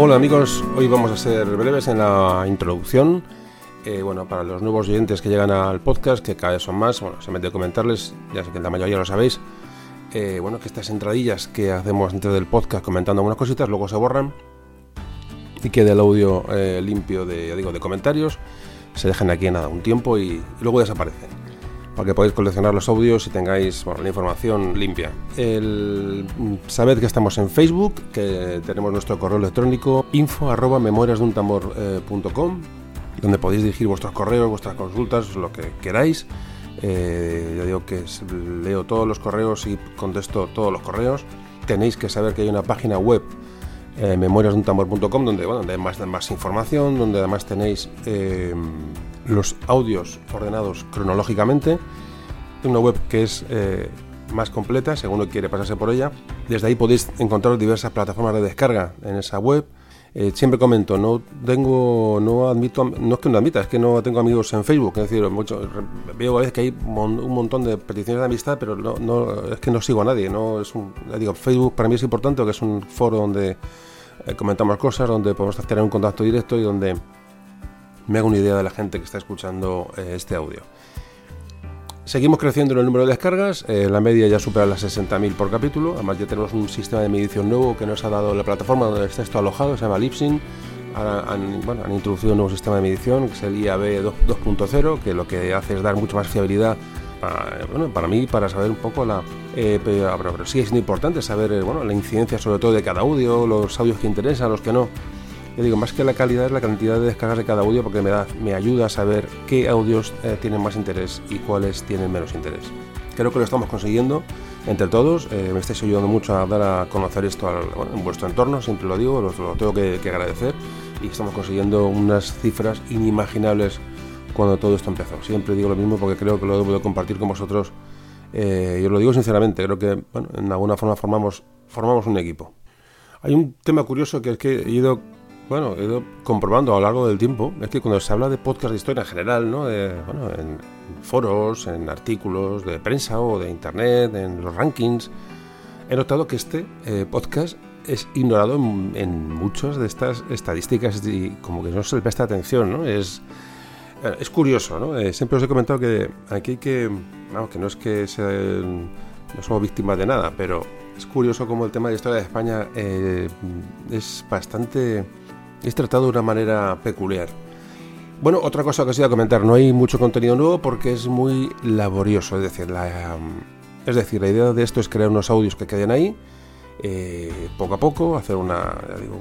Hola amigos, hoy vamos a ser breves en la introducción. Eh, bueno, para los nuevos oyentes que llegan al podcast, que cada vez son más, bueno, solamente comentarles, ya sé que la mayoría lo sabéis, eh, bueno, que estas entradillas que hacemos dentro del podcast comentando algunas cositas, luego se borran y queda el audio eh, limpio de, digo, de comentarios, se dejan aquí nada un tiempo y luego desaparecen para que podáis coleccionar los audios y tengáis la información limpia. sabed que estamos en Facebook, que tenemos nuestro correo electrónico info arroba eh, donde podéis dirigir vuestros correos, vuestras consultas, lo que queráis. Eh, ya digo que leo todos los correos y contesto todos los correos. Tenéis que saber que hay una página web eh, donde, bueno, donde hay más, más información, donde además tenéis eh, los audios ordenados cronológicamente. Una web que es eh, más completa, según uno quiere pasarse por ella. Desde ahí podéis encontrar diversas plataformas de descarga en esa web. Eh, siempre comento, no tengo, no admito, no es que no admita, es que no tengo amigos en Facebook. Es decir, mucho, veo a veces que hay un montón de peticiones de amistad, pero no, no es que no sigo a nadie. No es digo, Facebook para mí es importante, que es un foro donde eh, comentamos cosas, donde podemos tener un contacto directo y donde me hago una idea de la gente que está escuchando eh, este audio. Seguimos creciendo en el número de descargas, eh, la media ya supera las 60.000 por capítulo, además ya tenemos un sistema de medición nuevo que nos ha dado la plataforma donde está esto alojado, se llama Lipsyn, han, han introducido un nuevo sistema de medición que es el IAB 2.0, que lo que hace es dar mucho más fiabilidad para, bueno, para mí, para saber un poco la... Eh, pero, importante saber bueno, la incidencia sobre todo de cada audio, los audios que interesan, los que no digo, más que la calidad es la cantidad de descargas de cada audio porque me, da, me ayuda a saber qué audios eh, tienen más interés y cuáles tienen menos interés. Creo que lo estamos consiguiendo entre todos. Eh, me estáis ayudando mucho a dar a conocer esto en vuestro entorno, siempre lo digo, lo, tengo que, agradecer. Y estamos consiguiendo unas cifras inimaginables cuando todo esto empezó. Siempre digo lo mismo porque creo que lo debo de compartir con vosotros. Eh, yo lo digo sinceramente, creo que bueno, en alguna forma formamos, formamos un equipo. Hay un tema curioso que es que he ido bueno, he ido comprobando a lo largo del tiempo, es que cuando se habla de podcast de historia en general, ¿no? bueno, en foros, en artículos de prensa o de internet, en los rankings, he notado que este eh, podcast es ignorado en, muchas de estas estadísticas y como que no se le presta atención, ¿no? Es, eh, es curioso, ¿no? Eh, siempre os he comentado que aquí que, vamos, que no es que no somos víctimas de nada, pero es curioso como el tema de la historia de España es bastante es tratado de una manera peculiar. Bueno, otra cosa que os iba a comentar, no hay mucho contenido nuevo porque es muy laborioso, es decir, la, es decir, la idea de esto es crear unos audios que queden ahí, eh, poco a poco, hacer una,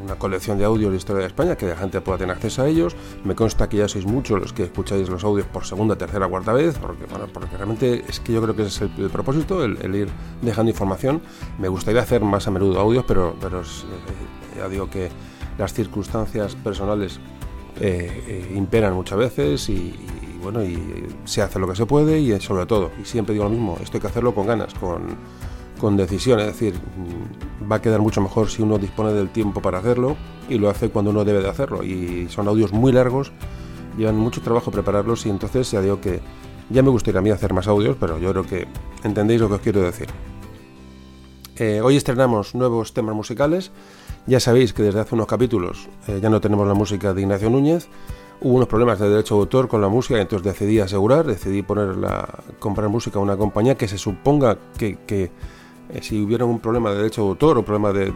una, colección de audios de historia de España, que la gente pueda tener acceso a ellos. Me consta que ya sois muchos los que escucháis los audios por segunda, tercera, cuarta vez, porque, bueno, porque realmente es que yo creo que ese es el, propósito, el, ir dejando información. Me gustaría hacer más a menudo audios, pero, pero eh, ya digo que las circunstancias personales eh, eh, imperan muchas veces y, bueno, y se hace lo que se puede y sobre todo, y siempre digo lo mismo, esto hay que hacerlo con ganas, con, con decisión, es decir, mm, va a quedar mucho mejor si uno dispone del tiempo para hacerlo y lo hace cuando uno debe de hacerlo. Y son audios muy largos, llevan mucho trabajo prepararlos y entonces ya digo que ya me gustaría a mí hacer más audios, pero yo creo que entendéis lo que os quiero decir. Eh, hoy estrenamos nuevos temas musicales. Ya sabéis que desde hace unos capítulos eh, ya no tenemos la música de Ignacio Núñez. Hubo unos problemas de derecho de autor con la música, entonces decidí asegurar, decidí poner comprar música a una compañía que se suponga que, eh, si hubiera un problema de derecho de autor o problema de,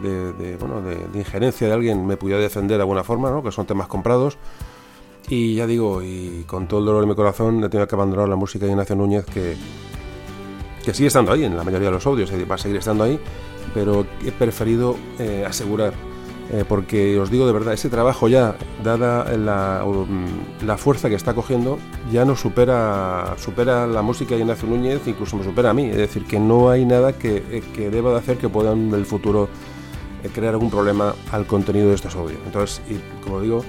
injerencia de alguien me pudiera defender de alguna forma, ¿no? que son temas comprados. Y ya digo, y con todo el dolor de mi corazón he tenido que abandonar la música de Ignacio Núñez que, que sigue estando ahí en la mayoría de los audios, va a seguir estando ahí, pero he preferido eh, asegurar, eh, porque os digo de verdad, ese trabajo ya, dada la, fuerza que está cogiendo, ya no supera, supera la música de Ignacio Núñez, incluso me supera a mí, es decir, que no hay nada que, eh, que deba de hacer que puedan en el futuro crear algún problema al contenido de estos audios. Entonces, como digo,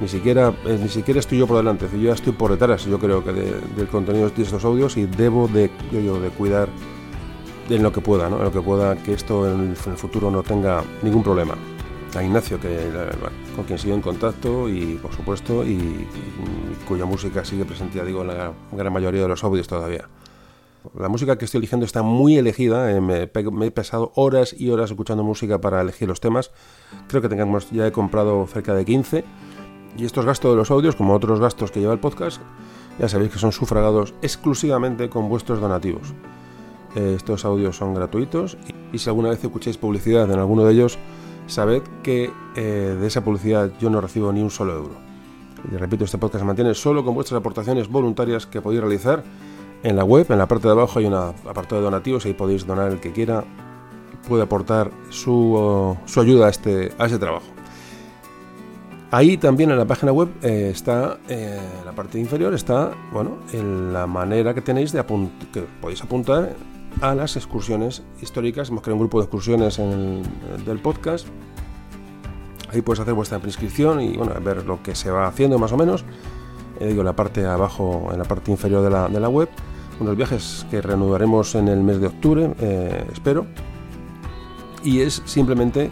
ni siquiera, ni siquiera estoy yo por delante, yo ya estoy por detrás, yo creo que del contenido de estos audios y debo de, yo, de cuidar en lo que pueda, ¿no? en lo que pueda que esto en el, futuro no tenga ningún problema. A Ignacio, que, con quien sigo en contacto y por supuesto, y, cuya música sigue presente, digo, en la gran mayoría de los audios todavía. La música que estoy eligiendo está muy elegida. Eh, me, he pasado horas y horas escuchando música para elegir los temas. Creo que tengamos, ya he comprado cerca de 15. Y estos gastos de los audios, como otros gastos que lleva el podcast, ya sabéis que son sufragados exclusivamente con vuestros donativos. Eh, estos audios son gratuitos y, si alguna vez escucháis publicidad en alguno de ellos, sabed que eh, de esa publicidad yo no recibo ni un solo euro. Y repito, este podcast se mantiene solo con vuestras aportaciones voluntarias que podéis realizar en la web. En la parte de abajo hay una apartado de donativos, ahí podéis donar el que quiera, puede aportar su, su ayuda a este, a ese trabajo. Ahí también en la página web eh, está, eh, en la parte inferior está, bueno, en la manera que tenéis de que podéis apuntar a las excursiones históricas. Hemos creado un grupo de excursiones en del podcast. Ahí puedes hacer vuestra prescripción y bueno, ver lo que se va haciendo más o menos. Eh, digo, la parte abajo, en la parte inferior de la, de la web. Unos viajes que reanudaremos en el mes de octubre, espero. Y es simplemente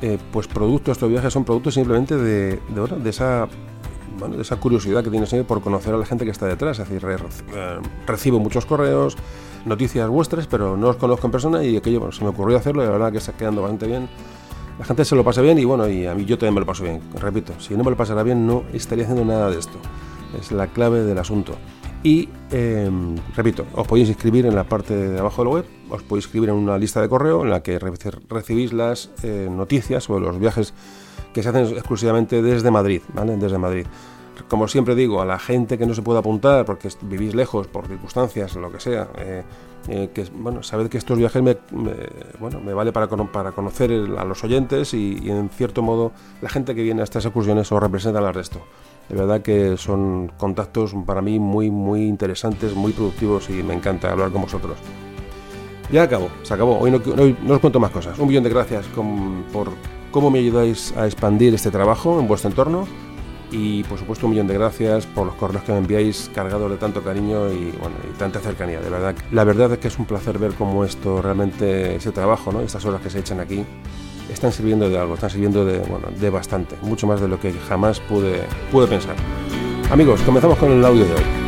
eh, pues productos, estos viajes son productos simplemente de, de, esa de esa curiosidad que tienes por conocer a la gente que está detrás. Es decir, eh, recibo muchos correos, noticias vuestras, pero no os conozco en persona y aquello se me ocurrió hacerlo y la verdad que está quedando bastante bien. La gente se lo pasa bien y bueno, y a mí yo también me lo paso bien. Repito, si no me lo pasara bien no estaría haciendo nada de esto. Es la clave del asunto. Y em, repito, os podéis inscribir en la parte de abajo de la web, os podéis inscribir en una lista de correo en la que recibís las eh, noticias sobre los viajes que se hacen exclusivamente desde Madrid, ¿vale? Desde Madrid. Como siempre digo, a la gente que no se puede apuntar porque vivís lejos por circunstancias, lo que sea, eh, eh, que bueno, sabed que estos viajes me, bueno, me vale para, para conocer a los oyentes y, y, en cierto modo la gente que viene a estas excursiones os representa al resto. De verdad que son contactos para mí muy, muy interesantes, muy productivos y me encanta hablar con vosotros. Ya acabo, se acabó. Hoy no, os cuento más cosas. Un millón de gracias por cómo me ayudáis a expandir este trabajo en vuestro entorno. Y por supuesto un millón de gracias por los correos que me enviáis cargados de tanto cariño y, tanta cercanía. De verdad, la verdad es que es un placer ver cómo esto realmente, ese trabajo, ¿no? estas horas que se echan aquí, están sirviendo de algo, están sirviendo de, bueno, de bastante, mucho más de lo que jamás pude, pude pensar. Amigos, comenzamos con el audio de hoy.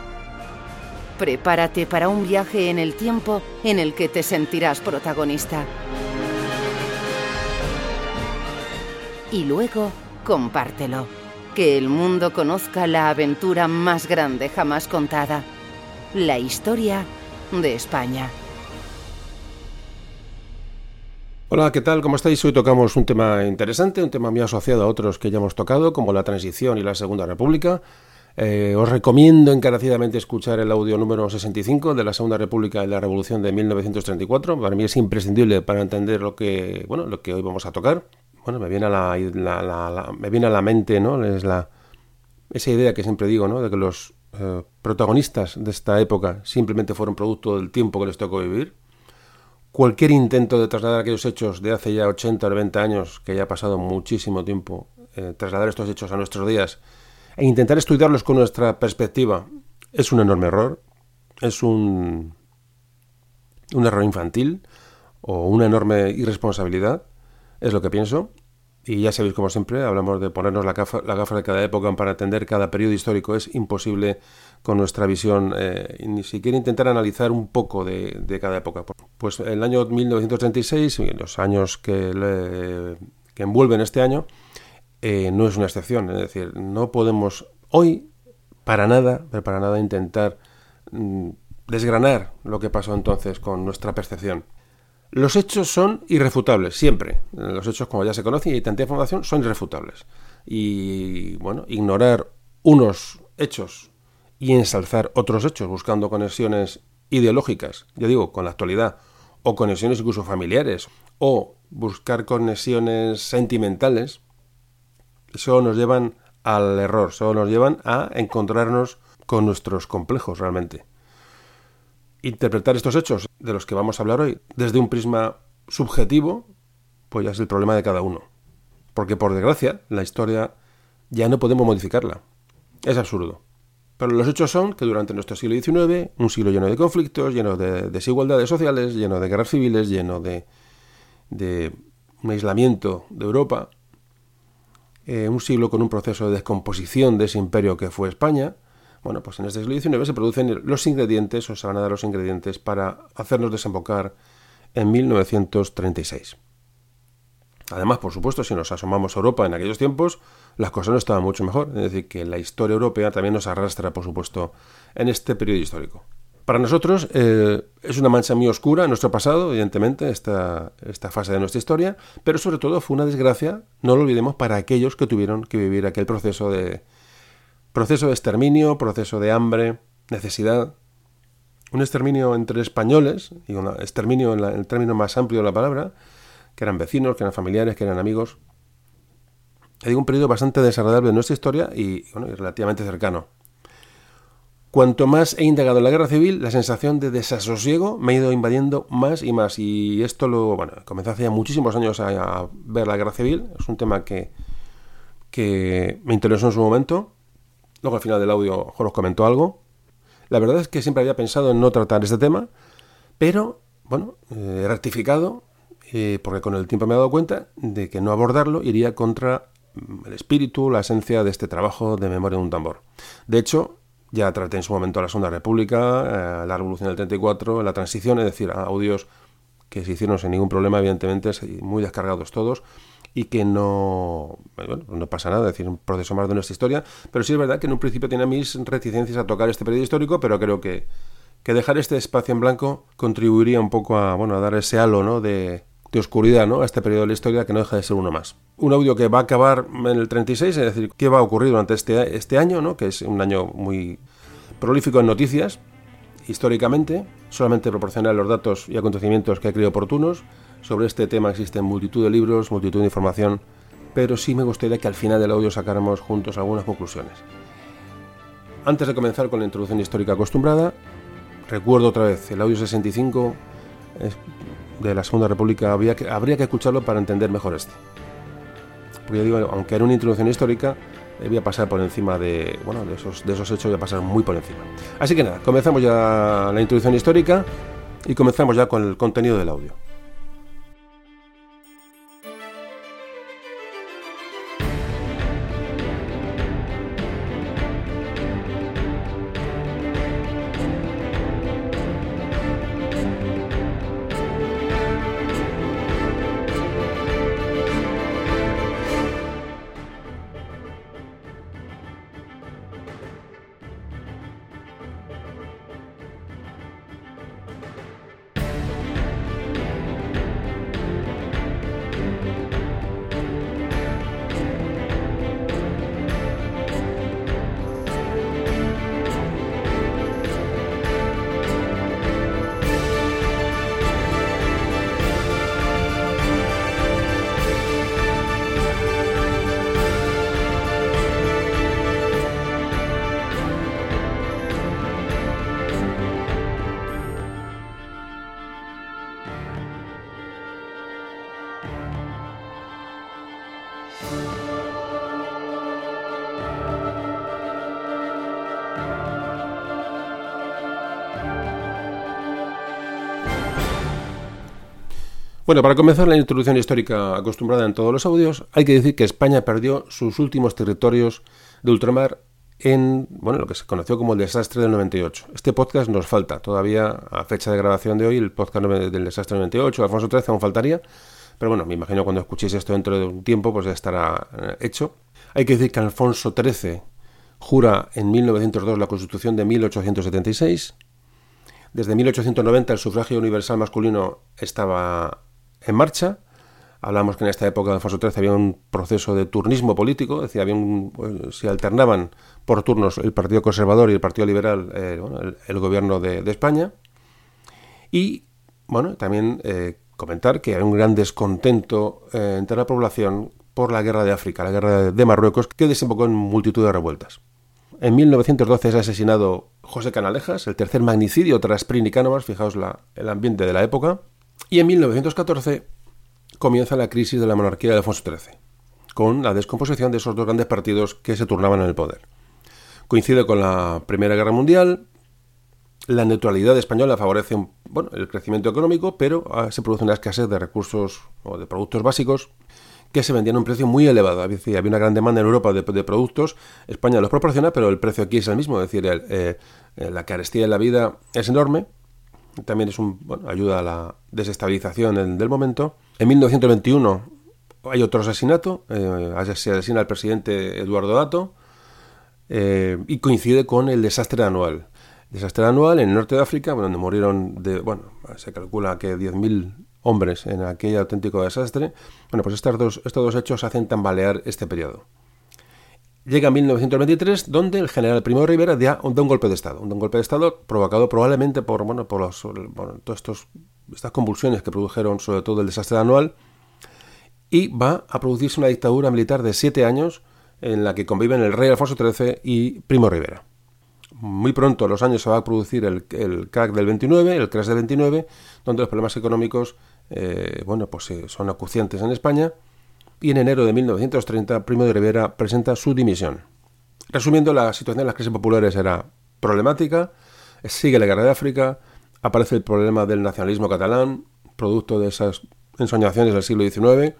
Prepárate para un viaje en el tiempo en el que te sentirás protagonista. Y luego, compártelo. Que el mundo conozca la aventura más grande jamás contada. La historia de España. Hola, ¿qué tal? ¿Cómo estáis? Hoy tocamos un tema interesante, un tema muy asociado a otros que ya hemos tocado, como la transición y la Segunda República. Eh, os recomiendo encarecidamente escuchar el audio número 65 de la Segunda República y la Revolución de 1934. Para mí es imprescindible para entender lo que, bueno, lo que hoy vamos a tocar. Bueno, me viene a la, me viene a la mente, ¿no? Es la, esa idea que siempre digo, ¿no? De que los eh, protagonistas de esta época simplemente fueron producto del tiempo que les tocó vivir. Cualquier intento de trasladar aquellos hechos de hace ya 80 o 90 años, que ya ha pasado muchísimo tiempo, eh, trasladar estos hechos a nuestros días, e intentar estudiarlos con nuestra perspectiva es un enorme error, es un, un error infantil o una enorme irresponsabilidad, es lo que pienso. Y ya sabéis, como siempre, hablamos de ponernos la gafa, la gafa de cada época para entender cada periodo histórico. Es imposible con nuestra visión eh, ni siquiera intentar analizar un poco de, de, cada época. Pues el año 1936 y los años que, le, que envuelven este año eh, no es una excepción. Es decir, no podemos hoy para nada, pero para nada intentar mm, desgranar lo que pasó entonces con nuestra percepción. Los hechos son irrefutables, siempre. Los hechos, como ya se conoce y tanta información, son irrefutables. Y, bueno, ignorar unos hechos y ensalzar otros hechos buscando conexiones ideológicas, ya digo, con la actualidad, o conexiones incluso familiares, o buscar conexiones sentimentales, eso nos llevan al error, eso nos llevan a encontrarnos con nuestros complejos realmente interpretar estos hechos de los que vamos a hablar hoy desde un prisma subjetivo, pues ya es el problema de cada uno. Porque por desgracia, la historia ya no podemos modificarla. Es absurdo. Pero los hechos son que durante nuestro siglo XIX, un siglo lleno de conflictos, lleno de desigualdades sociales, lleno de guerras civiles, lleno de, de un aislamiento de Europa, eh, un siglo con un proceso de descomposición de ese imperio que fue España, bueno, pues en este siglo XIX se producen los ingredientes, o se van a dar los ingredientes para hacernos desembocar en 1936. Además, por supuesto, si nos asomamos a Europa en aquellos tiempos, las cosas no estaban mucho mejor. Es decir, que la historia europea también nos arrastra, por supuesto, en este periodo histórico. Para nosotros eh, es una mancha muy oscura en nuestro pasado, evidentemente, esta, esta fase de nuestra historia, pero sobre todo fue una desgracia, no lo olvidemos, para aquellos que tuvieron que vivir aquel proceso de, Proceso de exterminio, proceso de hambre, necesidad. Un exterminio entre españoles, y un exterminio en, el término más amplio de la palabra, que eran vecinos, que eran familiares, que eran amigos. Hay un periodo bastante desagradable en nuestra historia y, bueno, y relativamente cercano. Cuanto más he indagado en la guerra civil, la sensación de desasosiego me ha ido invadiendo más y más. Y esto lo, bueno, comencé hace ya muchísimos años a, ver la guerra civil. Es un tema que, que me interesó en su momento Luego al final del audio os comentó algo. La verdad es que siempre había pensado en no tratar este tema, pero bueno, he rectificado eh, porque con el tiempo me he dado cuenta de que no abordarlo iría contra mm, el espíritu, la esencia de este trabajo de memoria de un tambor. De hecho, ya traté en su momento la Segunda República, eh, la Revolución del 34, la transición, es decir, audios que se hicieron sin ningún problema, evidentemente, muy descargados todos, y que no, bueno, no pasa nada, es decir, un proceso más de nuestra historia, pero sí es verdad que en un principio tenía mis reticencias a tocar este periodo histórico, pero creo que, que dejar este espacio en blanco contribuiría un poco a, bueno, a dar ese halo ¿no? de, de oscuridad ¿no? a este periodo de la historia que no deja de ser uno más. Un audio que va a acabar en el 36, es decir, qué va a ocurrir durante este, este año, ¿no? que es un año muy prolífico en noticias, históricamente, solamente proporcionar los datos y acontecimientos que ha creído oportunos, sobre este tema existen multitud de libros, multitud de información, pero sí me gustaría que al final del audio sacáramos juntos algunas conclusiones. Antes de comenzar con la introducción histórica acostumbrada, recuerdo otra vez, el audio 65 de la Segunda República habría que, habría que escucharlo para entender mejor este. Porque ya digo, aunque era una introducción histórica, voy a pasar por encima de, bueno, de, esos, de esos hechos, voy a pasar muy por encima. Así que nada, comenzamos ya la introducción histórica y comenzamos ya con el contenido del audio. Bueno, para comenzar la introducción histórica acostumbrada en todos los audios, hay que decir que España perdió sus últimos territorios de ultramar en bueno, lo que se conoció como el desastre del 98. Este podcast nos falta, todavía a fecha de grabación de hoy, el podcast del desastre del 98, Alfonso XIII aún faltaría, pero bueno, me imagino cuando escuchéis esto dentro de un tiempo, pues ya estará eh, hecho. Hay que decir que Alfonso XIII jura en 1902 la Constitución de 1876. Desde 1890 el sufragio universal masculino estaba en marcha. Hablamos que en esta época de Alfonso XIII había un proceso de turnismo político, es decir, había un, se alternaban por turnos el Partido Conservador y el Partido Liberal, eh, el, gobierno de, España. Y, bueno, también eh, comentar que hay un gran descontento eh, entre la población por la guerra de África, la guerra de Marruecos, que desembocó en multitud de revueltas. En 1912 es asesinado José Canalejas, el tercer magnicidio tras Prin y Cánovas, fijaos el ambiente de la época. Y en 1914 comienza la crisis de la monarquía de Alfonso XIII, con la descomposición de esos dos grandes partidos que se turnaban en el poder. Coincide con la Primera Guerra Mundial, la neutralidad española favorece bueno, el crecimiento económico, pero ah, se produce una escasez de recursos o de productos básicos que se vendían a un precio muy elevado. Había una gran demanda en Europa de, productos, España los proporciona, pero el precio aquí es el mismo, es decir, eh, la carestía de la vida es enorme también es un, bueno, ayuda a la desestabilización del momento. En 1921 hay otro asesinato, eh, se asesina al presidente Eduardo Dato eh, y coincide con el desastre anual. Desastre anual en el norte de África, donde murieron, de, bueno, se calcula que 10.000 hombres en aquel auténtico desastre. Bueno, pues estos dos, estos dos hechos hacen tambalear este periodo. Llega 1923, donde el general Primo Rivera da un, golpe de Estado. Un, golpe de Estado provocado probablemente por, bueno, por los, todas estas convulsiones que produjeron sobre todo el desastre anual. Y va a producirse una dictadura militar de siete años en la que conviven el rey Alfonso XIII y Primo Rivera. Muy pronto, los años, se va a producir el, el crack del 29, el crash del 29, donde los problemas económicos eh, bueno, pues, eh, son acuciantes en España y en enero de 1930 Primo de Rivera presenta su dimisión. Resumiendo, la situación de las crisis populares era problemática, sigue la guerra de África, aparece el problema del nacionalismo catalán, producto de esas ensoñaciones del siglo XIX,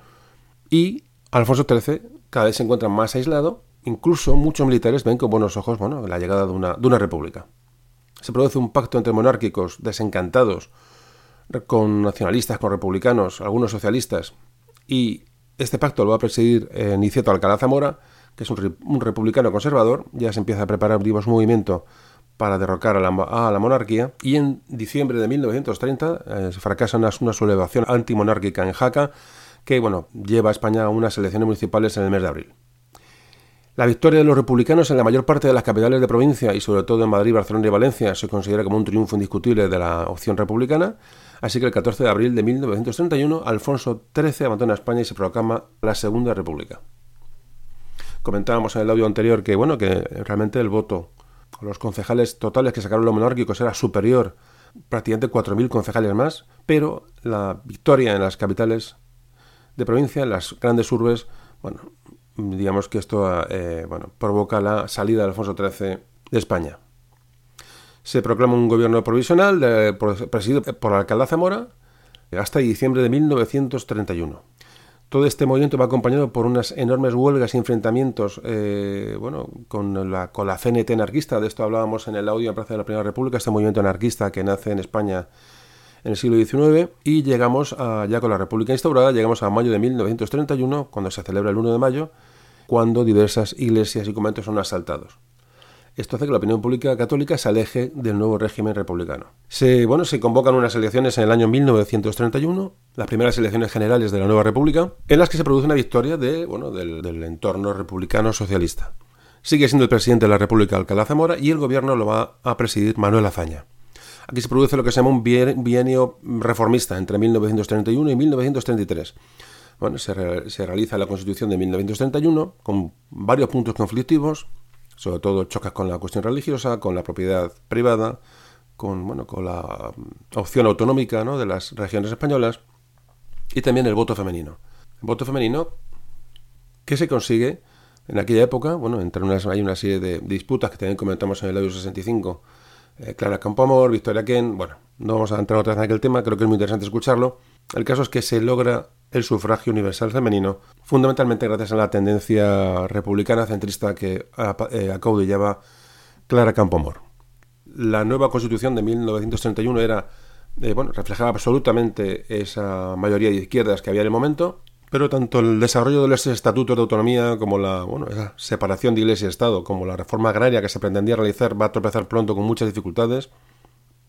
y Alfonso XIII cada vez se encuentra más aislado, incluso muchos militares ven con buenos ojos bueno, la llegada de una, de una república. Se produce un pacto entre monárquicos desencantados con nacionalistas, con republicanos, algunos socialistas, y este pacto lo va a presidir eh, Niceto Alcalá Zamora, que es un, republicano conservador. Ya se empieza a preparar un movimiento para derrocar a la, monarquía. Y en diciembre de 1930 eh, se fracasa una, una sublevación antimonárquica en Jaca, que bueno, lleva a España a unas elecciones municipales en el mes de abril. La victoria de los republicanos en la mayor parte de las capitales de provincia y sobre todo en Madrid, Barcelona y Valencia se considera como un triunfo indiscutible de la opción republicana. Así que el 14 de abril de 1931, Alfonso XIII abandona España y se proclama la Segunda República. Comentábamos en el audio anterior que, bueno, que realmente el voto, los concejales totales que sacaron los monárquicos era superior, prácticamente 4.000 concejales más, pero la victoria en las capitales de provincia, en las grandes urbes, bueno, digamos que esto eh, bueno, provoca la salida de Alfonso XIII de España. Se proclama un gobierno provisional presidido por el alcalde Zamora hasta diciembre de 1931. Todo este movimiento va acompañado por unas enormes huelgas y enfrentamientos eh, bueno, con, la, con la CNT anarquista. De esto hablábamos en el audio en Plaza de la Primera República, este movimiento anarquista que nace en España en el siglo XIX. Y llegamos a, ya con la República instaurada, llegamos a mayo de 1931, cuando se celebra el 1 de mayo, cuando diversas iglesias y conventos son asaltados. Esto hace que la opinión pública católica se aleje del nuevo régimen republicano. Se, bueno, se convocan unas elecciones en el año 1931, las primeras elecciones generales de la nueva república, en las que se produce una victoria del, entorno republicano socialista. Sigue siendo el presidente de la República Alcalá Zamora y el gobierno lo va a presidir Manuel Azaña. Aquí se produce lo que se llama un bienio reformista entre 1931 y 1933. Bueno, se realiza la Constitución de 1931 con varios puntos conflictivos, sobre todo chocas con la cuestión religiosa, con la propiedad privada, con, bueno, con la opción autonómica ¿no? de las regiones españolas y también el voto femenino. El voto femenino que se consigue en aquella época, bueno, entre unas, hay una serie de disputas que también comentamos en el año 65 eh, Clara Campoamor, Victoria Ken, bueno, no vamos a entrar otra vez en aquel tema, creo que es muy interesante escucharlo. El caso es que se logra el sufragio universal femenino, fundamentalmente gracias a la tendencia republicana centrista que eh, acaudillaba Clara Campoamor. La nueva constitución de 1931 era, eh, bueno, reflejaba absolutamente esa mayoría de izquierdas que había en el momento, pero tanto el desarrollo de los estatutos de autonomía como la bueno, separación de Iglesia y Estado, como la reforma agraria que se pretendía realizar, va a tropezar pronto con muchas dificultades.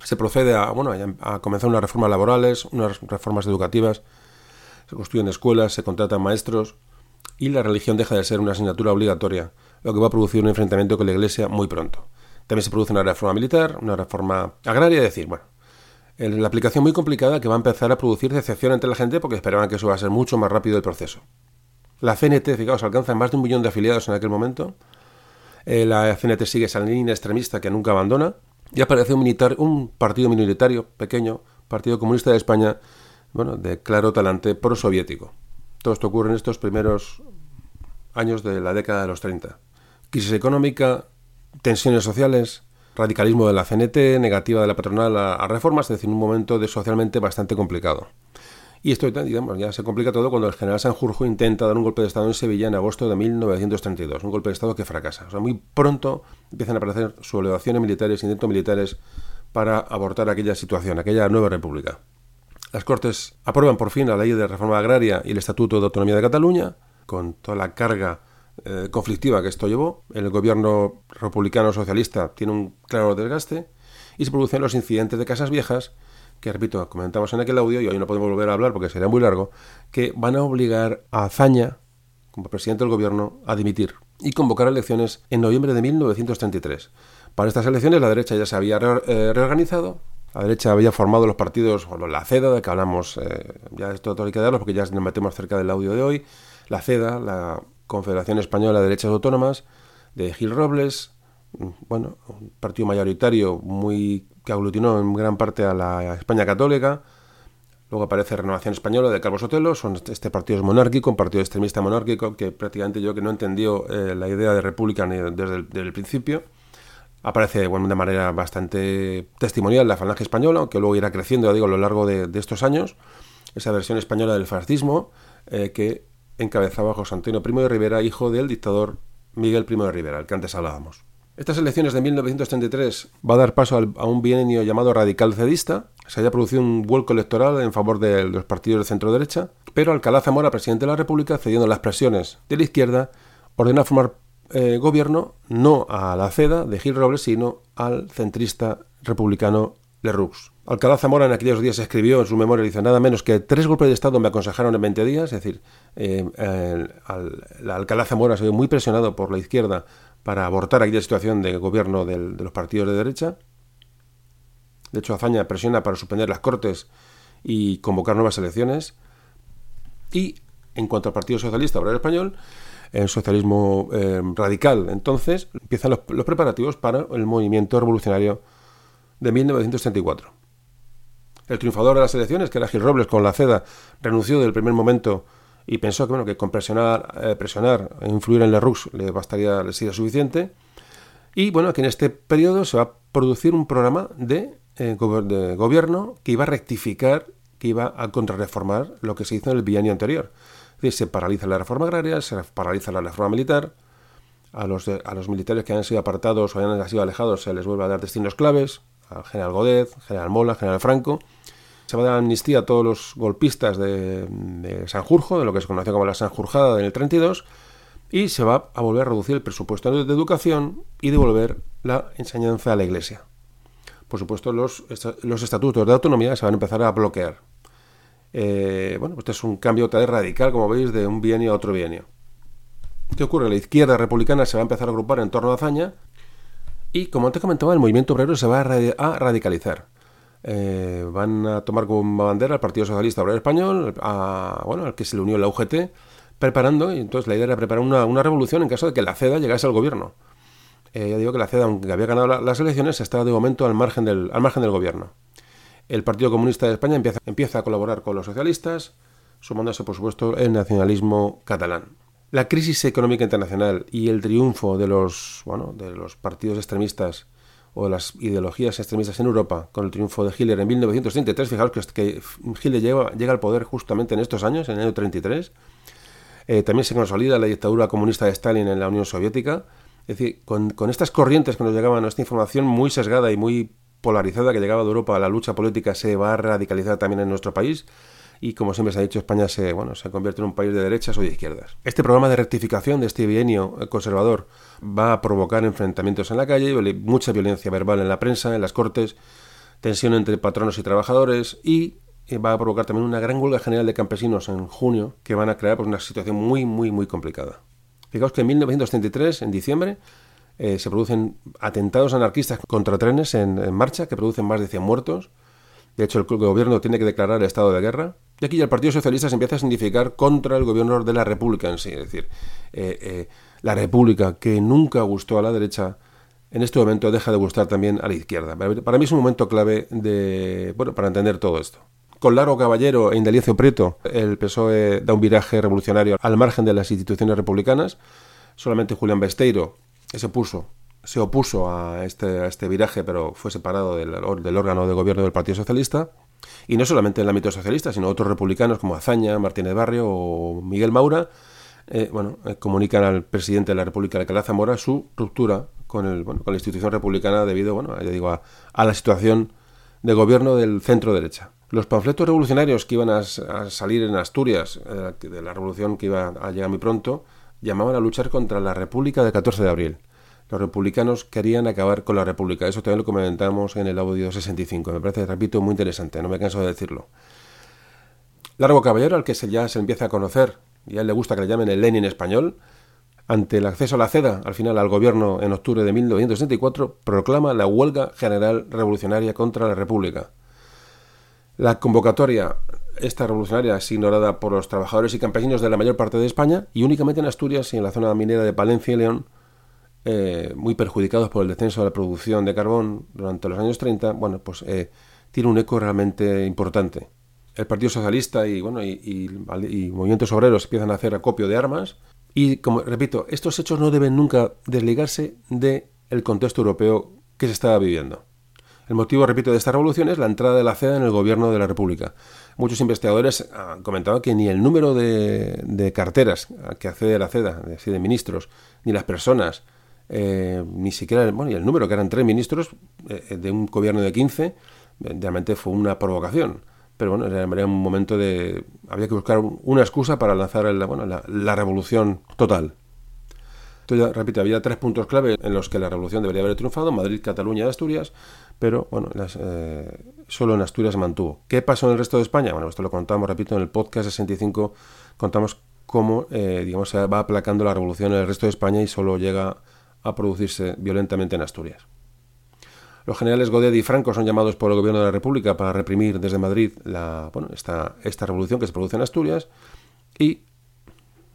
Se procede a, bueno, a comenzar unas reformas laborales, unas reformas educativas, se construyen escuelas, se contratan maestros y la religión deja de ser una asignatura obligatoria, lo que va a producir un enfrentamiento con la Iglesia muy pronto. También se produce una reforma militar, una reforma agraria, es decir, bueno, la aplicación muy complicada que va a empezar a producir decepción entre la gente porque esperaban que eso va a ser mucho más rápido el proceso. La CNT, fijaos, alcanza más de un millón de afiliados en aquel momento. Eh, la CNT sigue esa línea extremista que nunca abandona. Y aparece un, militar, un partido minoritario, pequeño, Partido Comunista de España, bueno, de claro talante prosoviético. Todo esto ocurre en estos primeros años de la década de los 30. Crisis económica, tensiones sociales, radicalismo de la CNT, negativa de la patronal a, reformas, es decir, un momento de socialmente bastante complicado. Y esto digamos, ya se complica todo cuando el general Sanjurjo intenta dar un golpe de Estado en Sevilla en agosto de 1932, un golpe de Estado que fracasa. O sea, muy pronto empiezan a aparecer sublevaciones militares, intentos militares para abortar aquella situación, aquella nueva república. Las Cortes aprueban por fin la ley de reforma agraria y el Estatuto de Autonomía de Cataluña, con toda la carga eh, conflictiva que esto llevó. El gobierno republicano socialista tiene un claro desgaste y se producen los incidentes de casas viejas que, repito, comentamos en aquel audio y hoy no podemos volver a hablar porque sería muy largo, que van a obligar a Azaña, como presidente del gobierno, a dimitir y convocar elecciones en noviembre de 1933. Para estas elecciones la derecha ya se había eh, reorganizado, la derecha había formado los partidos, o la CEDA, de que hablamos, eh, ya esto todo hay que darlo porque ya nos metemos cerca del audio de hoy, la CEDA, la Confederación Española de Derechas Autónomas, de Gil Robles, bueno, un partido mayoritario muy que aglutinó en gran parte a la España católica. Luego aparece Renovación Española de Carlos Sotelo, son este partido es monárquico, un partido extremista monárquico que prácticamente yo que no entendió eh, la idea de república desde el, principio. Aparece bueno, de manera bastante testimonial la falange española, que luego irá creciendo, digo, a lo largo de, estos años. Esa versión española del fascismo, eh, que encabezaba José Antonio Primo de Rivera, hijo del dictador Miguel Primo de Rivera, el que antes hablábamos. Estas elecciones de 1933 va a dar paso a un bienio llamado radical cedista. Se haya producido un vuelco electoral en favor de los partidos de centro derecha, pero Alcalá Zamora, presidente de la República, cediendo las presiones de la izquierda, ordena formar eh, gobierno no a la CEDA de Gil Robles, sino al centrista republicano Lerroux. Alcalá Zamora en aquellos días escribió en su memoria, dice, nada menos que tres golpes de Estado me aconsejaron en 20 días, es decir, eh, Alcalá Zamora se ve muy presionado por la izquierda para abortar aquella situación de gobierno de los partidos de derecha. De hecho, Azaña presiona para suspender las cortes y convocar nuevas elecciones. Y en cuanto al Partido Socialista Obrero Español, el socialismo eh, radical, entonces empiezan los, los preparativos para el movimiento revolucionario de 1934. El triunfador de las elecciones, que era Gil Robles con la CEDA, renunció del primer momento y pensó que, bueno, que con presionar, eh, presionar e influir en Lerroux le bastaría, le sería suficiente. Y bueno, que en este periodo se va a producir un programa de, eh, de gobierno que iba a rectificar, que iba a contrarreformar lo que se hizo en el bienio anterior. Se paraliza la reforma agraria, se paraliza la reforma militar, a los, a los militares que han sido apartados o hayan sido alejados se les vuelve a dar destinos claves, al general Godet, general Mola, general Franco, se va a dar amnistía a todos los golpistas de, Sanjurjo, de lo que se conoce como la Sanjurjada del 32, y se va a volver a reducir el presupuesto de educación y devolver la enseñanza a la Iglesia. Por supuesto, los, estatutos de autonomía se van a empezar a bloquear. Eh, bueno, pues este es un cambio radical, como veis, de un bienio a otro bienio. ¿Qué ocurre? La izquierda republicana se va a empezar a agrupar en torno a Azaña y, como antes comentaba, el movimiento obrero se va a radicalizar. Eh, van a tomar como bandera al Partido Socialista Obrero Español, a, bueno, al que se le unió la UGT, preparando, y entonces la idea era preparar una, revolución en caso de que la CEDA llegase al gobierno. Eh, ya digo que la CEDA, aunque había ganado las elecciones, está de momento al margen del, al margen del gobierno. El Partido Comunista de España empieza, empieza a colaborar con los socialistas, sumándose, por supuesto, el nacionalismo catalán. La crisis económica internacional y el triunfo de los, bueno, de los partidos extremistas o las ideologías extremistas en Europa con el triunfo de Hitler en 1933. Fijaos que, Hitler llega, al poder justamente en estos años, en el año 33. Eh, también se consolida la dictadura comunista de Stalin en la Unión Soviética. Es decir, con, con estas corrientes que nos llegaban esta información muy sesgada y muy polarizada que llegaba de Europa, la lucha política se va a radicalizar también en nuestro país y como siempre se ha dicho, España se, bueno, se convierte en un país de derechas o de izquierdas. Este programa de rectificación de este bienio conservador va a provocar enfrentamientos en la calle, mucha violencia verbal en la prensa, en las cortes, tensión entre patronos y trabajadores y va a provocar también una gran huelga general de campesinos en junio que van a crear pues, una situación muy, muy, muy complicada. Fijaos que en 1933, en diciembre, eh, se producen atentados anarquistas contra trenes en, en, marcha que producen más de 100 muertos. De hecho, el gobierno tiene que declarar el estado de guerra. Y aquí el Partido Socialista se empieza a significar contra el gobierno de la República en sí. Es decir, eh, eh, la República, que nunca gustó a la derecha, en este momento deja de gustar también a la izquierda. Para mí es un momento clave para entender todo esto. Con Largo Caballero e Indelicio Prieto, el PSOE da un viraje revolucionario al margen de las instituciones republicanas. Solamente Julián Besteiro se se opuso a este, a este viraje, pero fue separado del, órgano de gobierno del Partido Socialista. Y no solamente en el ámbito socialista, sino otros republicanos como Azaña, Martínez Barrio o Miguel Maura, eh, bueno, eh, comunican al presidente de la República, Alcalá Zamora, su ruptura con, el, bueno, con la institución republicana debido, bueno, ya digo, a, la situación de gobierno del centro derecha. Los panfletos revolucionarios que iban a, salir en Asturias, eh, de la revolución que iba a llegar muy pronto, llamaban a luchar contra la República del 14 de abril los republicanos querían acabar con la República. Eso también lo comentamos en el audio 65. Me parece, repito, muy interesante, no me canso de decirlo. Largo Caballero, al que se ya se empieza a conocer, y a él le gusta que le llamen el Lenin español, ante el acceso a la CEDA, al final al gobierno en octubre de 1964, proclama la huelga general revolucionaria contra la República. La convocatoria, esta revolucionaria, es ignorada por los trabajadores y campesinos de la mayor parte de España y únicamente en Asturias y en la zona minera de Palencia y León eh, muy perjudicados por el descenso de la producción de carbón durante los años 30, bueno, pues eh, tiene un eco realmente importante. El Partido Socialista y, bueno, y, movimientos obreros empiezan a hacer acopio de armas y, como repito, estos hechos no deben nunca desligarse del el contexto europeo que se estaba viviendo. El motivo, repito, de esta revolución es la entrada de la CEDA en el gobierno de la República. Muchos investigadores han comentado que ni el número de, carteras que accede la CEDA, de ministros, ni las personas, eh, ni siquiera, bueno, y el número, que eran tres ministros eh, de un gobierno de 15, realmente fue una provocación. Pero bueno, era, un momento de... Había que buscar una excusa para lanzar la, bueno, la, revolución total. Entonces, repito, había tres puntos clave en los que la revolución debería haber triunfado, Madrid, Cataluña y Asturias, pero bueno, eh, solo en Asturias se mantuvo. ¿Qué pasó en el resto de España? Bueno, esto lo contamos, repito, en el podcast 65 contamos cómo, digamos, se va aplacando la revolución en el resto de España y solo llega a producirse violentamente en Asturias. Los generales Godet y Franco son llamados por el gobierno de la República para reprimir desde Madrid esta, revolución que se produce en Asturias y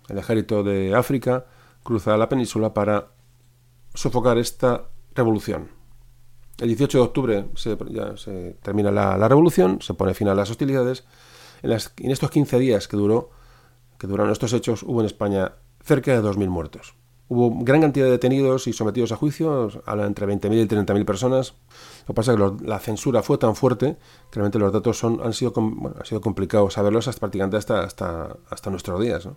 el ejército de África cruza la península para sofocar esta revolución. El 18 de octubre se, ya se termina la, revolución, se pone fin a las hostilidades. En, en estos 15 días que duró, que duraron estos hechos, hubo en España cerca de 2.000 muertos. Hubo gran cantidad de detenidos y sometidos a juicio, entre 20.000 y 30.000 personas. Lo que pasa es que la censura fue tan fuerte que realmente los datos son, han, sido, bueno, ha sido complicado saberlos hasta, prácticamente hasta, nuestros días.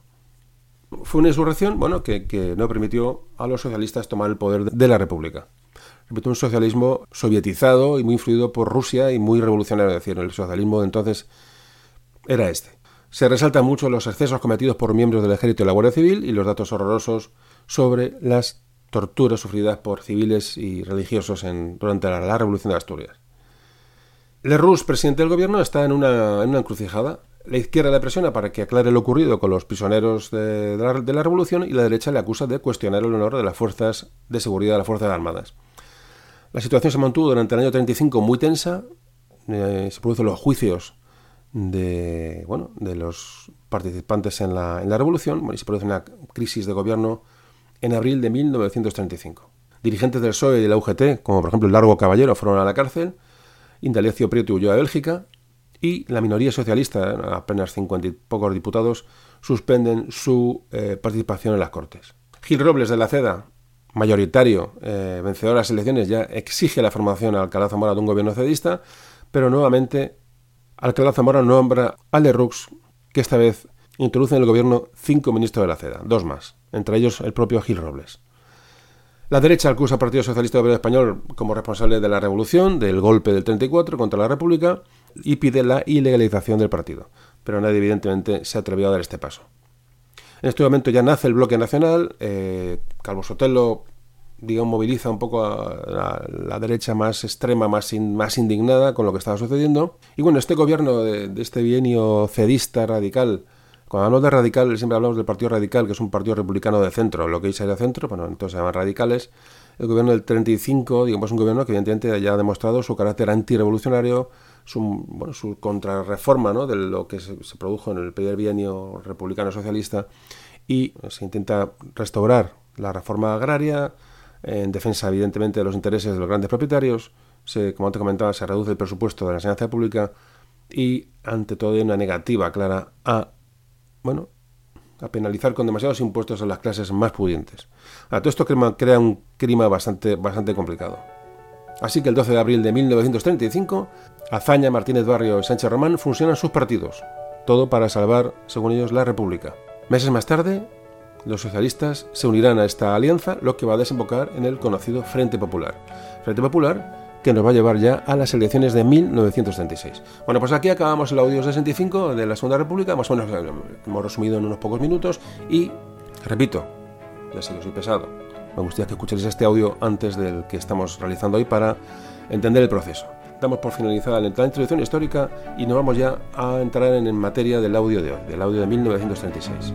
Fue una insurrección bueno, que, que, no permitió a los socialistas tomar el poder de la República. Repito, un socialismo sovietizado y muy influido por Rusia y muy revolucionario. Es decir, el socialismo de entonces era este. Se resaltan mucho los excesos cometidos por miembros del ejército y la Guardia Civil y los datos horrorosos sobre las torturas sufridas por civiles y religiosos en, durante la, Revolución de Asturias. Lerroux, presidente del gobierno, está en una, encrucijada. La izquierda le presiona para que aclare lo ocurrido con los prisioneros de, la, revolución y la derecha le acusa de cuestionar el honor de las fuerzas de seguridad de las Fuerzas Armadas. La situación se mantuvo durante el año 35 muy tensa. Eh, se producen los juicios de, bueno, de los participantes en la, en la revolución y se produce una crisis de gobierno en abril de 1935. Dirigentes del PSOE y de la UGT, como por ejemplo el Largo Caballero, fueron a la cárcel, Indalecio Prieto huyó a Bélgica y la minoría socialista, apenas 50 y pocos diputados, suspenden su eh, participación en las Cortes. Gil Robles de la CEDA mayoritario eh, vencedor de las elecciones ya exige la formación a Alcalá Zamora de un gobierno cedista, pero nuevamente Alcalá Zamora nombra a Lerroux, que esta vez introduce en el gobierno cinco ministros de la CEDA, dos más, entre ellos el propio Gil Robles. La derecha acusa al Partido Socialista Obrero Español como responsable de la revolución, del golpe del 34 contra la República y pide la ilegalización del partido, pero nadie evidentemente se atrevió a dar este paso. En este momento ya nace el bloque nacional, eh, Calvo Sotelo digamos, moviliza un poco a la, derecha más extrema, más, más indignada con lo que estaba sucediendo. Y bueno, este gobierno de, este bienio cedista radical, cuando hablamos de radical, siempre hablamos del Partido Radical, que es un partido republicano de centro, lo que dice de centro, bueno, entonces se llaman radicales. El gobierno del 35, digamos, es un gobierno que evidentemente ya ha demostrado su carácter antirevolucionario, su, bueno, su contrarreforma ¿no? de lo que se, produjo en el primer bienio republicano socialista y se intenta restaurar la reforma agraria, en defensa evidentemente de los intereses de los grandes propietarios, como te comentaba, se reduce el presupuesto de la enseñanza pública y ante todo hay una negativa clara a, bueno, a penalizar con demasiados impuestos a las clases más pudientes. A todo esto crea un clima bastante, bastante complicado. Así que el 12 de abril de 1935, Azaña, Martínez Barrio y Sánchez Román fusionan sus partidos, todo para salvar, según ellos, la República. Meses más tarde, los socialistas se unirán a esta alianza, lo que va a desembocar en el conocido Frente Popular. Frente Popular que nos va a llevar ya a las elecciones de 1936. Bueno, pues aquí acabamos el audio 65 de la Segunda República, más o menos eh, hemos resumido en unos pocos minutos y, repito, ya sé que soy pesado, me gustaría que escuchéis este audio antes del que estamos realizando hoy para entender el proceso. Damos por finalizada la introducción histórica y nos vamos ya a entrar en materia del audio de hoy, del audio de 1936.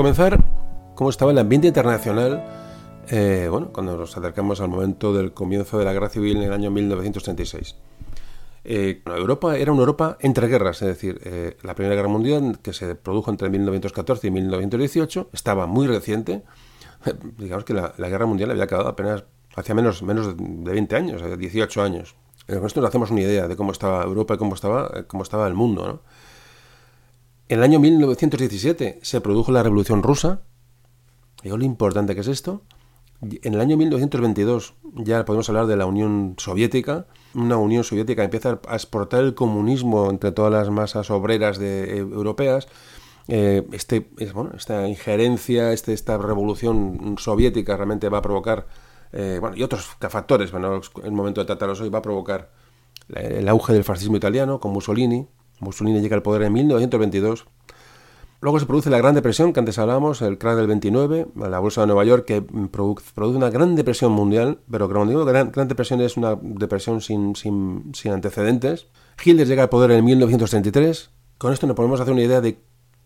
Comenzar, ¿cómo estaba el ambiente internacional eh, bueno, cuando nos acercamos al momento del comienzo de la guerra civil en el año 1936? Eh, Europa era una Europa entre guerras, es decir, eh, la Primera Guerra Mundial, que se produjo entre 1914 y 1918, estaba muy reciente. Digamos que la, Guerra Mundial había acabado apenas hacía menos, menos de 20 años, 18 años. Con esto nos hacemos una idea de cómo estaba Europa y cómo estaba, cómo estaba el mundo. ¿no? En el año 1917 se produjo la Revolución Rusa. ¿Y lo importante que es esto? En el año 1922 ya podemos hablar de la Unión Soviética, una Unión Soviética empieza a exportar el comunismo entre todas las masas obreras de, eh, europeas. Eh, este, bueno, esta injerencia, este, esta revolución soviética realmente va a provocar, eh, bueno, y otros factores, bueno, el momento de tratarlos hoy va a provocar el auge del fascismo italiano con Mussolini, Mussolini llega al poder en 1922 Luego se produce la Gran Depresión, que antes hablábamos, el crack del 29, la bolsa de Nueva York, que produce una gran depresión mundial, pero cuando digo gran, gran depresión es una depresión sin, antecedentes. Hitler llega al poder en 1933. Con esto nos podemos hacer una idea de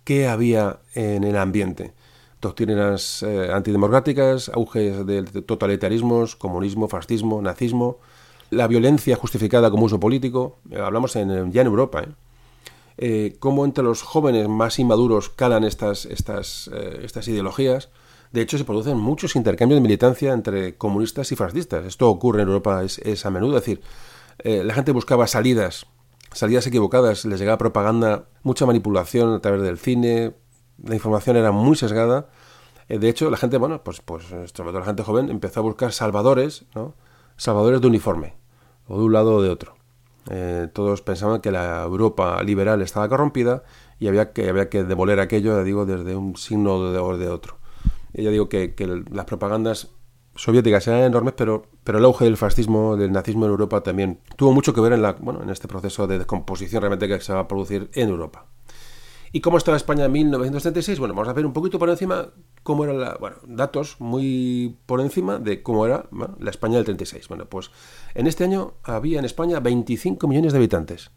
qué había en el ambiente. Doctrinas eh, antidemocráticas, auge de totalitarismos, comunismo, fascismo, nazismo, la violencia justificada como uso político. Eh, hablamos en, ya en Europa. ¿eh? Eh, cómo entre los jóvenes más inmaduros calan estas, estas, eh, estas ideologías. De hecho, se producen muchos intercambios de militancia entre comunistas y fascistas. Esto ocurre en Europa es, a menudo. Es decir, eh, la gente buscaba salidas, salidas equivocadas, les llegaba propaganda, mucha manipulación a través del cine, la información era muy sesgada. Eh, de hecho, la gente, bueno, pues, pues sobre todo la gente joven empezó a buscar salvadores, ¿no? Salvadores de uniforme, o de un lado o de otro. Eh, todos pensaban que la Europa liberal estaba corrompida y había que, había que demoler aquello, digo, desde un signo o de otro. Ya digo que, las propagandas soviéticas eran enormes, pero, pero el auge del fascismo, del nazismo en Europa también tuvo mucho que ver en, la, bueno, en este proceso de descomposición realmente que se va a producir en Europa. ¿Y cómo estaba España en 1936? Bueno, vamos a ver un poquito por encima cómo eran la, bueno, datos muy por encima de cómo era la España del 36. Bueno, pues en este año había en España 25 millones de habitantes.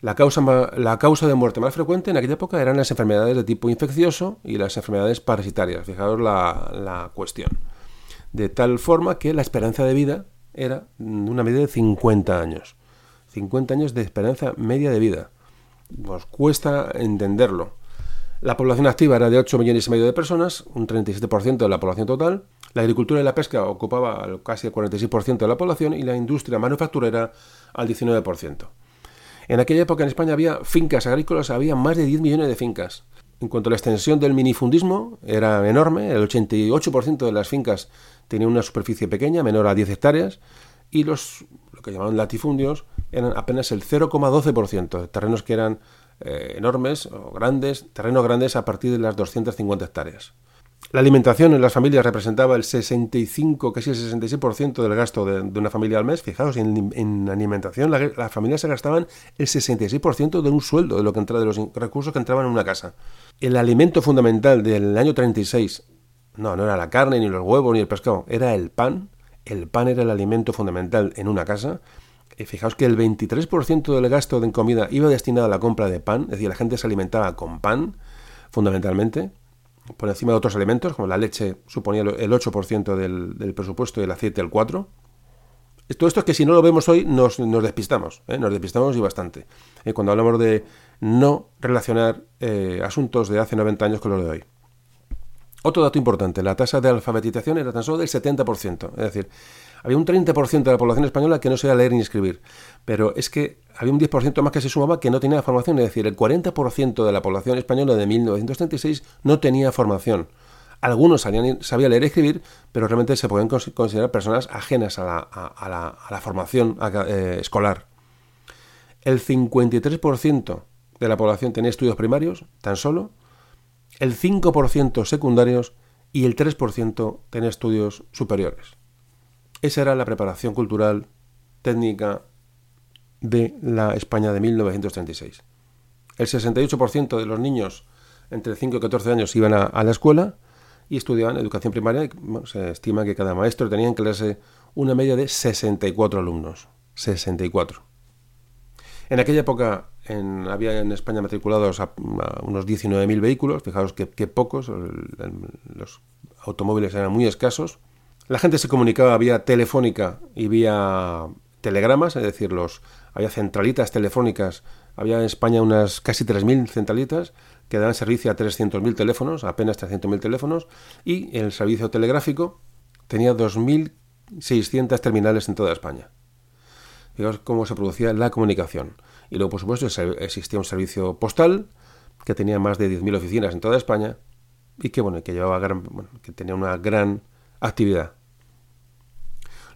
La causa, la causa de muerte más frecuente en aquella época eran las enfermedades de tipo infeccioso y las enfermedades parasitarias. Fijaos la, la cuestión. De tal forma que la esperanza de vida era una media de 50 años. 50 años de esperanza media de vida nos cuesta entenderlo. La población activa era de 8 millones y medio de personas, un 37% de la población total. La agricultura y la pesca ocupaba casi el 46% de la población y la industria manufacturera al 19%. En aquella época en España había fincas agrícolas, había más de 10 millones de fincas. En cuanto a la extensión del minifundismo, era enorme, el 88% de las fincas tenían una superficie pequeña, menor a 10 hectáreas, y los lo que llamaban latifundios eran apenas el 0,12% de terrenos que eran eh, enormes o grandes, terrenos grandes a partir de las 250 hectáreas. La alimentación en las familias representaba el 65, casi el 66% del gasto de, una familia al mes. Fijaos, en, alimentación las familias se gastaban el 66% de un sueldo, de, lo que entra, de los recursos que entraban en una casa. El alimento fundamental del año 36, no, no era la carne, ni los huevos, ni el pescado, era el pan. El pan era el alimento fundamental en una casa fijaos que el 23% del gasto de comida iba destinado a la compra de pan, es decir, la gente se alimentaba con pan, fundamentalmente, por encima de otros alimentos, como la leche suponía el 8% del, presupuesto y el aceite el 4%. Todo esto es que si no lo vemos hoy nos, despistamos, ¿eh? nos despistamos y bastante. Eh, cuando hablamos de no relacionar eh, asuntos de hace 90 años con los de hoy. Otro dato importante, la tasa de alfabetización era tan solo del 70%, es decir, había un 30% de la población española que no sabía leer ni escribir, pero es que había un 10% más que se sumaba que no tenía formación, es decir, el 40% de la población española de 1936 no tenía formación. Algunos sabían, leer y escribir, pero realmente se pueden considerar personas ajenas a la, formación eh, escolar. El 53% de la población tenía estudios primarios, tan solo, el 5% secundarios y el 3% tenía estudios superiores. Esa era la preparación cultural técnica de la España de 1936. El 68% de los niños entre 5 y 14 años iban a, la escuela y estudiaban educación primaria. se estima que cada maestro tenía en clase una media de 64 alumnos. 64. En aquella época había en España matriculados unos 19.000 vehículos. Fijaos que, pocos, los automóviles eran muy escasos. La gente se comunicaba vía telefónica y vía telegramas, es decir, los, había centralitas telefónicas, había en España unas casi 3.000 centralitas que daban servicio a 300.000 teléfonos, apenas 300.000 teléfonos, y el servicio telegráfico tenía 2.600 terminales en toda España. Fijaos cómo se producía la comunicación. Y luego, por supuesto, existía un servicio postal que tenía más de 10.000 oficinas en toda España y que, bueno, que, llevaba que tenía una gran actividad.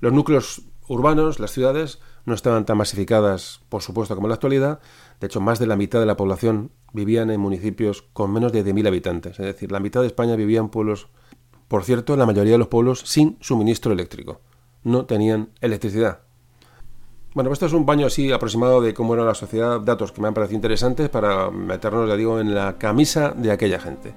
Los núcleos urbanos, las ciudades, no estaban tan masificadas, por supuesto, como en la actualidad. De hecho, más de la mitad de la población vivían en municipios con menos de 10.000 habitantes. Es decir, la mitad de España vivía en pueblos, por cierto, la mayoría de los pueblos sin suministro eléctrico. No tenían electricidad. Bueno, pues esto es un baño así aproximado de cómo era la sociedad, datos que me han parecido interesantes para meternos, ya digo, en la camisa de aquella gente.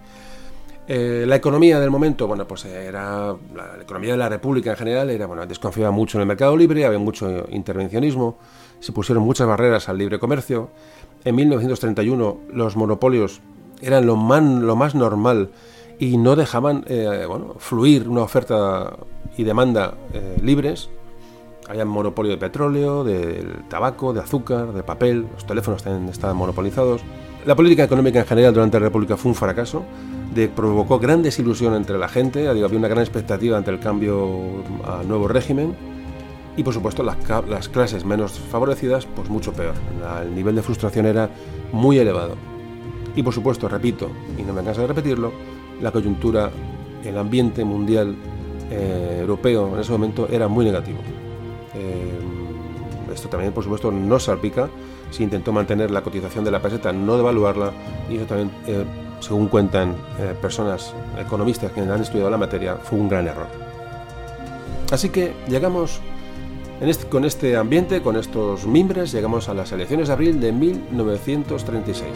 Eh, la economía del momento, bueno, pues era la, economía de la República en general era, bueno, desconfiaba mucho en el mercado libre, había mucho intervencionismo, se pusieron muchas barreras al libre comercio. En 1931 los monopolios eran lo más, lo más normal y no dejaban, eh, bueno, fluir una oferta y demanda eh, libres. Había monopolio de petróleo, del tabaco, de azúcar, de papel, los teléfonos también estaban monopolizados. La política económica en general durante la República fue un fracaso provocó gran desilusión entre la gente, había una gran expectativa ante el cambio al nuevo régimen y por supuesto las, las clases menos favorecidas pues mucho peor. el nivel de frustración era muy elevado. Y por supuesto, repito, y no me canso de repetirlo, la coyuntura, el ambiente mundial eh, europeo en ese momento era muy negativo. Eh, esto también, por supuesto, no salpica. Se intentó mantener la cotización de la peseta, no devaluarla, y eso también eh, según cuentan eh, personas economistas que han estudiado la materia, fue un gran error. Así que llegamos con este ambiente, con estos mimbres, llegamos a las elecciones de abril de 1936.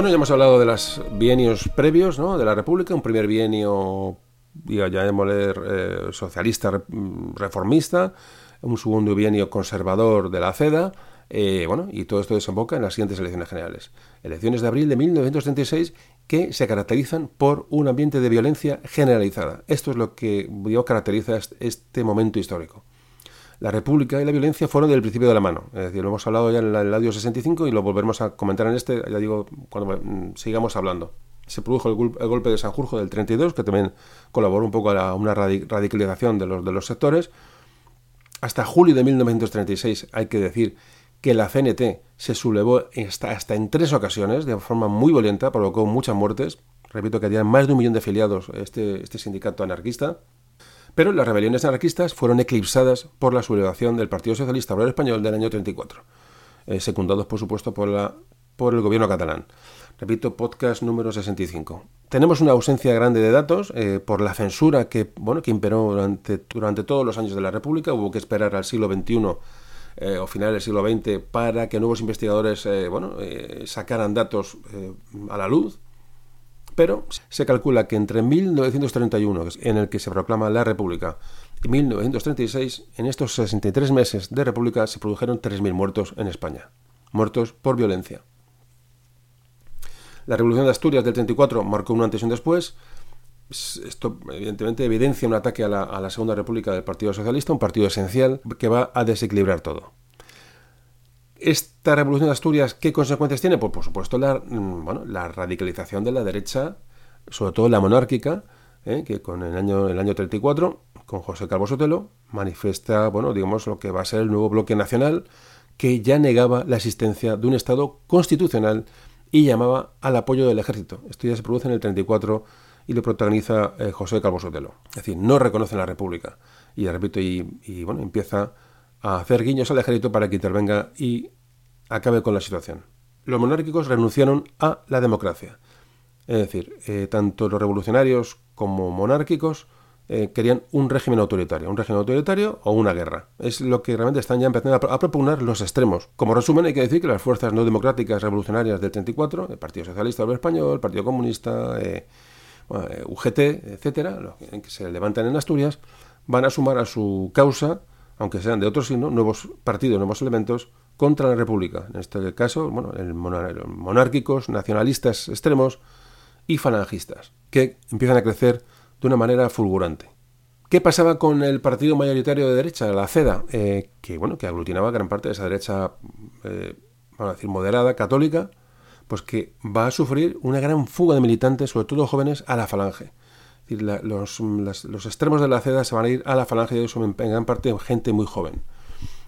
Bueno, ya hemos hablado de los bienios previos ¿no? de la República, un primer bienio, ya llamémosle eh, socialista reformista, un segundo bienio conservador de la CEDA, eh, bueno, y todo esto desemboca en las siguientes elecciones generales. Elecciones de abril de 1936 que se caracterizan por un ambiente de violencia generalizada. Esto es lo que yo caracteriza este momento histórico la República y la violencia fueron del principio de la mano. Es decir, lo hemos hablado ya en el audio 65 y lo volveremos a comentar en este, ya digo, cuando mm, sigamos hablando. Se produjo el, golpe de Sanjurjo del 32, que también colaboró un poco a una radicalización de los, de los sectores. Hasta julio de 1936 hay que decir que la CNT se sublevó hasta, hasta en tres ocasiones de forma muy violenta, provocó muchas muertes. Repito que había más de un millón de afiliados este, este sindicato anarquista. Pero las rebeliones anarquistas fueron eclipsadas por la sublevación del Partido Socialista Obrero Español del año 34, eh, secundados por supuesto por, la, por el gobierno catalán. Repito, podcast número 65. Tenemos una ausencia grande de datos eh, por la censura que, bueno, que imperó durante, durante todos los años de la República. Hubo que esperar al siglo XXI eh, o final del siglo XX para que nuevos investigadores bueno, sacaran datos a la luz pero se calcula que entre 1931, en el que se proclama la República, y 1936, en estos 63 meses de República, se produjeron 3.000 muertos en España. Muertos por violencia. La Revolución de Asturias del 34 marcó un antes y un después. Esto, evidentemente, evidencia un ataque a la, a la Segunda República del Partido Socialista, un partido esencial que va a desequilibrar todo. ¿Esta revolución de Asturias qué consecuencias tiene? Pues por supuesto la, mm, radicalización de la derecha, sobre todo la monárquica, ¿eh? que con el año, año 34, con José Calvo Sotelo, manifiesta, bueno, digamos, lo que va a ser el nuevo bloque nacional, que ya negaba la existencia de un Estado constitucional y llamaba al apoyo del ejército. Esto ya se produce en el 34 y lo protagoniza eh, José Calvo Sotelo. Es decir, no reconoce la República. Y repito, y, y bueno, empieza a hacer guiños al ejército para que intervenga y acabe con la situación. Los monárquicos renunciaron a la democracia. Es decir, eh, tanto los revolucionarios como monárquicos eh, querían un régimen autoritario, un régimen autoritario o una guerra. Es lo que realmente están ya empezando a, proponer los extremos. Como resumen, hay que decir que las fuerzas no democráticas revolucionarias del 34, el Partido Socialista Obrero Español, el Partido Comunista, eh, UGT, etcétera, que se levantan en Asturias, van a sumar a su causa aunque sean de otro signo, nuevos partidos, nuevos elementos contra la República. En este caso, bueno, el monárquicos, nacionalistas extremos y falangistas, que empiezan a crecer de una manera fulgurante. ¿Qué pasaba con el partido mayoritario de derecha, la CEDA? Eh, que bueno, que aglutinaba gran parte de esa derecha, eh, vamos a decir, moderada, católica, pues que va a sufrir una gran fuga de militantes, sobre todo jóvenes, a la falange los, extremos de la CEDA se van a ir a la falange de eso en gran parte gente muy joven.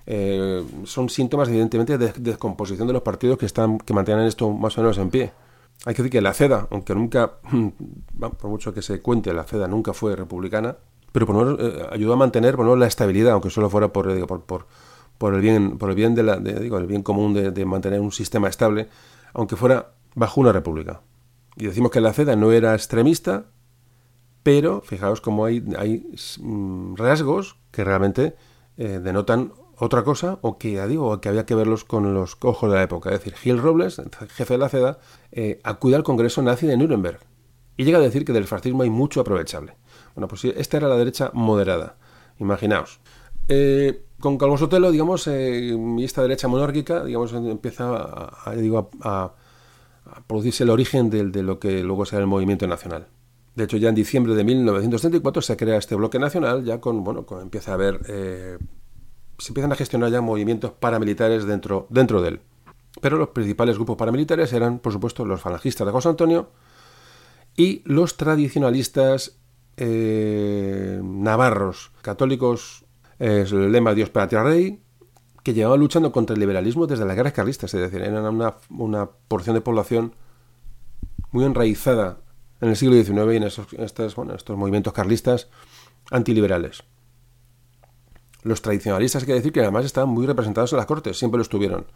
Eh, son síntomas, evidentemente, de, descomposición de los partidos que, están, que mantienen esto más o menos en pie. Hay que decir que la CEDA, aunque nunca, por mucho que se cuente, la CEDA nunca fue republicana, pero por eh, ayudó a mantener por la estabilidad, aunque solo fuera por, por, el bien, por el bien, de la, bien común de mantener un sistema estable, aunque fuera bajo una república. Y decimos que la CEDA no era extremista, pero fijaos cómo hay, mm, rasgos que realmente eh, denotan otra cosa o que digo que había que verlos con los ojos de la época. Es decir, Gil Robles, jefe de la CEDA, eh, acude al Congreso nazi de Nuremberg y llega a decir que del fascismo hay mucho aprovechable. Bueno, pues esta era la derecha moderada. Imaginaos. Eh, con Calvo Sotelo, digamos, y esta derecha monárquica, digamos, empieza a, digo, a, producirse el origen de, de, lo que luego será el movimiento nacional. De hecho, ya en diciembre de 1934 se crea este bloque nacional, ya con, bueno, empieza a haber, eh, se empiezan a gestionar ya movimientos paramilitares dentro, dentro de él. Pero los principales grupos paramilitares eran, por supuesto, los falangistas de José Antonio y los tradicionalistas eh, navarros, católicos, el lema Dios patria rey, que llevaban luchando contra el liberalismo desde las guerras carlistas, es decir, eran una, una porción de población muy enraizada en el siglo XIX y en estos, movimientos carlistas antiliberales. Los tradicionalistas, hay que decir que además estaban muy representados en las cortes, siempre lo estuvieron.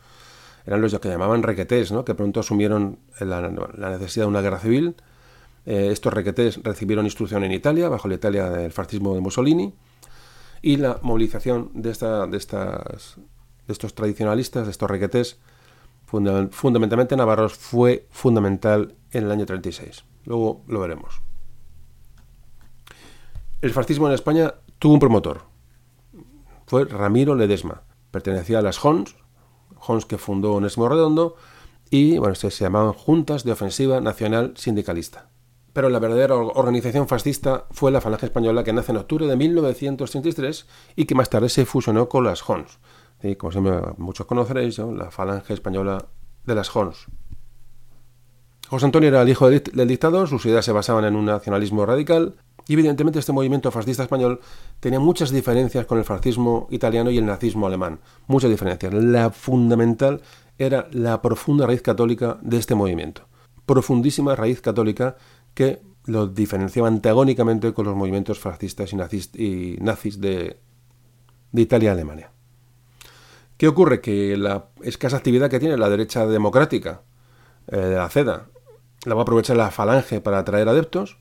Eran los que llamaban requetés, ¿no? que pronto asumieron la, necesidad de una guerra civil. Eh, estos requetés recibieron instrucción en Italia, bajo la Italia del fascismo de Mussolini, y la movilización de, estos tradicionalistas, de estos requetés, fundamentalmente navarros, fue fundamental en el año 36. Luego lo veremos. El fascismo en España tuvo un promotor. Fue Ramiro Ledesma. Pertenecía a las Hons, Hons que fundó Onésimo Redondo, y bueno, se, llamaban Juntas de Ofensiva Nacional Sindicalista. Pero la verdadera organización fascista fue la Falange Española que nace en octubre de 1933 y que más tarde se fusionó con las Hons. Y como siempre muchos conoceréis, la Falange Española de las Hons. José Antonio era el hijo del dictador, sus ideas se basaban en un nacionalismo radical y evidentemente este movimiento fascista español tenía muchas diferencias con el fascismo italiano y el nazismo alemán. Muchas diferencias. La fundamental era la profunda raíz católica de este movimiento. Profundísima raíz católica que lo diferenciaba antagónicamente con los movimientos fascistas y, nazis de, Italia y Alemania. ¿Qué ocurre? Que la escasa actividad que tiene la derecha democrática eh, de la CEDA la va a aprovechar la falange para atraer adeptos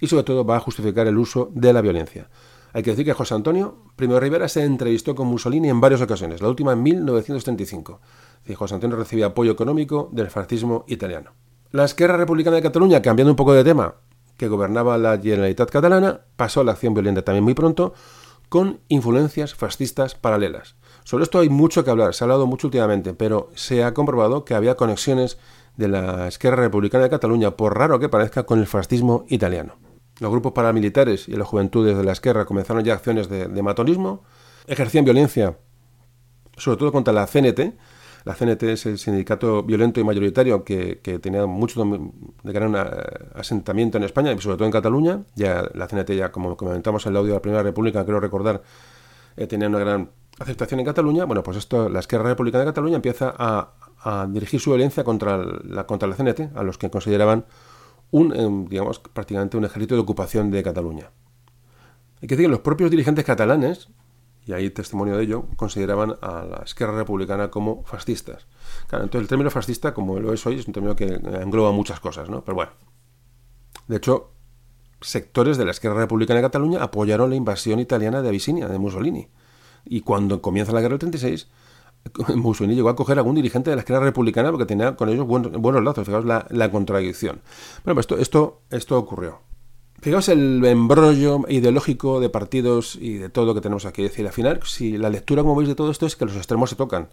y sobre todo va a justificar el uso de la violencia. Hay que decir que José Antonio Primo Rivera se entrevistó con Mussolini en varias ocasiones, la última en 1935. Y José Antonio recibía apoyo económico del fascismo italiano. La Esquerra Republicana de Cataluña, cambiando un poco de tema, que gobernaba la Generalitat catalana, pasó a la acción violenta también muy pronto, con influencias fascistas paralelas. Sobre esto hay mucho que hablar, se ha hablado mucho últimamente, pero se ha comprobado que había conexiones de la Esquerra Republicana de Cataluña, por raro que parezca, con el fascismo italiano. Los grupos paramilitares y las juventudes de la Esquerra comenzaron ya acciones de, matonismo, ejercían violencia, sobre todo contra la CNT, La CNT es el sindicato violento y mayoritario que, tenía mucho de gran eh, asentamiento en España y sobre todo en Cataluña. Ya la CNT, ya como comentamos en el audio de la Primera República, creo recordar, eh, tenía una gran aceptación en Cataluña. Bueno, pues esto, la Esquerra Republicana de Cataluña empieza a, dirigir su violencia contra la, contra la CNT, a los que consideraban un, em, digamos, prácticamente un ejército de ocupación de Cataluña. Hay que decir que los propios dirigentes catalanes y hay testimonio de ello, consideraban a la izquierda republicana como fascistas. Claro, entonces el término fascista, como lo es hoy, es un término que engloba muchas cosas, ¿no? Pero bueno. De hecho, sectores de la izquierda republicana de Cataluña apoyaron la invasión italiana de Abisinia, de Mussolini. Y cuando comienza la guerra del 36, Mussolini llegó a coger a algún dirigente de la izquierda republicana porque tenía con ellos buenos, lazos. Fijaos la, contradicción. Bueno, pues esto, ocurrió. Fijaos el embrollo ideológico de partidos y de todo lo que tenemos aquí. Es decir, al final, si la lectura, como veis, de todo esto es que los extremos se tocan.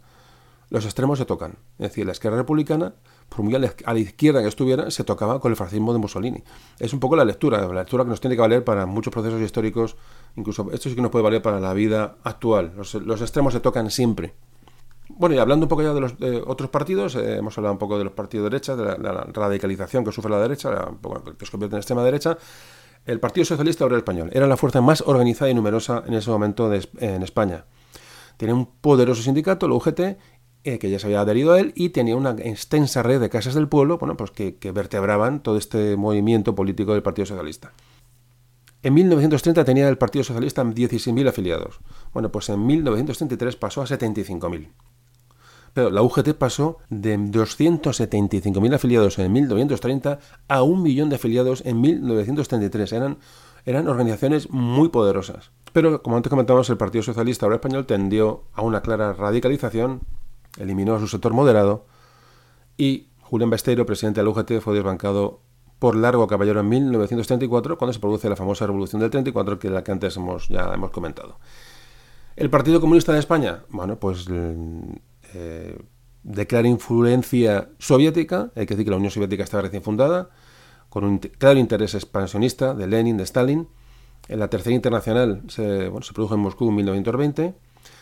Los extremos se tocan. Es decir, la izquierda republicana, por muy a la izquierda que estuviera, se tocaba con el fascismo de Mussolini. Es un poco la lectura, la lectura que nos tiene que valer para muchos procesos históricos, incluso esto sí que nos puede valer para la vida actual. Los, extremos se tocan siempre. Bueno, y hablando un poco ya de los otros partidos, eh, hemos hablado un poco de los partidos de derecha, de la, radicalización que sufre la derecha, que se convierte en extrema derecha. El Partido Socialista Obrero Español era la fuerza más organizada y numerosa en ese momento en España. Tenía un poderoso sindicato, la UGT, eh, que ya se había adherido a él, y tenía una extensa red de casas del pueblo bueno, pues que, que vertebraban todo este movimiento político del Partido Socialista. En 1930 tenía el Partido Socialista 16.000 afiliados. Bueno, pues en 1933 pasó a 75.000. Pero la UGT pasó de 275.000 afiliados en 1930 a un millón de afiliados en 1933. Eran, eran organizaciones muy poderosas. Pero, como antes comentamos, el Partido Socialista Obrero Español tendió a una clara radicalización, eliminó a su sector moderado y Julián Besteiro, presidente de la UGT, fue desbancado por Largo Caballero en 1934, cuando se produce la famosa Revolución del 34, que es la que antes hemos, ya hemos comentado. El Partido Comunista de España, bueno, pues eh, de clara influencia soviética, hay que decir que la Unión Soviética estaba recién fundada, con un claro interés expansionista de Lenin, de Stalin. En la Tercera Internacional se, se produjo en Moscú en 1920.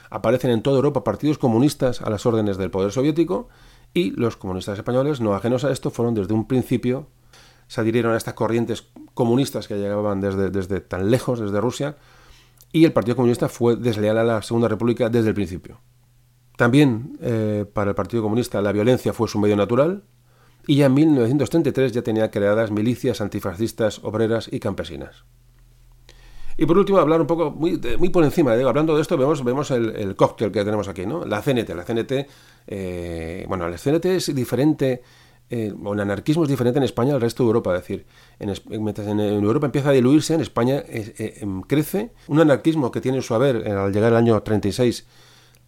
Aparecen en toda Europa partidos comunistas a las órdenes del poder soviético y los comunistas españoles, no ajenos a esto, fueron desde un principio, se adhirieron a estas corrientes comunistas que llegaban desde, desde tan lejos, desde Rusia, y el Partido Comunista fue desleal a la Segunda República desde el principio. También eh, para el Partido Comunista la violencia fue su medio natural y ya en 1933 ya tenía creadas milicias antifascistas, obreras y campesinas. Y por último, hablar un poco, muy, muy por encima, ¿eh? hablando de esto, vemos, vemos el, cóctel que tenemos aquí, ¿no? La CNT. La CNT, eh, bueno, la CNT es diferente, o el anarquismo es diferente en España al resto de Europa. Es decir, en, en, Europa empieza a diluirse, en España em, crece. Un anarquismo que tiene su haber al llegar el año 36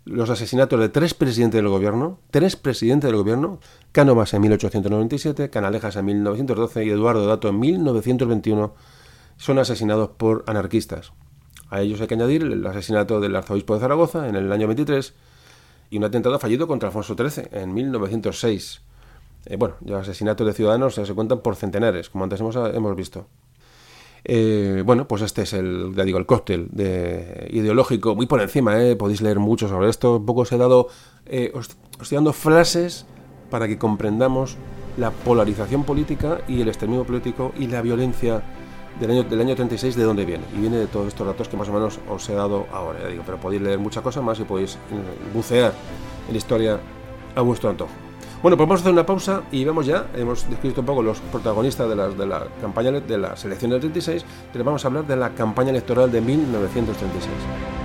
los asesinatos de tres presidentes del gobierno, tres presidentes del gobierno, Cánovas en 1897, Canalejas en 1912 y Eduardo Dato en 1921, son asesinados por anarquistas. A ellos hay que añadir el asesinato del arzobispo de Zaragoza en el año 23 y un atentado fallido contra Alfonso XIII en 1906. Eh, bueno, los asesinatos de ciudadanos se cuentan por centenares, como antes hemos, hemos visto. Eh, bueno, pues este es el, ya digo, el cóctel de, ideológico, muy por encima, ¿eh? podéis leer mucho sobre esto. Un poco os he dado, eh, os, estoy dando frases para que comprendamos la polarización política y el extremismo político y la violencia del año, del año 36 de dónde viene. Y viene de todos estos datos que más o menos os he dado ahora, pero podéis leer muchas cosas más y podéis bucear en la historia a vuestro antojo. Bueno, pues vamos a hacer una pausa y vemos ya, hemos descrito un poco los protagonistas de, las, la campaña de la selección del 36, pero vamos a hablar de la campaña electoral de 1936.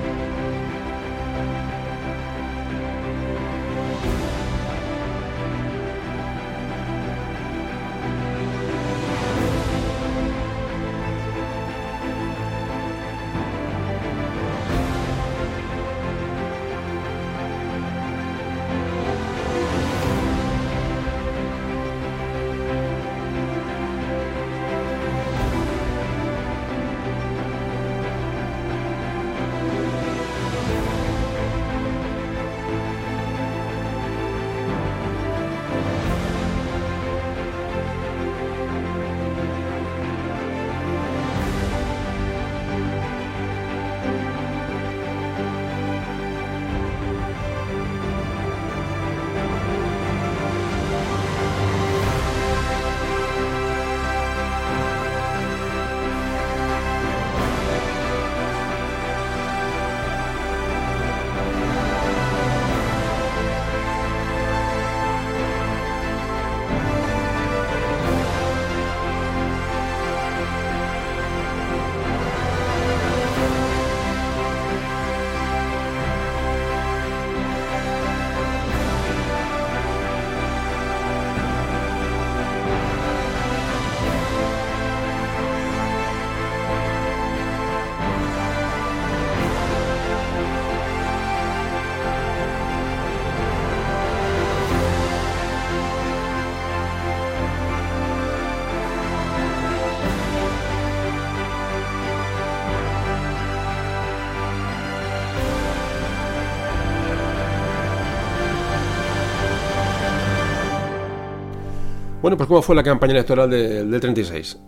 Bueno, pues ¿cómo fue la campaña electoral del 36?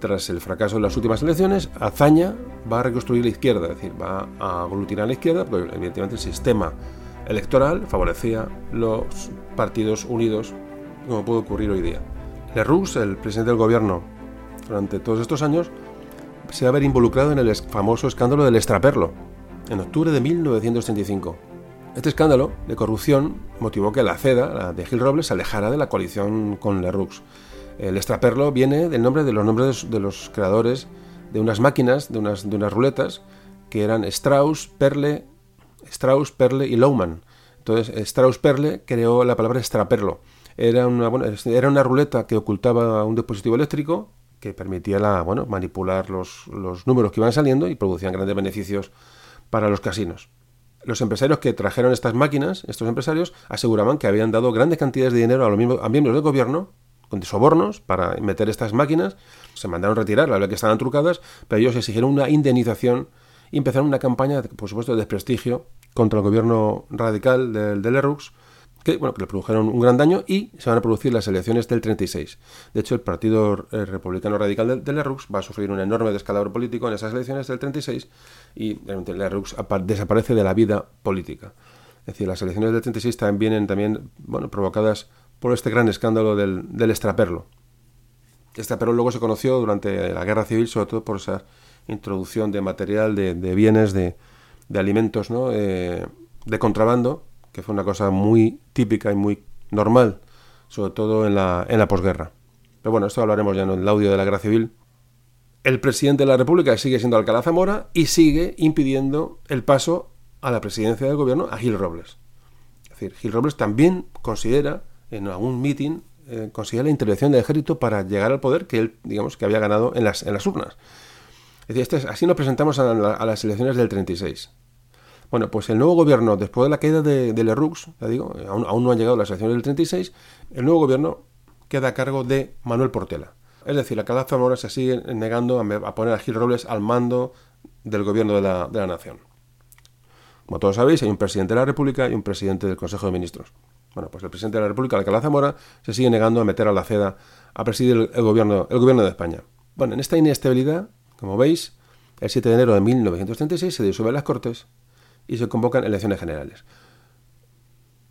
Tras el fracaso de las últimas elecciones, Azaña va a reconstruir la izquierda, es decir, va a aglutinar la izquierda, porque evidentemente el sistema electoral favorecía los partidos unidos, como puede ocurrir hoy día. Lerroux, el presidente del gobierno durante todos estos años, se va a ver involucrado en el famoso escándalo del extraperlo, en octubre de 1935. Este escándalo de corrupción motivó que la CEDA, la de Gil Robles, se alejara de la coalición con Lerroux. El extraperlo viene del nombre de los nombres de los creadores de unas máquinas, de unas, de unas ruletas, que eran Strauss, Perle, Strauss, Perle y Lowman. Entonces, Strauss Perle creó la palabra extraperlo. Era una, era una ruleta que ocultaba un dispositivo eléctrico que permitía la, bueno, manipular los, los números que iban saliendo y producían grandes beneficios para los casinos los empresarios que trajeron estas máquinas, estos empresarios, aseguraban que habían dado grandes cantidades de dinero a los mismos, a miembros del gobierno con sobornos para meter estas máquinas. Se mandaron retirar, la verdad que estaban trucadas, pero ellos exigieron una indemnización y empezaron una campaña, por supuesto, de desprestigio contra el gobierno radical del de Lerux que, bueno, que le produjeron un gran daño y se van a producir las elecciones del 36. De hecho, el Partido eh, Republicano Radical de, de Lerroux va a sufrir un enorme descalabro político en esas elecciones del 36 y Lerroux desaparece de la vida política. Es decir, las elecciones del 36 también vienen también, bueno, provocadas por este gran escándalo del, del extraperlo. Extraperlo luego se conoció durante la guerra civil, sobre todo por esa introducción de material, de, bienes, de, alimentos, ¿no? Eh, de contrabando que fue una cosa muy típica y muy normal, sobre todo en la, en la posguerra. Pero bueno, esto hablaremos ya en el audio de la guerra civil. El presidente de la República sigue siendo Alcalá Zamora y sigue impidiendo el paso a la presidencia del gobierno a Gil Robles. Es decir, Gil Robles también considera, en algún mitin, eh, considera la intervención del ejército para llegar al poder que él, digamos, que había ganado en las, en las urnas. Es decir, este así nos presentamos a, a las elecciones del 36. Bueno, pues el nuevo gobierno, después de la caída de, de Lerroux, ya digo, aún, no han llegado las elecciones del 36, el nuevo gobierno queda a cargo de Manuel Portela. Es decir, la Calá Zamora se sigue negando a, poner a Gil Robles al mando del gobierno de la, de la nación. Como todos sabéis, hay un presidente de la República y un presidente del Consejo de Ministros. Bueno, pues el presidente de la República, Alcalá Zamora, se sigue negando a meter a la CEDA a presidir el, gobierno, el gobierno de España. Bueno, en esta inestabilidad, como veis, el 7 de enero de 1936 se disuelven las Cortes y se convocan elecciones generales.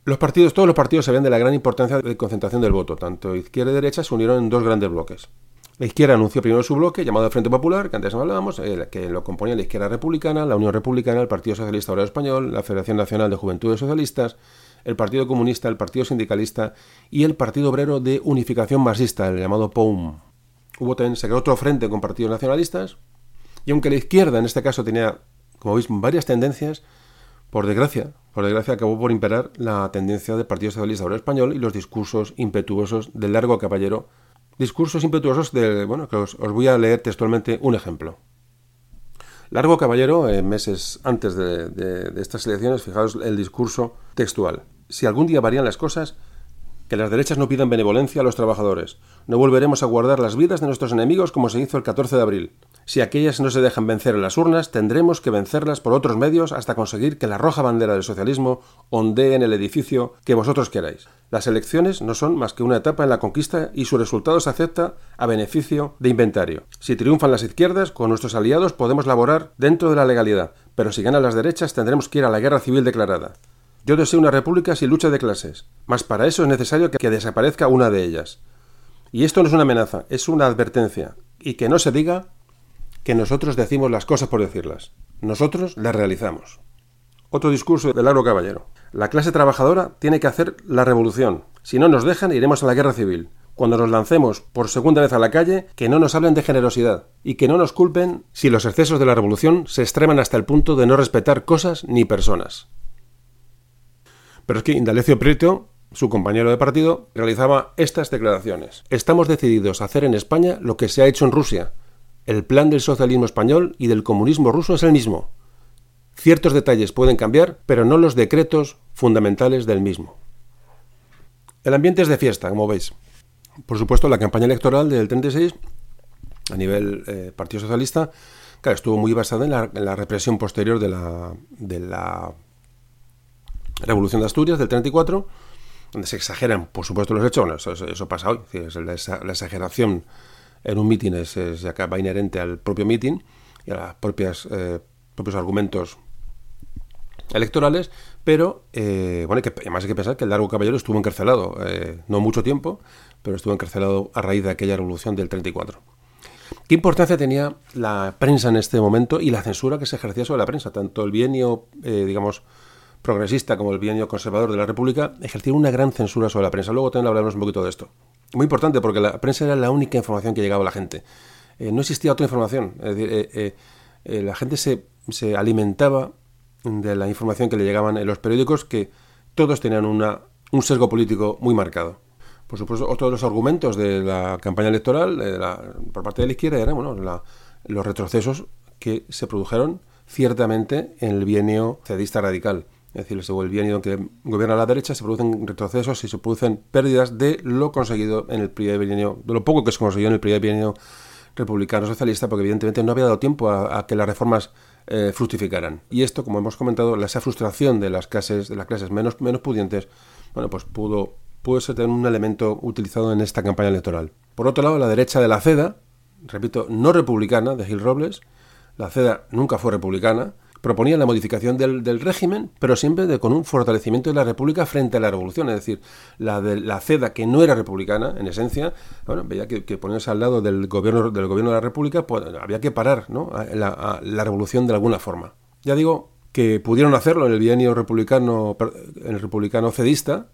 Los partidos, todos los partidos sabían de la gran importancia de concentración del voto. Tanto izquierda y derecha se unieron en dos grandes bloques. La izquierda anunció primero su bloque, llamado el Frente Popular, que antes hablábamos, que lo componía la Izquierda Republicana, la Unión Republicana, el Partido Socialista Obrero Español, la Federación Nacional de Juventudes Socialistas, el Partido Comunista, el Partido Sindicalista y el Partido Obrero de Unificación Marxista, el llamado POUM. Hubo también, se creó otro frente con partidos nacionalistas, y aunque la izquierda en este caso tenía, como veis, varias tendencias, por desgracia, por desgracia acabó por imperar la tendencia del Partido Socialista Obrero Español y los discursos impetuosos del largo caballero. Discursos impetuosos de, bueno, que os, voy a leer textualmente un ejemplo. Largo Caballero, eh, meses antes de, de, estas elecciones, fijaos el discurso textual. Si algún día varían las cosas, que las derechas no pidan benevolencia a los trabajadores. No volveremos a guardar las vidas de nuestros enemigos como se hizo el 14 de abril. Si aquellas no se dejan vencer en las urnas, tendremos que vencerlas por otros medios hasta conseguir que la roja bandera del socialismo ondee en el edificio que vosotros queráis. Las elecciones no son más que una etapa en la conquista y su resultado se acepta a beneficio de inventario. Si triunfan las izquierdas, con nuestros aliados podemos laborar dentro de la legalidad, pero si ganan las derechas tendremos que ir a la guerra civil declarada. Yo deseo una república sin lucha de clases, mas para eso es necesario que desaparezca una de ellas. Y esto no es una amenaza, es una advertencia, y que no se diga que nosotros decimos las cosas por decirlas. Nosotros las realizamos. Otro discurso de Largo Caballero. La clase trabajadora tiene que hacer la revolución. Si no nos dejan, iremos a la guerra civil. Cuando nos lancemos por segunda vez a la calle, que no nos hablen de generosidad y que no nos culpen si los excesos de la revolución se extreman hasta el punto de no respetar cosas ni personas. Pero es que Indalecio Prieto, su compañero de partido, realizaba estas declaraciones. Estamos decididos a hacer en España lo que se ha hecho en Rusia, el plan del socialismo español y del comunismo ruso es el mismo. Ciertos detalles pueden cambiar, pero no los decretos fundamentales del mismo. El ambiente es de fiesta, como veis. Por supuesto, la campaña electoral del 36, a nivel eh, Partido Socialista, estuvo muy basada en la, represión posterior de la, de la Revolución de Asturias del 34 donde se exageran, por supuesto, los hechos. eso, pasa hoy. la, exageración en un mitin es, es, acaba inherente al propio mitin y a los eh, propios argumentos electorales, pero eh, bueno, que, además hay que pensar que el Largo Caballero estuvo encarcelado, eh, no mucho tiempo, pero estuvo encarcelado a raíz de aquella revolución del 34. ¿Qué importancia tenía la prensa en este momento y la censura que se ejercía sobre la prensa? Tanto el bienio, digamos, progresista como el bienio conservador de la República ejercieron una gran censura sobre la prensa. Luego también hablaremos un poquito de esto. Muy importante porque la prensa era la única información que llegaba a la gente. Eh, no existía otra información. Es decir, eh, eh, la gente se, se, alimentaba de la información que le llegaban en los periódicos que todos tenían una, un sesgo político muy marcado. Por supuesto, otro de los argumentos de la campaña electoral por parte de la izquierda eran bueno, los retrocesos que se produjeron ciertamente en el bienio cedista radical. Es decir, el bienio que gobierna la derecha se producen retrocesos y se producen pérdidas de lo conseguido en el primer bienio, de lo poco que se consiguió en el primer bienio republicano socialista, porque evidentemente no había dado tiempo a, que las reformas eh, fructificaran. Y esto, como hemos comentado, esa frustración de las clases, de las clases menos, menos pudientes, bueno, pues pudo, pudo ser un elemento utilizado en esta campaña electoral. Por otro lado, la derecha de la CEDA, repito, no republicana, de Gil Robles, la CEDA nunca fue republicana, proponía la modificación del, régimen, pero siempre con un fortalecimiento de la República frente a la revolución. Es decir, la de la CEDA, que no era republicana, en esencia, bueno, veía que, que ponerse al lado del gobierno, del gobierno de la República, pues, había que parar ¿no? la, revolución de alguna forma. Ya digo que pudieron hacerlo en el bienio republicano, en el republicano cedista,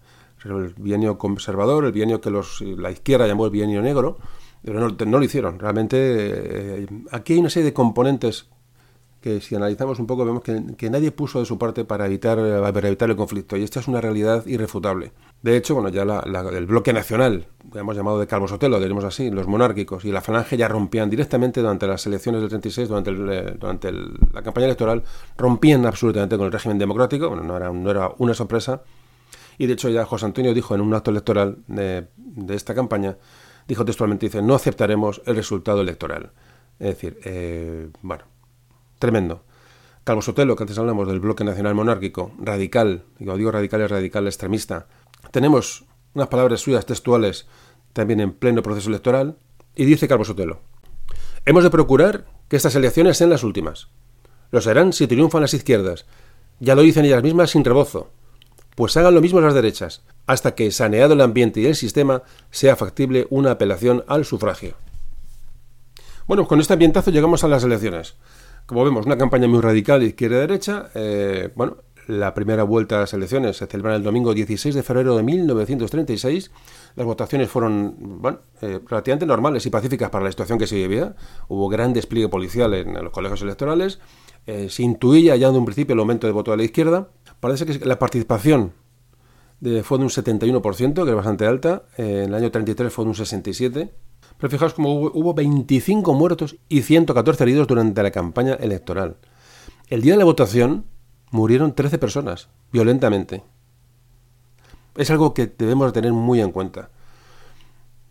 el bienio conservador, el bienio que los, la izquierda llamó el bienio negro, pero no, no lo hicieron. Realmente eh, aquí hay una serie de componentes que si analizamos un poco vemos que, nadie puso de su parte para evitar, para evitar el conflicto y esta es una realidad irrefutable. De hecho, bueno, ya el bloque nacional, hemos llamado de Calvo Sotelo, diremos así, los monárquicos y la falange ya rompían directamente durante las elecciones del 36, durante, eh, durante la campaña electoral, rompían absolutamente con el régimen democrático, bueno, no era, no era una sorpresa, y de hecho ya José Antonio dijo en un acto electoral de, esta campaña, dijo textualmente, dice, no aceptaremos el resultado electoral. Es decir, eh, bueno, Tremendo. Calvo Sotelo, que antes hablamos del bloque nacional monárquico, radical, digo, digo radical es radical extremista. Tenemos unas palabras suyas textuales también en pleno proceso electoral, y dice Calvo Sotelo, hemos de procurar que estas elecciones sean las últimas. Lo serán si triunfan las izquierdas. Ya lo dicen ellas mismas sin rebozo. Pues hagan lo mismo las derechas, hasta que, saneado el ambiente y el sistema, sea factible una apelación al sufragio. Bueno, con este ambientazo llegamos a las elecciones. Como vemos, una campaña muy radical izquierda-derecha. Eh, bueno, la primera vuelta a las elecciones se celebra el domingo 16 de febrero de 1936. Las votaciones fueron bueno, eh, relativamente normales y pacíficas para la situación que se vivía. Hubo gran despliegue policial en, los colegios electorales. Eh, se intuía ya de un principio el aumento de voto de la izquierda. Parece que la participación fue de un 71%, que es bastante alta. en el año 33 fue de un 67%. Pero fijaos como hubo, 25 muertos y 114 heridos durante la campaña electoral. El día de la votación murieron 13 personas, violentamente. Es algo que debemos tener muy en cuenta.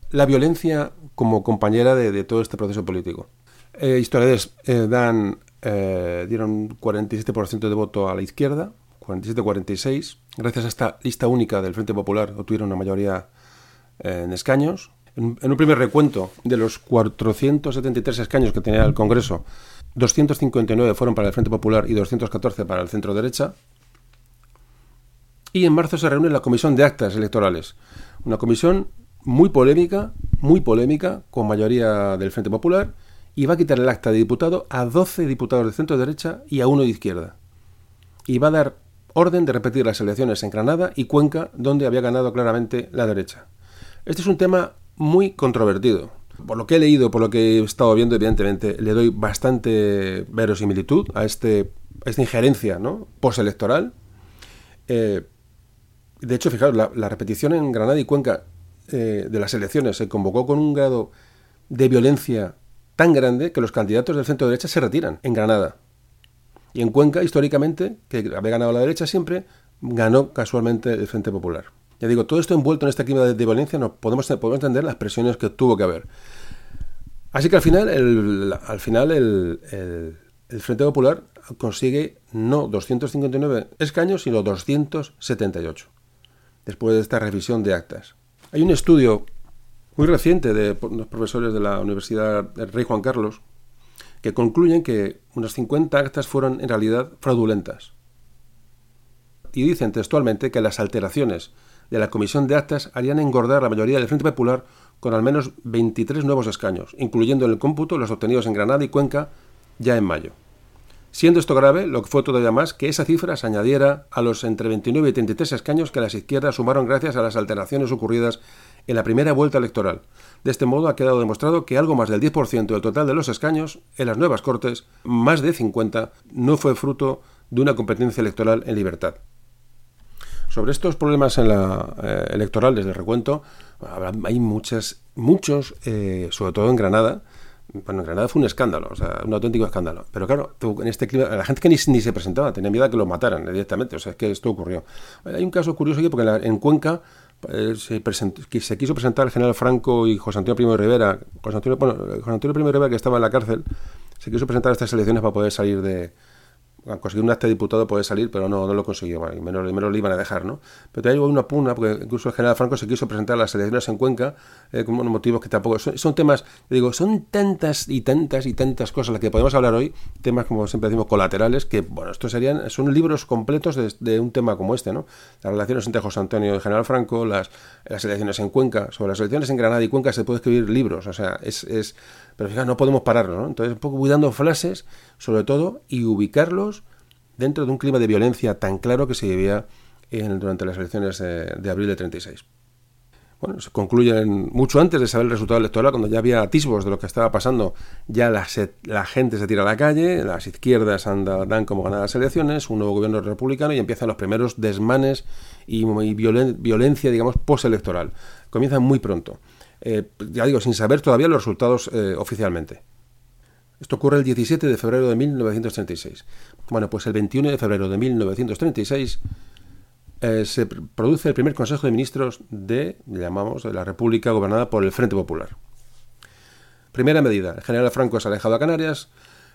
La violencia como compañera de, todo este proceso político. Eh, historiadores eh, dan, eh, dieron 47% de voto a la izquierda, 47-46. Gracias a esta lista única del Frente Popular obtuvieron una mayoría eh, en escaños. En, un primer recuento de los 473 escaños que tenía el Congreso, 259 fueron para el Frente Popular y 214 para el centro derecha. Y en marzo se reúne la Comisión de Actas Electorales, una comisión muy polémica, muy polémica, con mayoría del Frente Popular, y va a quitar el acta de diputado a 12 diputados de centro derecha y a uno de izquierda. Y va a dar orden de repetir las elecciones en Granada y Cuenca, donde había ganado claramente la derecha. Este es un tema muy controvertido. Por lo que he leído, por lo que he estado viendo, evidentemente, le doy bastante verosimilitud a, este, esta injerencia ¿no? postelectoral. Eh, de hecho, fijaros, la, repetición en Granada y Cuenca eh, de las elecciones se convocó con un grado de violencia tan grande que los candidatos del centro derecha se retiran en Granada. Y en Cuenca, históricamente, que había ganado la derecha siempre, ganó casualmente el Frente Popular. Ya digo, todo esto envuelto en este clima de, violencia, no podemos, entender las presiones que tuvo que haber. Así que al final, el, al final el, Frente Popular consigue no 259 escaños, sino 278. después de esta revisión de actas. Hay un estudio muy reciente de los profesores de la Universidad Rey Juan Carlos que concluyen que unas 50 actas fueron en realidad fraudulentas. Y dicen textualmente que las alteraciones de la comisión de actas harían engordar la mayoría del Frente Popular con al menos 23 nuevos escaños, incluyendo en el cómputo los obtenidos en Granada y Cuenca ya en mayo. Siendo esto grave, lo que fue todavía más que esa cifra se añadiera a los entre 29 y 33 escaños que las izquierdas sumaron gracias a las alteraciones ocurridas en la primera vuelta electoral. De este modo ha quedado demostrado que algo más del 10% del total de los escaños en las nuevas Cortes, más de 50, no fue fruto de una competencia electoral en libertad. Sobre estos problemas en la, eh, electorales del recuento, hay muchas, muchos, eh, sobre todo en Granada, bueno, en Granada fue un escándalo, o sea, un auténtico escándalo. Pero claro, en este clima, la gente que ni, se presentaba tenía miedo a que lo mataran directamente, o sea, es que esto ocurrió. Hay un caso curioso aquí, porque en, Cuenca eh, se, se, quiso presentar el general Franco y José Antonio Primo Rivera, José Antonio, bueno, José Antonio Rivera, que estaba en la cárcel, se quiso presentar a estas elecciones para poder salir de, conseguir un acta de diputado puede salir, pero no, no lo consiguió, y menos, menos lo iban a dejar, ¿no? Pero hay una pugna, porque incluso el general Franco se quiso presentar a las elecciones en Cuenca, eh, con motivos que tampoco... Son, temas, digo, son tantas y tantas y tantas cosas las que podemos hablar hoy, temas como siempre decimos colaterales, que, bueno, estos serían, son libros completos de, un tema como este, ¿no? Las relaciones entre José Antonio y el general Franco, las, las elecciones en Cuenca, sobre las elecciones en Granada y Cuenca se puede escribir libros, o sea, es... es pero fíjate, no podemos pararlo, ¿no? Entonces, un poco cuidando frases, sobre todo, y ubicarlos dentro de un clima de violencia tan claro que se vivía durante las elecciones de, abril de 36. Bueno, se concluyen mucho antes de saber el resultado electoral, cuando ya había atisbos de lo que estaba pasando, ya la, gente se tira a la calle, las izquierdas dan como ganadas las elecciones, un nuevo gobierno republicano y empiezan los primeros desmanes y, violencia, digamos, postelectoral. Comienzan muy pronto. Eh, ya digo, sin saber todavía los resultados eh, oficialmente. Esto ocurre el 17 de febrero de 1936. Bueno, pues el 21 de febrero de 1936 eh, se produce el primer Consejo de Ministros de, llamamos, de la República gobernada por el Frente Popular. Primera medida, el general Franco es alejado a Canarias,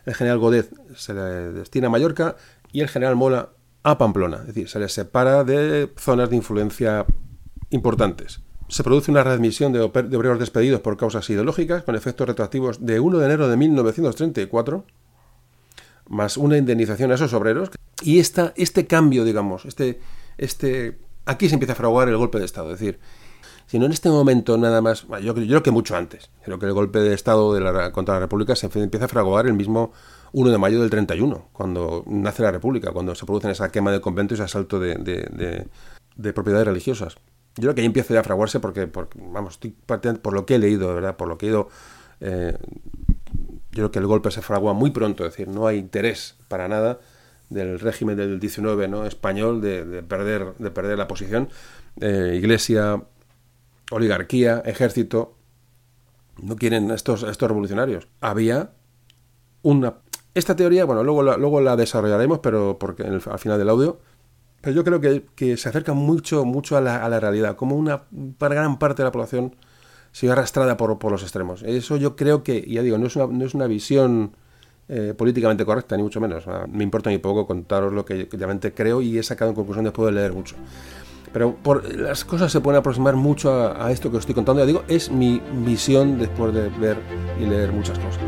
el general Godet se le destina a Mallorca y el general Mola a Pamplona, es decir, se le separa de zonas de influencia importantes se produce una readmisión de, obreros despedidos por causas ideológicas con efectos retroactivos de 1 de enero de 1934, más una indemnización a esos obreros. Y esta, este cambio, digamos, este, este, aquí se empieza a fraguar el golpe de Estado. Es decir, si no en este momento nada más, yo, creo que mucho antes, creo que el golpe de Estado de la, contra la República se empieza a fraguar el mismo 1 de mayo del 31, cuando nace la República, cuando se produce esa quema de convento y ese asalto de, de propiedades religiosas. Yo creo que ahí empieza a fraguarse porque, vamos, estoy por lo que he leído, ¿verdad? Por lo que he ido. Eh, yo creo que el golpe se fragua muy pronto, es decir, no hay interés para nada del régimen del 19 ¿no? español de, perder, de perder la posición. Eh, iglesia, oligarquía, ejército, no quieren estos, estos revolucionarios. Había una... Esta teoría, bueno, luego la, luego la desarrollaremos, pero porque al final del audio, yo creo que, se acerca mucho, mucho a la, realidad, como una para gran parte de la población se ve arrastrada por, por los extremos. Eso yo creo que, ya digo, no es una, no es una visión eh, políticamente correcta, ni mucho menos. me importa muy poco contaros lo que realmente creo y he sacado en conclusión después de leer mucho. Pero por, las cosas se pueden aproximar mucho a, a esto que os estoy contando. Ya digo, es mi visión después de ver y leer muchas cosas.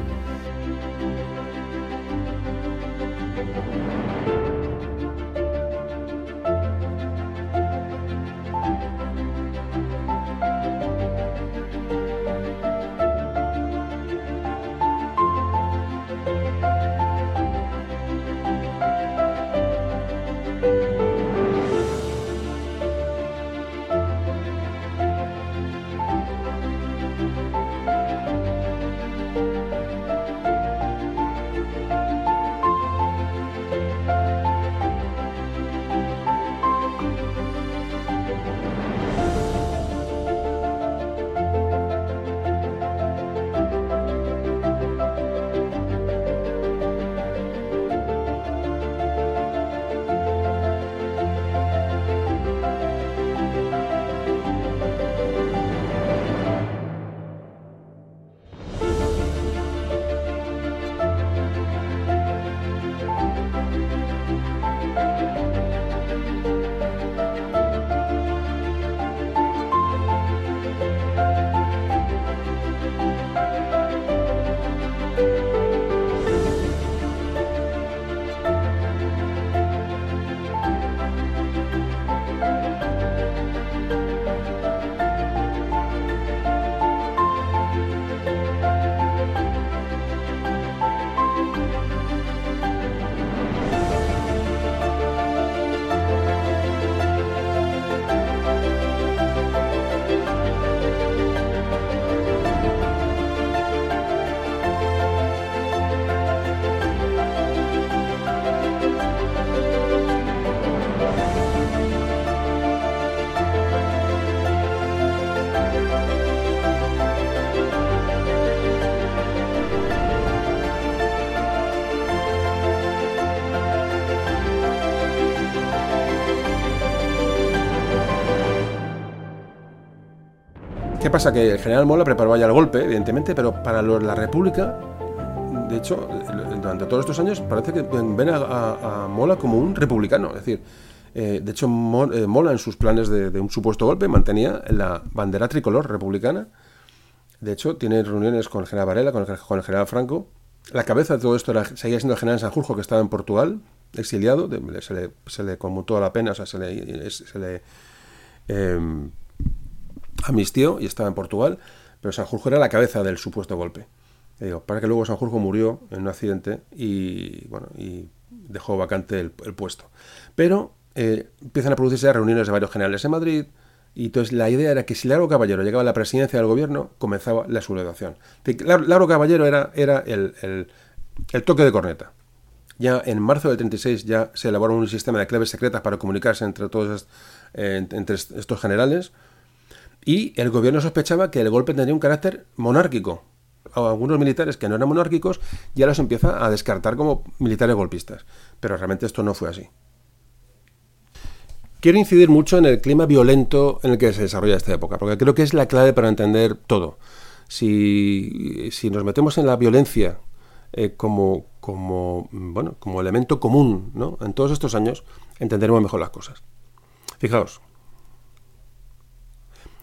Pasa? Que el general Mola preparó ya el golpe, evidentemente, pero para la República, de hecho, durante todos estos años parece que ven a, Mola como un republicano. Es decir, eh, de hecho, eh, Mola en sus planes de, un supuesto golpe mantenía la bandera tricolor republicana. De hecho, tiene reuniones con el general Varela, con el, general Franco. La cabeza de todo esto seguía siendo el general Sanjurjo, que estaba en Portugal, exiliado. se, le, conmutó la pena, o sea, se le, em, amnistió y estaba en Portugal, pero Sanjurjo era la cabeza del supuesto golpe. digo, para que luego Sanjurjo murió en un accidente y, bueno, y dejó vacante el, puesto. Pero eh, empiezan a producirse reuniones de varios generales en Madrid, y entonces la idea era que si Lauro Caballero llegaba a la presidencia del gobierno, comenzaba la sublevación. Lauro Caballero era, era el, el, toque de corneta. Ya en marzo del 36 ya se elaboró un sistema de claves secretas para comunicarse entre todos entre estos generales y el gobierno sospechaba que el golpe tendría un carácter monárquico. Algunos militares que no eran monárquicos ya los empieza a descartar como militares golpistas. Pero realmente esto no fue así. Quiero incidir mucho en el clima violento en el que se desarrolla esta época, porque creo que es la clave para entender todo. Si, nos metemos en la violencia eh, como, como, bueno, como elemento común ¿no? en todos estos años, entenderemos mejor las cosas. Fijaos,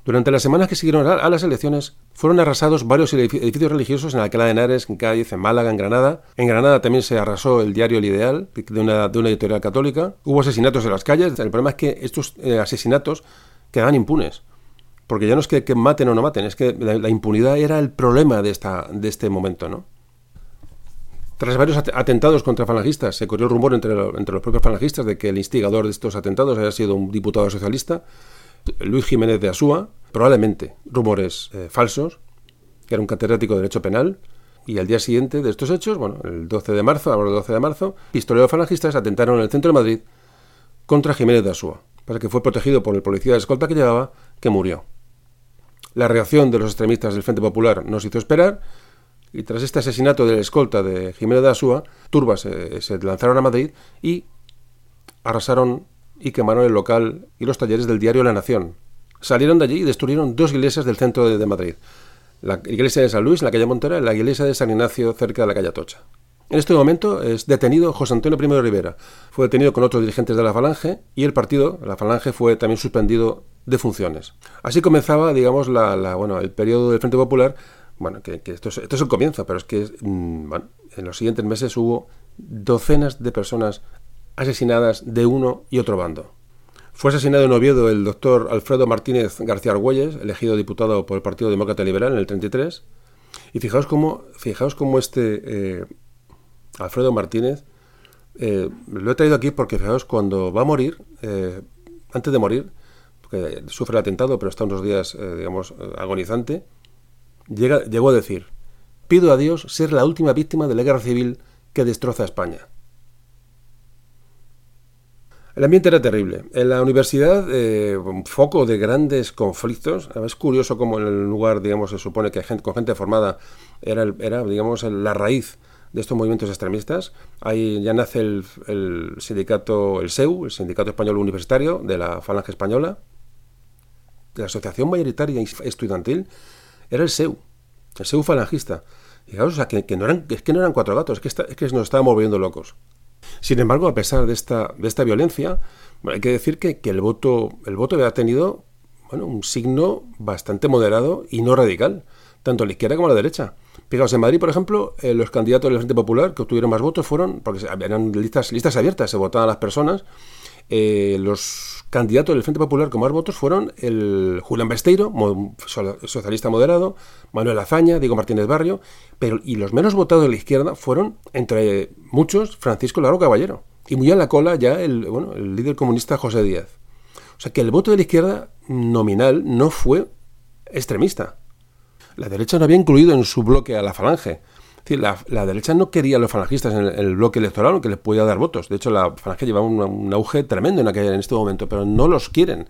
durante las semanas que siguieron a las elecciones, fueron arrasados varios edificios religiosos en Alcalá de Henares, en Cádiz, en Málaga, en Granada. En Granada también se arrasó el diario El Ideal, de una, editorial católica. Hubo asesinatos en las calles. El problema es que estos eh, asesinatos quedaban impunes. Porque ya no es que, maten o no maten, es que la, impunidad era el problema de, esta, de este momento, ¿no? Tras varios atentados contra falangistas, se corrió el rumor entre, entre los propios falangistas de que el instigador de estos atentados había sido un diputado socialista. Luis Jiménez de Asúa, probablemente rumores eh, falsos, que era un catedrático de Derecho Penal, y al día siguiente de estos hechos, bueno, el 12 de marzo, ahora el 12 de marzo, pistoleros falangistas atentaron en el centro de Madrid contra Jiménez de Asúa, para que fue protegido por el policía de escolta que llevaba, que murió. La reacción de los extremistas del Frente Popular no se hizo esperar, y tras este asesinato del escolta de Jiménez de Asúa, turbas se lanzaron a Madrid y arrasaron y quemaron el local y los talleres del diario La Nación. Salieron de allí y destruyeron dos iglesias del centro de, Madrid. La iglesia de San Luis, en la calle Montera, y la iglesia de San Ignacio, cerca de la calle Atocha. En este momento es detenido José Antonio I de Rivera. Fue detenido con otros dirigentes de la Falange y el partido, la Falange, fue también suspendido de funciones. Así comenzaba, digamos, la, bueno, el periodo del Frente Popular. Bueno, que, esto, es, esto, es, el comienzo, pero es que mm, en los siguientes meses hubo docenas de personas asesinadas de uno y otro bando. Fue asesinado en Oviedo el doctor Alfredo Martínez García Argüelles, elegido diputado por el Partido Demócrata Liberal en el 33. Y fijaos cómo, fijaos cómo este eh, Alfredo Martínez, eh, lo he traído aquí porque fijaos, cuando va a morir, eh, antes de morir, porque sufre el atentado, pero está unos días, digamos, agonizante, llega, llegó a decir, pido a Dios ser la última víctima de la guerra civil que destroza España. El ambiente era terrible. En la universidad, eh, un foco de grandes conflictos. Es curioso cómo en el lugar, digamos, se supone que gente, con gente formada era, era digamos, la raíz de estos movimientos extremistas. Ahí ya nace el, sindicato, el SEU, el Sindicato Español Universitario de la Falange Española. La Asociación Mayoritaria Estudiantil era el SEU, el SEU falangista. Fijaos, que, no eran, es que no eran cuatro gatos, es que, es que nos estábamos volviendo locos. Sin embargo, a pesar de esta, de esta violencia, hay que decir que, el, voto, el voto había tenido bueno, un signo bastante moderado y no radical, tanto a la izquierda como a la derecha. Fijaos, en Madrid, por ejemplo, eh, los candidatos del Frente Popular que obtuvieron más votos fueron, porque eran listas, listas abiertas, se votaban las personas, eh, los candidatos del Frente Popular con más votos fueron el Julián Besteiro, socialista moderado, Manuel Azaña, Diego Martínez Barrio, pero y los menos votados de la izquierda fueron, entre muchos, Francisco Largo Caballero. Y muy a la cola ya el, bueno, el líder comunista José Díaz. O sea que el voto de la izquierda nominal no fue extremista. La derecha no había incluido en su bloque a la falange la, derecha no quería a los falangistas en el, bloque electoral, que les podía dar votos. De hecho, la falange llevaba un, auge tremendo en, aquel, en este momento, pero no los quieren.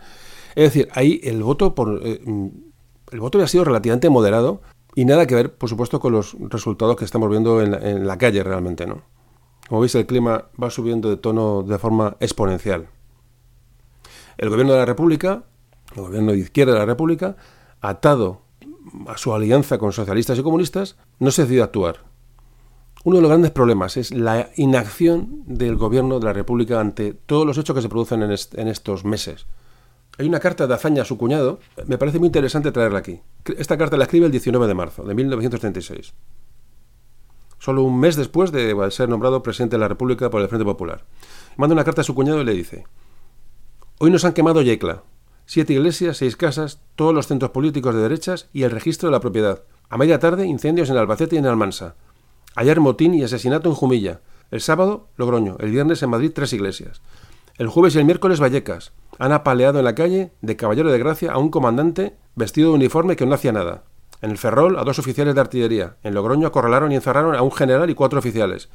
Es decir, ahí el voto por eh, mm, el voto había sido relativamente moderado y nada que ver, por supuesto, con los resultados que estamos viendo en la, calle realmente, ¿no? Como veis, el clima va subiendo de tono de forma exponencial. El gobierno de la República, el gobierno de izquierda de la República, atado a su alianza con socialistas y comunistas, no se decidió actuar. Uno de los grandes problemas es la inacción del gobierno de la República ante todos los hechos que se producen en, estos meses. Hay una carta de Azaña a su cuñado, me parece muy interesante traerla aquí. Esta carta la escribe el 19 de marzo de 1936, solo un mes después de ser nombrado presidente de la República por el Frente Popular. Manda una carta a su cuñado y le dice, Hoy nos han quemado Yecla, siete iglesias, seis casas, todos los centros políticos de derechas y el registro de la propiedad. A media tarde, incendios en Albacete y en Almansa. Ayer motín y asesinato en Jumilla. El sábado, Logroño. El viernes en Madrid, tres iglesias. El jueves y el miércoles, Vallecas. Han apaleado en la calle, de caballero de gracia, a un comandante vestido de uniforme que no hacía nada. En el Ferrol, a dos oficiales de artillería. En Logroño acorralaron y encerraron a un general y cuatro oficiales.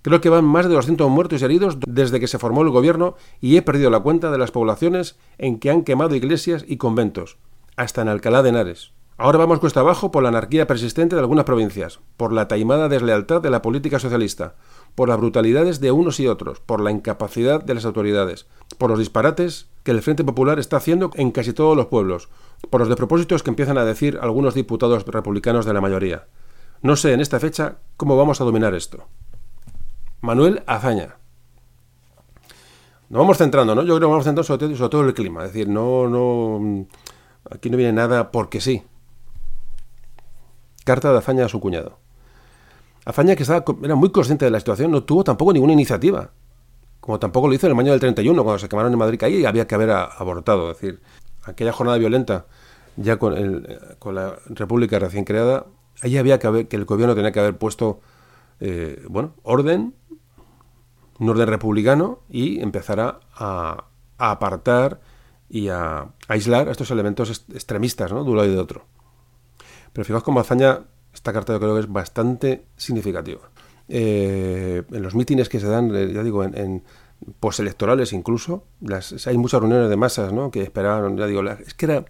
Creo que van más de 200 muertos y heridos desde que se formó el gobierno y he perdido la cuenta de las poblaciones en que han quemado iglesias y conventos, hasta en Alcalá de Henares. Ahora vamos cuesta abajo por la anarquía persistente de algunas provincias, por la taimada deslealtad de la política socialista, por las brutalidades de unos y otros, por la incapacidad de las autoridades, por los disparates que el Frente Popular está haciendo en casi todos los pueblos, por los despropósitos que empiezan a decir algunos diputados republicanos de la mayoría. No sé en esta fecha cómo vamos a dominar esto. Manuel Azaña. Nos vamos centrando, ¿no? Yo creo que vamos centrando sobre todo, sobre todo el clima. Es decir, no, no. Aquí no viene nada porque sí. Carta de Azaña a su cuñado. Azaña, que estaba, era muy consciente de la situación, no tuvo tampoco ninguna iniciativa. Como tampoco lo hizo en el año del 31, cuando se quemaron en Madrid, ahí había que haber abortado. Es decir, aquella jornada violenta, ya con, el, con la República recién creada, ahí había que haber, que el gobierno tenía que haber puesto, eh, bueno, orden un orden republicano y empezará a, apartar y a, aislar a estos elementos extremistas ¿no? de un lado y de otro. Pero fijaos cómo hazaña, esta carta yo creo que es bastante significativa. Eh, en los mítines que se dan, eh, ya digo, en, postelectorales incluso, las, hay muchas reuniones de masas ¿no? que esperaban, ya digo, es que era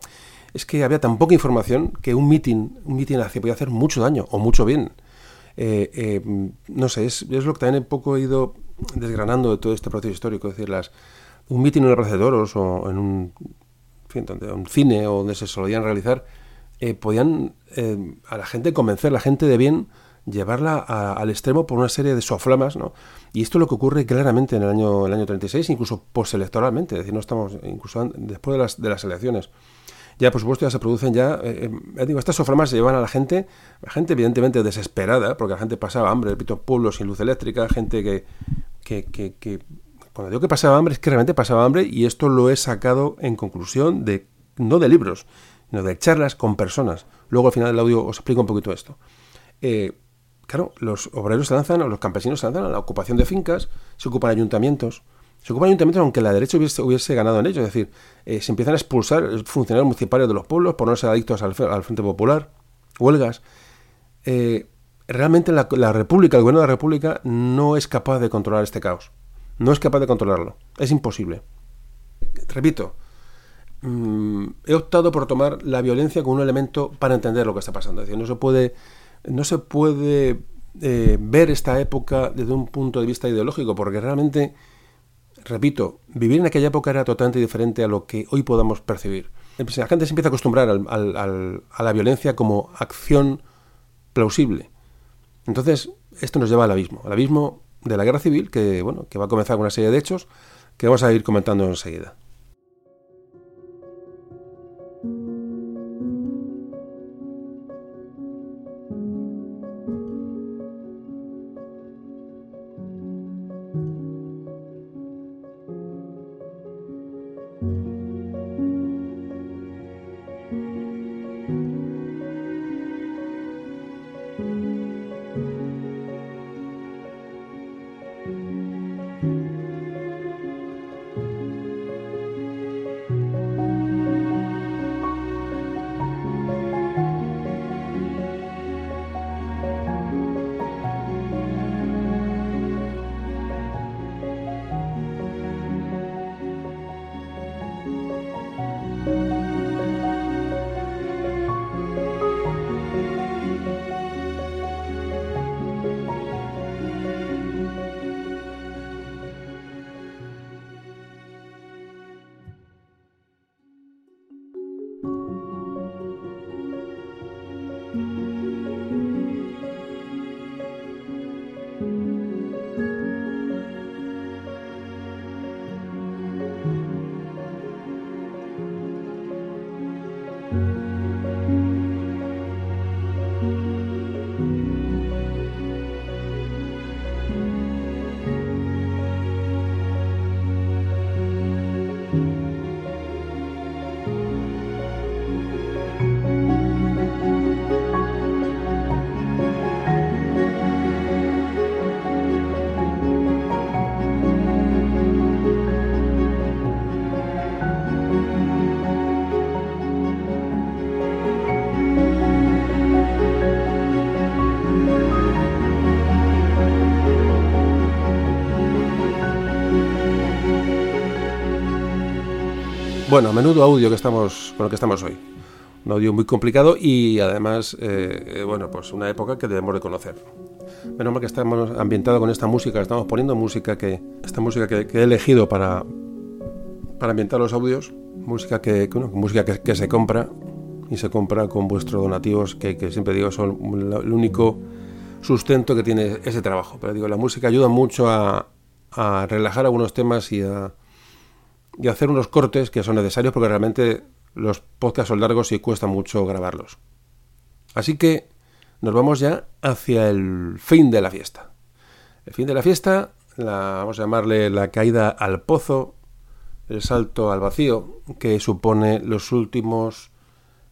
es que había tan poca información que un mitin un mitin podía hacer mucho daño o mucho bien. Eh, no sé, es, es, lo que también poco he ido desgranando de todo este proceso histórico, es decir, las, un mitin en el Plaza de Toros o en un, un cine o donde se solían realizar, eh, podían eh, a la gente convencer, la gente de bien, llevarla al extremo por una serie de soflamas, ¿no? Y esto es lo que ocurre claramente en el año, el año 36, incluso postelectoralmente, es decir, no estamos, incluso después de las, de las elecciones ya por supuesto ya se producen ya, eh, digo, estas soflamas se llevan a la gente, la gente evidentemente desesperada, porque la gente pasaba hambre, repito, pueblos sin luz eléctrica, gente que, que, que, cuando digo que pasaba hambre es que realmente pasaba hambre y esto lo he sacado en conclusión de, no de libros, sino de charlas con personas. Luego al final del audio os explico un poquito esto. Eh, claro, los obreros se lanzan, los campesinos se lanzan a la ocupación de fincas, se ocupan ayuntamientos, se ocupan ayuntamientos aunque la derecha hubiese, ganado en ello, es decir, eh, se empiezan a expulsar funcionarios municipales de los pueblos por no ser adictos al, Frente Popular, huelgas. Eh, realmente la, República, el gobierno de la República, no es capaz de controlar este caos. No es capaz de controlarlo. Es imposible. Repito, mm, he optado por tomar la violencia como un elemento para entender lo que está pasando. Es decir, no se puede, no se puede eh, ver esta época desde un punto de vista ideológico, porque realmente, repito, vivir en aquella época era totalmente diferente a lo que hoy podamos percibir. La gente se empieza a acostumbrar a la violencia como acción plausible entonces, esto nos lleva al abismo, al abismo de la guerra civil, que, bueno, que va a comenzar con una serie de hechos que vamos a ir comentando enseguida. Bueno, menudo audio que estamos con el que estamos hoy. Un audio muy complicado y además, eh, bueno, pues una época que debemos de conocer. Menos mal que estamos ambientados con esta música, estamos poniendo música que, esta música que, he elegido para, para ambientar los audios, música que, música que, se compra y se compra con vuestros donativos, que, que siempre digo son el único sustento que tiene ese trabajo. Pero digo, la música ayuda mucho a, a relajar algunos temas y a y hacer unos cortes que son necesarios porque realmente los podcasts son largos y cuesta mucho grabarlos. Así que nos vamos ya hacia el fin de la fiesta. El fin de la fiesta, la, vamos a llamarle la caída al pozo, el salto al vacío, que supone los últimos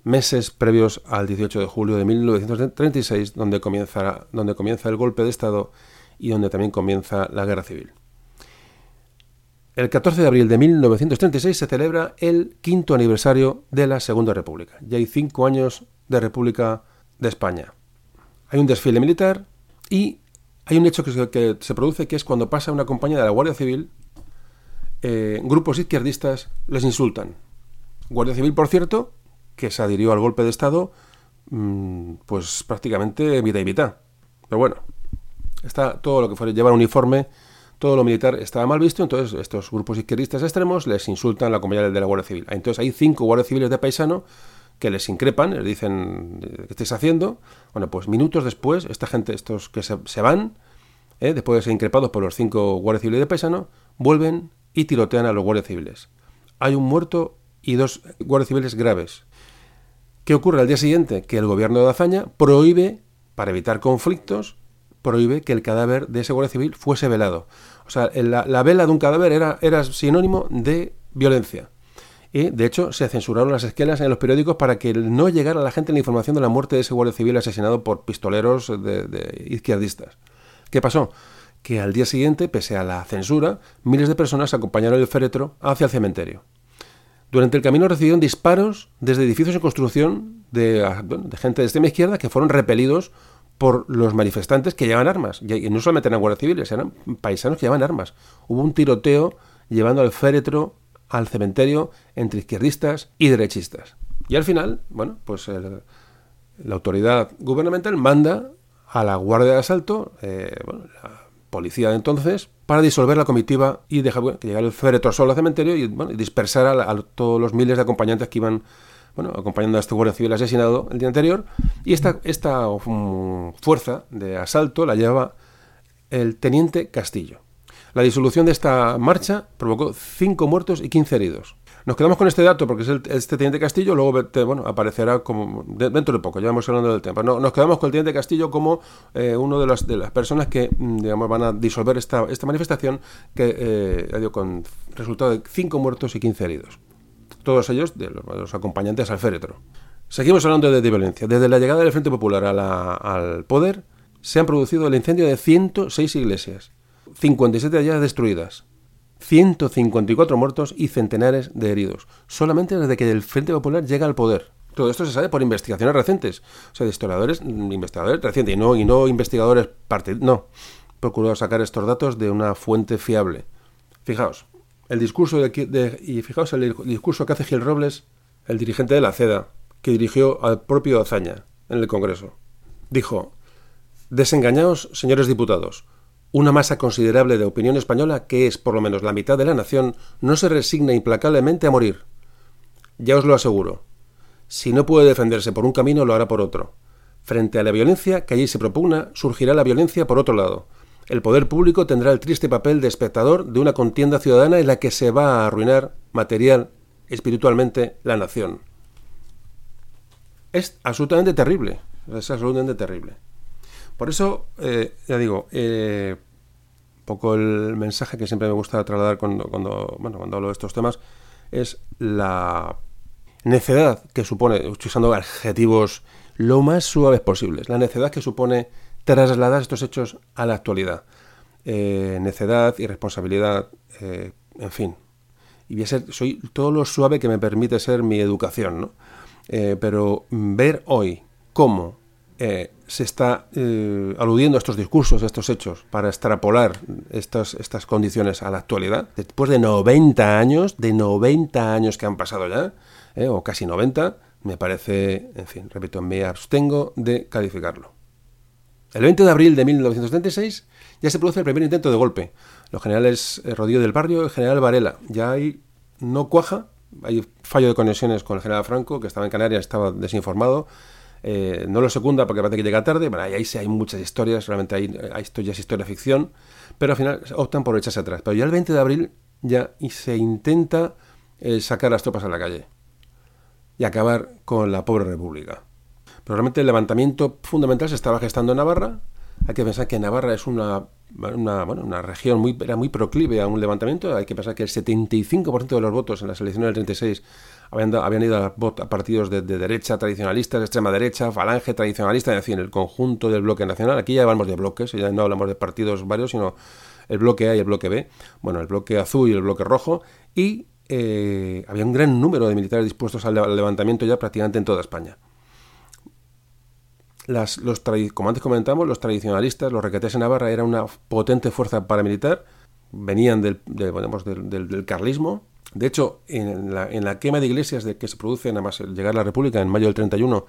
meses previos al 18 de julio de 1936, donde comienza, donde comienza el golpe de Estado y donde también comienza la guerra civil. El 14 de abril de 1936 se celebra el quinto aniversario de la Segunda República. Ya hay cinco años de República de España. Hay un desfile militar y hay un hecho que se, produce que es cuando pasa una compañía de la Guardia Civil, eh, grupos izquierdistas les insultan. Guardia Civil, por cierto, que se adhirió al golpe de Estado, mm, pues prácticamente vida y mitad. Pero bueno, está todo lo que fuera llevar uniforme todo lo militar estaba mal visto, entonces estos grupos izquierdistas extremos les insultan la comunidad de la Guardia Civil. Entonces hay cinco guardias civiles de paisano que les increpan, les dicen, ¿qué estáis haciendo? Bueno, pues minutos después, esta gente, estos que se, van, ¿eh? después de ser increpados por los cinco guardias civiles de paisano, vuelven y tirotean a los guardias civiles. Hay un muerto y dos guardias civiles graves. ¿Qué ocurre al día siguiente? Que el gobierno de Azaña prohíbe, para evitar conflictos, prohíbe que el cadáver de ese guardia civil fuese velado. O sea, la, vela de un cadáver era, era sinónimo de violencia. Y, de hecho, se censuraron las esquelas en los periódicos para que no llegara a la gente la información de la muerte de ese guardia civil asesinado por pistoleros de, izquierdistas. ¿Qué pasó? Que al día siguiente, pese a la censura, miles de personas acompañaron el féretro hacia el cementerio. Durante el camino recibieron disparos desde edificios en construcción de, de gente de extrema izquierda que fueron repelidos por los manifestantes que llevan armas. Y no solamente eran guardias civiles, eran paisanos que llevan armas. Hubo un tiroteo llevando al féretro al cementerio entre izquierdistas y derechistas. Y al final, bueno, pues la autoridad gubernamental manda a la guardia de asalto, eh, la policía de entonces, para disolver la comitiva y dejar que llegara el féretro solo al cementerio y, dispersar a todos los miles de acompañantes que iban bueno, acompañando a este guardia civil asesinado el día anterior, y esta, esta um, fuerza de asalto la llevaba el teniente Castillo. La disolución de esta marcha provocó 5 muertos y 15 heridos. Nos quedamos con este dato porque es este teniente Castillo, luego bueno, aparecerá como dentro de poco, ya vamos hablando del tema. No, nos quedamos con el teniente Castillo como eh, uno de las, de las personas que mm, digamos, van a disolver esta, esta manifestación que eh, con resultado de 5 muertos y 15 heridos todos ellos de los, acompañantes al féretro. Seguimos hablando de, violencia. Desde la llegada del Frente Popular al poder, se han producido el incendio de 106 iglesias, 57 de ellas destruidas, 154 muertos y centenares de heridos, solamente desde que el Frente Popular llega al poder. Todo esto se sabe por investigaciones recientes, o sea, de historiadores, investigadores recientes, y no, y no investigadores parte, no. Procuro sacar estos datos de una fuente fiable. Fijaos, el discurso de, y fijaos el discurso que hace Gil Robles, el dirigente de la CEDA, que dirigió al propio Azaña en el Congreso. Dijo, Desengañaos, señores diputados, una masa considerable de opinión española, que es por lo menos la mitad de la nación, no se resigna implacablemente a morir. Ya os lo aseguro. Si no puede defenderse por un camino, lo hará por otro. Frente a la violencia que allí se propugna, surgirá la violencia por otro lado, el poder público tendrá el triste papel de espectador de una contienda ciudadana en la que se va a arruinar material, espiritualmente, la nación. Es absolutamente terrible, es absolutamente terrible. Por eso, eh, ya digo, eh, poco el mensaje que siempre me gusta trasladar cuando, cuando, bueno, cuando hablo de estos temas es la necedad que supone, usando adjetivos lo más suaves posibles, la necedad que supone trasladar estos hechos a la actualidad. Eh, necedad, irresponsabilidad, eh, en fin. Y voy a ser, soy todo lo suave que me permite ser mi educación, ¿no? Eh, pero ver hoy cómo eh, se está eh, aludiendo a estos discursos, a estos hechos, para extrapolar estas, estas condiciones a la actualidad, después de 90 años, de 90 años que han pasado ya, o casi 90, me parece, en fin, repito, me abstengo de calificarlo. El 20 de abril de 1976 ya se produce el primer intento de golpe. Los generales Rodillo del Barrio y el general Varela. Ya hay no cuaja, hay fallo de conexiones con el general Franco, que estaba en Canarias, estaba desinformado. Eh, no lo secunda porque parece que llega tarde. Bueno, ahí, sí hay muchas historias, realmente hay, esto ya es historia ficción, pero al final optan por echarse atrás. Pero ya el 20 de abril ya se intenta eh, sacar las tropas a la calle y acabar con la pobre república. Pero realmente el levantamiento fundamental se estaba gestando en Navarra. Hay que pensar que Navarra es una, una, bueno, una región muy, era muy proclive a un levantamiento. Hay que pensar que el 75% de los votos en las elecciones del 36 habían, habían ido a, partidos de, derecha tradicionalistas, de extrema derecha, falange tradicionalista, es decir, el conjunto del bloque nacional. Aquí ya hablamos de bloques, ya no hablamos de partidos varios, sino el bloque A y el bloque B. Bueno, el bloque azul y el bloque rojo. Y eh, había un gran número de militares dispuestos al levantamiento ya prácticamente en toda España. Las, los como antes comentamos, los tradicionalistas, los requetés en Navarra, era una potente fuerza paramilitar, venían del, del, carlismo. De hecho, en la, en la, quema de iglesias de que se produce nada más llegar a la República en mayo del 31,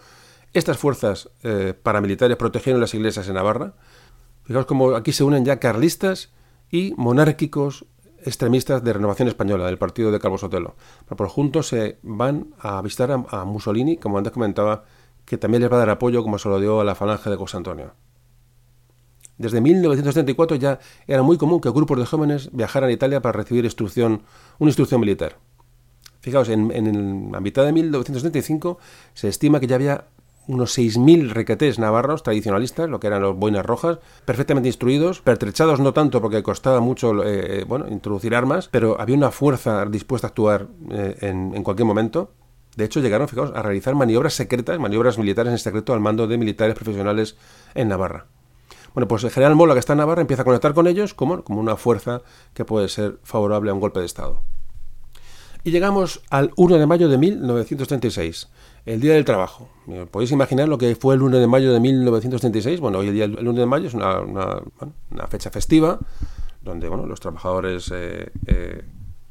estas fuerzas eh, paramilitares protegieron las iglesias en Navarra. Fijaos cómo aquí se unen ya carlistas y monárquicos extremistas de Renovación Española, del partido de Calvo Sotelo. Pero por juntos se van a visitar a, Mussolini, como antes comentaba, que también les va a dar apoyo, como se lo dio a la falange de José Antonio. Desde 1934 ya era muy común que grupos de jóvenes viajaran a Italia para recibir instrucción, una instrucción militar. Fijaos, en, la mitad de 1935 se estima que ya había unos 6.000 requetés navarros tradicionalistas, lo que eran los boinas rojas, perfectamente instruidos, pertrechados no tanto porque costaba mucho eh, eh, bueno, introducir armas, pero había una fuerza dispuesta a actuar eh, en, cualquier momento. De hecho, llegaron, fijaos, a realizar maniobras secretas, maniobras militares en secreto al mando de militares profesionales en Navarra. Bueno, pues el general Mola, que está en Navarra, empieza a conectar con ellos como, como una fuerza que puede ser favorable a un golpe de Estado. Y llegamos al 1 de mayo de 1936 el Día del Trabajo. ¿Podéis imaginar lo que fue el 1 de mayo de 1936? Bueno, hoy el día el 1 de mayo es una, fecha festiva donde bueno, los trabajadores eh, eh,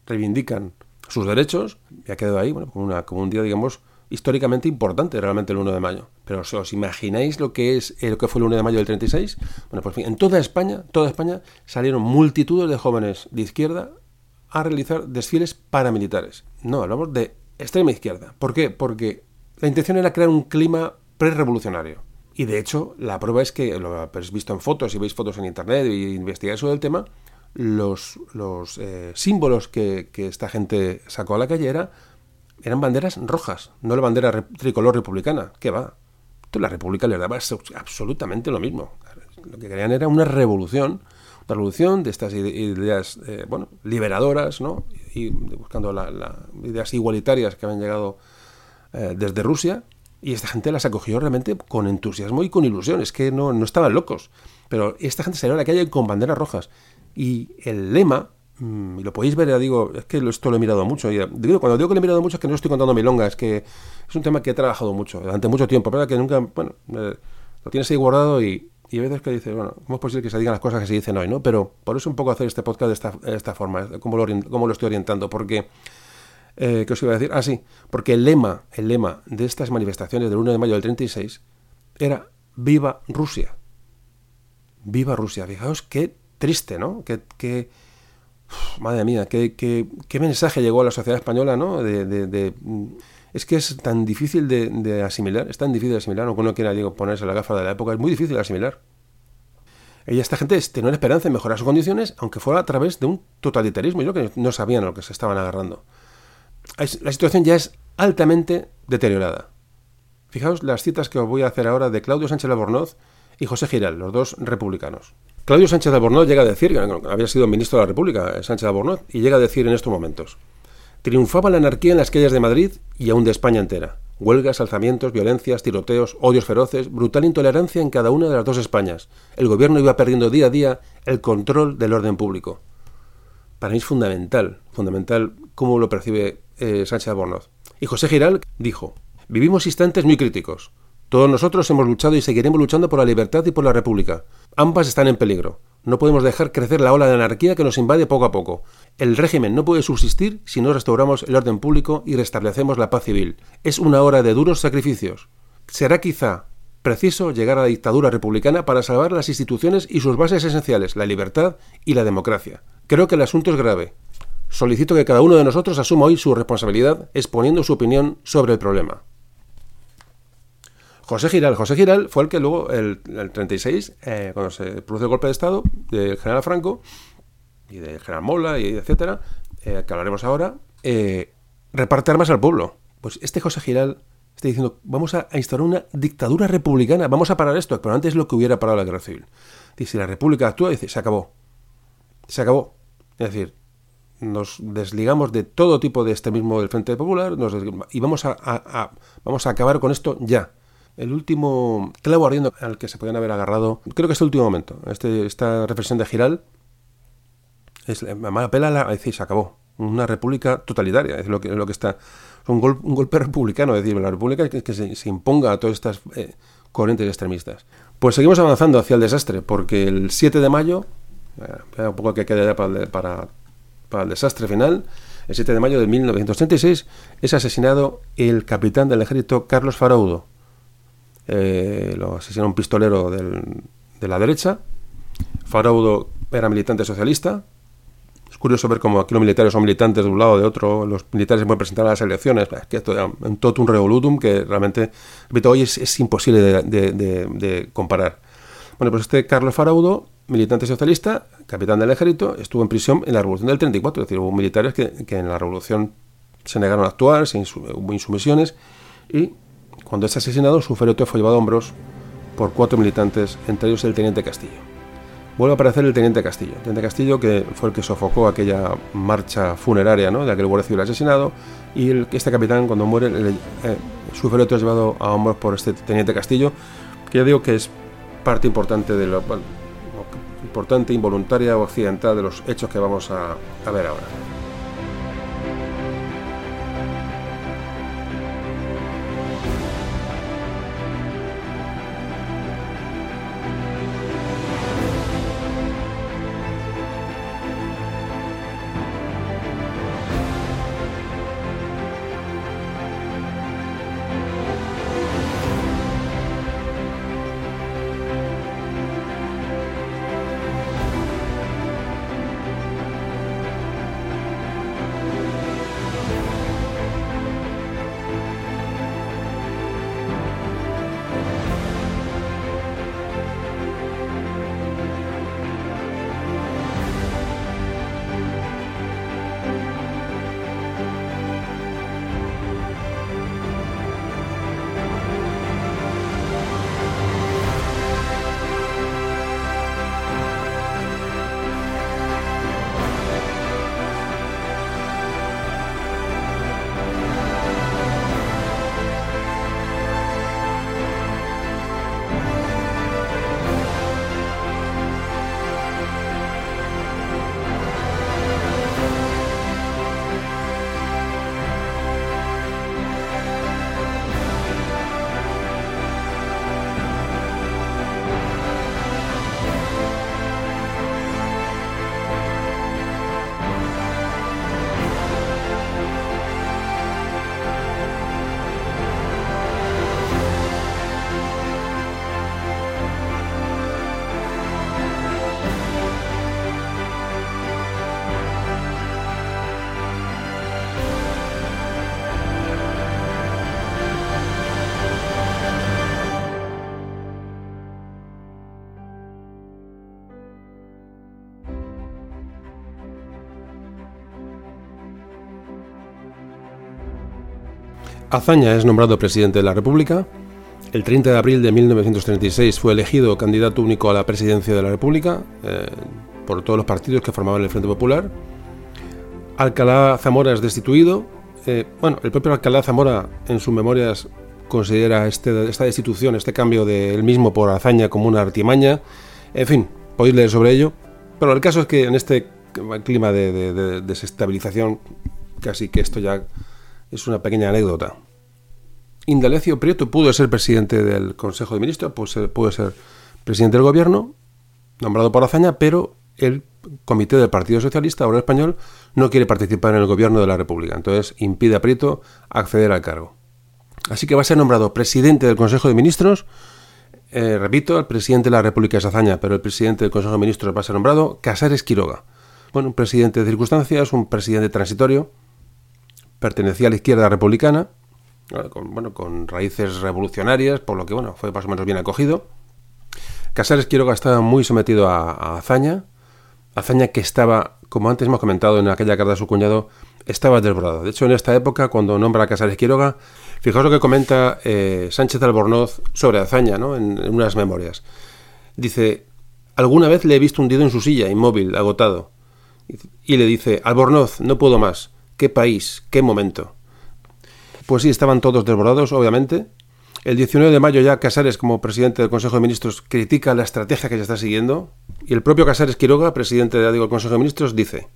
reivindican sus derechos y ha quedado ahí bueno, como, una, como un día, digamos, históricamente importante realmente el 1 de mayo. Pero ¿os imagináis lo que es eh, lo que fue el 1 de mayo del 36? Bueno, pues en toda España, toda España salieron multitudes de jóvenes de izquierda a realizar desfiles paramilitares. No, hablamos de extrema izquierda. ¿Por qué? Porque la intención era crear un clima pre-revolucionario. Y de hecho, la prueba es que, lo habéis visto en fotos, si veis fotos en internet y investigáis sobre el tema, los, eh, símbolos que, esta gente sacó a la calle eran banderas rojas, no la bandera tricolor republicana. ¿Qué va? La República les daba absolutamente lo mismo. Lo que querían era una revolución, una revolución de estas ideas eh, bueno, liberadoras, ¿no? y buscando las ideas igualitarias que habían llegado eh, desde Rusia y esta gente las acogió realmente con entusiasmo y con ilusión. Es que no, no estaban locos. Pero esta gente salió a la calle con banderas rojas. Y el lema, mm, y lo podéis ver, ya digo, es que esto lo he mirado mucho. Digo, cuando digo que lo he mirado mucho es que no estoy contando milonga, es que es un tema que he trabajado mucho, durante mucho tiempo. ¿verdad? Que nunca, bueno, eh, lo tienes ahí guardado y, y a veces que dices, bueno, ¿cómo es posible que se digan las cosas que se dicen hoy? ¿no? Pero por eso un poco hacer este podcast de esta, de esta forma, cómo lo, cómo lo estoy orientando, porque eh, ¿Qué os iba a decir? Ah, sí, porque el lema, el lema de estas manifestaciones del 1 de mayo del 36 era Viva Rusia. Viva Rusia. Fijaos qué triste, ¿no? Qué, madre mía, qué, mensaje llegó a la sociedad española, ¿no? De, es que es tan difícil de, asimilar, es tan difícil de asimilar, aunque uno quiera digo, ponerse la gafa de la época, es muy difícil de asimilar. Y esta gente tenía esperanza en mejorar sus condiciones, aunque fuera a través de un totalitarismo. Yo creo que no sabían lo que se estaban agarrando la situación ya es altamente deteriorada. Fijaos las citas que os voy a hacer ahora de Claudio Sánchez Albornoz y José Giral, los dos republicanos. Claudio Sánchez Albornoz llega a decir, había sido ministro de la República, Sánchez Albornoz, y llega a decir en estos momentos, triunfaba la anarquía en las calles de Madrid y aún de España entera. Huelgas, alzamientos, violencias, tiroteos, odios feroces, brutal intolerancia en cada una de las dos Españas. El gobierno iba perdiendo día a día el control del orden público. Para mí es fundamental, fundamental cómo lo percibe eh, Sánchez Albornoz. Y José Giral dijo, vivimos instantes muy críticos. Todos nosotros hemos luchado y seguiremos luchando por la libertad y por la República. Ambas están en peligro. No podemos dejar crecer la ola de anarquía que nos invade poco a poco. El régimen no puede subsistir si no restauramos el orden público y restablecemos la paz civil. Es una hora de duros sacrificios. Será quizá preciso llegar a la dictadura republicana para salvar las instituciones y sus bases esenciales, la libertad y la democracia. Creo que el asunto es grave. Solicito que cada uno de nosotros asuma hoy su responsabilidad exponiendo su opinión sobre el problema. José Giral. José Giral fue el que luego, el, 36, eh, cuando se produce el golpe de Estado del general Franco y del general Mola, y etcétera, eh, que hablaremos ahora, eh, reparte armas al pueblo. Pues este José Giral está diciendo, vamos a, instaurar una dictadura republicana, vamos a parar esto, pero antes lo que hubiera parado la guerra civil. Dice, si la república actúa, dice, se acabó. Se acabó. Es decir, nos desligamos de todo tipo de extremismo del Frente Popular y vamos a, vamos a acabar con esto ya. El último clavo ardiendo al que se podían haber agarrado, creo que es el último momento. Este, esta reflexión de Giral es la pela la, decir, se acabó. Una república totalitaria, es lo que, es lo que está. Un, golpe republicano, es decir, la república que, que se, imponga a todas estas eh, corrientes extremistas. Pues seguimos avanzando hacia el desastre, porque el 7 de mayo, eh, un poco que queda ya para, para, para el desastre final, el 7 de mayo de 1936 es asesinado el capitán del ejército Carlos Faraudo, eh, lo asesinó un pistolero de la derecha. Faraudo era militante socialista. Es curioso ver cómo aquí los militares son militantes de un lado o de otro. Los militares se pueden presentar a las elecciones. Es que esto es un totum revolutum que realmente, repito, hoy es, imposible de, comparar. Bueno, pues este Carlos Faraudo, militante socialista, capitán del ejército, estuvo en prisión en la revolución del 34. Es decir, hubo militares que, que en la revolución se negaron a actuar, se hubo insumisiones y cuando es asesinado, su féretro fue llevado a hombros por cuatro militantes, entre ellos el teniente Castillo. Vuelve a aparecer el teniente Castillo. El teniente Castillo, que fue el que sofocó aquella marcha funeraria ¿no? de aquel guardia civil asesinado, y este capitán, cuando muere, eh, su féretro es llevado a hombros por este teniente Castillo, que ya digo que es parte importante de lo, importante, involuntaria o accidental de los hechos que vamos a ver ahora. Azaña es nombrado presidente de la República. El 30 de abril de 1936 fue elegido candidato único a la presidencia de la República eh, por todos los partidos que formaban el Frente Popular. Alcalá Zamora es destituido. Eh, bueno, el propio Alcalá Zamora en sus memorias considera este, esta destitución, este cambio del mismo por Azaña como una artimaña. En fin, podéis leer sobre ello. Pero el caso es que en este clima de desestabilización, casi que esto ya es una pequeña anécdota. Indalecio Prieto pudo ser presidente del Consejo de Ministros, pues, pudo ser presidente del gobierno, nombrado por Azaña, pero el comité del Partido Socialista, ahora español, no quiere participar en el gobierno de la República. Entonces impide a Prieto acceder al cargo. Así que va a ser nombrado presidente del Consejo de Ministros. Eh, repito, el presidente de la República es Azaña, pero el presidente del Consejo de Ministros va a ser nombrado Casares Quiroga. Bueno, un presidente de circunstancias, un presidente transitorio, pertenecía a la izquierda republicana, con, bueno, con raíces revolucionarias, por lo que bueno, fue más o menos bien acogido. Casares Quiroga estaba muy sometido a, a Azaña, Azaña que estaba, como antes hemos comentado en aquella carta de su cuñado, estaba desbordado. De hecho, en esta época, cuando nombra a Casares Quiroga, fijaos lo que comenta eh, Sánchez Albornoz sobre Azaña, ¿no? En, en, unas memorias. Dice, alguna vez le he visto hundido en su silla, inmóvil, agotado. Y le dice, Albornoz, no puedo más. ¿Qué país? ¿Qué momento? Pues sí, estaban todos desbordados, obviamente, el 19 de mayo ya Casares, como presidente del Consejo de Ministros, critica la estrategia que se está siguiendo. Y el propio Casares Quiroga, presidente del Consejo de Ministros, dice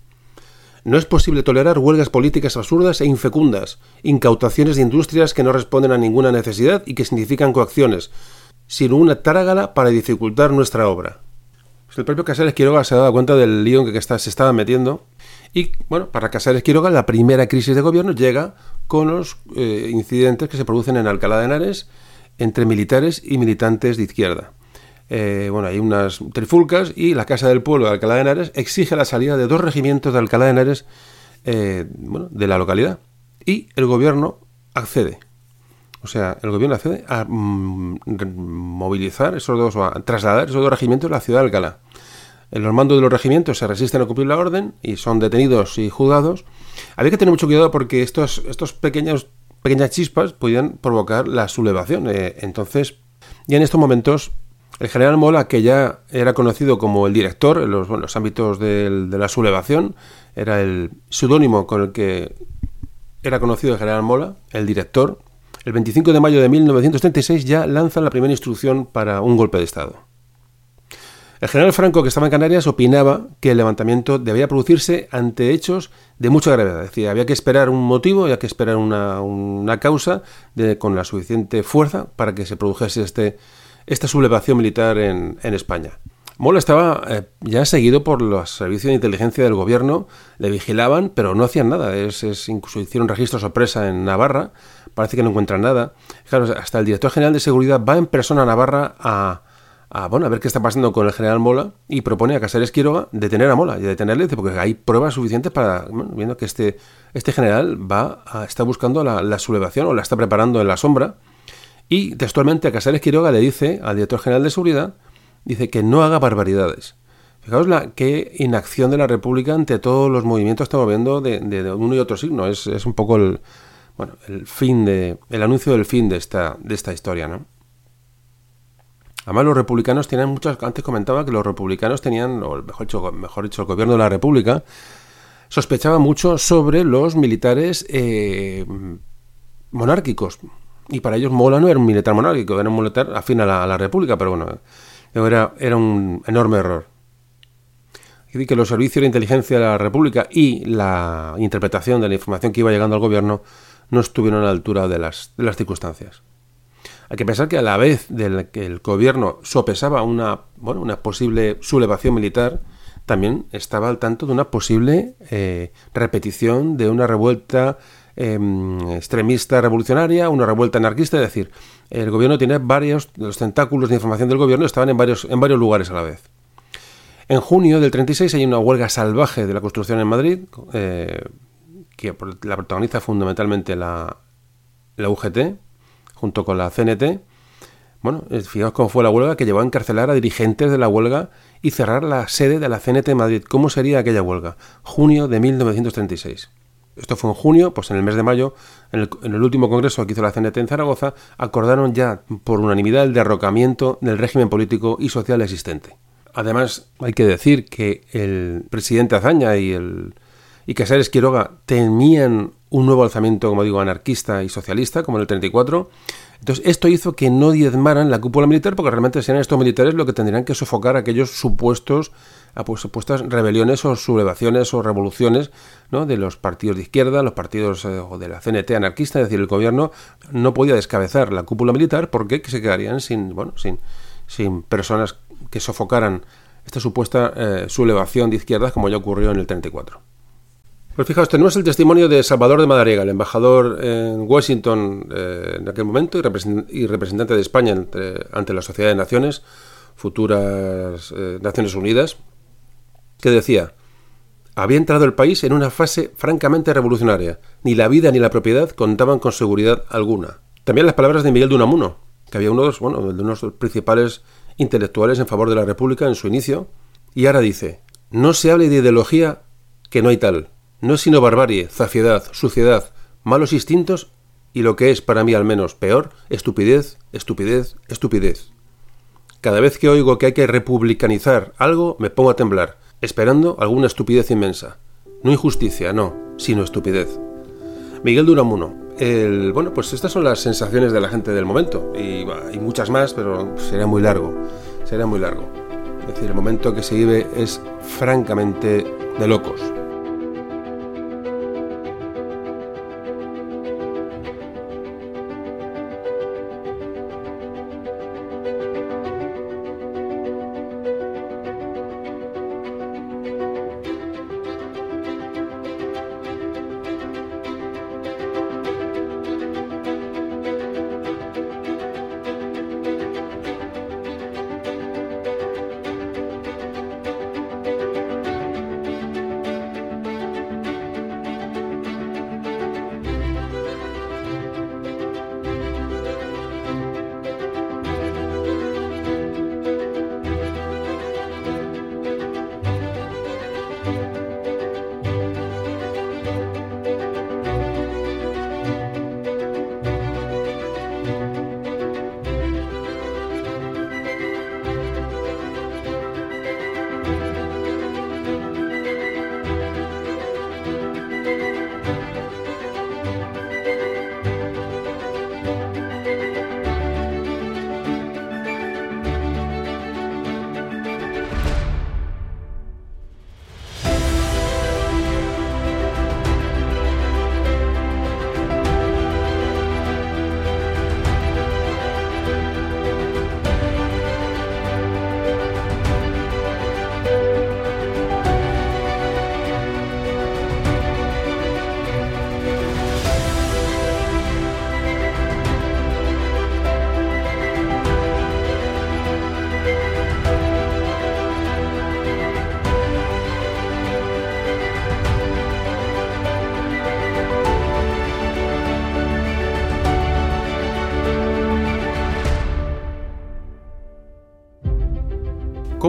no es posible tolerar huelgas políticas absurdas e infecundas, incautaciones de industrias que no responden a ninguna necesidad y que significan coacciones, sino una trágala para dificultar nuestra obra. El propio Casares Quiroga se ha dado cuenta del lío en que se estaba metiendo. Y, bueno, para Casares Quiroga la primera crisis de gobierno llega con los eh, incidentes que se producen en Alcalá de Henares entre militares y militantes de izquierda. Eh, bueno, hay unas trifulcas y la Casa del Pueblo de Alcalá de Henares exige la salida de dos regimientos de Alcalá de Henares eh, bueno, de la localidad. Y el gobierno accede. O sea, el gobierno accede a mm, movilizar esos dos, o a trasladar esos dos regimientos a la ciudad de Alcalá. Los mandos de los regimientos se resisten a cumplir la orden y son detenidos y juzgados. Había que tener mucho cuidado porque estos, estos pequeños, pequeñas chispas podían provocar la sublevación. Eh, entonces, ya en estos momentos, el general Mola, que ya era conocido como el director en los, los ámbitos de la sublevación, era el seudónimo con el que era conocido el general Mola, el director, el 25 de mayo de 1936 ya lanza la primera instrucción para un golpe de Estado. El general Franco, que estaba en Canarias, opinaba que el levantamiento debía producirse ante hechos de mucha gravedad. Es decir, había que esperar un motivo, había que esperar una, causa con la suficiente fuerza para que se produjese este, esta sublevación militar en, España. Mola estaba eh, ya seguido por los servicios de inteligencia del gobierno, le vigilaban, pero no hacían nada. Es, es, incluso hicieron registro sorpresa en Navarra, parece que no encuentran nada. Claro, hasta el director general de seguridad va en persona a Navarra a, a, bueno, a ver qué está pasando con el general Mola y propone a Casares Quiroga detener a Mola y detenerle porque hay pruebas suficientes para, viendo que este, este general va a, está buscando la, sublevación o la está preparando en la sombra y textualmente a Casares Quiroga le dice al director general de seguridad, dice que no haga barbaridades. Fijaos la qué inacción de la República ante todos los movimientos estamos viendo de, de, uno y otro signo. Es, es un poco el, bueno, el fin de, el anuncio del fin de esta, de esta historia, ¿no? Además, los republicanos tenían muchas. Antes comentaba que los republicanos tenían, o mejor dicho, mejor dicho, el gobierno de la República sospechaba mucho sobre los militares eh, monárquicos. Y para ellos Mola no era un militar monárquico, era un militar afín a la, República, pero bueno, era, era un enorme error. Y que los servicios de inteligencia de la República y la interpretación de la información que iba llegando al gobierno no estuvieron a la altura de las, de las circunstancias. Hay que pensar que a la vez del que el gobierno sopesaba una, bueno, una posible sublevación militar, también estaba al tanto de una posible eh, repetición de una revuelta em, extremista revolucionaria, una revuelta anarquista, es decir, el gobierno tiene varios, los tentáculos de información del gobierno estaban en varios, en varios lugares a la vez. En junio del 36 hay una huelga salvaje de la construcción en Madrid, eh, que la protagoniza fundamentalmente la, la UGT, junto con la CNT. Bueno, eh, fijaos cómo fue la huelga que llevó a encarcelar a dirigentes de la huelga y cerrar la sede de la CNT en Madrid. ¿Cómo sería aquella huelga? Junio de 1936. Esto fue en junio, pues en el mes de mayo, en el, último congreso que hizo la CNT en Zaragoza, acordaron ya por unanimidad el derrocamiento del régimen político y social existente. Además, hay que decir que el presidente Azaña y el y Casares Quiroga temían un nuevo alzamiento, como digo, anarquista y socialista, como en el 34. Entonces, esto hizo que no diezmaran la cúpula militar, porque realmente serían estos militares lo que tendrían que sofocar aquellos supuestos a pues, supuestas rebeliones o sublevaciones o revoluciones de los partidos de izquierda, los partidos eh, o de la CNT anarquista, es decir, el gobierno no podía descabezar la cúpula militar porque se quedarían sin, bueno, sin, sin personas que sofocaran esta supuesta eh, sublevación de izquierdas como ya ocurrió en el 34. Pues fijaos, tenemos el testimonio de Salvador de Madariaga, el embajador en Washington eh, en aquel momento y, representante de España ante la Sociedad de Naciones, futuras eh, Naciones Unidas, que decía, había entrado el país en una fase francamente revolucionaria. Ni la vida ni la propiedad contaban con seguridad alguna. También las palabras de Miguel de Unamuno, que había uno de los, de principales intelectuales en favor de la República en su inicio, y ahora dice, no se hable de ideología que no hay tal no es sino barbarie, zafiedad, suciedad, malos instintos y lo que es para mí al menos peor, estupidez, estupidez, estupidez. Cada vez que oigo que hay que republicanizar algo, me pongo a temblar, esperando alguna estupidez inmensa. No injusticia, no, sino estupidez. Miguel Duramuno. El, bueno, pues estas son las sensaciones de la gente del momento. Y muchas más, pero sería muy largo. Sería muy largo. Es decir, el momento que se vive es francamente de locos.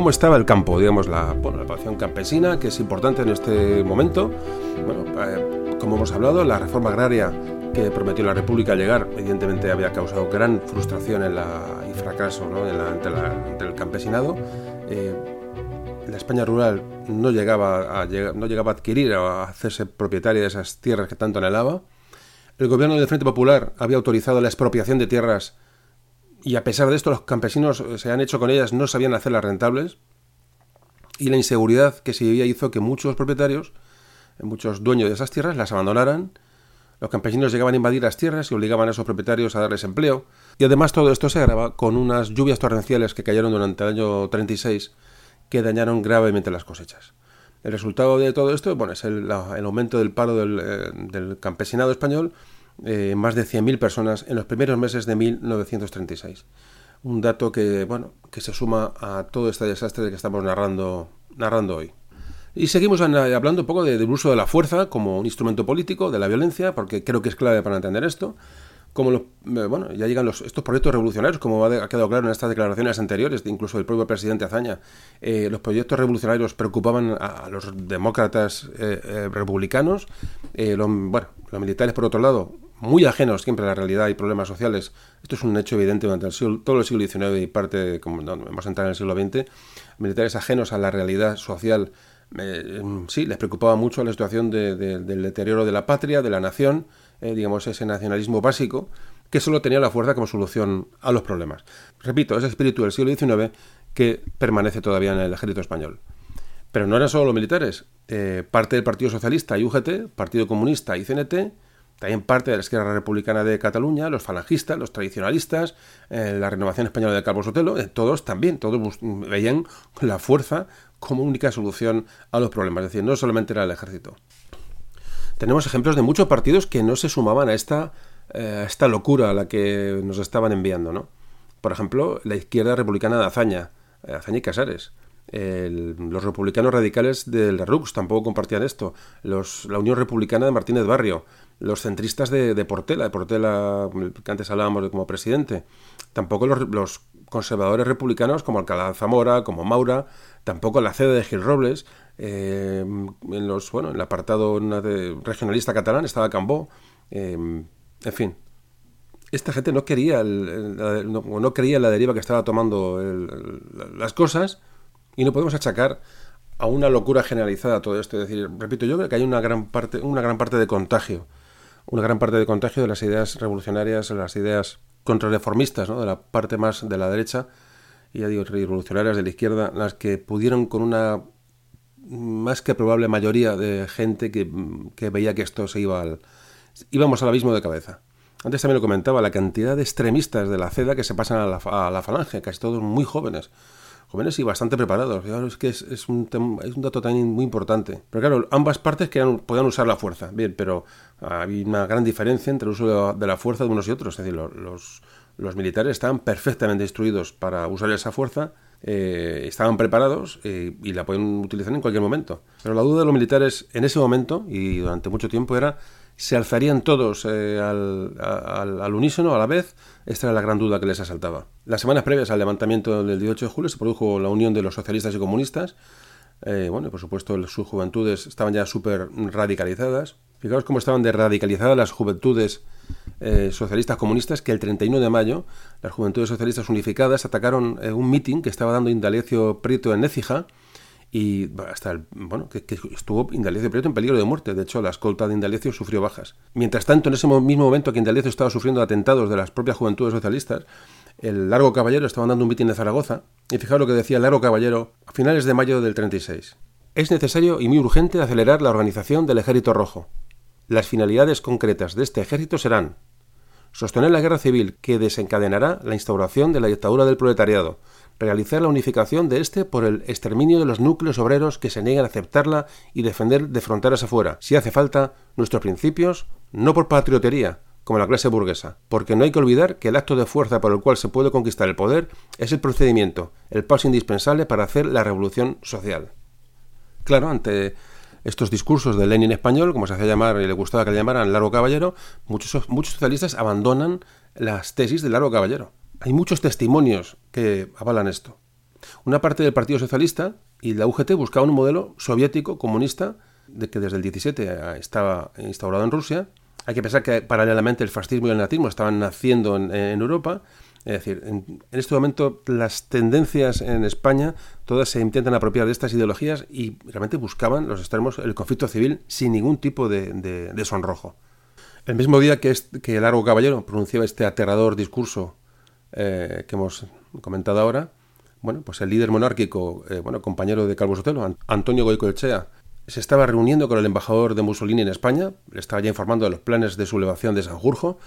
Cómo estaba el campo, digamos, la, bueno, población campesina, que es importante en este momento. Bueno, eh, como hemos hablado, la reforma agraria que prometió la República llegar, evidentemente había causado gran frustración en la, y fracaso ¿no? en ante, el campesinado. Eh, la España rural no llegaba, a, no llegaba a adquirir o a hacerse propietaria de esas tierras que tanto anhelaba. El gobierno del Frente Popular había autorizado la expropiación de tierras y a pesar de esto los campesinos eh, se han hecho con ellas, no sabían hacerlas rentables y la inseguridad que se vivía hizo que muchos propietarios, muchos dueños de esas tierras las abandonaran. Los campesinos llegaban a invadir las tierras y obligaban a esos propietarios a darles empleo. Y además todo esto se agrava con unas lluvias torrenciales que cayeron durante el año 36 que dañaron gravemente las cosechas. El resultado de todo esto bueno, es el, aumento del paro del, eh, del campesinado español eh, más de 100.000 personas en los primeros meses de 1936. Un dato que, bueno, que se suma a todo este desastre que estamos narrando, narrando hoy. Y seguimos hablando un poco del uso de la fuerza como un instrumento político, de la violencia, porque creo que es clave para entender esto. Como eh, bueno, ya llegan los, estos proyectos revolucionarios, como ha quedado claro en estas declaraciones anteriores, incluso del propio presidente Azaña, eh, los proyectos revolucionarios preocupaban a, los demócratas republicanos, bueno, los militares por otro lado muy ajenos siempre a la realidad y problemas sociales. Esto es un hecho evidente durante el todo el siglo XIX y parte, como no, vamos a entrar en el siglo XX, militares ajenos a la realidad social. Eh, sí, les preocupaba mucho la situación del deterioro de la patria, de la nación, eh, digamos, ese nacionalismo básico, que solo tenía la fuerza como solución a los problemas. Repito, ese espíritu del siglo XIX que permanece todavía en el ejército español. Pero no eran solo los militares. Eh, parte del Partido Socialista y UGT, Partido Comunista y CNT, también parte de la izquierda republicana de Cataluña, los falangistas, los tradicionalistas, eh, la renovación española de Carlos Sotelo, eh, todos también, todos veían la fuerza como única solución a los problemas. Es decir, no solamente era el ejército. Tenemos ejemplos de muchos partidos que no se sumaban a esta, esta locura a la que nos estaban enviando. ¿no? Por ejemplo, la izquierda republicana de Azaña, Azaña y Casares los republicanos radicales del RUX tampoco compartían esto. La Unión Republicana de Martínez Barrio. Los centristas de, Portela, de Portela, que antes hablábamos de como presidente. Tampoco los, conservadores republicanos como Alcalá Zamora, como Maura. Tampoco la sede de Gil Robles. Eh, en, los, bueno, en el apartado regionalista catalán estaba Cambó. Eh, en fin, esta gente no quería no, creía la deriva que estaba tomando las cosas y no podemos achacar a una locura generalizada todo esto. Es decir, repito, yo creo que hay una gran parte, una gran parte de contagio. Una gran parte de contagio de las ideas revolucionarias, de las ideas contrarreformistas, de la parte más de la derecha, y ya digo, revolucionarias de la izquierda, las que pudieron con una más que probable mayoría de gente que, veía que esto se iba al... íbamos al abismo de cabeza. Antes también lo comentaba, la cantidad de extremistas de la CEDA que se pasan a la falange, casi todos muy jóvenes jóvenes y bastante preparados. es un dato también muy importante. Pero claro, ambas partes querían, podían usar la fuerza, bien, pero hay una gran diferencia entre el uso de la fuerza de unos y otros. Es decir, los, los militares estaban perfectamente instruidos para usar esa fuerza, eh, estaban preparados eh, y la pueden utilizar en cualquier momento. Pero la duda de los militares en ese momento y durante mucho tiempo era se alzarían todos eh, al, unísono a la vez, esta era la gran duda que les asaltaba. Las semanas previas al levantamiento del 18 de julio se produjo la unión de los socialistas y comunistas. Eh, bueno, por supuesto, sus juventudes estaban ya súper radicalizadas. Fijaos cómo estaban de radicalizadas las juventudes eh, socialistas comunistas que el 31 de mayo las juventudes socialistas unificadas atacaron un mitin que estaba dando Indalecio Prieto en Nécija y hasta el, bueno, que, estuvo Indalecio Prieto en peligro de muerte. De hecho, la escolta de Indalecio sufrió bajas. Mientras tanto, en ese mismo momento que Indalecio estaba sufriendo atentados de las propias juventudes socialistas, el Largo Caballero estaba dando un mitin de Zaragoza, y fijaos lo que decía el Largo Caballero a finales de mayo del 36. Es necesario y muy urgente acelerar la organización del Ejército Rojo. Las finalidades concretas de este ejército serán sostener la guerra civil que desencadenará la instauración de la dictadura del proletariado, realizar la unificación de este por el exterminio de los núcleos obreros que se niegan a aceptarla y defender de fronteras afuera, si hace falta, nuestros principios, no por patriotería, como la clase burguesa, porque no hay que olvidar que el acto de fuerza por el cual se puede conquistar el poder es el procedimiento, el paso indispensable para hacer la revolución social. Claro, ante estos discursos de Lenin español, como se hacía llamar y le gustaba que le llamaran Largo Caballero, muchos, muchos socialistas abandonan las tesis del Largo Caballero hay muchos testimonios que avalan esto. Una parte del Partido Socialista y la UGT buscaban un modelo soviético, comunista, de que desde el 17 estaba instaurado en Rusia. Hay que pensar que paralelamente el fascismo y el nazismo estaban naciendo en, Europa. Es decir, en, este momento las tendencias en España todas se intentan apropiar de estas ideologías y realmente buscaban los extremos, el conflicto civil sin ningún tipo de, sonrojo. El mismo día que, que el Largo Caballero pronunciaba este aterrador discurso eh, que hemos comentado ahora, bueno, pues el líder monárquico, eh, bueno, compañero de Calvo Sotelo, Antonio Goicoechea, se estaba reuniendo con el embajador de Mussolini en España, le estaba ya informando de los planes de sublevación de Sanjurjo,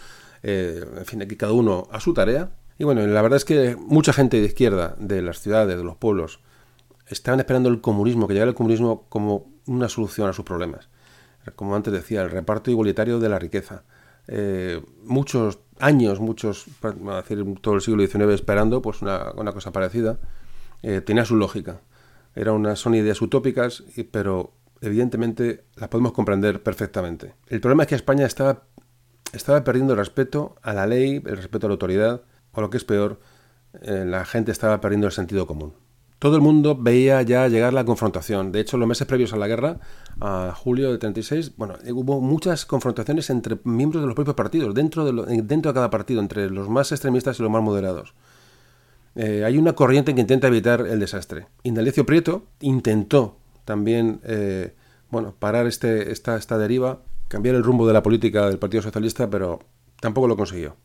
eh, en fin, aquí cada uno a su tarea. Y bueno, la verdad es que mucha gente de izquierda, de las ciudades, de los pueblos, estaban esperando el comunismo, que llegara el comunismo como una solución a sus problemas. Como antes decía, el reparto igualitario de la riqueza. muchos años, muchos, decir, todo el siglo XIX esperando pues una, cosa parecida, eh, tenía su lógica. Era una, son ideas utópicas, pero evidentemente las podemos comprender perfectamente. El problema es que España estaba, estaba perdiendo el respeto a la ley, el respeto a la autoridad, o lo que es peor, eh, la gente estaba perdiendo el sentido común. Todo el mundo veía ya llegar la confrontación. De hecho, los meses previos a la guerra, a julio de 36, bueno, hubo muchas confrontaciones entre miembros de los propios partidos, dentro de, dentro de cada partido, entre los más extremistas y los más moderados. Eh, hay una corriente que intenta evitar el desastre. Indalecio Prieto intentó también eh, bueno, parar este, esta, esta deriva, cambiar el rumbo de la política del Partido Socialista, pero tampoco lo consiguió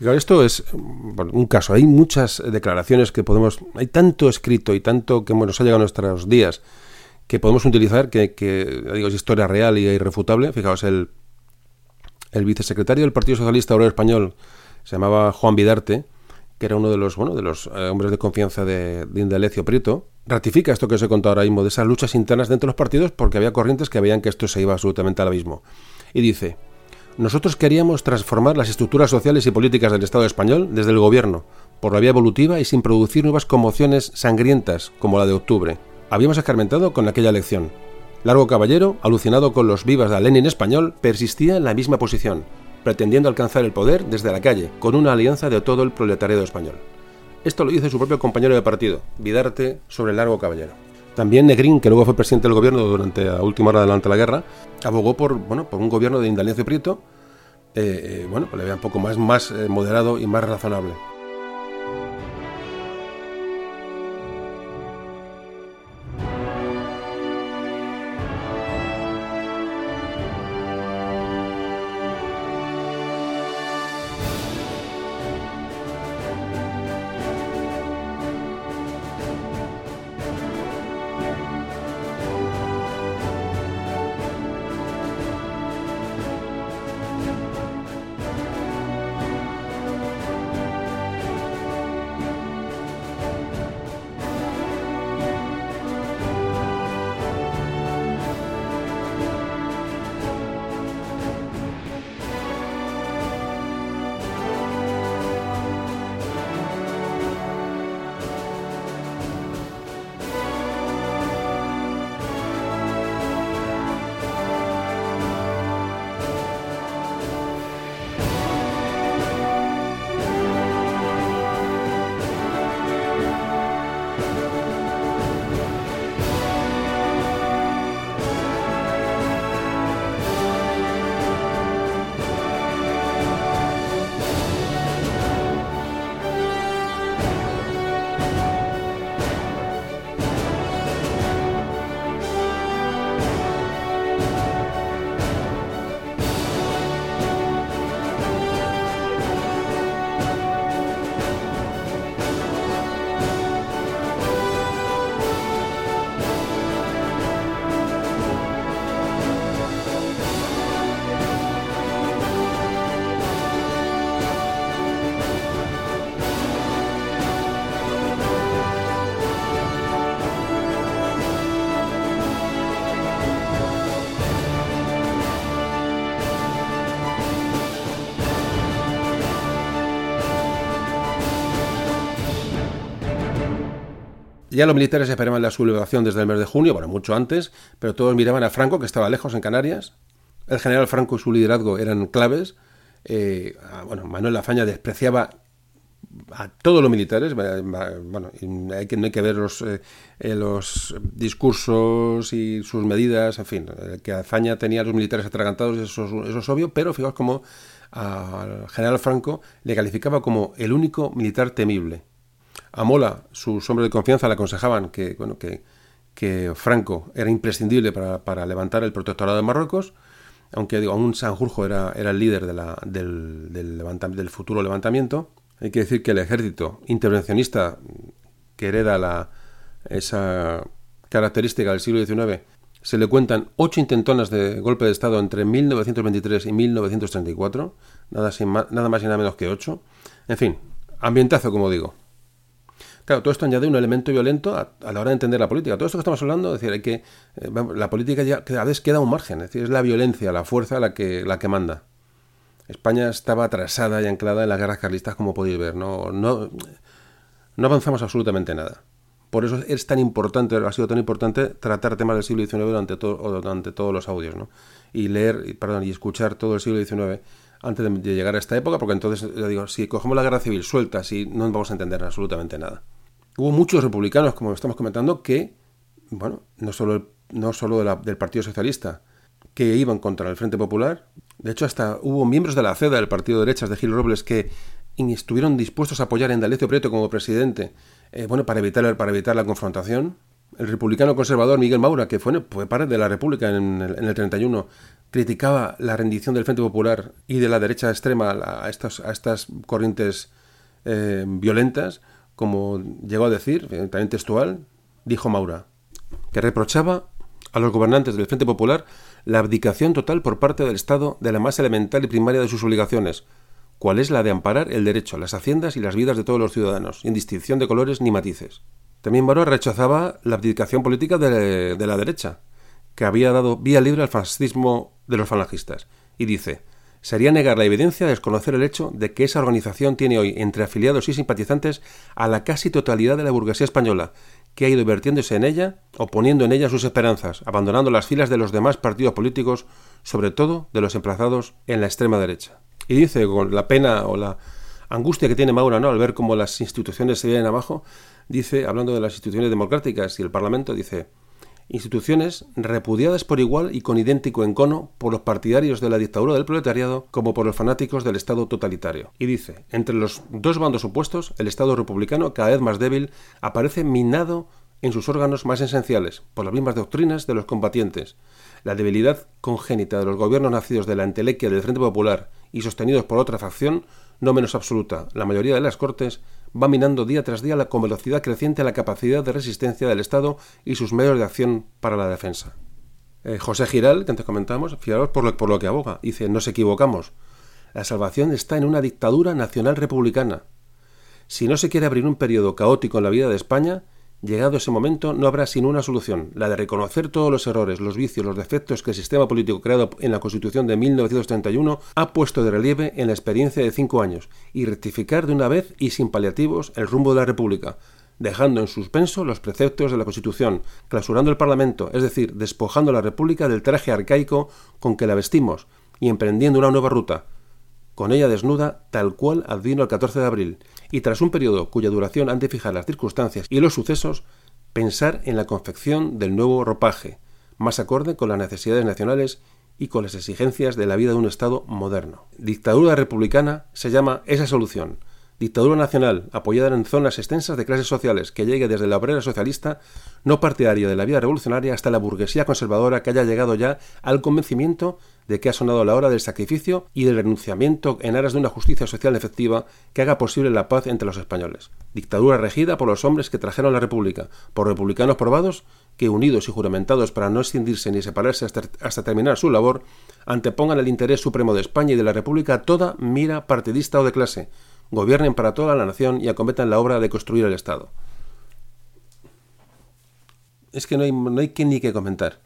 esto es un caso. Hay muchas declaraciones que podemos. Hay tanto escrito y tanto que nos ha llegado a nuestros días que podemos utilizar, que, que digo, es historia real y irrefutable. Fijaos, el, el vicesecretario del Partido Socialista Obrero Español se llamaba Juan Vidarte, que era uno de los, bueno, de los eh, hombres de confianza de, de Indalecio Prieto, ratifica esto que os he contado ahora mismo, de esas luchas internas dentro de los partidos, porque había corrientes que veían que esto se iba absolutamente al abismo. Y dice, nosotros queríamos transformar las estructuras sociales y políticas del Estado español desde el gobierno, por la vía evolutiva y sin producir nuevas conmociones sangrientas como la de octubre. Habíamos escarmentado con aquella elección. Largo Caballero, alucinado con los vivas de Lenin español, persistía en la misma posición, pretendiendo alcanzar el poder desde la calle, con una alianza de todo el proletariado español. Esto lo dice su propio compañero de partido, Vidarte, sobre Largo Caballero. También Negrín, que luego fue presidente del gobierno durante la última hora de la guerra, abogó por, bueno, por un gobierno de Indalecio Prieto, eh, eh, bueno, pues le veía un poco más, más eh, moderado y más razonable. Ya los militares esperaban la sublevación desde el mes de junio, bueno, mucho antes, pero todos miraban a Franco, que estaba lejos en Canarias. El general Franco y su liderazgo eran claves. Eh, bueno, Manuel Lafaña despreciaba a todos los militares. Bueno, hay que, no hay que ver los, eh, eh, los discursos y sus medidas, en fin, que Azaña tenía a los militares atragantados, eso, eso es obvio, pero fijaos como al general Franco le calificaba como el único militar temible a Mola, sus hombres de confianza, le aconsejaban que, bueno, que, Franco era imprescindible para, levantar el protectorado de Marruecos, aunque digo, aún Sanjurjo era, era el líder de la, del, del, futuro levantamiento. Hay que decir que el ejército intervencionista que hereda la, esa característica del siglo XIX se le cuentan ocho intentonas de golpe de Estado entre 1923 y 1934, nada, nada más y nada menos que ocho. En fin, ambientazo, como digo. Claro, todo esto añade un elemento violento a, la hora de entender la política. Todo esto que estamos hablando, es decir, hay que eh, la política ya cada vez queda un margen, es decir, es la violencia, la fuerza la que la que manda. España estaba atrasada y anclada en las guerras carlistas, como podéis ver. No, no, avanzamos absolutamente nada. Por eso es tan importante, ha sido tan importante tratar temas del siglo XIX durante, todo, durante todos los audios, ¿no? Y leer, perdón, y escuchar todo el siglo XIX antes de llegar a esta época, porque entonces, digo, si cogemos la guerra civil suelta, si no vamos a entender absolutamente nada. Hubo muchos republicanos, como estamos comentando, que, bueno, no solo, no solo de la, del Partido Socialista, que iban contra el Frente Popular. De hecho, hasta hubo miembros de la CEDA, del Partido de Derechas de Gil Robles, que estuvieron dispuestos a apoyar a Indalecio Prieto como presidente, eh, bueno, para evitar, para evitar la confrontación. El republicano conservador Miguel Maura, que fue, fue padre de la República en el, en el 31, criticaba la rendición del Frente Popular y de la derecha extrema a, estos, a estas corrientes eh, violentas, como llegó a decir, también textual, dijo Maura, que reprochaba a los gobernantes del Frente Popular la abdicación total por parte del Estado de la más elemental y primaria de sus obligaciones, cual es la de amparar el derecho, las haciendas y las vidas de todos los ciudadanos, sin distinción de colores ni matices. También Baró rechazaba la abdicación política de, de la derecha, que había dado vía libre al fascismo de los falangistas, y dice sería negar la evidencia de desconocer el hecho de que esa organización tiene hoy entre afiliados y simpatizantes a la casi totalidad de la burguesía española, que ha ido vertiéndose en ella, oponiendo en ella sus esperanzas, abandonando las filas de los demás partidos políticos, sobre todo de los emplazados en la extrema derecha. Y dice, con la pena o la angustia que tiene Maura ¿no? al ver cómo las instituciones se vienen abajo, dice, hablando de las instituciones democráticas y el Parlamento, dice, instituciones repudiadas por igual y con idéntico encono por los partidarios de la dictadura del proletariado como por los fanáticos del Estado totalitario. Y dice, entre los dos bandos opuestos, el Estado republicano, cada vez más débil, aparece minado en sus órganos más esenciales, por las mismas doctrinas de los combatientes. La debilidad congénita de los gobiernos nacidos de la entelequia del Frente Popular y sostenidos por otra facción, no menos absoluta, la mayoría de las Cortes, va minando día tras día con velocidad creciente la capacidad de resistencia del Estado y sus medios de acción para la defensa. Eh, José Giral, que antes comentamos, fijaros por lo, por lo que aboga, dice, nos equivocamos. La salvación está en una dictadura nacional republicana. Si no se quiere abrir un periodo caótico en la vida de España, Llegado ese momento, no habrá sino una solución, la de reconocer todos los errores, los vicios, los defectos que el sistema político creado en la Constitución de 1931 ha puesto de relieve en la experiencia de cinco años, y rectificar de una vez y sin paliativos el rumbo de la República, dejando en suspenso los preceptos de la Constitución, clausurando el Parlamento, es decir, despojando a la República del traje arcaico con que la vestimos, y emprendiendo una nueva ruta, con ella desnuda tal cual advino el 14 de abril, y tras un periodo cuya duración han de fijar las circunstancias y los sucesos, pensar en la confección del nuevo ropaje, más acorde con las necesidades nacionales y con las exigencias de la vida de un Estado moderno. Dictadura republicana se llama esa solución, Dictadura nacional, apoyada en zonas extensas de clases sociales, que llegue desde la obrera socialista, no partidaria de la vida revolucionaria, hasta la burguesía conservadora que haya llegado ya al convencimiento de que ha sonado la hora del sacrificio y del renunciamiento en aras de una justicia social efectiva que haga posible la paz entre los españoles. Dictadura regida por los hombres que trajeron la República, por republicanos probados que, unidos y juramentados para no escindirse ni separarse hasta, terminar su labor, antepongan el interés supremo de España y de la República toda mira partidista o de clase, gobiernen para toda la nación y acometan la obra de construir el Estado. Es que no hay, no hay ni que comentar.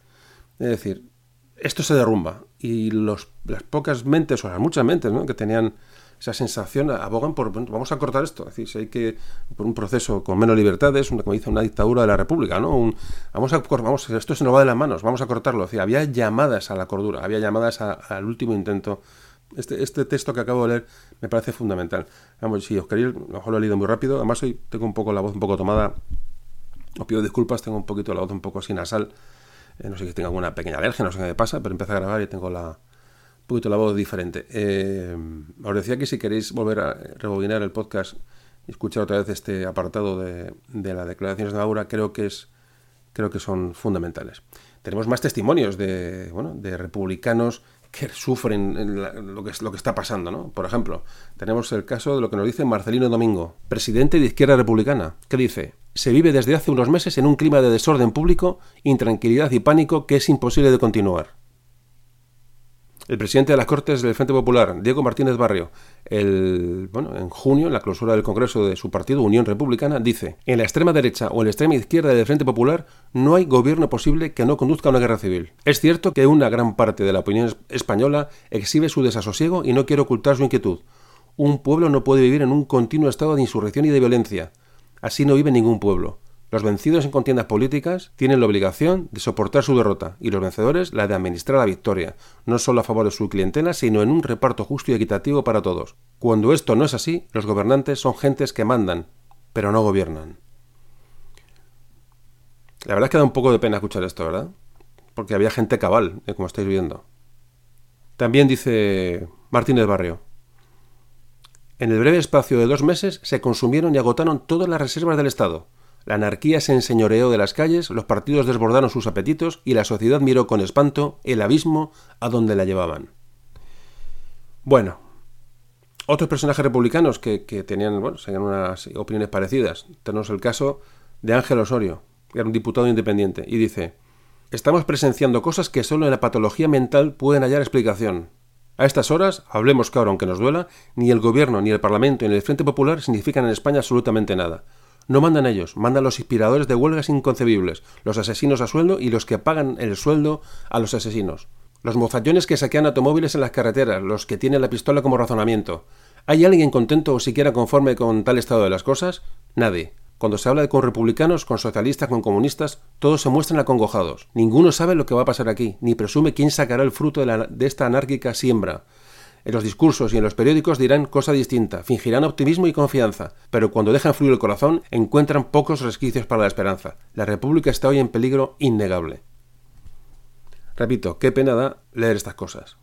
Es decir, esto se derrumba y los, las pocas mentes o las muchas mentes que tenían esa sensación abogan por vamos a cortar esto es decir si hay que por un proceso con menos libertades una, como dice una dictadura de la república no vamos a vamos esto se nos va de las manos vamos a cortarlo es había llamadas a la cordura había llamadas al último intento este, este texto que acabo de leer me parece fundamental. Vamos, si os queréis, a lo mejor lo he leído muy rápido. Además, hoy tengo un poco la voz un poco tomada. Os pido disculpas, tengo un poquito la voz un poco así nasal. Eh, no sé si tengo alguna pequeña alergia, no sé qué me pasa, pero empiezo a grabar y tengo la, poquito la voz diferente. Eh, os decía que si queréis volver a rebobinar el podcast y escuchar otra vez este apartado de, de las declaraciones de Maura, creo que es creo que son fundamentales. Tenemos más testimonios de, bueno, de republicanos que sufren lo que, lo que está pasando, ¿no? Por ejemplo, tenemos el caso de lo que nos dice Marcelino Domingo, presidente de Izquierda Republicana, que dice, se vive desde hace unos meses en un clima de desorden público, intranquilidad y pánico que es imposible de continuar. El presidente de las Cortes del Frente Popular, Diego Martínez Barrio, el, bueno, en junio, en la clausura del Congreso de su partido Unión Republicana, dice, en la extrema derecha o en la extrema izquierda del Frente Popular no hay gobierno posible que no conduzca a una guerra civil. Es cierto que una gran parte de la opinión española exhibe su desasosiego y no quiere ocultar su inquietud. Un pueblo no puede vivir en un continuo estado de insurrección y de violencia. Así no vive ningún pueblo. Los vencidos en contiendas políticas tienen la obligación de soportar su derrota y los vencedores la de administrar la victoria, no solo a favor de su clientela, sino en un reparto justo y equitativo para todos. Cuando esto no es así, los gobernantes son gentes que mandan, pero no gobiernan. La verdad es que da un poco de pena escuchar esto, ¿verdad? Porque había gente cabal, eh, como estáis viendo. También dice Martínez Barrio. En el breve espacio de dos meses se consumieron y agotaron todas las reservas del Estado la anarquía se enseñoreó de las calles, los partidos desbordaron sus apetitos y la sociedad miró con espanto el abismo a donde la llevaban. Bueno, otros personajes republicanos que, tenían, bueno, unas opiniones parecidas. Tenemos el caso de Ángel Osorio, que era un diputado independiente, y dice, Estamos presenciando cosas que solo en la patología mental pueden hallar explicación. A estas horas, hablemos claro aunque nos duela, ni el gobierno, ni el Parlamento, ni el Frente Popular significan en España absolutamente nada. No mandan ellos, mandan los inspiradores de huelgas inconcebibles, los asesinos a sueldo y los que pagan el sueldo a los asesinos. Los mofallones que saquean automóviles en las carreteras, los que tienen la pistola como razonamiento. ¿Hay alguien contento o siquiera conforme con tal estado de las cosas? Nadie. Cuando se habla con republicanos, con socialistas, con comunistas, todos se muestran acongojados. Ninguno sabe lo que va a pasar aquí, ni presume quién sacará el fruto de, esta anárquica siembra. En los discursos y en los periódicos dirán cosa distinta, fingirán optimismo y confianza, pero cuando dejan fluir el corazón encuentran pocos resquicios para la esperanza. La República está hoy en peligro innegable. Repito, qué pena da leer estas cosas.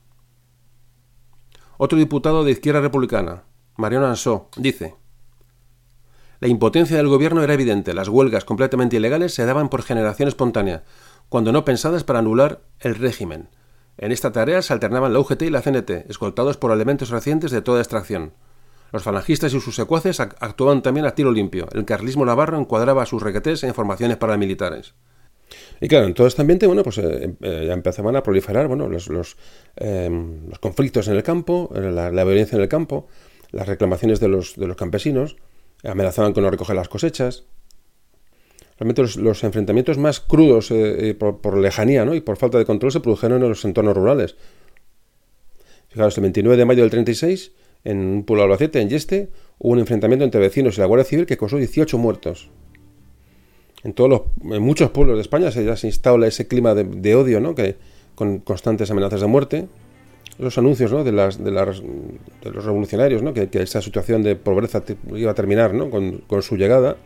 Otro diputado de Izquierda Republicana, Mariano Ansó, dice La impotencia del gobierno era evidente, las huelgas completamente ilegales se daban por generación espontánea, cuando no pensadas para anular el régimen. En esta tarea se alternaban la UGT y la CNT, escoltados por elementos recientes de toda extracción. Los falangistas y sus secuaces actuaban también a tiro limpio. El carlismo navarro encuadraba a sus requetés en formaciones paramilitares. Y claro, en todo este ambiente, bueno, pues eh, eh, ya empezaban a proliferar, bueno, em, los conflictos en el campo, la, la, violencia en el campo, las reclamaciones de los, de los campesinos, amenazaban con no recoger las cosechas, realmente los, enfrentamientos más crudos eh, eh, por, lejanía y por falta de control se produjeron en los entornos rurales. Fijaros, el 29 de mayo del 36, en un pueblo de Albacete, en Yeste, hubo un enfrentamiento entre vecinos y la Guardia Civil que causó 18 muertos. En, todos los, en muchos pueblos de España se, ya se instala ese clima de, odio, ¿no? que, con constantes amenazas de muerte. Los anuncios ¿no? de, las, de, las, de los revolucionarios, ¿no? que, esa situación de pobreza iba a terminar ¿no? con, con su llegada.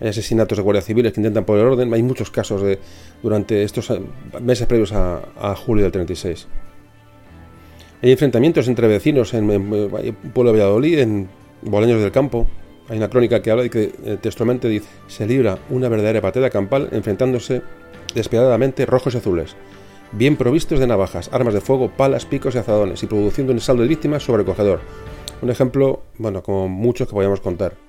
Hay asesinatos de guardias civiles que intentan poner orden. Hay muchos casos de, durante estos meses previos a, julio del 36. Hay enfrentamientos entre vecinos en, en, Pueblo de Valladolid, en Boleños del Campo. Hay una crónica que habla y que eh, textualmente dice: Se libra una verdadera batalla campal enfrentándose despiadadamente rojos y azules, bien provistos de navajas, armas de fuego, palas, picos y azadones, y produciendo un saldo de víctimas sobrecogedor. Un ejemplo, bueno, como muchos que podríamos contar.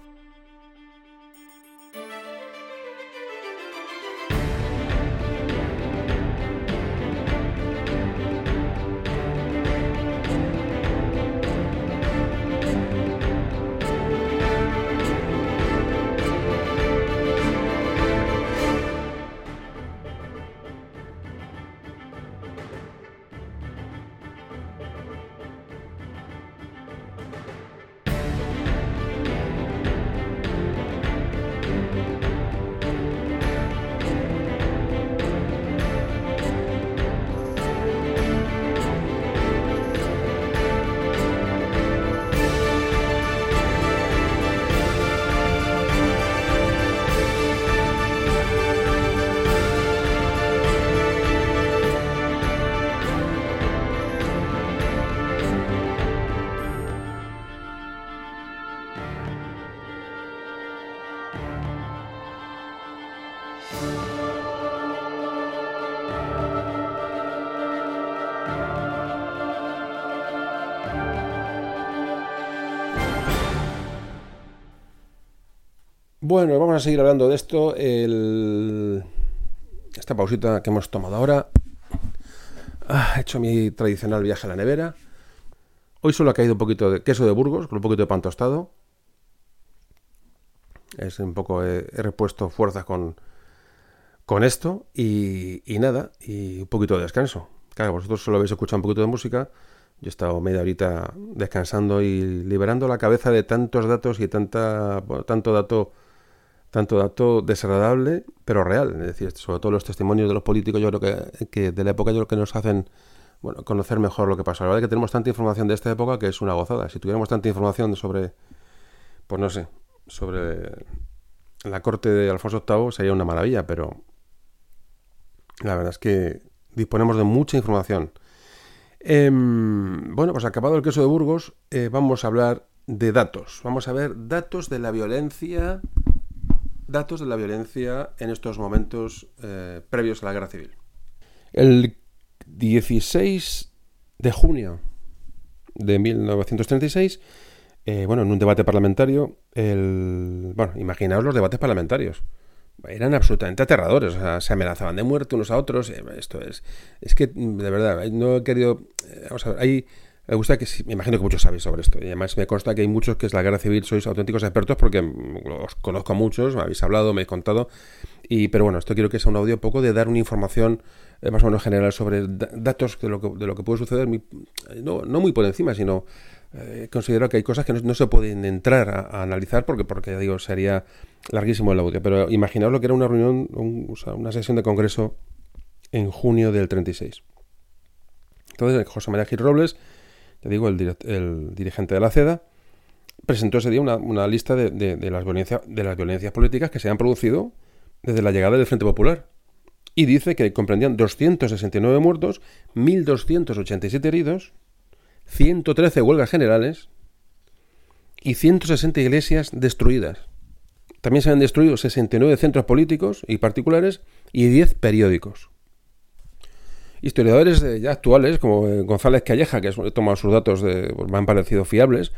A seguir hablando de esto. Esta pausita que hemos tomado ahora. Ah, he hecho mi tradicional viaje a la nevera. Hoy solo ha caído un poquito de queso de Burgos con un poquito de pan tostado. Es un poco, he, repuesto fuerzas con, con esto y, y, nada, y un poquito de descanso. Claro, vosotros solo habéis escuchado un poquito de música. Yo he estado media horita descansando y liberando la cabeza de tantos datos y tanta, tanto dato tanto dato desagradable, pero real. Es decir, sobre todo los testimonios de los políticos, yo creo que, de la época, yo creo que nos hacen bueno, conocer mejor lo que pasó. La verdad es que tenemos tanta información de esta época que es una gozada. Si tuviéramos tanta información sobre, pues no sé, sobre la corte de Alfonso VIII sería una maravilla, pero la verdad es que disponemos de mucha información. Em, bueno, pues acabado el queso de Burgos, eh, vamos a hablar de datos. Vamos a ver datos de la violencia datos de la violencia en estos momentos eh, previos a la guerra civil. El 16 de junio de 1936, eh, bueno, en un debate parlamentario, el, bueno, imaginaos los debates parlamentarios. eran absolutamente aterradores. O sea, se amenazaban de muerte unos a otros. Eh, esto es. Es que, de verdad, no he querido. Vamos a ver, hay. Me gusta que, me imagino que muchos sabéis sobre esto. Y además me consta que hay muchos que es la guerra civil, sois auténticos expertos porque os conozco a muchos, me habéis hablado, me habéis contado. Y, pero bueno, esto quiero que sea un audio poco de dar una información eh, más o menos general sobre datos de lo que, de lo que puede suceder, no, no muy por encima, sino eh, considero que hay cosas que no, se pueden entrar a, analizar porque, porque, digo, sería larguísimo el audio. Pero imaginaos lo que era una reunión, una sesión de congreso en junio del 36. Entonces, José María Gil Robles, te digo, el, dirigente de la CEDA, presentó ese día una, lista de, las de las violencias políticas que se han producido desde la llegada del Frente Popular. Y dice que comprendían 269 muertos, 1.287 heridos, 113 huelgas generales y 160 iglesias destruidas. También se han destruido 69 centros políticos y particulares y 10 periódicos. Historiadores ya actuales, como eh, González Calleja, que he tomado sus datos, de, me han parecido fiables,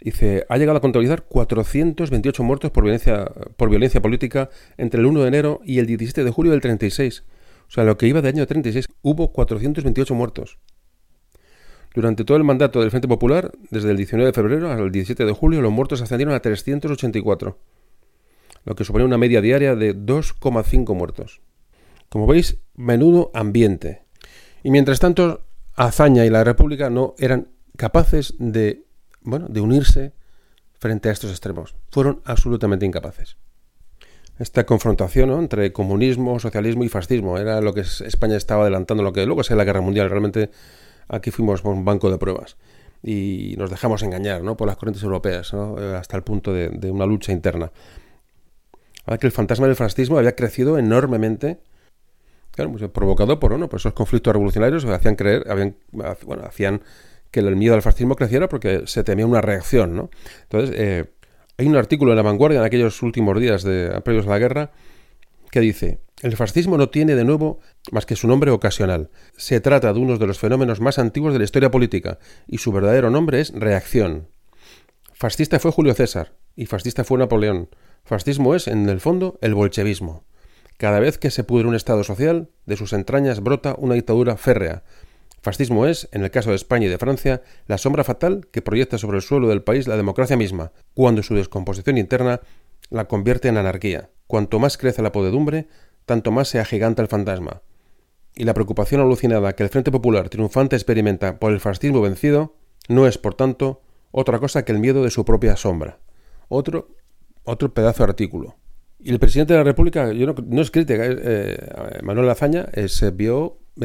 dice, ha llegado a contabilizar 428 muertos por violencia, por violencia política entre el 1 de enero y el 17 de julio del 36. O sea, lo que iba de año 36, hubo 428 muertos. Durante todo el mandato del Frente Popular, desde el 19 de febrero al 17 de julio, los muertos ascendieron a 384, lo que supone una media diaria de 2,5 muertos. Como veis, menudo ambiente. Y mientras tanto, Azaña y la República no eran capaces de, bueno, de unirse frente a estos extremos. Fueron absolutamente incapaces. Esta confrontación entre comunismo, socialismo y fascismo era lo que España estaba adelantando, lo que luego es la Guerra Mundial. Realmente aquí fuimos un banco de pruebas y nos dejamos engañar ¿no? por las corrientes europeas eh, hasta el punto de, una lucha interna. Ahora que el fantasma del fascismo había crecido enormemente, pues, provocado por, ¿no? por esos conflictos revolucionarios que hacían creer, habían, bueno, hacían que el miedo al fascismo creciera porque se temía una reacción. ¿no? Entonces, eh, hay un artículo en La Vanguardia en aquellos últimos días de, previos a la guerra que dice, el fascismo no tiene de nuevo más que su nombre ocasional. Se trata de uno de los fenómenos más antiguos de la historia política, y su verdadero nombre es reacción. Fascista fue Julio César, y fascista fue Napoleón. Fascismo es, en el fondo, el bolchevismo. Cada vez que se pudre un Estado social, de sus entrañas brota una dictadura férrea. Fascismo es, en el caso de España y de Francia, la sombra fatal que proyecta sobre el suelo del país la democracia misma, cuando su descomposición interna la convierte en anarquía. Cuanto más crece la podedumbre, tanto más se agiganta el fantasma. Y la preocupación alucinada que el Frente Popular triunfante experimenta por el fascismo vencido no es, por tanto, otra cosa que el miedo de su propia sombra. Otro, otro pedazo de artículo. Y el presidente de la República, yo no, es crítica, eh, eh, Manuel Lazaña eh, se vio, yo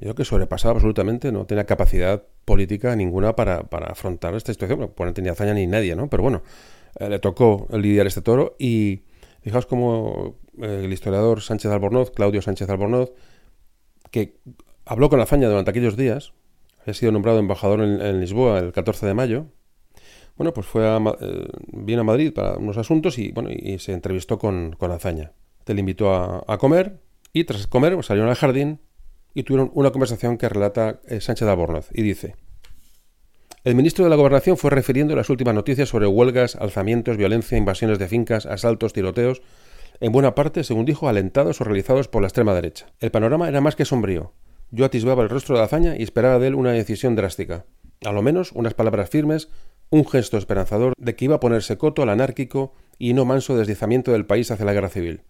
creo que sobrepasado absolutamente, no tenía capacidad política ninguna para, para afrontar esta situación. Bueno, no tenía hazaña ni nadie, ¿no? Pero bueno, le tocó lidiar este toro y Fijaos cómo eh, el historiador Sánchez Albornoz, Claudio Sánchez Albornoz, que habló con hazaña durante aquellos días, ha sido nombrado embajador en, Lisboa el 14 de mayo, bueno, pues fue a, eh, vino a Madrid para unos asuntos y, bueno, y se entrevistó con, con Azaña. Te le invitó a, comer y tras comer pues, salieron al jardín y tuvieron una conversación que relata eh, Sánchez Albornoz y dice el ministro de la Gobernación fue refiriendo las últimas noticias sobre huelgas, alzamientos, violencia, invasiones de fincas, asaltos, tiroteos, en buena parte, según dijo, alentados o realizados por la extrema derecha. El panorama era más que sombrío. Yo atisbaba el rostro de hazaña y esperaba de él una decisión drástica. A lo menos unas palabras firmes, un gesto esperanzador de que iba a ponerse coto al anárquico y no manso deslizamiento del país hacia la guerra civil.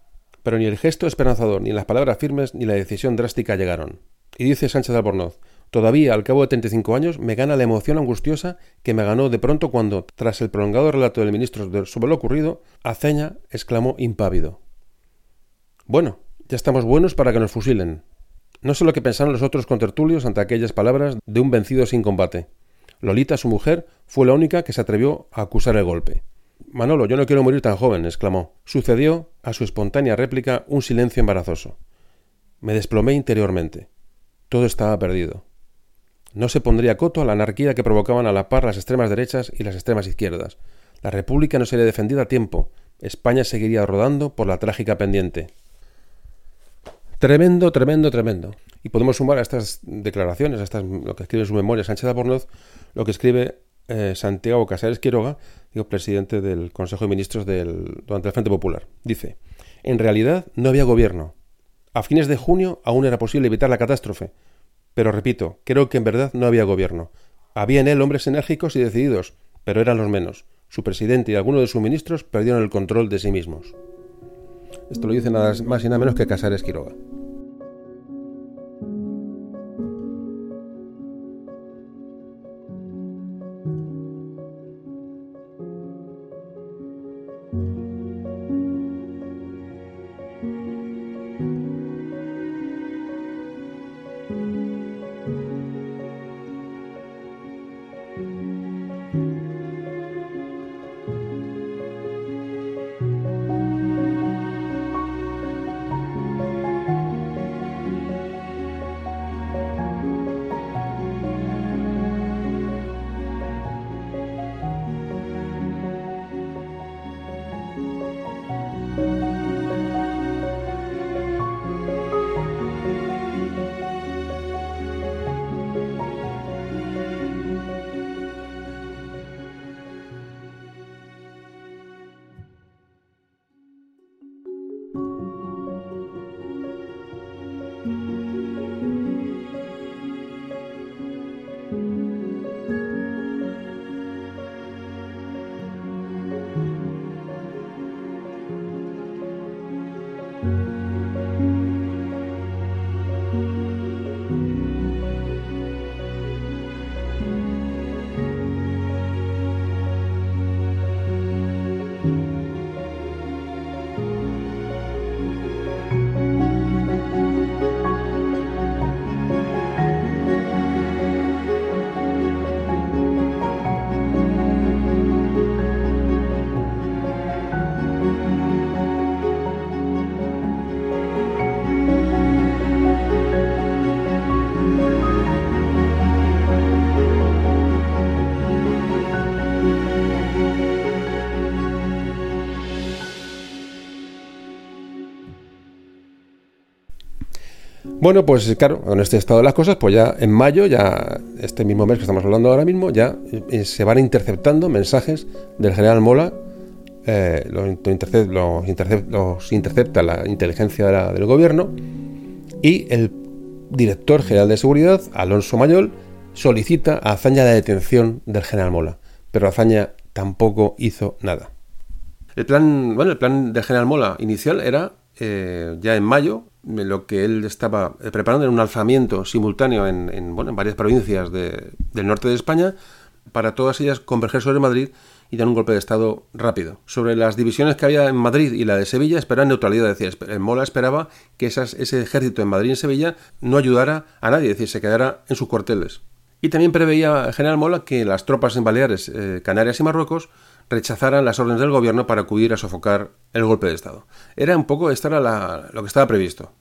Pero ni el gesto esperanzador, ni las palabras firmes, ni la decisión drástica llegaron. Y dice Sánchez Albornoz, Todavía, al cabo de 35 años, me gana la emoción angustiosa que me ganó de pronto cuando, tras el prolongado relato del ministro sobre lo ocurrido, Aceña exclamó impávido. Bueno, ya estamos buenos para que nos fusilen. No sé lo que pensaron los otros contertulios ante aquellas palabras de un vencido sin combate. Lolita, su mujer, fue la única que se atrevió a acusar el golpe. Manolo, yo no quiero morir tan joven, exclamó. Sucedió, a su espontánea réplica, un silencio embarazoso. Me desplomé interiormente. Todo estaba perdido. No se pondría coto a la anarquía que provocaban a la par las extremas derechas y las extremas izquierdas. La República no sería defendida a tiempo. España seguiría rodando por la trágica pendiente. Tremendo, tremendo, tremendo. Y podemos sumar a estas declaraciones, a estas, lo que escribe su memoria Sánchez Albornoz, lo que escribe eh, Santiago Casares Quiroga, presidente del Consejo de Ministros durante el Frente Popular. Dice, en realidad no había gobierno. A fines de junio aún era posible evitar la catástrofe. Pero repito, creo que en verdad no había gobierno. Había en él hombres enérgicos y decididos, pero eran los menos. Su presidente y algunos de sus ministros perdieron el control de sí mismos. Esto lo dice nada más y nada menos que Casares Quiroga. Bueno, pues claro, con este estado de las cosas, pues ya en mayo, ya este mismo mes que estamos hablando ahora mismo, ya eh, se van interceptando mensajes del general Mola, eh, los, intercepta la inteligencia del gobierno y el director general de seguridad, Alonso Mayol, solicita a Azaña la detención del general Mola, pero Azaña tampoco hizo nada. El plan, bueno, el plan del general Mola inicial era eh, ya en mayo lo que él estaba preparando era un alzamiento simultáneo en, varias provincias del norte de España para todas ellas converger sobre Madrid y dar un golpe de Estado rápido. Sobre las divisiones que había en Madrid y la de Sevilla, esperaba neutralidad. Decía, Mola esperaba que ese ejército en Madrid y en Sevilla no ayudara a nadie, es decir, se quedara en sus cuarteles. Y también preveía el general Mola que las tropas en Baleares, eh, Canarias y Marruecos rechazaran las órdenes del gobierno para acudir a sofocar el golpe de Estado. Era un poco, esto era lo que estaba previsto.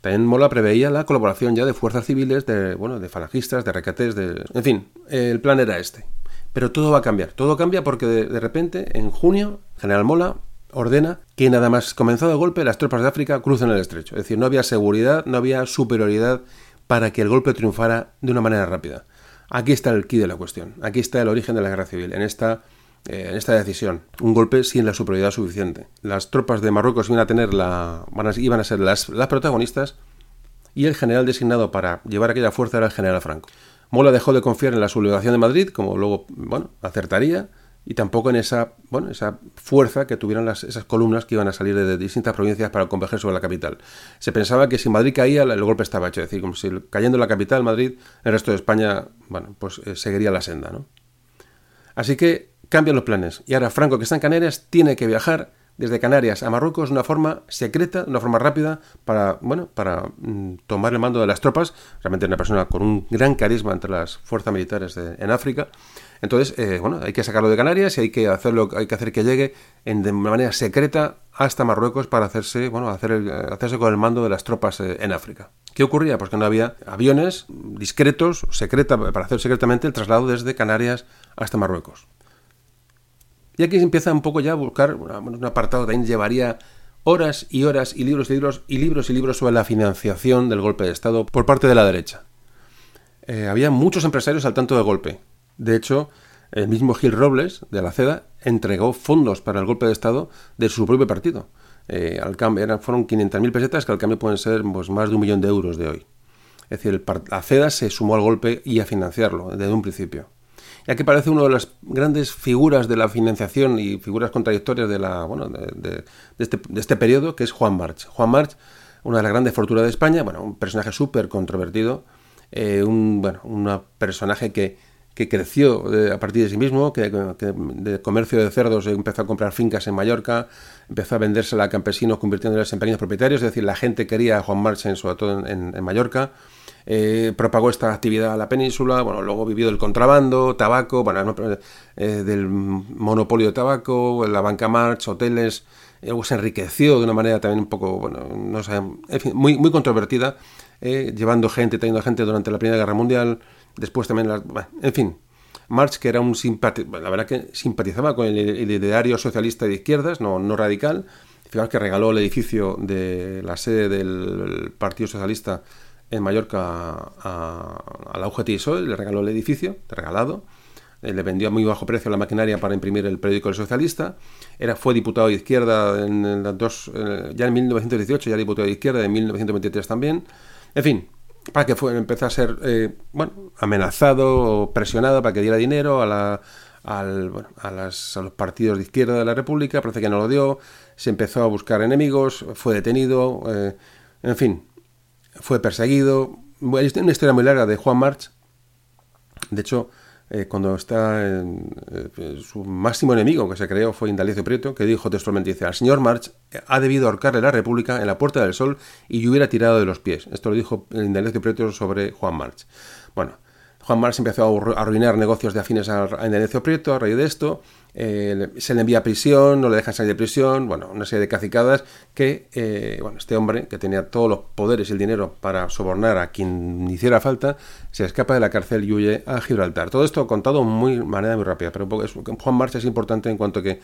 También Mola preveía la colaboración ya de fuerzas civiles, de, bueno, de falangistas, de recates, de... En fin, el plan era este. Pero todo va a cambiar. Todo cambia porque de, repente, en junio, General Mola ordena que nada más comenzado el golpe, las tropas de África crucen el estrecho. Es decir, no había seguridad, no había superioridad para que el golpe triunfara de una manera rápida. Aquí está el quid de la cuestión. Aquí está el origen de la guerra civil. En esta eh, en esta decisión. Un golpe sin la superioridad suficiente. Las tropas de Marruecos iban a, tener la, iban a ser las, protagonistas y el general designado para llevar aquella fuerza era el general Franco. Mola dejó de confiar en la sublevación de Madrid, como luego bueno, acertaría, y tampoco en esa, bueno, esa fuerza que tuvieran las, esas columnas que iban a salir de, distintas provincias para converger sobre la capital. Se pensaba que si Madrid caía, el golpe estaba hecho, es decir, como si cayendo la capital, Madrid, el resto de España, bueno, pues eh, seguiría la senda, ¿no? Así que cambian los planes. Y ahora Franco, que está en Canarias, tiene que viajar desde Canarias a Marruecos de una forma secreta, de una forma rápida, para, bueno, para mm, tomar el mando de las tropas. Realmente una persona con un gran carisma entre las fuerzas militares en África. Entonces, eh, bueno, hay que sacarlo de Canarias y hay que hacerlo, hay que hacer que llegue en, de manera secreta hasta Marruecos para hacerse, bueno, hacer hacerse con el mando de las tropas eh, en África. ¿Qué ocurría? Pues que no había aviones discretos, secreta, para hacer secretamente el traslado desde Canarias hasta Marruecos. Y aquí se empieza un poco ya a buscar un apartado también llevaría horas y horas y libros y libros y libros y libros sobre la financiación del golpe de Estado por parte de la derecha. Eh, había muchos empresarios al tanto del golpe. De hecho, el mismo Gil Robles, de la CEDA, entregó fondos para el golpe de Estado de su propio partido. Eh, al cambio, eran, fueron 500.000 pesetas que al cambio pueden ser pues, más de un millón de euros de hoy. Es decir, la CEDA se sumó al golpe y a financiarlo desde un principio. Ya que parece una de las grandes figuras de la financiación y figuras contradictorias de, la, bueno, de, este, de este, periodo, que es Juan March. Juan March, una de las grandes fortunas de España, bueno, un personaje súper controvertido, eh, un bueno, personaje que, que creció eh, a partir de sí mismo, que, de comercio de cerdos empezó a comprar fincas en Mallorca, empezó a vendérsela a campesinos convirtiéndoles en pequeños propietarios, es decir, la gente quería a Juan Marchen, sobre todo en, Mallorca, eh, propagó esta actividad a la península, bueno, luego vivió del contrabando, tabaco, bueno, del monopolio de tabaco, la banca March, hoteles, luego se enriqueció de una manera también un poco, bueno, no sé, en fin, muy, muy controvertida, eh, llevando gente, trayendo gente durante la Primera Guerra Mundial, después también, en fin. Marx, que era un la verdad que simpatizaba con el, ideario socialista de izquierdas, no, no radical, fijaos que regaló el edificio de la sede del Partido Socialista en Mallorca a, la UGT y le regaló el edificio, regalado, eh, le vendió a muy bajo precio la maquinaria para imprimir el periódico El Socialista, era, fue diputado de izquierda en, dos, ya en 1918, ya diputado de izquierda, en 1923 también, en fin, para que fue, empezó a ser eh, bueno, amenazado o presionado para que diera dinero a, la, a, las, a, los partidos de izquierda de la República, parece que no lo dio, se empezó a buscar enemigos, fue detenido, eh, en fin, fue perseguido. Bueno, una historia muy larga de Juan March. De hecho, eh, cuando está en, eh, su máximo enemigo que se creó fue Indalecio Prieto, que dijo textualmente, dice, al señor March ha debido ahorcarle la República en la Puerta del Sol y yo hubiera tirado de los pies. Esto lo dijo Indalecio Prieto sobre Juan March. Bueno, Juan March empezó a arruinar negocios de afines a Indalecio Prieto a raíz de esto, eh, se le envía a prisión, no le dejan salir de prisión, bueno, una serie de cacicadas que, eh, bueno, este hombre, que tenía todos los poderes y el dinero para sobornar a quien hiciera falta, se escapa de la cárcel y huye a Gibraltar. Todo esto contado muy manera muy rápida, pero Juan March es importante en cuanto que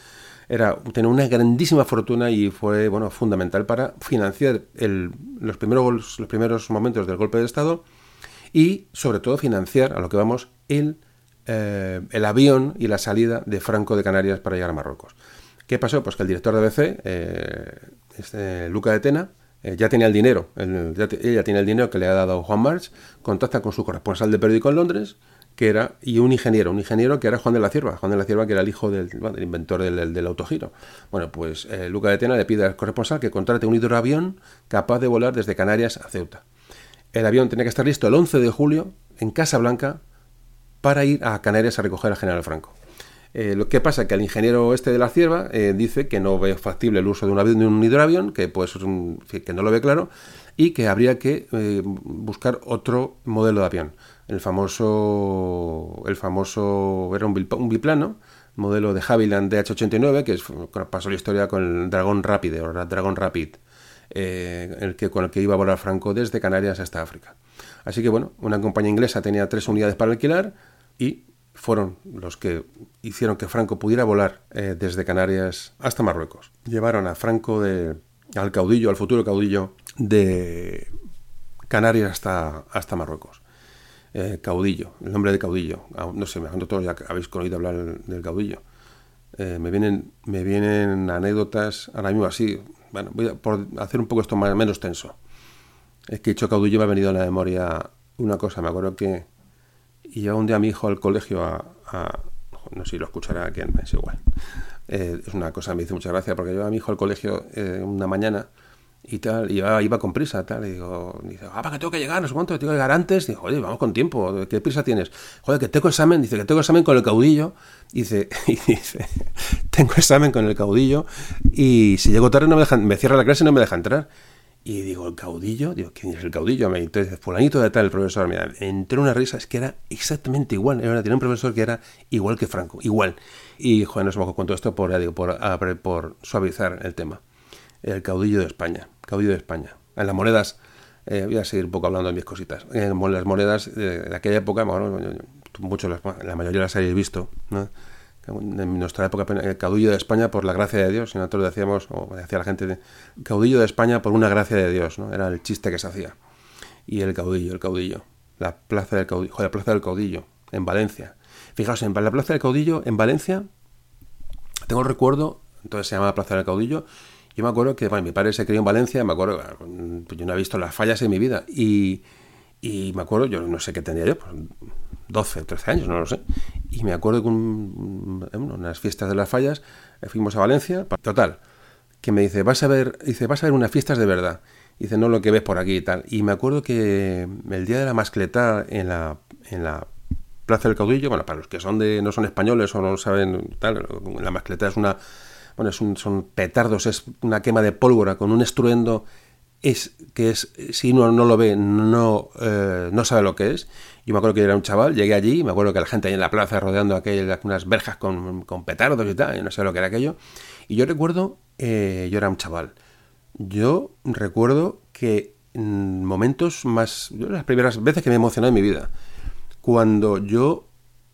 era tener una grandísima fortuna y fue bueno fundamental para financiar los primeros los primeros momentos del golpe de estado y sobre todo financiar a lo que vamos el eh, el avión y la salida de Franco de Canarias para llegar a Marruecos. ¿Qué pasó? Pues que el director de ABC, eh, este, Luca de Tena, eh, ya tenía el dinero, ella tiene el dinero que le ha dado Juan March, contacta con su corresponsal de periódico en Londres, que era, y un ingeniero, un ingeniero que era Juan de la Cierva, Juan de la Cierva que era el hijo del, inventor del, autogiro. Bueno, pues Luca de Tena le pide al corresponsal que contrate un hidroavión capaz de volar desde Canarias a Ceuta. El avión tenía que estar listo el 11 de julio en Casa Blanca para ir a Canarias a recoger al general Franco. Eh, lo que pasa es que el ingeniero este de la cierva eh, dice que no ve factible el uso de un avión de un hidroavión, que pues un, que no lo ve claro, y que habría que eh, buscar otro modelo de avión. El famoso, el famoso era un, biplano, modelo de Havilland DH-89, que pasó la historia con el Dragón Rapid, o Dragon Rapid, el que, con el que iba a volar Franco desde Canarias hasta África. Así que bueno, una compañía inglesa tenía tres unidades para alquilar y fueron los que hicieron que Franco pudiera volar eh, desde Canarias hasta Marruecos. Llevaron a Franco de, al caudillo, al futuro caudillo de Canarias hasta, hasta Marruecos. Eh, caudillo, el nombre de caudillo. No sé, me todos ya habéis oído hablar del caudillo. Eh, me, vienen, me vienen anécdotas ahora mismo así. Bueno, voy a, por hacer un poco esto más, menos tenso. Es que hecho caudillo me ha venido a la memoria una cosa. Me acuerdo que y llevaba un día a mi hijo al colegio a, no sé si lo escuchará quien, es igual. Eh, es una cosa que me hizo mucha gracia porque llevaba a mi hijo al colegio eh, una mañana y tal, y iba, con prisa, tal, y digo, dice, ah, para que tengo que llegar, no sé cuánto, tengo que llegar antes, digo, oye, vamos con tiempo, ¿qué prisa tienes? Joder, que tengo examen, dice que tengo examen con el caudillo, dice, y dice, tengo examen con el caudillo, y si llego tarde no me me cierra la clase y no me deja entrar. Y digo, ¿el caudillo? Digo, ¿quién es el caudillo? Me dice, fulanito de tal, el profesor. Mira, entré una risa, es que era exactamente igual. Era, un profesor que era igual que Franco, igual. Y, joder, no se me con todo esto por, digo, por, por suavizar el tema. El caudillo de España, caudillo de España. En las monedas, eh, voy a seguir un poco hablando de mis cositas. En las monedas de, aquella época, bueno, muchos, la mayoría las habéis visto, ¿no? En nuestra época, el caudillo de España por la gracia de Dios, y nosotros decíamos, o decía la gente, caudillo de España por una gracia de Dios, ¿no? Era el chiste que se hacía. Y el caudillo, el caudillo. La plaza del caudillo, la plaza del caudillo. en Valencia. Fijaos, en la Plaza del Caudillo, en Valencia, tengo el recuerdo, entonces se llama Plaza del Caudillo, yo me acuerdo que mi padre se crió en Valencia, me acuerdo, pues yo no he visto las fallas en mi vida, y, y me acuerdo, yo no sé qué tendría yo, pues 12, 13 años, no lo sé, y me acuerdo que un, unas fiestas de las fallas, eh, fuimos a Valencia, total, que me dice, vas a ver, dice, vas a ver unas fiestas de verdad. Dice, no lo que ves por aquí y tal. Y me acuerdo que el día de la mascleta en la, en la Plaza del Caudillo, bueno, para los que son de, no son españoles o no saben tal, la mascleta es una, bueno, es un, son petardos, es una quema de pólvora con un estruendo es que es si uno no lo ve no eh, no sabe lo que es. Yo me acuerdo que era un chaval llegué allí me acuerdo que la gente ahí en la plaza rodeando aquellas unas verjas con, con petardos y tal y no sé lo que era aquello. Y yo recuerdo eh, yo era un chaval. Yo recuerdo que en momentos más yo, las primeras veces que me emocionó en mi vida cuando yo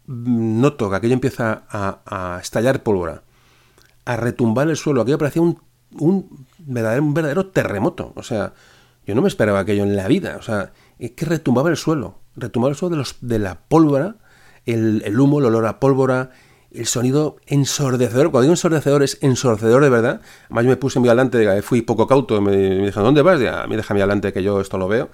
noto que aquello empieza a, estallar pólvora a retumbar el suelo aquello parecía un verdadero, un verdadero terremoto. O sea, yo no me esperaba aquello en la vida. O sea, es que retumbaba el suelo. Retumbaba el suelo de, los, de la pólvora, el, el, humo, el olor a pólvora, el sonido ensordecedor. Cuando digo ensordecedor es ensordecedor de verdad. Además yo me puse muy adelante, fui poco cauto, me, me dijeron, ¿dónde vas? A mí déjame adelante que yo esto lo veo.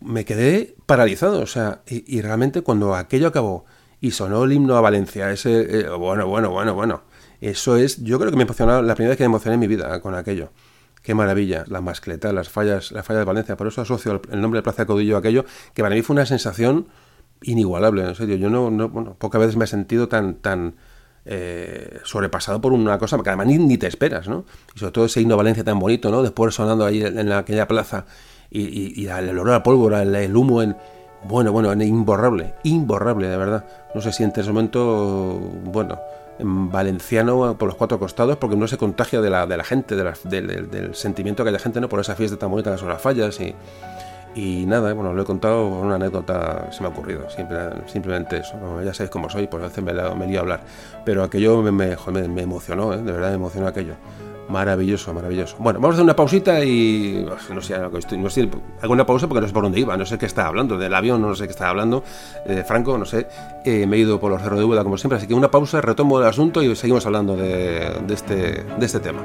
Me quedé paralizado. O sea, y, y realmente cuando aquello acabó y sonó el himno a Valencia, ese, eh, bueno, bueno, bueno, bueno eso es, yo creo que me emocionó, la primera vez que me emocioné en mi vida con aquello. Qué maravilla, la mascleta, las fallas, la falla de Valencia. Por eso asocio el nombre de Plaza de Caudillo a aquello, que para mí fue una sensación inigualable, en serio. Yo no, no bueno, pocas veces me he sentido tan, tan eh, sobrepasado por una cosa que además ni, te esperas, ¿no? Y sobre todo ese himno Valencia tan bonito, ¿no? Después sonando ahí en, aquella plaza y, el olor a pólvora, el, humo, en, bueno, bueno, imborrable, imborrable, de verdad. No se siente en ese momento, bueno, en valenciano por los cuatro costados porque no se contagia de la, de la gente, de del, sentimiento que hay la gente ¿no? por esa fiesta tan bonita son las fallas y, y nada, bueno, lo he contado una anécdota, se me ha ocurrido, simplemente eso. ya sabéis cómo soy, pues a veces me, me lío a hablar. Pero aquello me, me, me emocionó, ¿eh? de verdad me emocionó aquello. Maravilloso, maravilloso. Bueno, vamos a hacer una pausita y no sé, estoy, no sé, una pausa porque no sé por dónde iba, no sé qué estaba hablando, del avión, no sé qué estaba hablando, de Franco, no sé, eh, me he ido por los cerros de Buda como siempre, así que una pausa, retomo el asunto y seguimos hablando de, de, este, de este tema.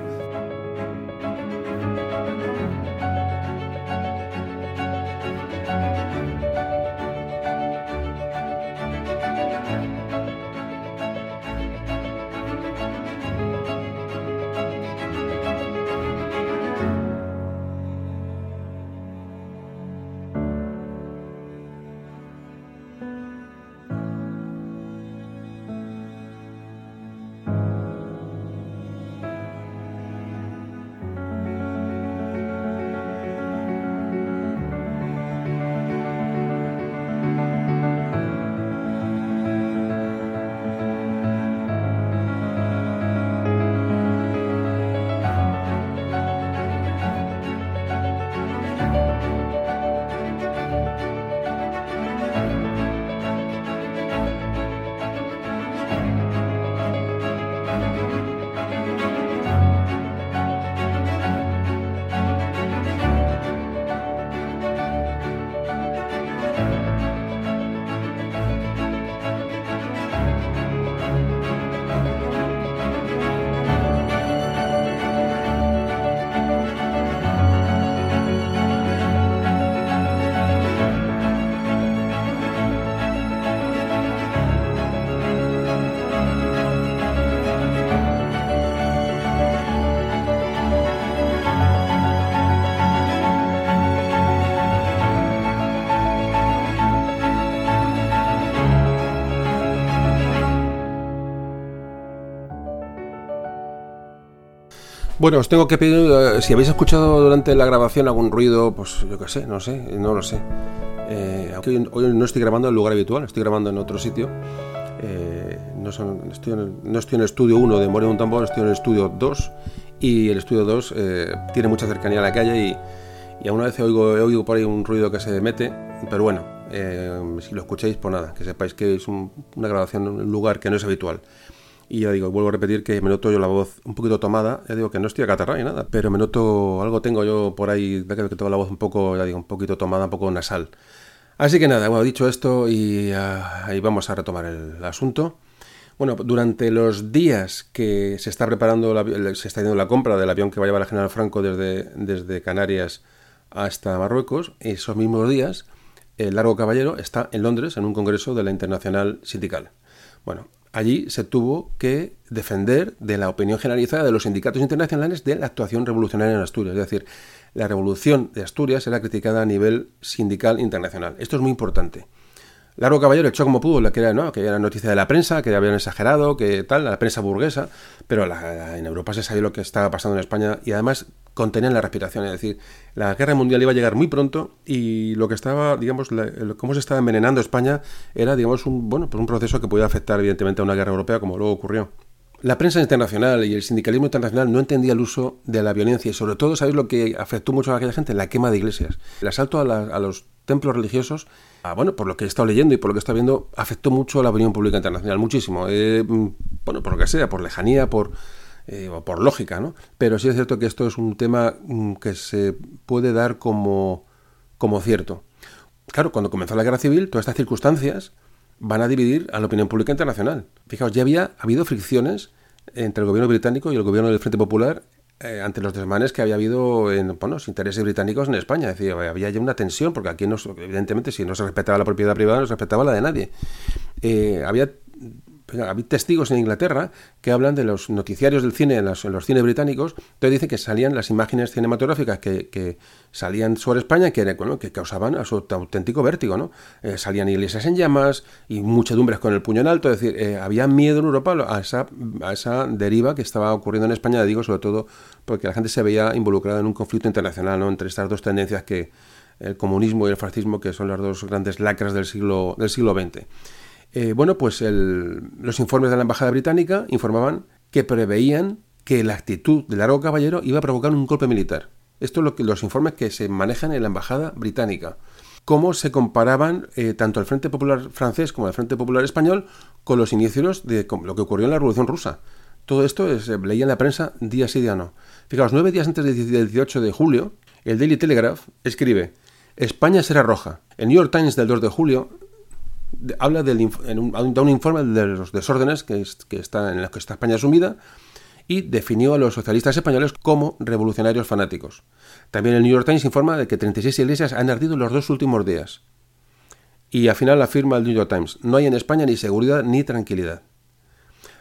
Bueno, os tengo que pedir, eh, si habéis escuchado durante la grabación algún ruido, pues yo qué sé, no sé, no lo sé. Eh, hoy, no estoy grabando en el lugar habitual, estoy grabando en otro sitio. Eh, no, estoy en el, no, estoy en el, estudio 1 de Moreno Tambor, estoy en el estudio 2 y el estudio 2 eh, tiene mucha cercanía a la calle y, y alguna vez oigo, oído por ahí un ruido que se mete, pero bueno, si lo escucháis, pues nada, que sepáis que es una grabación en un lugar que no es habitual. Y ya digo, vuelvo a repetir que me noto yo la voz un poquito tomada. Ya digo que no estoy acatarrado ni nada, pero me noto algo tengo yo por ahí, que tengo la voz un poco, ya digo, un poquito tomada, un poco nasal. Así que nada, bueno, dicho esto, y ah, vamos a retomar el asunto. Bueno, durante los días que se está preparando, se está haciendo la compra del avión que va a llevar a General Franco desde, desde Canarias hasta Marruecos, esos mismos días, el Largo Caballero está en Londres en un congreso de la Internacional Sindical. Bueno, allí se tuvo que defender de la opinión generalizada de los sindicatos internacionales de la actuación revolucionaria en Asturias. Es decir, la revolución de Asturias era criticada a nivel sindical internacional. Esto es muy importante. Largo Caballero echó como pudo la que era, ¿no? que noticia de la prensa, que habían exagerado, que tal, la prensa burguesa, pero en Europa se sabía lo que estaba pasando en España y además contenían la respiración, es decir, la guerra mundial iba a llegar muy pronto y lo que estaba, digamos, cómo se estaba envenenando España era, digamos, un, bueno, pues un proceso que podía afectar evidentemente a una guerra europea como luego ocurrió. La prensa internacional y el sindicalismo internacional no entendía el uso de la violencia y sobre todo, ¿sabéis lo que afectó mucho a aquella gente? La quema de iglesias. El asalto a, los templos religiosos, bueno, por lo que he estado leyendo y por lo que he estado viendo, afectó mucho a la opinión pública internacional, muchísimo. Eh, bueno, por lo que sea, por lejanía, por, eh, por lógica, ¿no? Pero sí es cierto que esto es un tema mm, que se puede dar como, como cierto. Claro, cuando comenzó la guerra civil, todas estas circunstancias van a dividir a la opinión pública internacional. Fijaos, ya había habido fricciones entre el gobierno británico y el gobierno del Frente Popular eh, ante los desmanes que había habido en bueno, los intereses británicos en España. Es decir, había ya una tensión, porque aquí, no, evidentemente, si no se respetaba la propiedad privada, no se respetaba la de nadie. Eh, había hay testigos en Inglaterra que hablan de los noticiarios del cine en los, cines británicos, entonces dicen que salían las imágenes cinematográficas que, salían sobre España que, que causaban auténtico vértigo, ¿no? Eh, salían iglesias en llamas y muchedumbres con el puño en alto, es decir, eh, había miedo en Europa a esa, a esa deriva que estaba ocurriendo en España, digo, sobre todo porque la gente se veía involucrada en un conflicto internacional, ¿no? Entre estas dos tendencias que el comunismo y el fascismo, que son las dos grandes lacras del siglo, del siglo XX. Eh, bueno, pues los informes de la Embajada Británica informaban que preveían que la actitud del largo caballero iba a provocar un golpe militar. Esto es lo que, los informes que se manejan en la Embajada Británica. Cómo se comparaban eh, tanto el Frente Popular francés como el Frente Popular español con los inicios de lo que ocurrió en la Revolución Rusa. Todo esto se leía en la prensa día sí día no. Fijaos, nueve días antes del 18 de julio, el Daily Telegraph escribe España será roja. El New York Times del 2 de julio habla del, un, da un informe de los desórdenes que, está, en los que está España sumida y definió a los socialistas españoles como revolucionarios fanáticos. También el New York Times informa de que 36 iglesias han ardido los dos últimos días. Y al final afirma el New York Times, no hay en España ni seguridad ni tranquilidad.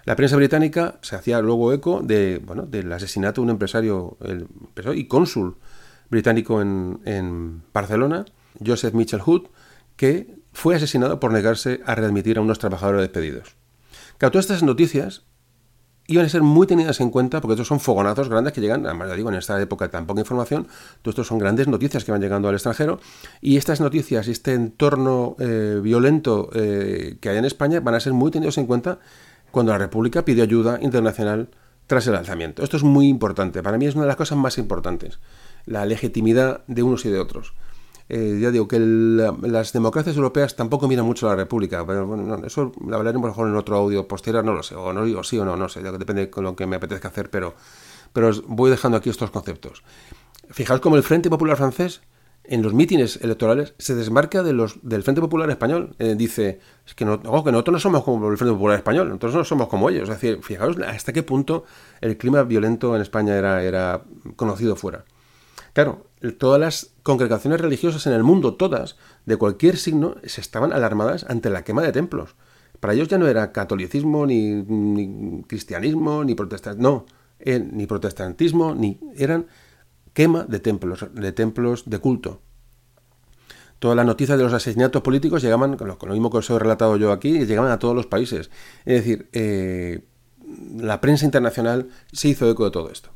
La prensa británica se hacía luego eco de, bueno, del asesinato de un empresario, y cónsul británico en, en Barcelona, Joseph Mitchell Hood, que fue asesinado por negarse a readmitir a unos trabajadores despedidos. Claro, todas estas noticias iban a ser muy tenidas en cuenta porque estos son fogonazos grandes que llegan, además ya digo, en esta época tan poca información, todos estos son grandes noticias que van llegando al extranjero y estas noticias, este entorno eh, violento eh, que hay en España van a ser muy tenidos en cuenta cuando la República pidió ayuda internacional tras el alzamiento. Esto es muy importante, para mí es una de las cosas más importantes, la legitimidad de unos y de otros. Eh, ya digo que las democracias europeas tampoco miran mucho a la República. Pero, bueno, eso lo hablaremos mejor en otro audio posterior, no lo sé, o no digo sí o no, no sé, depende de lo que me apetezca hacer, pero, pero voy dejando aquí estos conceptos. Fijaos cómo el Frente Popular francés en los mítines electorales se desmarca de los, del Frente Popular español. Eh, dice es que, no, que nosotros no somos como el Frente Popular español, nosotros no somos como ellos. Es decir, fijaos hasta qué punto el clima violento en España era, era conocido fuera. Claro, todas las congregaciones religiosas en el mundo, todas, de cualquier signo, se estaban alarmadas ante la quema de templos. Para ellos ya no era catolicismo, ni, cristianismo, ni protestantismo, no, eh, ni protestantismo, ni eran quema de templos, de templos de culto. Todas las noticias de los asesinatos políticos llegaban, con lo, mismo que os he relatado yo aquí, llegaban a todos los países. Es decir, eh, la prensa internacional se hizo eco de todo esto.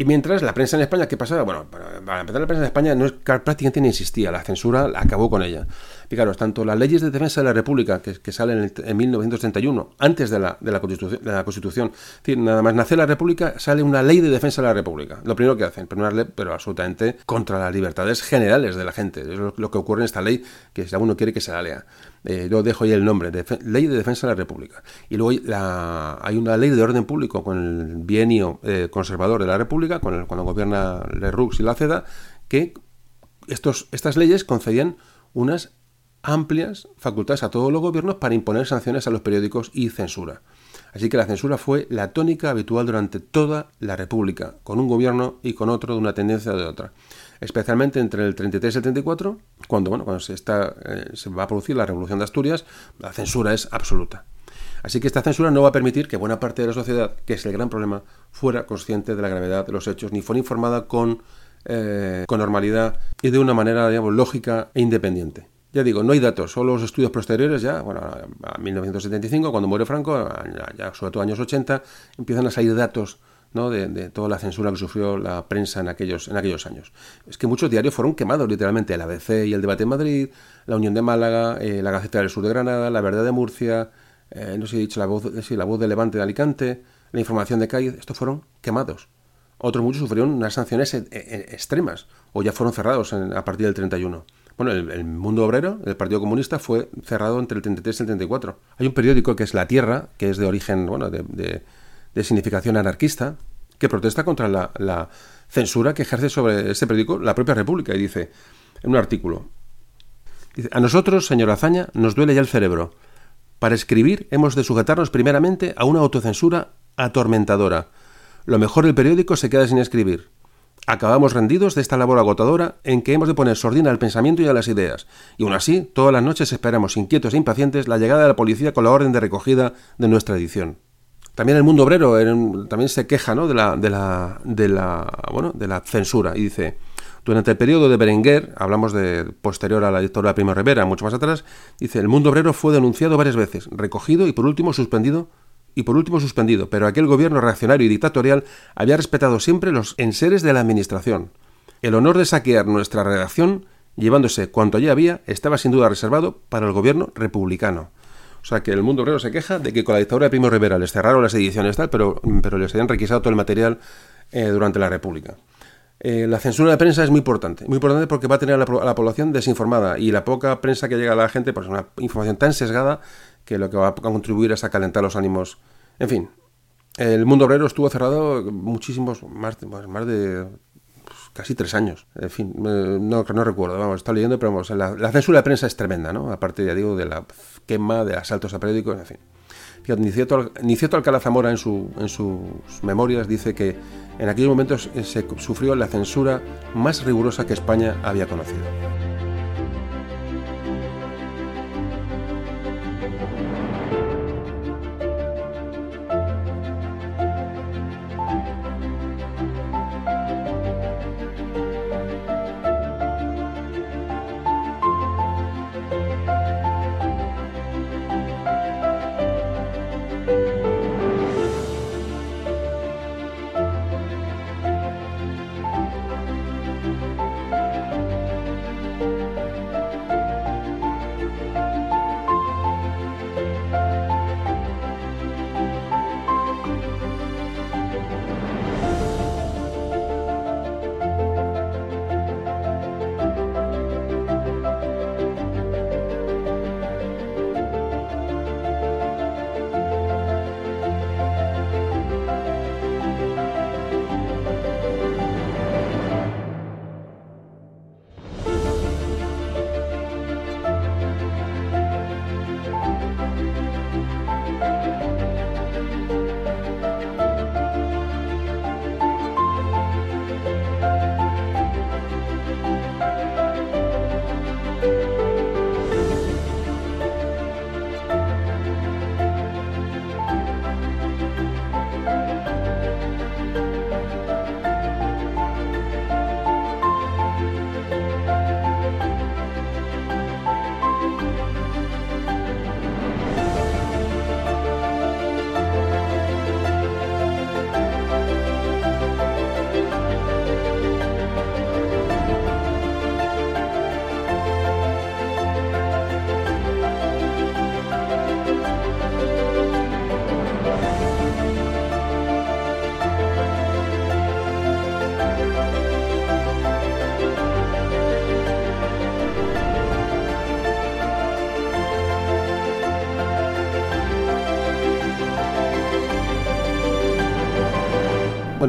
Y mientras la prensa en España, ¿qué pasaba? Bueno, para, empezar, la prensa en España no es, prácticamente ni existía, la censura acabó con ella. Fijaros, tanto las leyes de defensa de la República, que, salen en, 1931, antes de la, de la, Constitución, de la Constitución nada más nace la República, sale una ley de defensa de la República. Lo primero que hacen, pero, pero absolutamente contra las libertades generales de la gente. Es lo, que ocurre en esta ley, que si alguno quiere que se la lea. Eh, yo dejo ahí el nombre, Ley de Defensa de la República. Y luego hay una ley de orden público con el bienio eh, conservador de la República, con el, cuando gobierna Lerroux y la CEDA, que estos, estas leyes concedían unas amplias facultades a todos los gobiernos para imponer sanciones a los periódicos y censura. Así que la censura fue la tónica habitual durante toda la República, con un gobierno y con otro de una tendencia o de otra. Especialmente entre el 33 y el 34, cuando, bueno, cuando se, está, eh, se va a producir la Revolución de Asturias, la censura es absoluta. Así que esta censura no va a permitir que buena parte de la sociedad, que es el gran problema, fuera consciente de la gravedad de los hechos, ni fuera informada con, eh, con normalidad y de una manera, digamos, lógica e independiente. Ya digo, no hay datos, solo los estudios posteriores, ya, bueno, a 1975, cuando muere Franco, ya, sobre todo años 80, empiezan a salir datos ¿no? de, toda la censura que sufrió la prensa en aquellos, en aquellos años. Es que muchos diarios fueron quemados, literalmente, el ABC y el Debate en Madrid, la Unión de Málaga, eh, la Gaceta del Sur de Granada, la Verdad de Murcia, eh, no sé si he dicho la voz, sí, la voz de Levante de Alicante, la información de Cádiz, estos fueron quemados. Otros muchos sufrieron unas sanciones e, e, extremas o ya fueron cerrados a partir del 31. Bueno, el, mundo obrero, el Partido Comunista, fue cerrado entre el 33 y el 34. Hay un periódico que es La Tierra, que es de origen, bueno, de, significación anarquista, que protesta contra la, censura que ejerce sobre ese periódico la propia República. Y dice, en un artículo, a nosotros, señor Azaña, nos duele ya el cerebro. Para escribir hemos de sujetarnos primeramente a una autocensura atormentadora. Lo mejor del periódico se queda sin escribir. Acabamos rendidos de esta labor agotadora en que hemos de poner sordina al pensamiento y a las ideas, y aún así, todas las noches esperamos inquietos e impacientes la llegada de la policía con la orden de recogida de nuestra edición. También el mundo obrero también se queja ¿no? de, la, de, la, bueno, de la censura y dice, durante el periodo de Berenguer, hablamos de posterior a la dictadura de Primo Rivera, mucho más atrás, dice, el mundo obrero fue denunciado varias veces, recogido y por último suspendido y por último suspendido, pero aquel gobierno reaccionario y dictatorial había respetado siempre los enseres de la Administración. El honor de saquear nuestra redacción, llevándose cuanto allí había, estaba sin duda reservado para el gobierno republicano. O sea que el mundo obrero se queja de que con la dictadura de Primo Rivera les cerraron las ediciones tal, pero, pero les habían requisado todo el material eh, durante la República. Eh, la censura de prensa es muy importante, muy importante porque va a tener a la, población desinformada y la poca prensa que llega a la gente, pues una información tan sesgada que lo que va a contribuir es a calentar los ánimos. En fin, el mundo obrero estuvo cerrado muchísimos, más, más de casi tres años. En fin, no, no recuerdo, vamos, está leyendo, pero vamos, la, censura de prensa es tremenda, ¿no? Aparte, ya digo, de la quema, de asaltos a periódicos, en fin. Fíjate, Niceto, Alcalá Zamora en, su, en sus memorias dice que en aquellos momentos se sufrió la censura más rigurosa que España había conocido.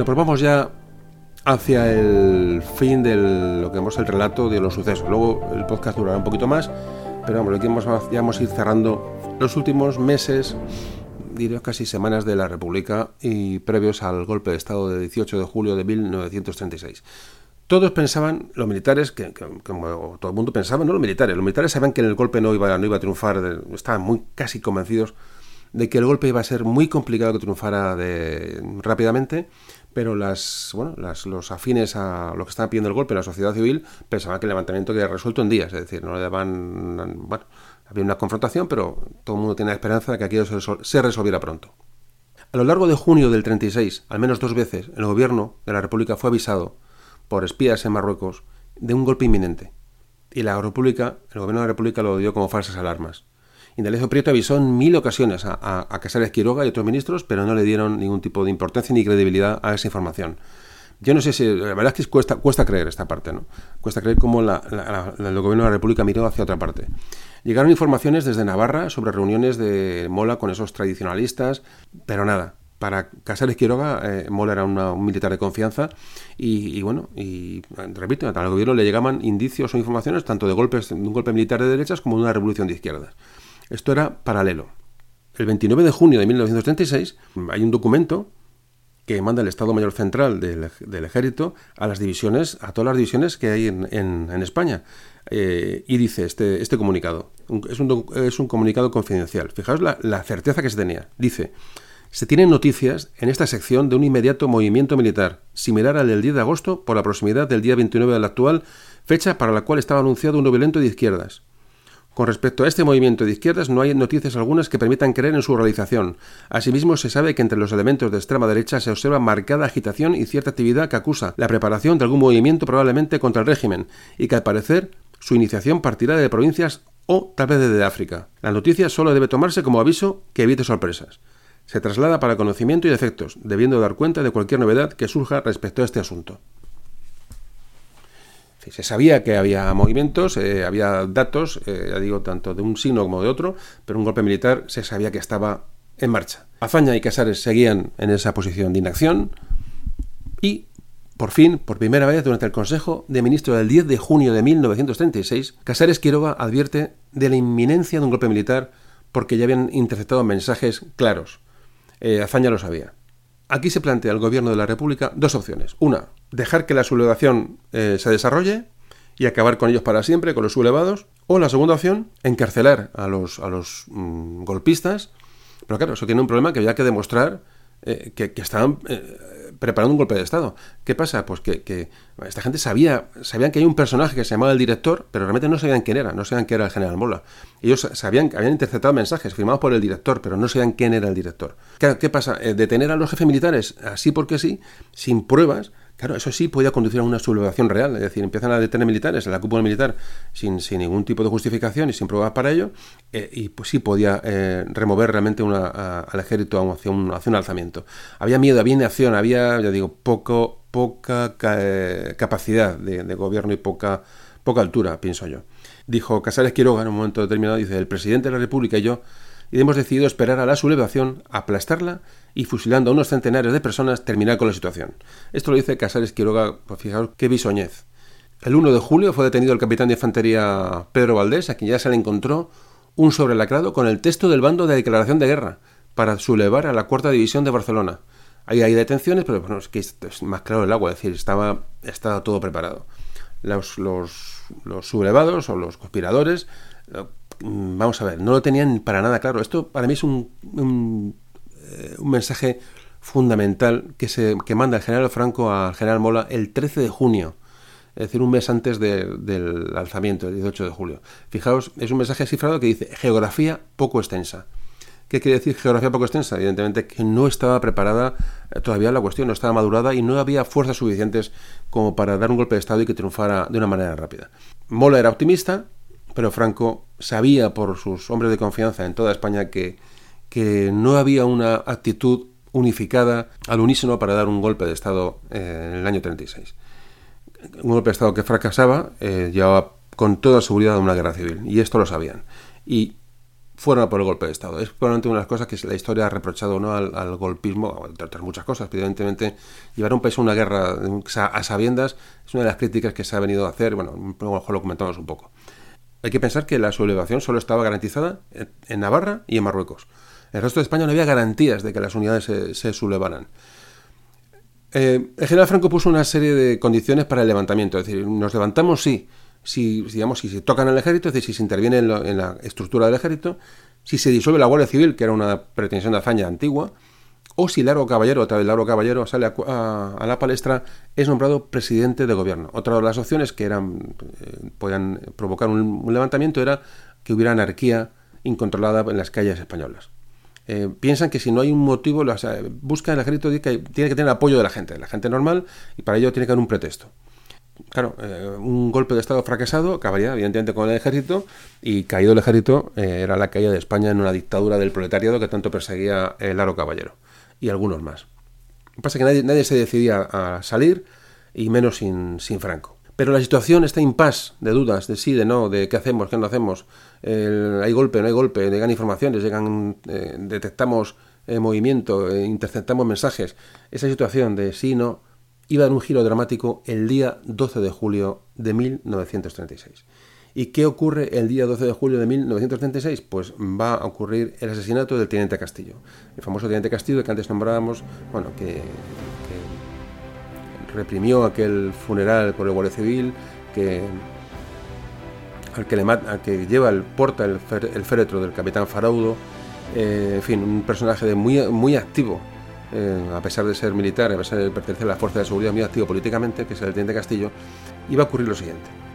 Pues vamos ya hacia el fin de lo que hemos el relato de los sucesos. Luego el podcast durará un poquito más, pero vamos, que ya vamos a ir cerrando los últimos meses, diría casi semanas de la República y previos al golpe de Estado del 18 de julio de 1936. Todos pensaban, los militares, que, como todo el mundo pensaba, no los militares, los militares sabían que en el golpe no iba, no iba a triunfar, estaban muy casi convencidos de que el golpe iba a ser muy complicado que triunfara de, rápidamente, pero las, bueno, las, los afines a lo que estaba pidiendo el golpe, la sociedad civil, pensaban que el levantamiento quedaba resuelto en días, es decir, no le daban, bueno, había una confrontación, pero todo el mundo tenía esperanza de que aquello se resolviera pronto. A lo largo de junio del 36, al menos dos veces, el gobierno de la República fue avisado por espías en Marruecos de un golpe inminente. Y la República, el gobierno de la República lo dio como falsas alarmas. Indalecio Prieto avisó en mil ocasiones a, a, Casares Quiroga y otros ministros, pero no le dieron ningún tipo de importancia ni credibilidad a esa información. Yo no sé si, la verdad es que cuesta, cuesta creer esta parte, ¿no? Cuesta creer cómo el gobierno de la República miró hacia otra parte. Llegaron informaciones desde Navarra sobre reuniones de Mola con esos tradicionalistas, pero nada. Para Casares Quiroga, eh, Mola era un militar de confianza y, bueno, y repito, al gobierno le llegaban indicios o informaciones tanto de golpes, de un golpe militar de derechas como de una revolución de izquierdas. Esto era paralelo. El 29 de junio de 1936 hay un documento que manda el Estado Mayor Central del, Ejército a las divisiones, a todas las divisiones que hay en, España. Eh, y dice este, este comunicado, es un, comunicado confidencial. Fijaos la, certeza que se tenía. Dice, se tienen noticias en esta sección de un inmediato movimiento militar, similar al del 10 de agosto, por la proximidad del día 29 de la actual, fecha para la cual estaba anunciado un violento de izquierdas. Con respecto a este movimiento de izquierdas no hay noticias algunas que permitan creer en su realización. Asimismo, se sabe que entre los elementos de extrema derecha se observa marcada agitación y cierta actividad que acusa la preparación de algún movimiento probablemente contra el régimen, y que al parecer su iniciación partirá de provincias o tal vez desde África. La noticia solo debe tomarse como aviso que evite sorpresas. Se traslada para conocimiento y efectos, debiendo dar cuenta de cualquier novedad que surja respecto a este asunto se sabía que había movimientos, eh, había datos, eh, ya digo, tanto de un signo como de otro, pero un golpe militar se sabía que estaba en marcha. Azaña y Casares seguían en esa posición de inacción y, por fin, por primera vez durante el Consejo de Ministros del 10 de junio de 1936, Casares Quiroga advierte de la inminencia de un golpe militar porque ya habían interceptado mensajes claros. Eh, Azaña lo sabía. Aquí se plantea al gobierno de la República dos opciones. Una, dejar que la sublevación eh, se desarrolle y acabar con ellos para siempre, con los sublevados. O la segunda opción, encarcelar a los, a los mm, golpistas. Pero claro, eso tiene un problema que había que demostrar eh, que, estaban eh, preparando un golpe de Estado. ¿Qué pasa? Pues que, esta gente sabía, sabían que hay un personaje que se llamaba el director, pero realmente no sabían quién era, no sabían quién era el general Mola. Ellos sabían que habían interceptado mensajes firmados por el director, pero no sabían quién era el director. ¿Qué, qué pasa? detener a los jefes militares así porque sí, sin pruebas, Claro, eso sí podía conducir a una sublevación real, es decir, empiezan a detener militares en la cúpula militar sin, sin ningún tipo de justificación y sin pruebas para ello, eh, y pues sí podía eh, remover realmente una, al ejército hacia un, un alzamiento. Había miedo, había inacción, había, ya digo, poco, poca eh, capacidad de, gobierno y poca, poca altura, pienso yo. Dijo Casares Quiroga en un momento determinado, dice, el presidente de la República y yo y hemos decidido esperar a la sublevación, aplastarla y fusilando a unos centenares de personas terminar con la situación. Esto lo dice Casares Quiroga, pues fijaos qué bisoñez. El 1 de julio fue detenido el capitán de infantería Pedro Valdés, a quien ya se le encontró un sobrelacrado con el texto del bando de declaración de guerra para sublevar a la cuarta división de Barcelona. Ahí hay detenciones, pero bueno, es que es más claro el agua, es decir, estaba, estaba todo preparado. Los, los, los sublevados o los conspiradores, eh, vamos a ver, no lo tenían para nada claro. Esto para mí es un eh, un mensaje fundamental que, se, que manda el general Franco al general Mola el 13 de junio, es decir, un mes antes del alzamiento, el 18 de julio. Fijaos, es un mensaje cifrado que dice geografía poco extensa. ¿Qué quiere decir geografía poco extensa? Evidentemente que no estaba preparada eh, todavía la cuestión, no estaba madurada y no había fuerzas suficientes como para dar un golpe de Estado y que triunfara de una manera rápida. Mola era optimista, pero Franco sabía por sus hombres de confianza en toda España que que no había una actitud unificada al unísono para dar un golpe de Estado eh, en el año 36. Un golpe de Estado que fracasaba eh, llevaba con toda seguridad a una guerra civil, y esto lo sabían. Y fueron a por el golpe de Estado. Es probablemente una de las cosas que la historia ha reprochado ¿no? al, golpismo, entre otras muchas cosas, evidentemente llevar un país a una guerra a sabiendas es una de las críticas que se ha venido a hacer, bueno, a lo mejor lo comentamos un poco. Hay que pensar que la sublevación solo estaba garantizada en Navarra y en Marruecos. En el resto de España no había garantías de que las unidades se, sublevaran. Eh, el general Franco puso una serie de condiciones para el levantamiento, es decir, nos levantamos sí, si, digamos, si se tocan el ejército, es decir, si se interviene en, la estructura del ejército, si se disuelve la Guardia Civil, que era una pretensión de hazaña antigua, o si Largo Caballero, otra vez Largo Caballero, sale a, la palestra, es nombrado presidente de gobierno. Otra de las opciones que eran, eh, podían provocar un, levantamiento era que hubiera anarquía incontrolada en las calles españolas. Eh, piensan que si no hay un motivo, buscan el ejército que tiene que tener apoyo de la gente, la gente normal, y para ello tiene que haber un pretexto. Claro, eh, un golpe de Estado fracasado acabaría evidentemente con el ejército y caído el ejército era la caída de España en una dictadura del proletariado que tanto perseguía el Aro Caballero y algunos más. Lo que pasa es que nadie, se decidía a salir y menos sin, Franco. Pero la situación, este impasse de dudas, de sí, de no, de qué hacemos, qué no hacemos, hay golpe, no hay golpe, llegan informaciones, llegan, eh, detectamos eh, movimiento, eh, interceptamos mensajes, esa situación de sí, no, iba a dar un giro dramático el día 12 de julio de 1936. ¿Y qué ocurre el día 12 de julio de 1936? Pues va a ocurrir el asesinato del teniente Castillo. El famoso teniente Castillo que antes nombrábamos, bueno, que, reprimió aquel funeral por el Guardia Civil, que al que, le al que lleva el porta el, féretro del capitán Faraudo, eh, en fin, un personaje de muy, muy activo, eh, a pesar de ser militar, a pesar de pertenecer a la fuerza de seguridad, muy activo políticamente, que es el teniente Castillo, iba a ocurrir lo siguiente.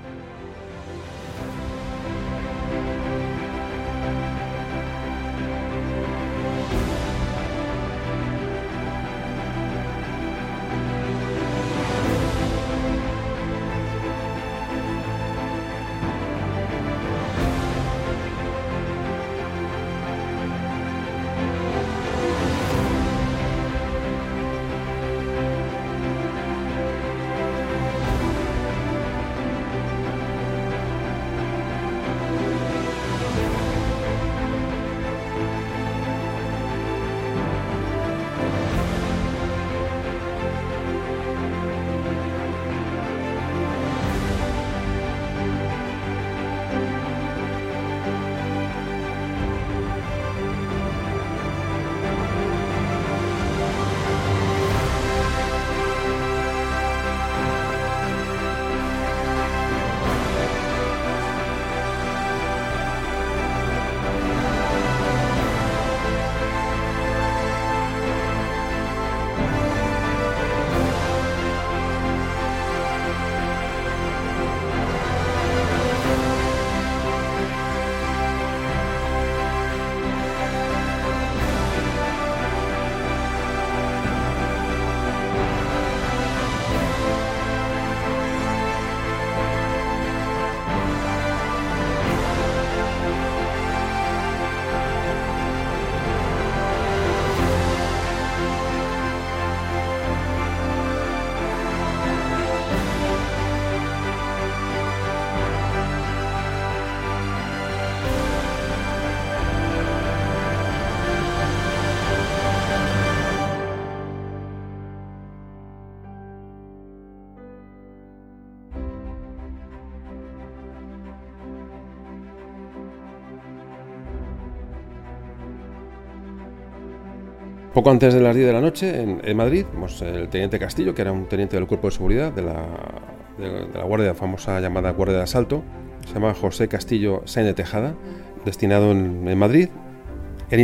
Poco antes de las 10 de la noche, en, Madrid, el teniente Castillo, que era un teniente del Cuerpo de Seguridad de la, Guardia, famosa llamada Guardia de Asalto, se llama José Castillo Sainz Tejada, destinado en, Madrid.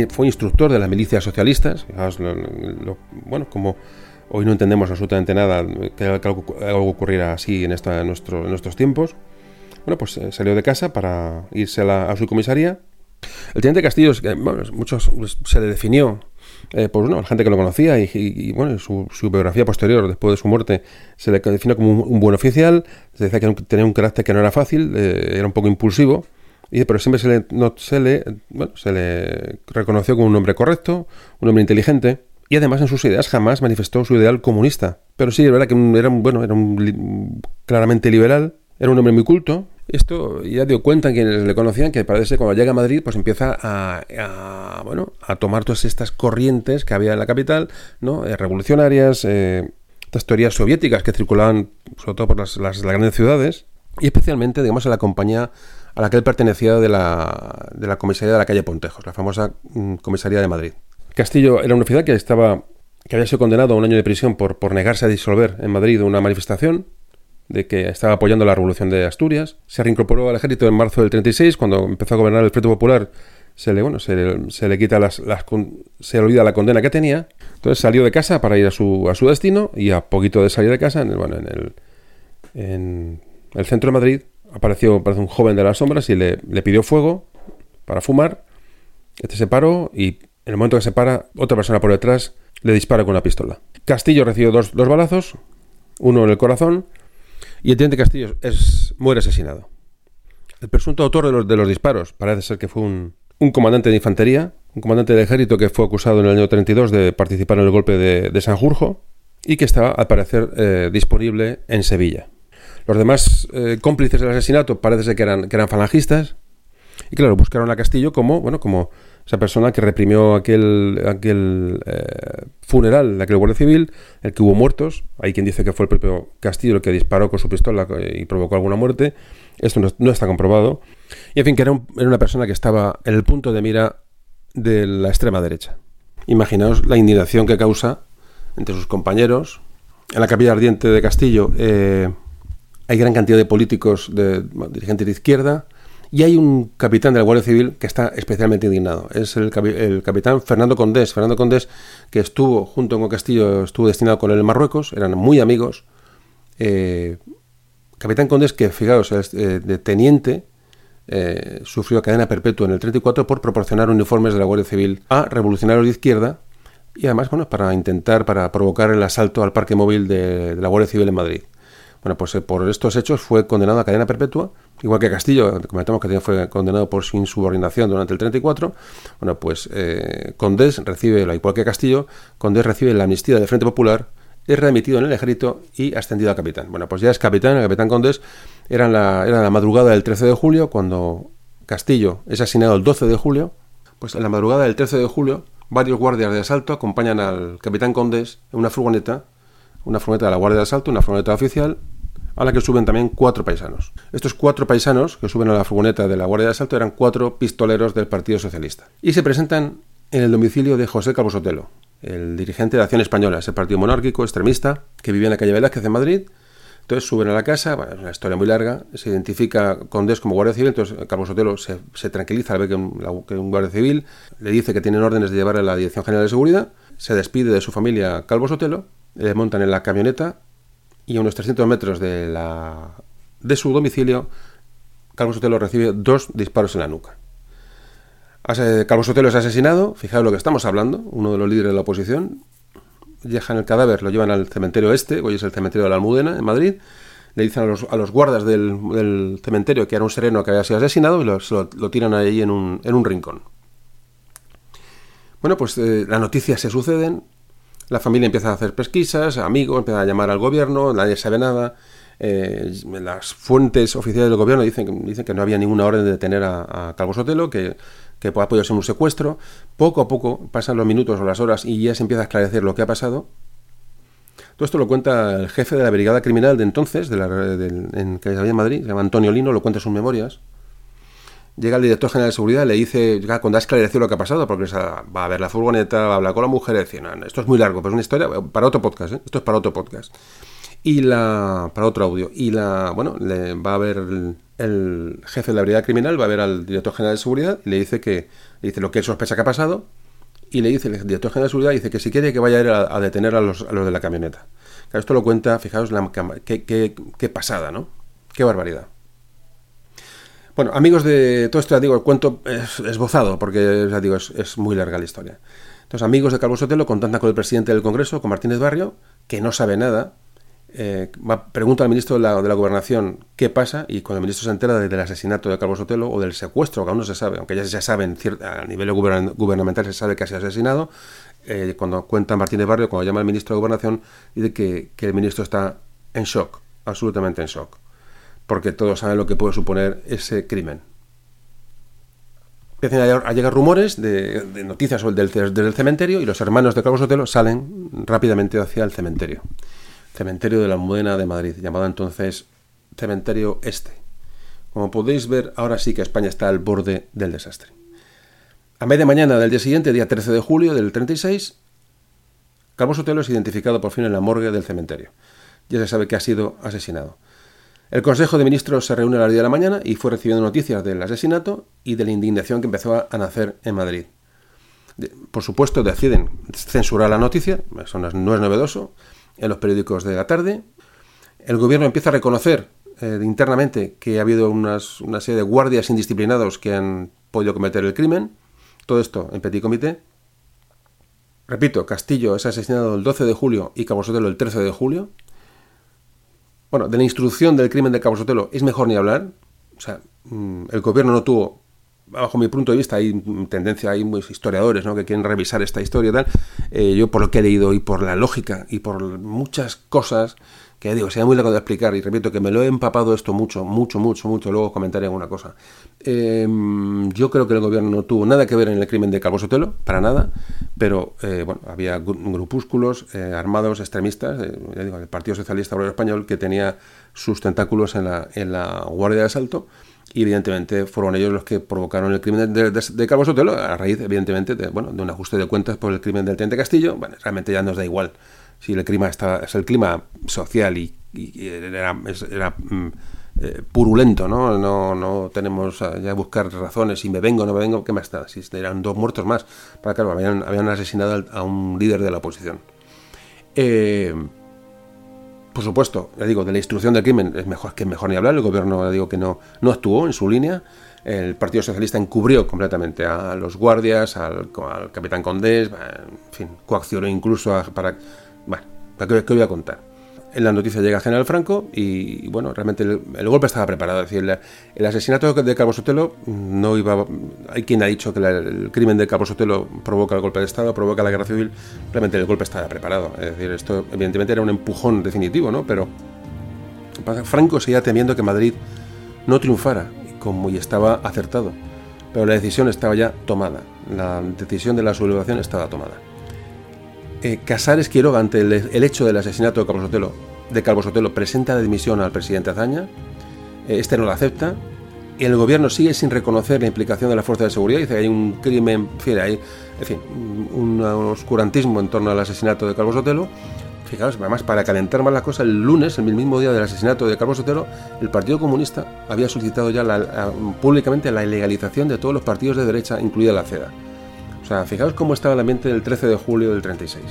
fue instructor de las milicias socialistas. bueno, como hoy no entendemos absolutamente nada que, algo, ocurriera así en, esta, en nuestros tiempos. Bueno, pues eh, salió de casa para irse a, su comisaría. El teniente Castillo, bueno, muchos se le definió eh, pues bueno, la gente que lo conocía y, bueno, su, biografía posterior, después de su muerte, se le definió como un, buen oficial, se decía que tenía un carácter que no era fácil, eh, era un poco impulsivo, y, pero siempre se le, no, se, le, bueno, se le reconoció como un hombre correcto, un hombre inteligente, y además en sus ideas jamás manifestó su ideal comunista. Pero sí, es verdad que era un, bueno, era un claramente liberal, era un hombre muy culto, esto ya dio cuenta en quienes le conocían que parece que cuando llega a Madrid pues empieza a, bueno, a tomar todas estas corrientes que había en la capital, ¿no? Eh, revolucionarias, eh, estas teorías soviéticas que circulaban sobre todo por las, las, grandes ciudades y especialmente, digamos, en la compañía a la que él pertenecía de la, de la comisaría de la calle Pontejos, la famosa mm, comisaría de Madrid. Castillo era un oficial que estaba que había sido condenado a un año de prisión por, por negarse a disolver en Madrid una manifestación de que estaba apoyando la revolución de Asturias. Se reincorporó al ejército en marzo del 36, cuando empezó a gobernar el Frente Popular. Se le, bueno, se le, quita las, las, se le olvida la condena que tenía. Entonces salió de casa para ir a su, a su destino y a poquito de salir de casa, en el, bueno, en el, en el centro de Madrid, apareció, apareció un joven de las sombras y le, le pidió fuego para fumar. Este se paró y en el momento que se para, otra persona por detrás le dispara con una pistola. Castillo recibió dos, balazos, uno en el corazón, y el teniente Castillo es, muere asesinado. El presunto autor de los, de los disparos parece ser que fue un, un, comandante de infantería, un comandante del ejército que fue acusado en el año 32 de participar en el golpe de, de Sanjurjo y que estaba, al parecer, eh, disponible en Sevilla. Los demás eh, cómplices del asesinato parece ser que eran, que eran falangistas y, claro, buscaron a Castillo como, bueno, como esa persona que reprimió aquel, aquel eh, funeral de aquel guardia civil, el que hubo muertos, hay quien dice que fue el propio Castillo el que disparó con su pistola y provocó alguna muerte, esto no, está comprobado, y en fin, que era, era, una persona que estaba en el punto de mira de la extrema derecha. Imaginaos la indignación que causa entre sus compañeros. En la capilla ardiente de Castillo eh, hay gran cantidad de políticos, de, dirigentes de izquierda, y hay un capitán de la Guardia Civil que está especialmente indignado. Es el, capitán Fernando Condés. Fernando Condés, que estuvo junto con Castillo, estuvo destinado con él en Marruecos, eran muy amigos. Eh, capitán Condés, que fijaos, es, eh, de teniente, eh, sufrió cadena perpetua en el 34 por proporcionar uniformes de la Guardia Civil a revolucionarios de izquierda y además, bueno, para intentar, para provocar el asalto al parque móvil de la Guardia Civil en Madrid. Bueno, pues eh, por estos hechos fue condenado a cadena perpetua, igual que Castillo, comentamos que fue condenado por su insubordinación durante el 34. Bueno, pues eh, Condés recibe, igual que Castillo, Condés recibe la amnistía del Frente Popular, es readmitido en el ejército y ascendido a capitán. Bueno, pues ya es capitán, el capitán Condés era la, era la madrugada del 13 de julio, cuando Castillo es asesinado el 12 de julio, pues en la madrugada del 13 de julio, varios guardias de asalto acompañan al capitán Condés en una furgoneta, una furgoneta de la Guardia de Asalto, una furgoneta oficial, a la que suben también cuatro paisanos. Estos cuatro paisanos que suben a la furgoneta de la Guardia de Asalto eran cuatro pistoleros del Partido Socialista. Y se presentan en el domicilio de José Calvo Sotelo, el dirigente de Acción Española, ese partido monárquico, extremista, que vivía en la calle Velázquez en Madrid. Entonces suben a la casa, bueno, es una historia muy larga, se identifica Condés como guardia civil, entonces Calvo Sotelo se, tranquiliza al ver que un, un, guardia civil le dice que tienen órdenes de llevar a la Dirección General de Seguridad, se despide de su familia Calvo Sotelo, le montan en la camioneta y a unos 300 metros de, la, de su domicilio, Carlos Sotelo recibe dos disparos en la nuca. Carlos Sotelo es asesinado, fijaos lo que estamos hablando, uno de los líderes de la oposición. Dejan el cadáver, lo llevan al cementerio este, hoy es el cementerio de la Almudena, en Madrid. Le dicen a los, a los guardas del, cementerio que era un sereno que había sido asesinado y lo, lo, tiran ahí en un, en un, rincón. Bueno, pues eh, las noticias se suceden, la familia empieza a hacer pesquisas, amigos, empieza a llamar al gobierno, nadie sabe nada. Eh, las fuentes oficiales del gobierno dicen, dicen que no había ninguna orden de detener a, Calvo Sotelo, que, que podido ser un secuestro. Poco a poco pasan los minutos o las horas y ya se empieza a esclarecer lo que ha pasado. Todo esto lo cuenta el jefe de la brigada criminal de entonces, de la, en, que había en Madrid, se llama Antonio Lino, lo cuenta en sus memorias. Llega el director general de seguridad, le dice, ya cuando ha esclarecido lo que ha pasado, porque va a ver la furgoneta, va a hablar con la mujer, dice, esto es muy largo, pero es una historia para otro podcast, ¿eh? esto es para otro podcast. Y la, para otro audio. Y la, bueno, le va a ver el, jefe de la brigada criminal, va a ver al director general de seguridad y le dice que, le dice lo que él sospecha que ha pasado, y le dice el director general de seguridad, dice que si quiere que vaya a ir a, detener a los, de la camioneta. esto lo cuenta, fijaos, la, qué, qué pasada, ¿no? Qué barbaridad. Bueno, amigos de todo esto, ya digo, el cuento es esbozado, porque ya digo, es, muy larga la historia. Entonces, amigos de Calvo Sotelo contactan con el presidente del Congreso, con Martínez Barrio, que no sabe nada. Eh, pregunta al ministro de la, Gobernación qué pasa, y cuando el ministro se entera del asesinato de Calvo Sotelo o del secuestro, que aún no se sabe, aunque ya se sabe a nivel gubernamental se sabe que ha sido asesinado, eh, cuando cuenta Martínez Barrio, cuando llama al ministro de Gobernación, dice que, que el ministro está en shock, absolutamente en shock porque todos saben lo que puede suponer ese crimen. Empiezan a llegar rumores de, noticias del, del, cementerio y los hermanos de Carlos Sotelo salen rápidamente hacia el cementerio. Cementerio de la Almudena de Madrid, llamado entonces Cementerio Este, Como podéis ver, ahora sí que España está al borde del desastre. A media mañana del día siguiente, día 13 de julio del 36, Calvo Sotelo es identificado por fin en la morgue del cementerio. Ya se sabe que ha sido asesinado. El Consejo de Ministros se reúne a las 10 de la mañana y fue recibiendo noticias del asesinato y de la indignación que empezó a nacer en Madrid. Por supuesto, deciden censurar la noticia, eso no es, novedoso, en los periódicos de la tarde. El gobierno empieza a reconocer eh, internamente que ha habido una serie de guardias indisciplinados que han podido cometer el crimen. Todo esto en petit comité. Repito, Castillo es asesinado el 12 de julio y Cabo Sotelo el 13 de julio. Bueno, de la instrucción del crimen de Cabo Sotelo es mejor ni hablar. O sea, mm, el gobierno no tuvo, bajo mi punto de vista, hay tendencia, hay muchos historiadores ¿no? que quieren revisar esta historia y tal. Eh, yo por lo que he leído y por la lógica y por muchas cosas que digo, sería muy largo de explicar y repito que me lo he empapado esto mucho, mucho, mucho, mucho, luego comentaré alguna cosa. Em, yo creo que el gobierno no tuvo nada que ver en el crimen de Calvo Sotelo, para nada, pero eh, bueno, había grupúsculos eh, armados extremistas, eh, digo, el Partido Socialista Obrero Español, que tenía sus tentáculos en la, en la Guardia de Asalto, y evidentemente fueron ellos los que provocaron el crimen de, de, Calvo Sotelo, a raíz, evidentemente, de, bueno, de un ajuste de cuentas por el crimen del Teniente Castillo, bueno, realmente ya nos da igual si el clima está, es el clima social y, era, mm, eh, purulento, ¿no? ¿no? No tenemos ya buscar razones, si me vengo no me vengo, ¿qué más está? Si eran dos muertos más, para claro, habían, habían asesinado a un líder de la oposición. Eh, por supuesto, le digo, de la instrucción del crimen es mejor que mejor ni hablar, el gobierno digo que no, no actuó en su línea, el Partido Socialista encubrió completamente a los guardias, al, capitán Condés, en fin, coaccionó incluso para bueno, ¿qué, qué voy a contar? En la noticia llega General Franco y, bueno, realmente el, golpe estaba preparado. Es decir, el, asesinato de Carlos Sotelo no iba. Hay quien ha dicho que el crimen de Carlos Sotelo provoca el golpe de Estado, provoca la guerra civil. Realmente el golpe estaba preparado. Es decir, esto evidentemente era un empujón definitivo, ¿no? Pero Franco seguía temiendo que Madrid no triunfara, como y estaba acertado. Pero la decisión estaba ya tomada. La decisión de la sublevación estaba tomada eh, Casares Quiroga, ante el, hecho del asesinato de Calvo Sotelo, de Calvo presenta la dimisión al presidente Azaña. Eh, este no la acepta. Y el gobierno sigue sin reconocer la implicación de la fuerza de seguridad. Dice que hay un crimen, fiel, hay, en fin, un, oscurantismo en torno al asesinato de Calvo Sotelo. Fijaos, además, para calentar más la cosa, el lunes, el mismo día del asesinato de Carlos Sotelo, el Partido Comunista había solicitado ya públicamente la ilegalización de todos los partidos de derecha, incluida la CEDA fijaos cómo estaba la mente del 13 de julio del 36.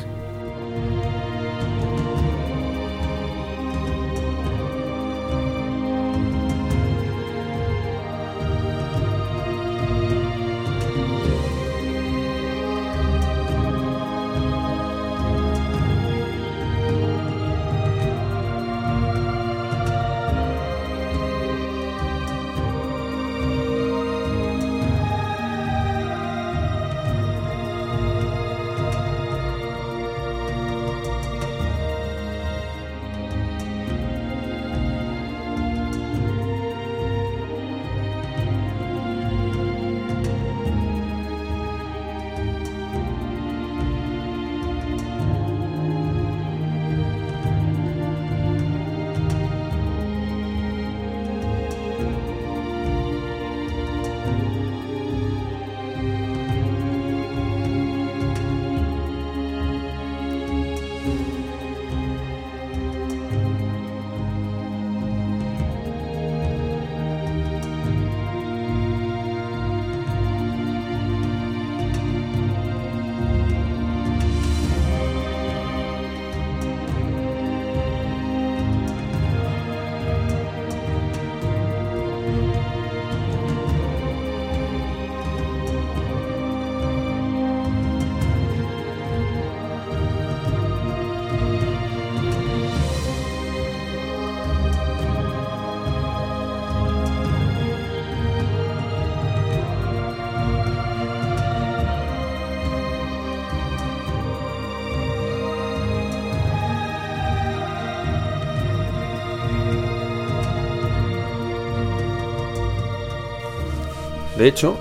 De hecho,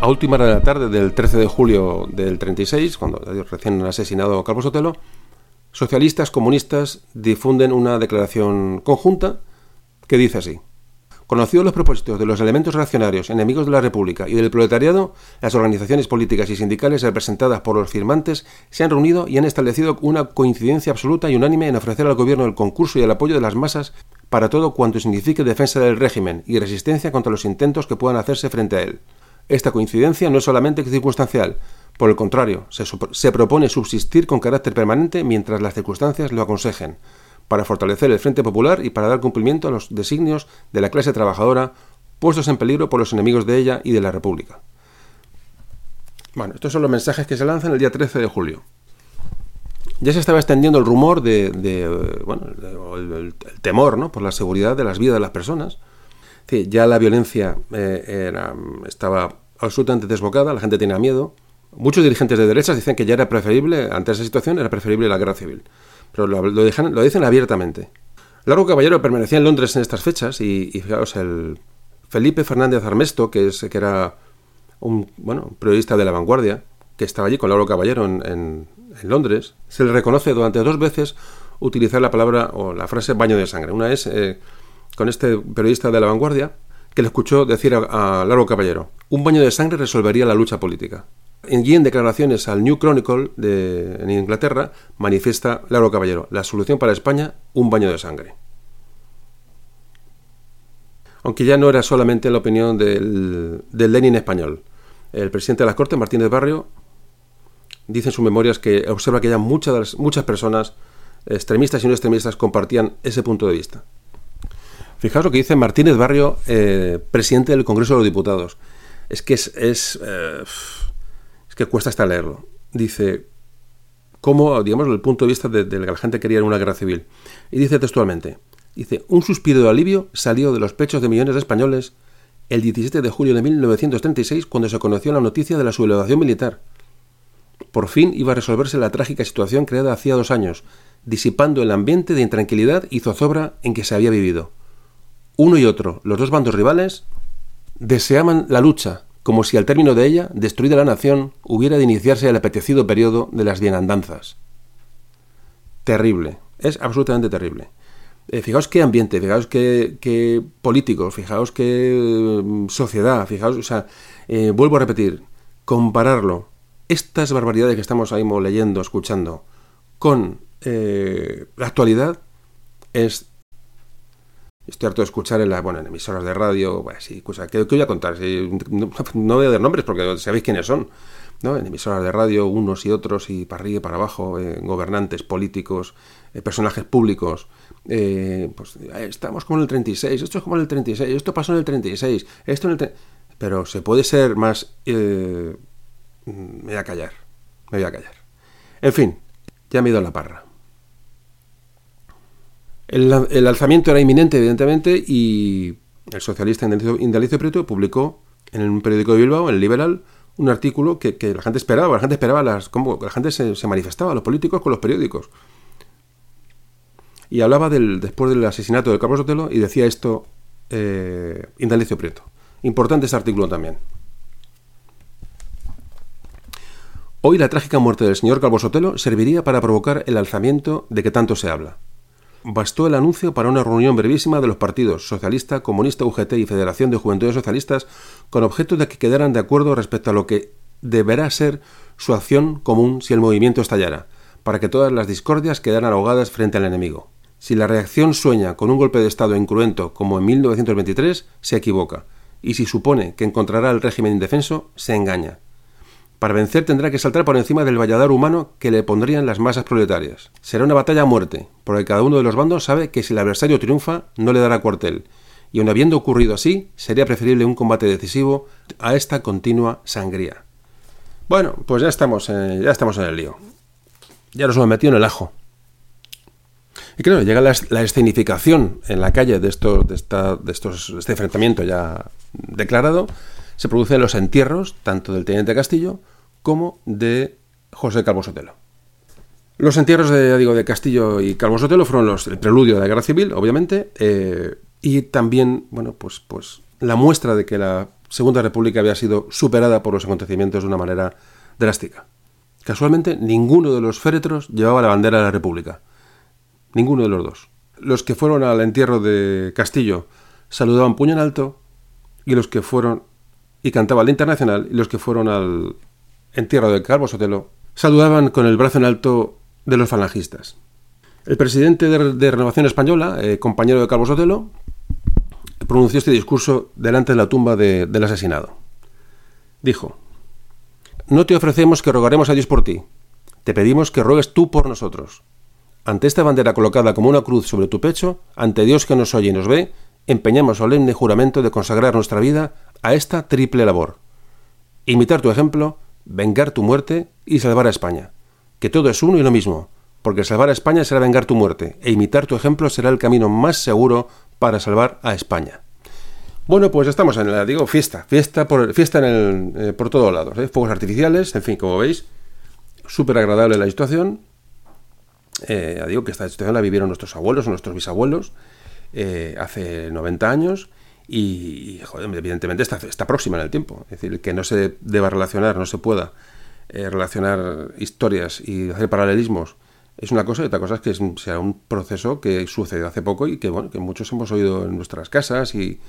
a última hora de la tarde del 13 de julio del 36, cuando recién han asesinado Calvo Sotelo, socialistas comunistas difunden una declaración conjunta que dice así. Conocidos los propósitos de los elementos reaccionarios, enemigos de la República y del proletariado, las organizaciones políticas y sindicales representadas por los firmantes se han reunido y han establecido una coincidencia absoluta y unánime en ofrecer al gobierno el concurso y el apoyo de las masas para todo cuanto signifique defensa del régimen y resistencia contra los intentos que puedan hacerse frente a él. Esta coincidencia no es solamente circunstancial, por el contrario, se, propone subsistir con carácter permanente mientras las circunstancias lo aconsejen para fortalecer el Frente Popular y para dar cumplimiento a los designios de la clase trabajadora puestos en peligro por los enemigos de ella y de la República. Bueno, estos son los mensajes que se lanzan el día 13 de julio. Ya se estaba extendiendo el rumor de, bueno, el, temor ¿no? por la seguridad de las vidas de las personas. ya la violencia eh, estaba absolutamente desbocada, la gente tenía miedo. Muchos dirigentes de derechas dicen que ya era preferible, ante esa situación, era preferible la guerra civil pero lo, lo dicen abiertamente. Largo Caballero permanecía en Londres en estas fechas y, fijaos, el Felipe Fernández Armesto, que, es, que era un bueno, periodista de la vanguardia, que estaba allí con Largo Caballero en, Londres, se le reconoce durante dos veces utilizar la palabra o la frase baño de sangre. Una es eh, con este periodista de la vanguardia que le escuchó decir a, a Largo Caballero, un baño de sangre resolvería la lucha política. Y en declaraciones al New Chronicle de, en Inglaterra manifiesta Lauro Caballero, la solución para España, un baño de sangre. Aunque ya no era solamente la opinión del, del Lenin español. El presidente de la Corte, Martínez Barrio, dice en sus memorias que observa que ya muchas, muchas personas, extremistas y no extremistas, compartían ese punto de vista. Fijaos lo que dice Martínez Barrio, eh, presidente del Congreso de los Diputados. Es que es... es eh, que cuesta hasta leerlo. Dice, cómo, digamos, el punto de vista de, que la gente quería una guerra civil. Y dice textualmente, dice, un suspiro de alivio salió de los pechos de millones de españoles el 17 de julio de 1936 cuando se conoció la noticia de la sublevación militar. Por fin iba a resolverse la trágica situación creada hacía dos años, disipando el ambiente de intranquilidad y zozobra en que se había vivido. Uno y otro, los dos bandos rivales, deseaban la lucha, como si al término de ella, destruida la nación, hubiera de iniciarse el apetecido periodo de las bienandanzas. Terrible, es absolutamente terrible. Eh, fijaos qué ambiente, fijaos qué, políticos, fijaos qué mm, sociedad, fijaos, o sea, eh, vuelvo a repetir, compararlo, estas barbaridades que estamos ahí leyendo, escuchando, con eh, la actualidad, es Estoy harto de escuchar en, la, bueno, en emisoras de radio, bueno, sí, ¿qué, voy a contar? no, voy a dar nombres porque sabéis quiénes son. ¿no? En emisoras de radio, unos y otros, y para arriba y para abajo, eh, gobernantes, políticos, eh, personajes públicos. Eh, pues estamos como en el 36, esto es como en el 36, esto pasó en el 36, esto en el... Pero se puede ser más... me voy a callar, me voy a callar. En fin, ya me he ido a la parra. El, alzamiento era inminente, evidentemente, y el socialista Indalicio Prieto publicó en un periódico de Bilbao, en el Liberal, un artículo que, la gente esperaba, la gente esperaba las, cómo la gente se, manifestaba, los políticos con los periódicos. Y hablaba del, después del asesinato de Carlos Sotelo y decía esto eh, Indalicio Prieto. Importante ese artículo también. Hoy la trágica muerte del señor Calvo Sotelo serviría para provocar el alzamiento de que tanto se habla bastó el anuncio para una reunión brevísima de los partidos Socialista, Comunista, UGT y Federación de Juventudes Socialistas con objeto de que quedaran de acuerdo respecto a lo que deberá ser su acción común si el movimiento estallara, para que todas las discordias quedaran ahogadas frente al enemigo. Si la reacción sueña con un golpe de Estado incruento como en 1923, se equivoca, y si supone que encontrará el régimen indefenso, se engaña. Para vencer tendrá que saltar por encima del valladar humano que le pondrían las masas proletarias. Será una batalla a muerte, porque cada uno de los bandos sabe que si el adversario triunfa, no le dará cuartel. Y aun habiendo ocurrido así, sería preferible un combate decisivo a esta continua sangría. Bueno, pues ya estamos, ya estamos en el lío. Ya nos hemos metido en el ajo. Y claro, llega la, escenificación en la calle de, esto, de, esta, de estos, este enfrentamiento ya declarado. Se producen los entierros tanto del teniente Castillo como de José Calvo Sotelo. Los entierros de, digo, de Castillo y Calvo Sotelo fueron los, el preludio de la guerra civil, obviamente, eh, y también, bueno, pues, pues la muestra de que la Segunda República había sido superada por los acontecimientos de una manera drástica. Casualmente, ninguno de los féretros llevaba la bandera de la República. Ninguno de los dos. Los que fueron al entierro de Castillo saludaban puño en alto y los que fueron y cantaba el internacional y los que fueron al entierro de Calvo Sotelo saludaban con el brazo en alto de los falangistas. El presidente de, Renovación Española, eh, compañero de Calvo Sotelo, pronunció este discurso delante de la tumba del asesinado. Dijo, No te ofrecemos que rogaremos a Dios por ti, te pedimos que ruegues tú por nosotros. Ante esta bandera colocada como una cruz sobre tu pecho, ante Dios que nos oye y nos ve, empeñamos solemne juramento de consagrar nuestra vida a esta triple labor. Imitar tu ejemplo, vengar tu muerte y salvar a España. Que todo es uno y lo mismo, porque salvar a España será vengar tu muerte, e imitar tu ejemplo será el camino más seguro para salvar a España. Bueno, pues estamos en la, digo, fiesta, fiesta por, fiesta en el, eh, por todos lados, ¿eh? fuegos artificiales, en fin, como veis, súper agradable la situación. Eh, digo que esta situación la vivieron nuestros abuelos o nuestros bisabuelos hace 90 años y, evidentemente está, está, próxima en el tiempo. Es decir, que no se deba relacionar, no se pueda eh, relacionar historias y hacer paralelismos es una cosa y otra cosa es que sea un proceso que sucedió hace poco y que, bueno, que muchos hemos oído en nuestras casas y,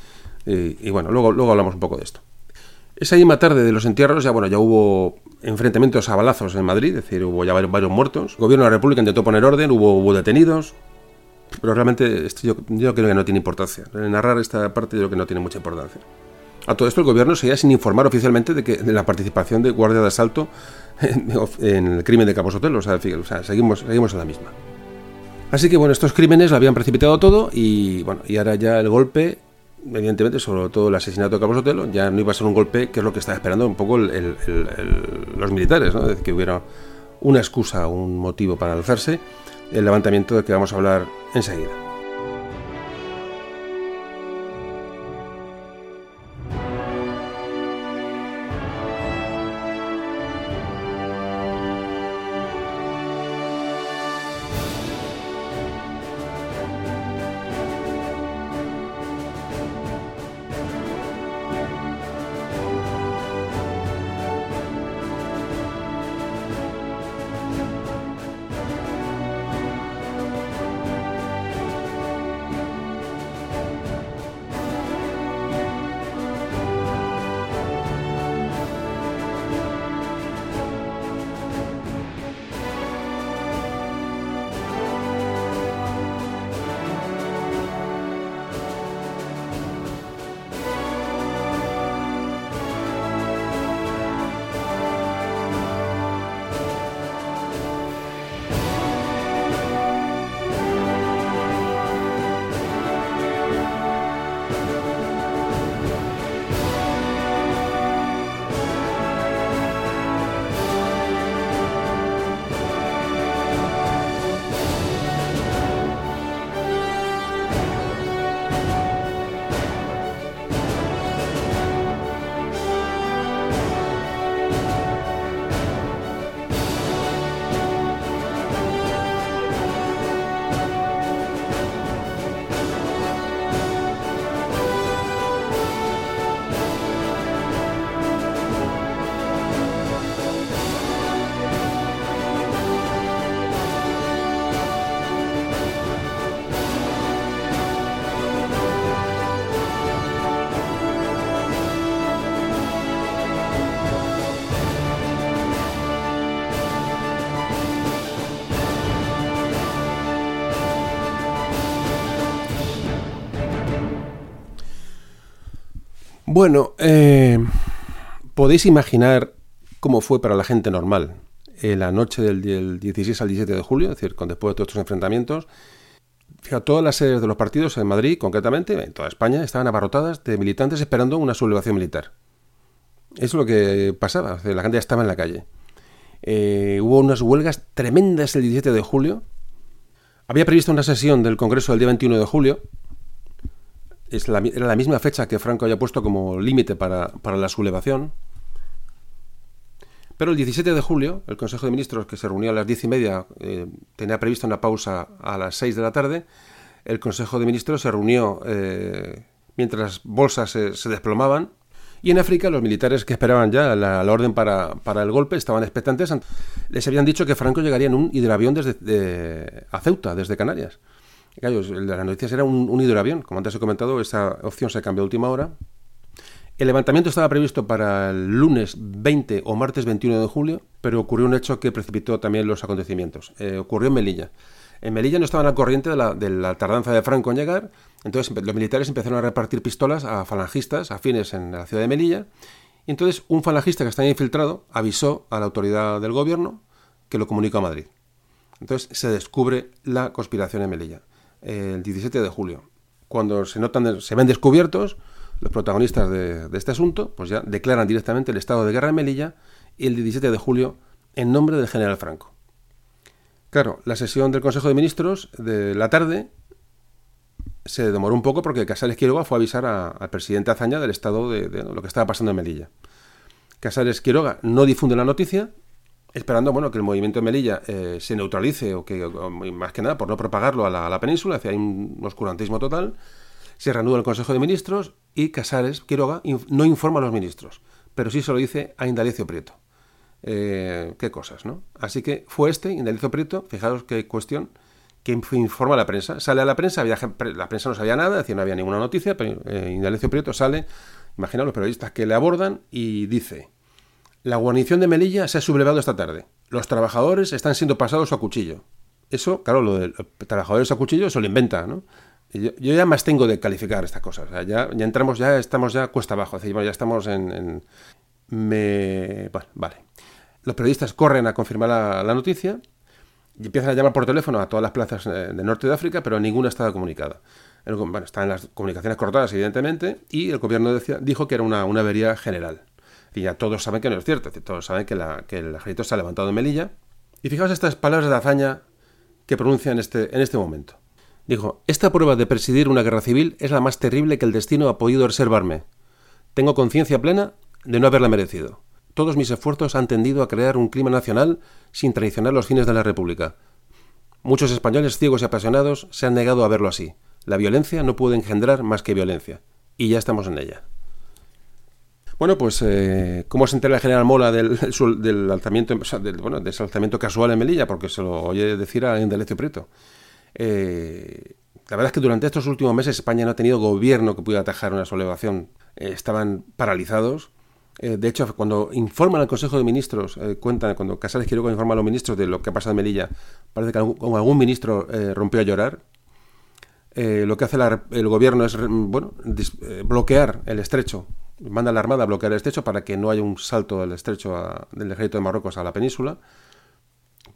bueno, luego, luego hablamos un poco de esto. Esa misma tarde de los entierros ya, bueno, ya hubo enfrentamientos a balazos en Madrid, es decir, hubo ya varios, varios muertos. El gobierno de la República intentó poner orden, hubo, hubo detenidos, pero realmente esto yo, creo que no tiene importancia. narrar esta parte yo creo que no tiene mucha importancia. A todo esto el gobierno seguía sin informar oficialmente de, que, de la participación de guardia de asalto en, el crimen de Cabo Sotelo. O sea, seguimos, seguimos en la misma. Así que bueno, estos crímenes lo habían precipitado todo y bueno, y ahora ya el golpe, evidentemente, sobre todo el asesinato de Cabo Sotelo, ya no iba a ser un golpe que es lo que estaba esperando un poco los militares, ¿no? que hubiera una excusa, un motivo para alzarse el levantamiento del que vamos a hablar enseguida. Bueno, eh, podéis imaginar cómo fue para la gente normal en la noche del, 16 al 17 de julio, es decir, con después de todos estos enfrentamientos. Fíjate, todas las sedes de los partidos en Madrid, concretamente, en toda España, estaban abarrotadas de militantes esperando una sublevación militar. Eso es lo que pasaba, la gente ya estaba en la calle. Eh, hubo unas huelgas tremendas el 17 de julio. Había previsto una sesión del Congreso el día 21 de julio, era la misma fecha que Franco había puesto como límite para, la sublevación. Pero el 17 de julio, el Consejo de Ministros, que se reunió a las diez y media, eh, tenía previsto una pausa a las 6 de la tarde. El Consejo de Ministros se reunió eh, mientras bolsas se, desplomaban. Y en África, los militares que esperaban ya la, orden para, el golpe estaban expectantes. Les habían dicho que Franco llegaría en un hidroavión desde a Ceuta, desde Canarias. Claro, las noticias era un, un hidroavión, como antes he comentado, esa opción se cambió a última hora. El levantamiento estaba previsto para el lunes 20 o martes 21 de julio, pero ocurrió un hecho que precipitó también los acontecimientos. Eh, ocurrió en Melilla. En Melilla no estaban al corriente de la, de la, tardanza de Franco en llegar, entonces los militares empezaron a repartir pistolas a falangistas afines en la ciudad de Melilla, y entonces un falangista que estaba infiltrado avisó a la autoridad del gobierno que lo comunicó a Madrid. Entonces se descubre la conspiración en Melilla, el 17 de julio. Cuando se, notan, se ven descubiertos, los protagonistas de, este asunto, pues ya declaran directamente el estado de guerra en Melilla y el 17 de julio en nombre del general Franco. Claro, la sesión del Consejo de Ministros de la tarde se demoró un poco porque Casares Quiroga fue a avisar al presidente Azaña del estado de, lo que estaba pasando en Melilla. Casares Quiroga no difunde la noticia, esperando bueno, que el movimiento de Melilla eh, se neutralice o que, más que nada, por no propagarlo a la, península, hacia un oscurantismo total se reanuda el Consejo de Ministros y Casares Quiroga no informa a los ministros, pero sí se lo dice a Indalecio Prieto. Eh, qué cosas, ¿no? Así que fue este, Indalecio Prieto, fijaros qué cuestión, que informa a la prensa. Sale a la prensa, la prensa no sabía nada, decía no había ninguna noticia, pero eh, Indalecio Prieto sale, imaginaos los periodistas que le abordan y dice, la guarnición de Melilla se ha sublevado esta tarde. Los trabajadores están siendo pasados a cuchillo. Eso, claro, lo de trabajadores a cuchillo, eso lo inventa, ¿no? Yo, ya más tengo de calificar estas cosas. ya, ya, entramos, ya estamos ya cuesta abajo. ya estamos en. me... Bueno, vale. Los periodistas corren a confirmar la, noticia y empiezan a llamar por teléfono a todas las plazas eh, del norte de África, pero ninguna estaba comunicada. bueno, están las comunicaciones cortadas, evidentemente, y el gobierno decía, dijo que era una, una avería general. Ya todos saben que no es cierto, todos saben que, que el ejército se ha levantado en Melilla. Y fijaos estas palabras de hazaña que pronuncian este, en este momento. Dijo, esta prueba de presidir una guerra civil es la más terrible que el destino ha podido reservarme. Tengo conciencia plena de no haberla merecido. Todos mis esfuerzos han tendido a crear un clima nacional sin traicionar los fines de la República. Muchos españoles ciegos y apasionados se han negado a verlo así. La violencia no puede engendrar más que violencia. Y ya estamos en ella. Bueno, pues, eh, ¿cómo se entera el general Mola del, del, alzamiento, del, bueno, de alzamiento casual en Melilla? Porque se lo oye decir a Indalecio Prieto. Eh, la verdad es que durante estos últimos meses España no ha tenido gobierno que pudiera atajar una sublevación. Eh, estaban paralizados. Eh, de hecho, cuando informan al Consejo de Ministros, cuentan, cuando Casales Quiroga informa a los ministros de lo que ha pasado en Melilla, parece que algún, algún ministro rompió a llorar. Lo que hace el gobierno es bueno, bloquear el estrecho, manda a la Armada a bloquear el estrecho para que no haya un salto del estrecho del ejército de Marruecos a la península.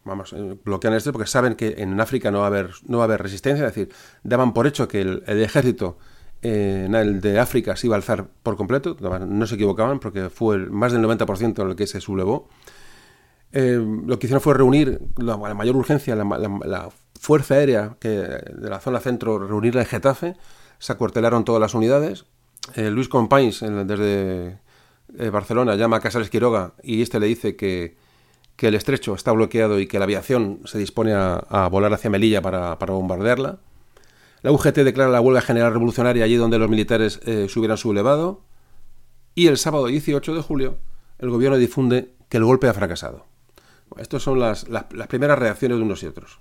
Vamos, eh, bloquean esto porque saben que en África no va a haber, no va a haber resistencia, es decir, daban por hecho que el, ejército eh, el de África se iba a alzar por completo, no se equivocaban porque fue más del 90% en el que se sublevó. Eh, lo que hicieron fue reunir la, mayor urgencia, la, fuerza aérea que, de la zona centro, reunirla en Getafe, se acuartelaron todas las unidades. Luis Companys, desde Barcelona, llama a Casales Quiroga y este le dice que, que el estrecho está bloqueado y que la aviación se dispone a, volar hacia Melilla para, bombardearla. La UGT declara la huelga general revolucionaria allí donde los militares eh, se hubieran sublevado. Y el sábado 18 de julio, el gobierno difunde que el golpe ha fracasado. Estas son las, primeras reacciones de unos y otros.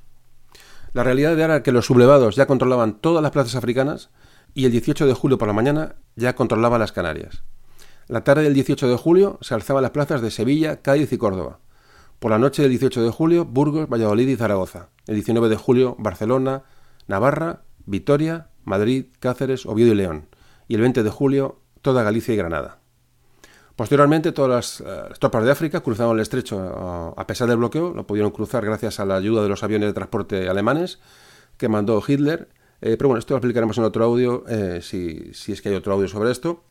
La realidad era que los sublevados ya controlaban todas las plazas africanas y el 18 de julio por la mañana ya controlaban las Canarias. La tarde del 18 de julio se alzaban las plazas de Sevilla, Cádiz y Córdoba. Por la noche del 18 de julio, Burgos, Valladolid y Zaragoza. El 19 de julio, Barcelona, Navarra, Vitoria, Madrid, Cáceres, Oviedo y León. Y el 20 de julio, toda Galicia y Granada. Posteriormente, todas las, eh, tropas de África cruzaron el estrecho eh, a pesar del bloqueo, lo pudieron cruzar gracias a la ayuda de los aviones de transporte alemanes que mandó Hitler. Eh, pero bueno, esto lo explicaremos en otro audio, si, si, es que hay otro audio sobre esto.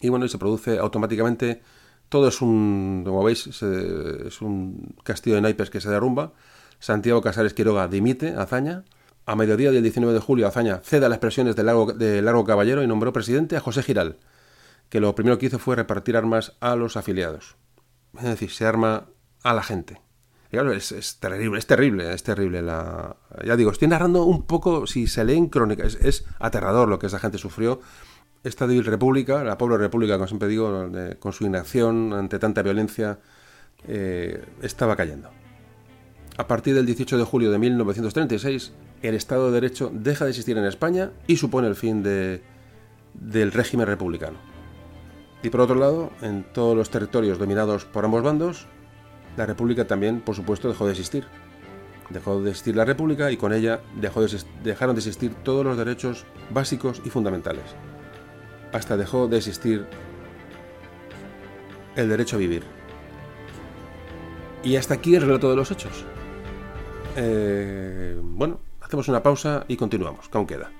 Y bueno, y se produce automáticamente todo es un, como veis, es un castillo de naipes que se derrumba. Santiago Casares Quiroga dimite Azaña. A mediodía del 19 de julio, Azaña cede a las presiones de Largo, de Largo Caballero y nombró presidente a José Giral, que lo primero que hizo fue repartir armas a los afiliados. Es decir, se arma a la gente. claro, es, terrible, es terrible, es terrible. La... Ya digo, estoy narrando un poco, si se lee en crónica, es, es aterrador lo que esa gente sufrió esta débil república, la pobre república, como siempre digo, con su inacción ante tanta violencia, eh, estaba cayendo. a partir del 18 de julio de 1936, el Estado de Derecho deja de existir en España y supone el fin de, del régimen republicano. Y por otro lado, en todos los territorios dominados por ambos bandos, la República también, por supuesto, dejó de existir. Dejó de existir la República y con ella dejó de, dejaron de existir todos los derechos básicos y fundamentales. Hasta dejó de existir el derecho a vivir. Y hasta aquí el relato de los hechos. Eh, bueno, hacemos una pausa y continuamos, que aún queda.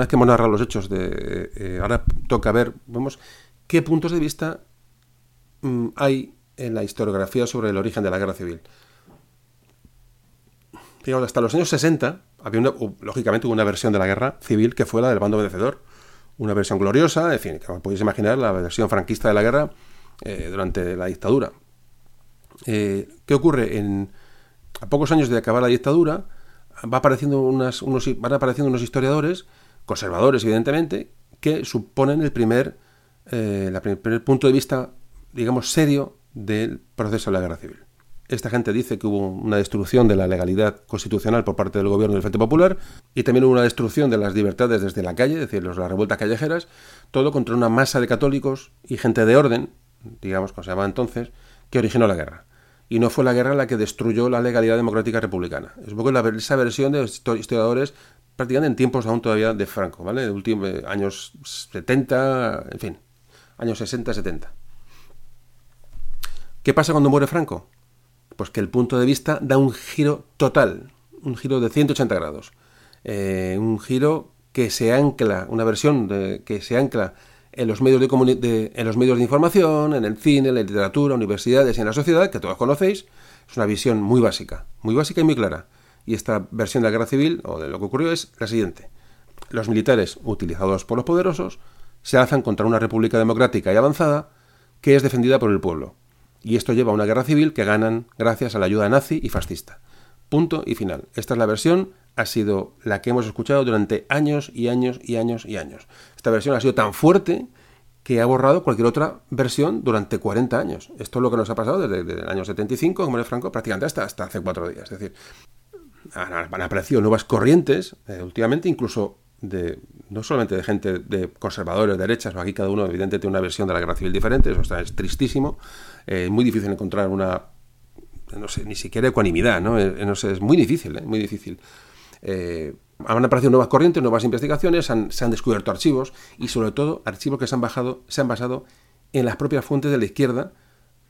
Una vez que hemos narrado los hechos, de, eh, ahora toca ver, vemos qué puntos de vista mm, hay en la historiografía sobre el origen de la guerra civil. Digamos, hasta los años 60 había, lógicamente, una versión de la guerra civil que fue la del bando vencedor. Una versión gloriosa, en fin, como podéis imaginar, la versión franquista de la guerra eh, durante la dictadura. Eh, ¿Qué ocurre? En, a pocos años de acabar la dictadura, va apareciendo unas, unos, van apareciendo unos historiadores conservadores, evidentemente, que suponen el primer, eh, primer punto de vista, digamos, serio del proceso de la guerra civil. Esta gente dice que hubo una destrucción de la legalidad constitucional por parte del gobierno del Frente Popular y también hubo una destrucción de las libertades desde la calle, es decir, las revueltas callejeras, todo contra una masa de católicos y gente de orden, digamos como se llamaba entonces, que originó la guerra. Y no fue la guerra la que destruyó la legalidad democrática republicana. Es un poco esa versión de los historiadores prácticamente en tiempos aún todavía de Franco, ¿vale? De últimos eh, años 70, en fin, años 60, 70. ¿Qué pasa cuando muere Franco? Pues que el punto de vista da un giro total, un giro de 180 grados. Eh, un giro que se ancla, una versión de, que se ancla en los, medios de, en los medios de información, en el cine, en la literatura, universidades y en la sociedad, que todos conocéis. Es una visión muy básica, muy básica y muy clara y esta versión de la guerra civil, o de lo que ocurrió, es la siguiente. Los militares, utilizados por los poderosos, se alzan contra una república democrática y avanzada que es defendida por el pueblo. Y esto lleva a una guerra civil que ganan gracias a la ayuda nazi y fascista. Punto y final. Esta es la versión, ha sido la que hemos escuchado durante años y años y años y años. Esta versión ha sido tan fuerte que ha borrado cualquier otra versión durante 40 años. Esto es lo que nos ha pasado desde, el año 75, como el Franco, prácticamente hasta, hasta hace cuatro días. Es decir, han aparecido nuevas corrientes, eh, últimamente incluso de no solamente de gente de conservadores, derechas, aquí cada uno evidentemente tiene una versión de la guerra civil diferente, eso está, es tristísimo, eh, es muy difícil encontrar una, no sé, ni siquiera ecuanimidad, ¿no? Eh, no sé, es muy difícil, muy difícil. han aparecido nuevas corrientes, nuevas investigaciones, se han descubierto archivos y sobre todo archivos que se han, bajado, se han basado en las propias fuentes de la izquierda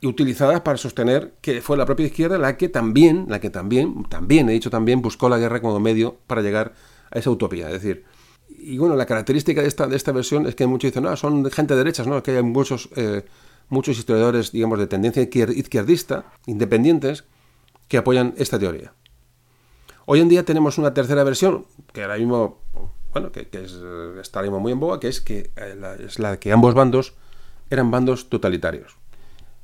utilizadas para sostener que fue la propia izquierda la que también, la que también, también he dicho también, buscó la guerra como medio para llegar a esa utopía. Es decir, y bueno, la característica de esta, de esta versión es que muchos dicen, no, son gente de derechas, ¿no? Que hay muchos, eh, muchos historiadores, digamos, de tendencia izquierdista, independientes, que apoyan esta teoría. Hoy en día tenemos una tercera versión, que ahora mismo, bueno, que, es, está ahora mismo muy en boga, que es que eh, es la que ambos bandos eran bandos totalitarios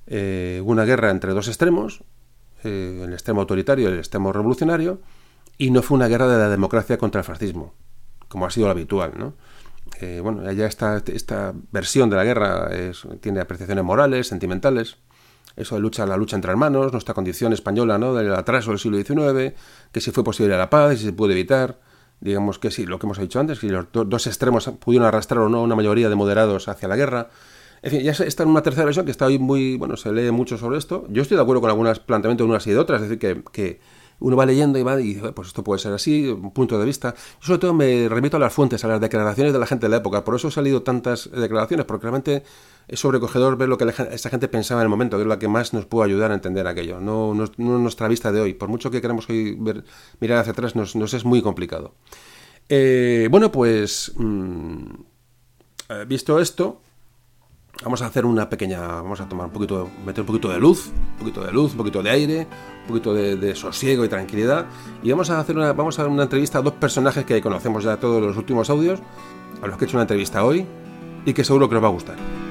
eh, una guerra entre dos extremos, eh, el extremo autoritario y el extremo revolucionario, y no fue una guerra de la democracia contra el fascismo, como ha sido lo habitual. ¿no? Eh, bueno, ya esta, esta versión de la guerra tiene apreciaciones morales, sentimentales, eso de lucha, la lucha entre hermanos, nuestra condición española, ¿no? Del atraso del siglo XIX, que si fue posible la paz, si se pudo evitar, digamos que sí, lo que hemos dicho antes, que los dos extremos pudieron arrastrar o no una mayoría de moderados hacia la guerra. En fin, ya está en una tercera versión que está hoy muy, bueno, se lee mucho sobre esto. Yo estoy de acuerdo con algunos planteamientos de unas y de otras, es decir, que, uno va leyendo y va y dice, pues esto puede ser así, un punto de vista. Yo sobre todo me remito a las fuentes, a las declaraciones de la gente de la época. Por eso han salido tantas declaraciones, porque realmente es sobrecogedor ver lo que esa gente pensaba en el momento, que es la que más nos puede ayudar a entender aquello, no, nuestra vista de hoy. Por mucho que queramos hoy ver, mirar hacia atrás, nos, es muy complicado. Eh, bueno, pues mm, eh, visto esto, vamos a hacer una pequeña, vamos a tomar un poquito, meter un poquito de luz, un poquito de luz, un poquito de aire, un poquito de, sosiego y tranquilidad, y vamos a hacer una, vamos a dar una entrevista a dos personajes que conocemos ya todos los últimos audios, a los que he hecho una entrevista hoy y que seguro que os va a gustar.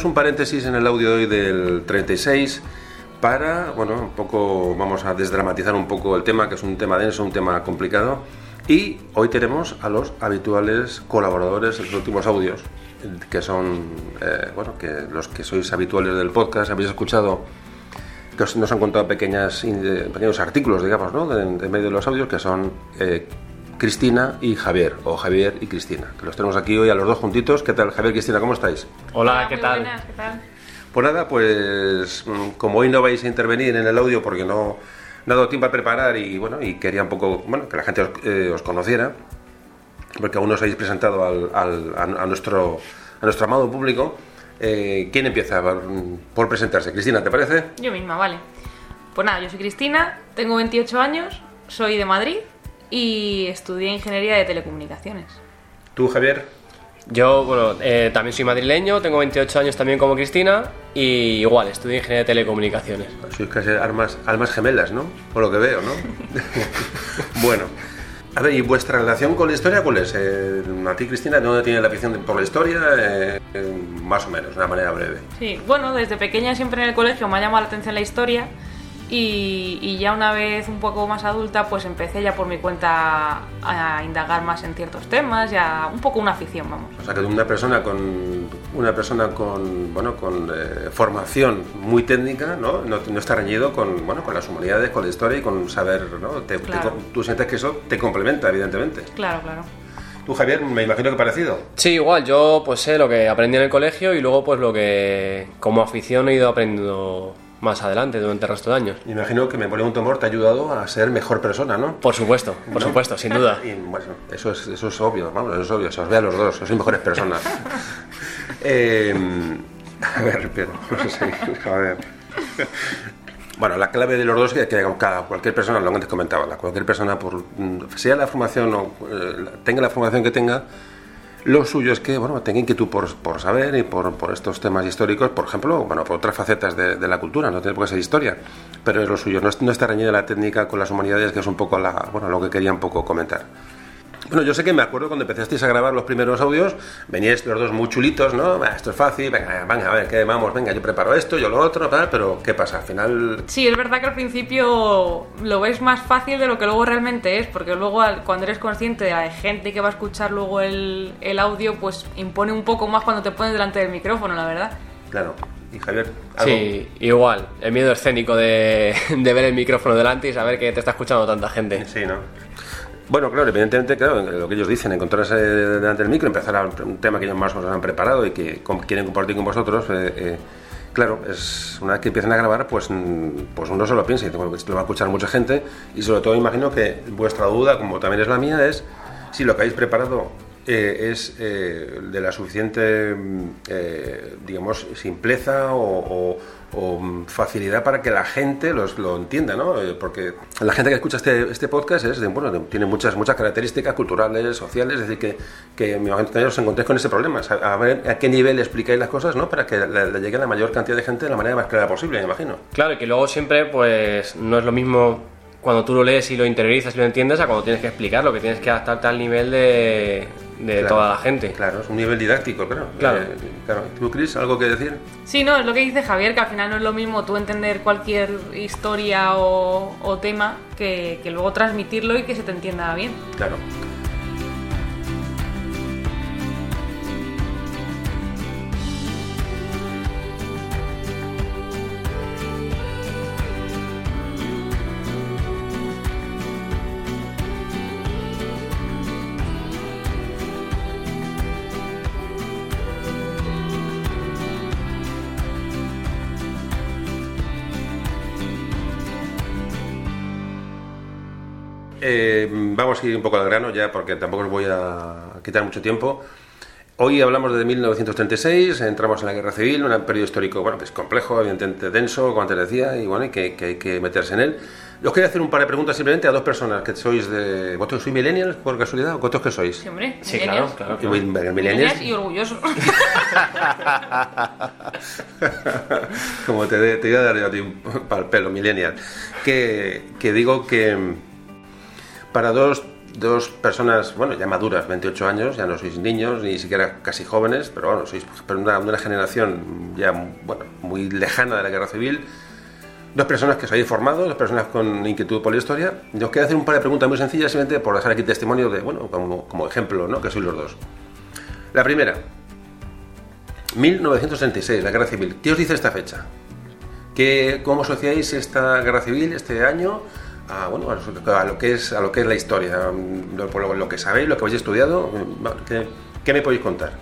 Hacemos un paréntesis en el audio de hoy del 36 para, bueno, un poco, vamos a desdramatizar un poco el tema, que es un tema denso, un tema complicado. Y hoy tenemos a los habituales colaboradores en los últimos audios, que son, eh, bueno, que los que sois habituales del podcast, habéis escuchado que nos han contado pequeñas, pequeños artículos, digamos, ¿no? de, medio de los audios, que son eh, Cristina y Javier, o Javier y Cristina, que los tenemos aquí hoy a los dos juntitos. ¿Qué tal, Javier y Cristina? ¿Cómo estáis? Hola, ¿qué, tal? ¿qué tal? Pues nada, pues mm, como hoy no vais a intervenir en el audio porque no, he dado tiempo a preparar y bueno, y quería un poco, bueno, que la gente os, eh, conociera, porque aún no os habéis presentado al, a, nuestro, a nuestro amado público. Eh, ¿Quién empieza por presentarse? Cristina, ¿te parece? Yo misma, vale. Pues nada, yo soy Cristina, tengo 28 años, soy de Madrid y estudié Ingeniería de Telecomunicaciones. ¿Tú, Javier? Yo, bueno, eh, también soy madrileño, tengo 28 años también como Cristina y igual, estudié Ingeniería de Telecomunicaciones. Sois casi almas, almas gemelas, ¿no? Por lo que veo, ¿no? bueno. A ver, ¿y vuestra relación con la historia cuál es? Eh, a ti, Cristina, ¿dónde tiene la afición por la historia? Eh, más o menos, de una manera breve. Sí, bueno, desde pequeña siempre en el colegio me ha llamado la atención la historia y, ya una vez un poco más adulta, pues empecé ya por mi cuenta a indagar más en ciertos temas, ya un poco una afición, vamos. O sea que una persona con una persona con bueno con eh, formación muy técnica, ¿no? ¿no? está reñido con bueno con las humanidades, con la historia y con saber, ¿no? tú sientes que eso te complementa, evidentemente. Claro, claro. Tú, Javier, me imagino que parecido. Sí, igual, yo pues sé lo que aprendí en el colegio y luego pues lo que como afición he ido aprendiendo más adelante, durante el resto de años. Imagino que me pone un tumor te ha ayudado a ser mejor persona, ¿no? Por supuesto, por supuesto, sin duda. Y, bueno, eso es, eso es obvio, vamos, eso es obvio, se os ve a los dos, sois mejores personas. Eh, a ver, pero, no sé, a ver. Bueno, la clave de los dos es que cada, cualquier persona, lo que antes comentaba, cualquier persona, por, sea la formación o eh, tenga la formación que tenga, lo suyo es que, bueno, tenga inquietud por, por saber y por, por, estos temas históricos, por ejemplo, bueno, por otras facetas de, la cultura, no tiene por qué ser historia, pero es lo suyo, no, no está reñida la técnica con las humanidades, que es un poco la, bueno, lo que quería un poco comentar. Bueno, yo sé que me acuerdo cuando empezasteis a grabar los primeros audios, veníais los dos muy chulitos, ¿no? Esto es fácil, venga, venga, a ver, ¿qué vamos? Venga, yo preparo esto, yo lo otro, tal, pero ¿qué pasa? Al final... Sí, es verdad que al principio lo ves más fácil de lo que luego realmente es, porque luego cuando eres consciente de la gente que va a escuchar luego el, el audio, pues impone un poco más cuando te pones delante del micrófono, la verdad. Claro. ¿Y Javier? Sí, igual. El miedo escénico de, de ver el micrófono delante y saber que te está escuchando tanta gente. Sí, ¿no? Bueno, claro, evidentemente, claro, lo que ellos dicen, encontrarse delante del micro, empezar a un tema que ellos más os han preparado y que quieren compartir con vosotros, eh, eh, claro, es una vez que empiezan a grabar, pues, mm, pues uno se lo piensa y lo va a escuchar mucha gente y sobre todo imagino que vuestra duda, como también es la mía, es si lo que habéis preparado eh, es eh, de la suficiente, mm, eh, digamos, simpleza o, mm, facilidad para que la gente los, lo entienda, ¿no? Porque la gente que escucha este, este podcast es de, bueno, tiene muchas, muchas características culturales, sociales, es decir, que, que me imagino os encontréis con ese problema, a, ver a qué nivel explicáis las cosas, ¿no? Para que le llegue a la mayor cantidad de gente de la manera más clara posible, me imagino. Claro, y que luego siempre, pues, no es lo mismo cuando tú lo lees y lo interiorizas y lo entiendes a cuando tienes que explicarlo, que tienes que adaptarte al nivel de, de Claro. toda la gente. Claro, es un nivel didáctico, claro. Claro. Eh, claro. ¿Tú, Chris, algo que decir? Sí, no, es lo que dice Javier, que al final no es lo mismo tú entender cualquier historia o, o tema que, que luego transmitirlo y que se te entienda bien. Claro. Eh, vamos a ir un poco al grano ya porque tampoco os voy a quitar mucho tiempo. Hoy hablamos de 1936, entramos en la Guerra Civil, un periodo histórico bueno, que es complejo, evidentemente denso, como antes decía, y bueno, y que, que hay que meterse en él. Os quería hacer un par de preguntas simplemente a dos personas que sois de... ¿Vosotros sois millennials por casualidad o cuántos que sois? Sí, hombre. Sí, millennials. claro, claro. Y millennials. Millennials y orgullosos. Como te, te iba a dar yo a ti para el pelo, millennial. Que, que digo que para dos, dos personas, bueno, ya maduras, 28 años, ya no sois niños, ni siquiera casi jóvenes, pero bueno, sois pero una, generación ya bueno, muy lejana de la guerra civil. Dos personas que os habéis formado, dos personas con inquietud por la historia. Yo os quiero hacer un par de preguntas muy sencillas, simplemente por dejar aquí testimonio de, bueno, como, ejemplo, ¿no? Que sois los dos. La primera, 1936, la guerra civil. ¿Qué os dice esta fecha? ¿Qué, ¿Cómo asociáis esta guerra civil, este año, a, bueno, a lo que es, a lo que es la historia? Lo, lo, lo que sabéis, lo que habéis estudiado, ¿qué, qué me podéis contar?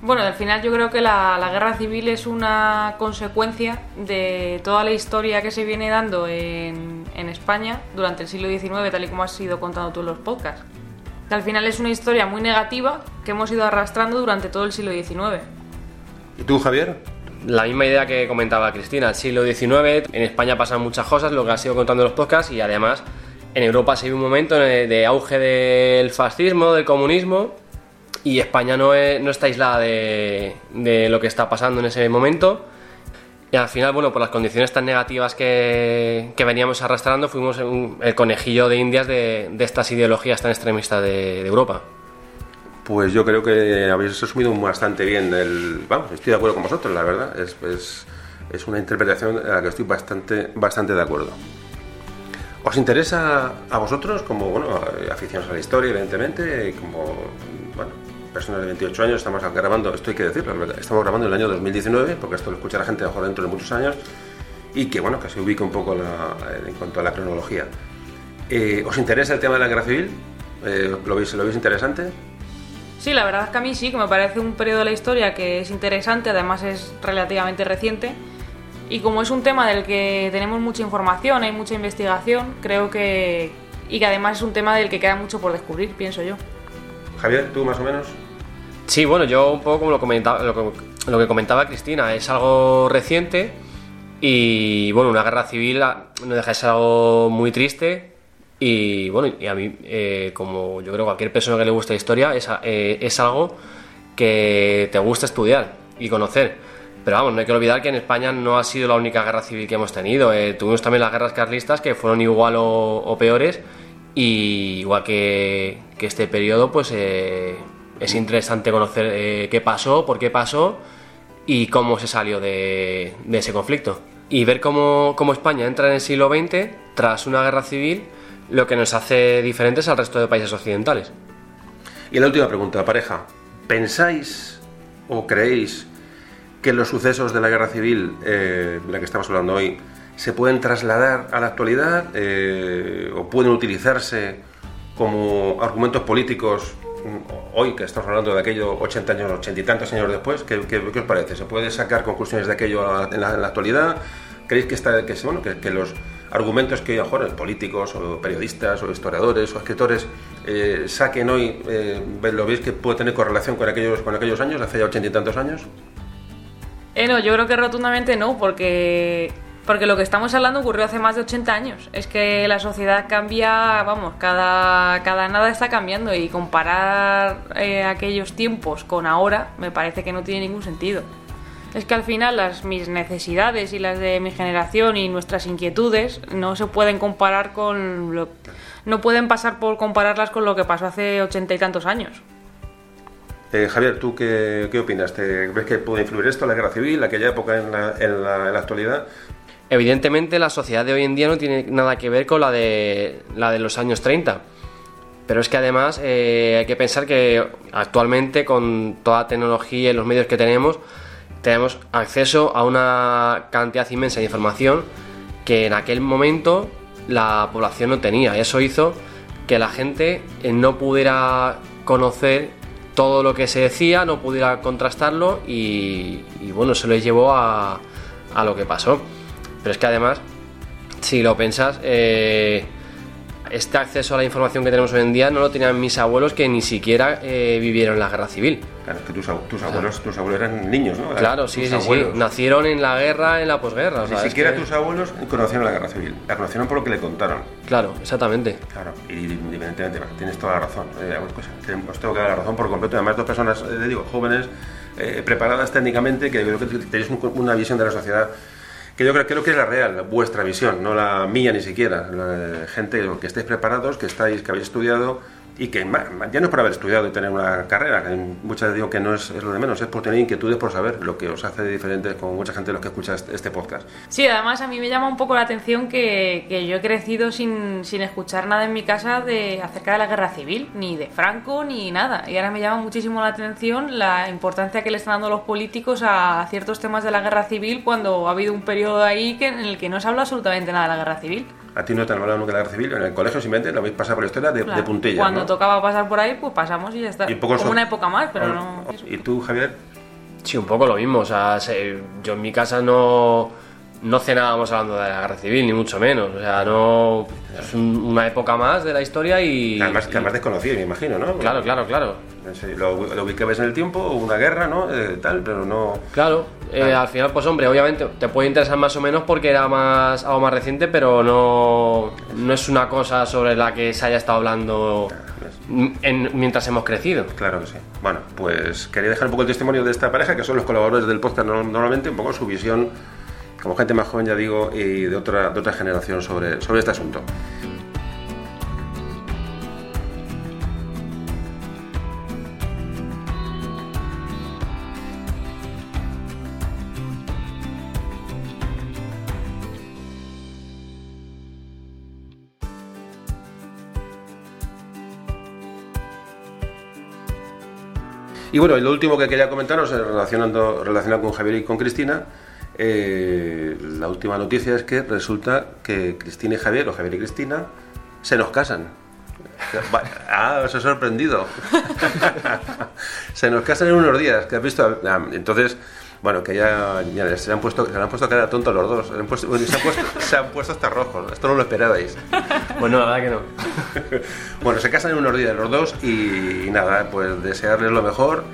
Bueno, al final yo creo que la, la guerra civil es una consecuencia de toda la historia que se viene dando en, en España durante el siglo XIX, tal y como has ido contando tú en los podcasts. Que al final es una historia muy negativa que hemos ido arrastrando durante todo el siglo XIX. ¿Y tú, Javier? La misma idea que comentaba Cristina, el siglo XIX, en España pasan muchas cosas, lo que ha sido contando los podcasts, y además en Europa se vive un momento de, auge del fascismo, del comunismo, y España no, es- no está aislada de, de lo que está pasando en ese momento. Y al final, bueno, por las condiciones tan negativas que, que veníamos arrastrando, fuimos el conejillo de indias de, de estas ideologías tan extremistas de Europa. Pues yo creo que habéis resumido bastante bien el... Vamos, estoy de acuerdo con vosotros, la verdad. Es, es, una interpretación a la que estoy bastante, bastante de acuerdo. ¿Os interesa a vosotros, como bueno, aficionados a la historia, evidentemente, como bueno, personas de 28 años, estamos grabando, esto hay que decirlo, estamos grabando el año 2019, porque esto lo escucha la gente mejor dentro de muchos años, y que bueno, que se ubique un poco la- en cuanto a la cronología. Eh, ¿Os interesa el tema de la guerra civil? Eh, ¿lo, veis, ¿Lo veis interesante? Sí, la verdad es que a mí sí, que me parece un periodo de la historia que es interesante, además es relativamente reciente. Y como es un tema del que tenemos mucha información, hay mucha investigación, creo que. Y que además es un tema del que queda mucho por descubrir, pienso yo. Javier, tú más o menos. Sí, bueno, yo un poco como lo, comentaba, lo, que- lo que comentaba Cristina, es algo reciente y bueno, una guerra civil no deja de ser algo muy triste y bueno, y a mí, eh, como yo creo cualquier persona que le guste la historia, es, eh, es algo que te gusta estudiar y conocer. Pero vamos, no hay que olvidar que en España no ha sido la única guerra civil que hemos tenido. Eh, tuvimos también las guerras carlistas que fueron igual o, o peores y igual que, que este periodo, pues eh, es interesante conocer eh, qué pasó, por qué pasó y cómo se salió de, de ese conflicto. Y ver cómo, cómo España entra en el siglo XX tras una guerra civil, lo que nos hace diferentes al resto de países occidentales. Y la última pregunta, pareja. ¿Pensáis o creéis que los sucesos de la guerra civil, eh, de la que estamos hablando hoy, se pueden trasladar a la actualidad eh, o pueden utilizarse como argumentos políticos mm, hoy que estamos hablando de aquello 80 años, 80 y tantos años después? ¿Qué, qué- qué os parece? ¿Se puede sacar conclusiones de aquello en la, actualidad? ¿Creéis que, está, que, bueno, que los argumentos que hoy mejor políticos o periodistas o historiadores o escritores eh, saquen hoy, eh, ¿lo veis que puede tener correlación con aquellos, con aquellos años, hace ya ochenta y tantos años? Eh, no, yo creo que rotundamente no, porque, porque lo que estamos hablando ocurrió hace más de 80 años. Es que la sociedad cambia, vamos, cada, cada nada está cambiando y comparar eh, aquellos tiempos con ahora me parece que no tiene ningún sentido. Es que al final las, mis necesidades y las de mi generación y nuestras inquietudes no se pueden comparar con lo... No pueden pasar por compararlas con lo que pasó hace ochenta y tantos años. Eh, Javier, ¿tú qué, qué opinas? ¿Te, ¿Ves que puede influir esto, la guerra civil, aquella época en la, en la, en la actualidad? Evidentemente la sociedad de hoy en día no tiene nada que ver con la de, la de los años 30. Pero es que además eh, hay que pensar que actualmente con toda la tecnología y los medios que tenemos, tenemos acceso a una cantidad inmensa de información que en aquel momento la población no tenía. Eso hizo que la gente eh, no pudiera conocer todo lo que se decía, no pudiera contrastarlo y, bueno, se les llevó a, a lo que pasó. Pero es que además, si lo piensas, eh, este acceso a la información que tenemos hoy en día no lo tenían mis abuelos que ni siquiera eh, vivieron la guerra civil. Claro, que tus, tus abuelos, tus abuelos eran niños, ¿no? Claro, Tus sí, sí, sí. abuelos. Nacieron en la guerra, en la posguerra. o Ni sea, siquiera que- tus abuelos conocieron la guerra civil. La conocieron por lo que le contaron. Claro, exactamente. Claro, y independientemente, tienes toda la razón. Eh, os tengo que dar la razón por completo. Además, dos personas, eh, digo, jóvenes, eh, preparadas técnicamente, que creo que tenéis un- una visión de la sociedad que yo creo, creo que es la real, vuestra visión, no la mía ni siquiera. La, gente que estéis preparados, que estáis, que habéis estudiado y que ya no es por haber estudiado y tener una carrera, que muchas veces digo que no es, es lo de menos, es por tener inquietudes por saber lo que os hace diferente con mucha gente de los que escucha este, este podcast. Sí, además a mí me llama un poco la atención que, que yo he crecido sin, sin escuchar nada en mi casa de acerca de la guerra civil, ni de Franco, ni nada. Y ahora me llama muchísimo la atención la importancia que le están dando los políticos a ciertos temas de la guerra civil cuando ha habido un periodo ahí en el que no se habla absolutamente nada de la guerra civil. A ti no te han hablado nunca de la guerra civil, en el colegio simplemente lo habéis pasado por la historia de, Claro, de puntillas. Cuando ¿no? tocaba pasar por ahí, pues pasamos y ya está. Y un poco Como so- una época más, pero Oh, no... ¿Y tú, Javier? Sí, un poco lo mismo. O sea, se- yo en mi casa no, no cenábamos hablando de la guerra civil, ni mucho menos. O sea, no. Es un- una época más de la historia y. Además, que además desconocido, me imagino, ¿no? Claro, claro, claro. Lo, lo ubicabas en el tiempo, una guerra, ¿no? Eh, tal, pero no... Claro, eh, al final, pues hombre, obviamente te puede interesar más o menos porque era más algo más reciente, pero no, no es una cosa sobre la que se haya estado hablando en- mientras hemos crecido. Claro que sí. Bueno, pues quería dejar un poco el testimonio de esta pareja, que son los colaboradores del podcast no- normalmente, un poco su visión, como gente más joven, ya digo, y de otra, de otra generación sobre, sobre este asunto. Y bueno, y lo último que quería comentaros, relacionando, relacionado con Javier y con Cristina, eh, la última noticia es que resulta que Cristina y Javier, o Javier y Cristina, se nos casan. Ah, os he sorprendido. se nos casan en unos días, que has visto. Ah, Entonces, bueno, que ya, se, han puesto, se han puesto cara tontos los dos. Se han puesto, bueno, se, han puesto, se han puesto hasta rojos. Esto no lo esperabais. Bueno, la verdad que no. Bueno, se casan en unos días los dos y, y nada, pues desearles lo mejor.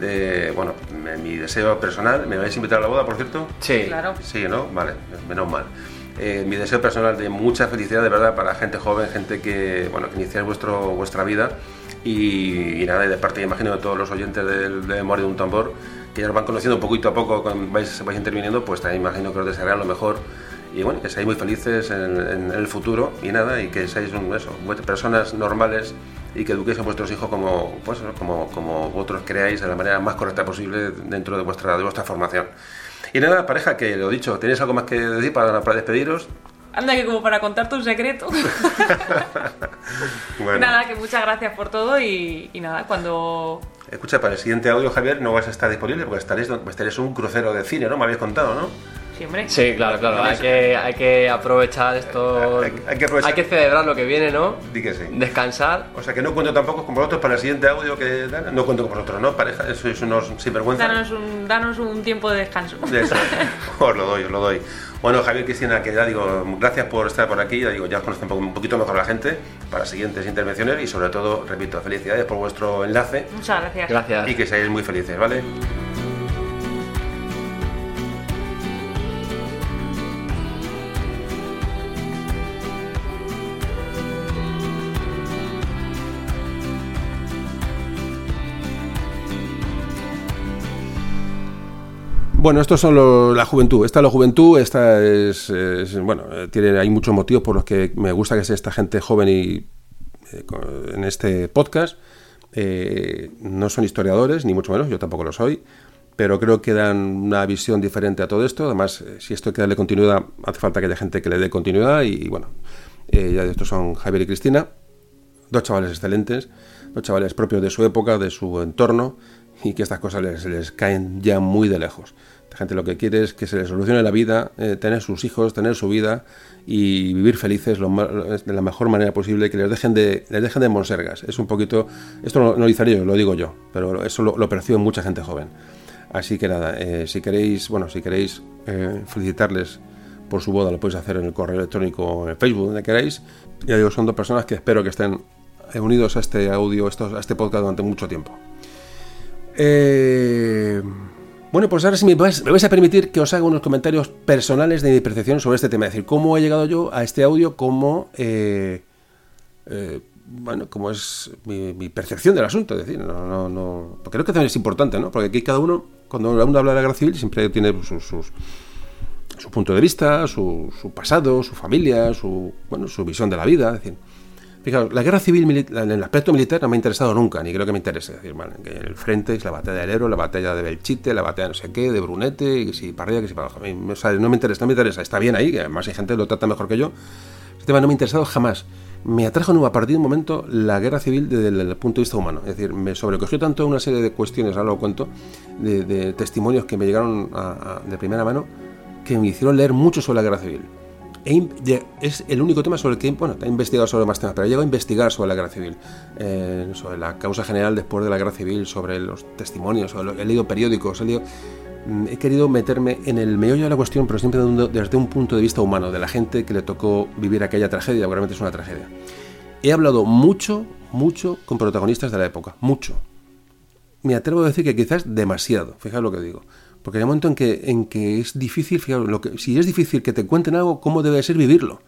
De, bueno, mi deseo personal, ¿me vais a invitar a la boda, por cierto? Sí. Claro. Sí, ¿no? Vale, menos mal. Eh, mi deseo personal de mucha felicidad, de verdad, para gente joven, gente que, bueno, que iniciáis vuestro, vuestra vida. Y, y nada, y de parte, imagino, de todos los oyentes del- de Memoria de un Tambor, que ya os van conociendo poquito a poco, vais, vais interviniendo, pues también imagino que os desearán lo mejor. Y bueno, que seáis muy felices en, en el futuro y nada, y que seáis un, eso, personas normales y que eduquéis a vuestros hijos como, pues, como, como vosotros creáis de la manera más correcta posible dentro de vuestra, de vuestra formación. Y nada, pareja, que lo dicho, ¿tenéis algo más que decir para, para despediros? Anda que como para contarte un secreto. Bueno, Nada, que muchas gracias por todo y, y nada, cuando... escucha, para el siguiente audio, Javier, no vas a estar disponible porque estaréis, estaréis un crucero de cine, ¿no? Me habéis contado, ¿no? Siempre. Sí, claro, claro. Hay que, hay que aprovechar esto. Hay- hay que aprovechar. Hay que celebrar lo que viene, ¿no? Di que sí. Descansar. O sea que no cuento tampoco con vosotros para el siguiente audio que dan. No cuento con vosotros, ¿no? Pareja, sois unos sinvergüenza. Danos un, danos un tiempo de descanso. De eso. os lo doy, os lo doy. Bueno, Javier Cristina, que ya digo, gracias por estar por aquí. Ya digo, ya os conozco un, poquito mejor a la gente para siguientes intervenciones y sobre todo, repito, felicidades por vuestro enlace Muchas gracias. Gracias. y que seáis muy felices, ¿vale? Bueno, estos son los- la juventud. Esta es la juventud, esta es, bueno, eh, tiene, hay muchos motivos por los que me gusta que sea esta gente joven y eh, en este podcast. Eh, no son historiadores, ni mucho menos, yo tampoco lo soy, pero creo que dan una visión diferente a todo esto. Además, si esto hay que darle continuidad, hace falta que haya gente que le dé continuidad y, bueno, ya estos son Javier y Cristina, dos chavales excelentes, dos chavales propios de su época, de su entorno, y que estas cosas les caen ya muy de lejos. La gente lo que quiere es que se les solucione la vida, eh, tener sus hijos, tener su vida y vivir felices ma- de la mejor manera posible, que les dejen de, les dejen de monsergas. Es un poquito, esto no, no lo yo, lo digo yo, pero eso lo, lo percibe mucha gente joven. Así que nada, eh, si queréis, bueno, si queréis eh, felicitarles por su boda, lo podéis hacer en el correo electrónico o en el Facebook, donde queráis. Ya digo, son dos personas que espero que estén eh, unidos a este audio, a este podcast durante mucho tiempo. Eh, bueno, pues ahora sí me vais, a permitir que os haga unos comentarios personales de mi percepción sobre este tema. Es decir, cómo he llegado yo a este audio, cómo, eh, eh, bueno, cómo es mi, mi percepción del asunto. Es decir, no, no, no, porque creo que también es importante, ¿no? Porque aquí cada uno, cuando uno habla de la guerra civil, siempre tiene sus, sus, su punto de vista, su, su pasado, su familia, su, bueno, su visión de la vida. Es decir, fijaos, la guerra civil en el aspecto militar no me ha interesado nunca, ni creo que me interese. Es decir, vale, el frente es la batalla del Ebro, la batalla de Belchite, la batalla no sé qué, de Brunete, y si para arriba, que si para abajo. O sea, no me interesa, no me interesa. Está bien ahí, que además hay gente que lo trata mejor que yo. Este tema no me ha interesado jamás. Me atrajo a partir de un momento la guerra civil desde el, punto de vista humano. Es decir, me sobrecogió tanto una serie de cuestiones, ahora lo cuento, de, de testimonios que me llegaron a- de primera mano, que me hicieron leer mucho sobre la guerra civil. Es el único tema sobre el que bueno, he investigado sobre más temas, pero he llegado a investigar sobre la guerra civil, eh, sobre la causa general después de la guerra civil, sobre los testimonios, sobre he leído periódicos, he, leído- mm, he querido meterme en el meollo de la cuestión, pero siempre desde un punto de vista humano, de la gente que le tocó vivir aquella tragedia, realmente es una tragedia. He hablado mucho, mucho con protagonistas de la época, mucho me atrevo a decir que quizás demasiado, fijaos lo que digo. Porque hay un momento en que, en que es difícil, fijaos, lo que, si es difícil que te cuenten algo, ¿cómo debe ser vivirlo?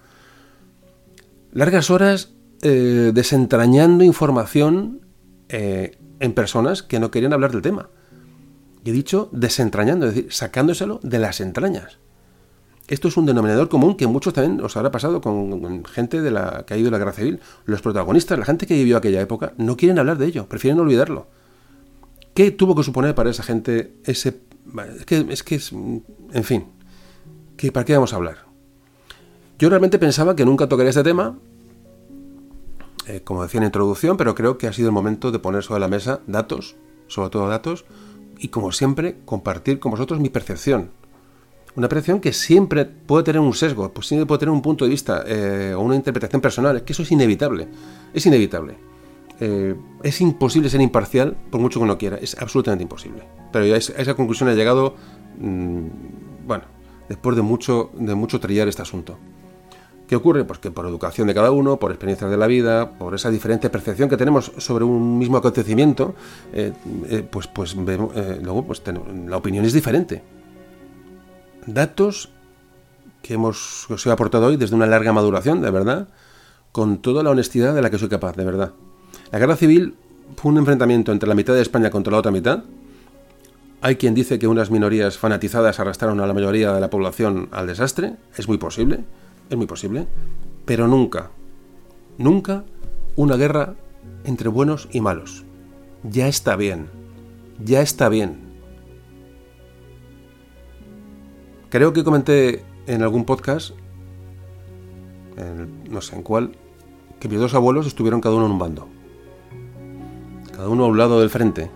Largas horas eh, desentrañando información eh, en personas que no querían hablar del tema. Y he dicho desentrañando, es decir, sacándoselo de las entrañas. Esto es un denominador común que muchos también os habrá pasado con, gente de la que ha ido a la guerra civil. Los protagonistas, la gente que vivió aquella época, no quieren hablar de ello, prefieren olvidarlo. ¿Qué tuvo que suponer para esa gente ese... Es que es... Que es en fin, ¿qué, ¿para qué vamos a hablar? Yo realmente pensaba que nunca tocaría este tema, eh, como decía en la introducción, pero creo que ha sido el momento de poner sobre la mesa datos, sobre todo datos, y como siempre, compartir con vosotros mi percepción. Una percepción que siempre puede tener un sesgo, pues siempre puede tener un punto de vista eh, o una interpretación personal, es que eso es inevitable, es inevitable. Eh, es imposible ser imparcial por mucho que uno quiera, es absolutamente imposible. Pero ya a esa conclusión he llegado, mm, bueno, después de mucho, de mucho trillar este asunto. ¿Qué ocurre? Pues que por educación de cada uno, por experiencias de la vida, por esa diferente percepción que tenemos sobre un mismo acontecimiento, eh, eh, pues, pues luego pues la opinión es diferente. Datos que hemos que os he aportado hoy desde una larga maduración, de verdad, con toda la honestidad de la que soy capaz, de verdad. La guerra civil fue un enfrentamiento entre la mitad de España contra la otra mitad. Hay quien dice que unas minorías fanatizadas arrastraron a la mayoría de la población al desastre. Es muy posible, es muy posible. Pero nunca, nunca una guerra entre buenos y malos. Ya está bien, ya está bien. Creo que comenté en algún podcast, en- no sé en cuál, que mis dos abuelos estuvieron cada uno en un bando. Cada uno a un lado del frente.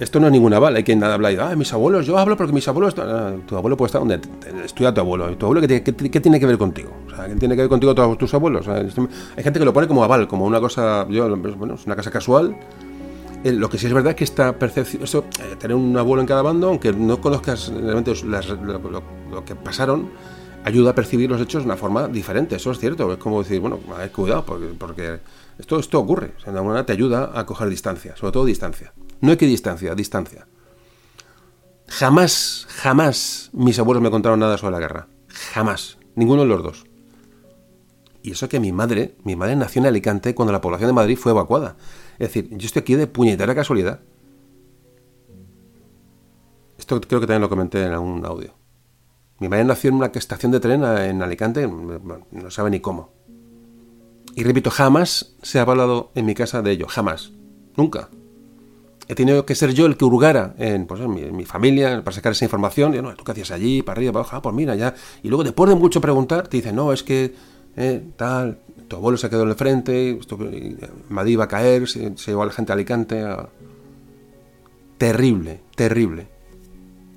Esto no es ninguna bala, hay quien habla y ah, mis abuelos, yo hablo porque mis abuelos. Ah, tu abuelo puede estar donde estudia tu abuelo. ¿Y tu abuelo qué, tiene que ver contigo? O sea, ¿qué tiene que ver contigo todos tus abuelos? hay gente que lo pone como aval, como una cosa. Yo, bueno, es una casa casual. Eh, lo que sí es verdad es que esta percepción, eso, eh, tener un abuelo en cada bando, aunque no conozcas realmente lo, que pasaron, ayuda a percibir los hechos de una forma diferente. Eso es cierto. Es como decir, bueno, cuidado, porque, porque esto, esto ocurre. de alguna manera te ayuda a coger distancia, sobre todo distancia. No hay que distancia, distancia. Jamás, jamás mis abuelos me contaron nada sobre la guerra. Jamás. Ninguno de los dos. Y eso que mi madre, mi madre nació en Alicante cuando la población de Madrid fue evacuada. Es decir, yo estoy aquí de puñetera casualidad. Esto creo que también lo comenté en algún audio. Mi madre nació en una estación de tren en Alicante, no sabe ni cómo. Y repito, jamás se ha hablado en mi casa de ello, jamás, nunca he tenido que ser yo el que hurgara en, pues, en, mi, familia para sacar esa información. Y, no, ¿tú qué hacías allí? Para arriba, para. Ah, pues mira. Y luego, después de mucho preguntar, te dicen, no, es que eh, tal, tu abuelo se quedó en el frente, esto, Madrid iba a caer, se, llevó a la gente a Alicante. Terrible, terrible.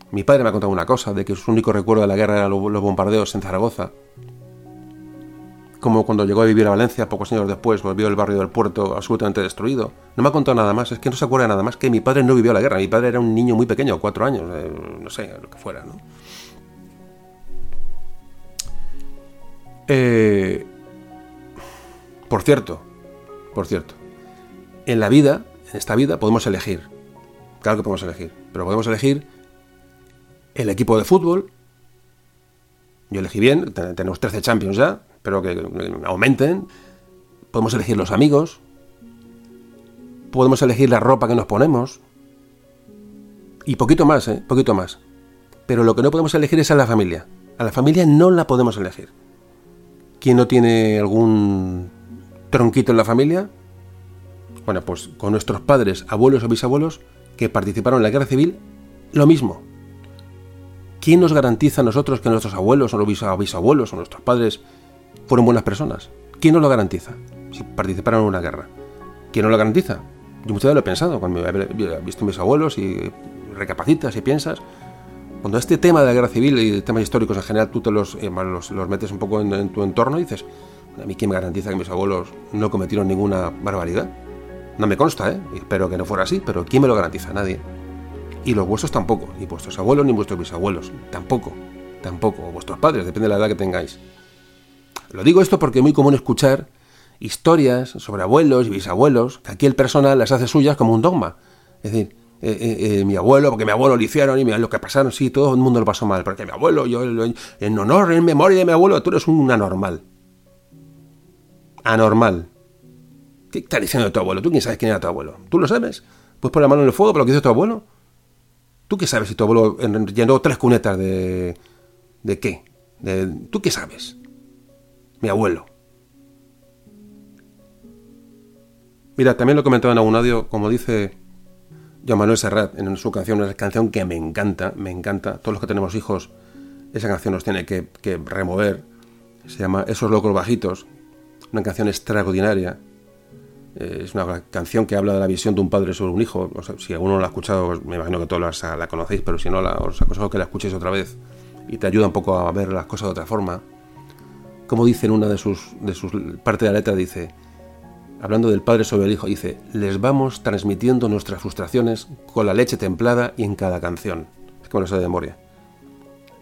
Mi padre me ha contado una cosa, de que su único recuerdo de la guerra eran los bombardeos en Zaragoza como cuando llegó a vivir a Valencia, pocos años después, volvió el barrio del puerto absolutamente destruido. No me ha contado nada más, es que no se acuerda nada más que mi padre no vivió la guerra. Mi padre era un niño muy pequeño, cuatro años, eh, no sé, lo que fuera, ¿no? Eh, por cierto, por cierto, en la vida, en esta vida, podemos elegir. Claro que podemos elegir, pero podemos elegir el equipo de fútbol. Yo elegí bien, tenemos 13 Champions ya, pero que aumenten. Podemos elegir los amigos. Podemos elegir la ropa que nos ponemos. Y poquito más, ¿eh? Poquito más. Pero lo que no podemos elegir es a la familia. A la familia no la podemos elegir. ¿Quién no tiene algún tronquito en la familia? Bueno, pues con nuestros padres, abuelos o bisabuelos que participaron en la guerra civil, lo mismo. ¿Quién nos garantiza a nosotros que nuestros abuelos o los bisabuelos o nuestros padres fueron buenas personas. ¿Quién nos lo garantiza? Si participaron en una guerra. ¿Quién nos lo garantiza? Yo muchas veces lo he pensado, cuando he visto a mis abuelos y recapacitas y piensas. Cuando este tema de la guerra civil y temas históricos en general tú te los, eh, los, metes un poco en, tu entorno y dices, ¿a mí quién me garantiza que mis abuelos no cometieron ninguna barbaridad? No me consta, ¿eh? Espero que no fuera así, pero ¿quién me lo garantiza? Nadie. Y los vuestros tampoco, ni vuestros abuelos ni vuestros bisabuelos, tampoco, tampoco, o vuestros padres, depende de la edad que tengáis. Lo digo esto porque es muy común escuchar historias sobre abuelos y bisabuelos, que aquí el personal las hace suyas como un dogma. Es decir, eh, eh, eh, mi abuelo, porque mi abuelo lo hicieron y lo que pasaron, sí, todo el mundo lo pasó mal, porque mi abuelo, yo en honor, en memoria de mi abuelo, tú eres un anormal. Anormal. ¿Qué está diciendo tu abuelo? ¿Tú quién sabes quién era tu abuelo? ¿Tú lo sabes? Pues poner la mano en el fuego por lo que hizo tu abuelo. ¿Tú qué sabes si tu abuelo llenó tres cunetas de... ¿De qué? De, ¿Tú qué sabes? Mi abuelo. Mira, también lo comentaba en algún audio, como dice Joan Manuel Serrat en su canción, una canción que me encanta, me encanta. Todos los que tenemos hijos, esa canción nos tiene que, remover. Se llama Esos locos bajitos, una canción extraordinaria. Eh, es una canción que habla de la visión de un padre sobre un hijo. si alguno la ha escuchado, pues me imagino que todos la, conocéis, pero si no, os aconsejo que la escuchéis otra vez y te ayuda un poco a ver las cosas de otra forma como dice en una de sus, de sus parte de la letra, dice, hablando del padre sobre el hijo, dice, les vamos transmitiendo nuestras frustraciones con la leche templada y en cada canción. Es como lo sé de memoria.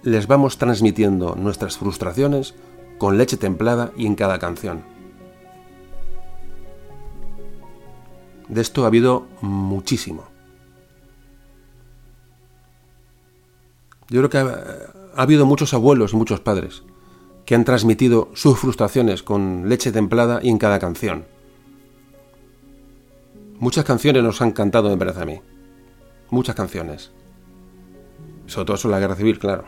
Les vamos transmitiendo nuestras frustraciones con leche templada y en cada canción. De esto ha habido muchísimo. Yo creo que ha, ha habido muchos abuelos y muchos padres que han transmitido sus frustraciones con leche templada y en cada canción. Muchas canciones nos han cantado, me parece a mí. Muchas canciones. Sobre todo sobre la guerra civil, claro.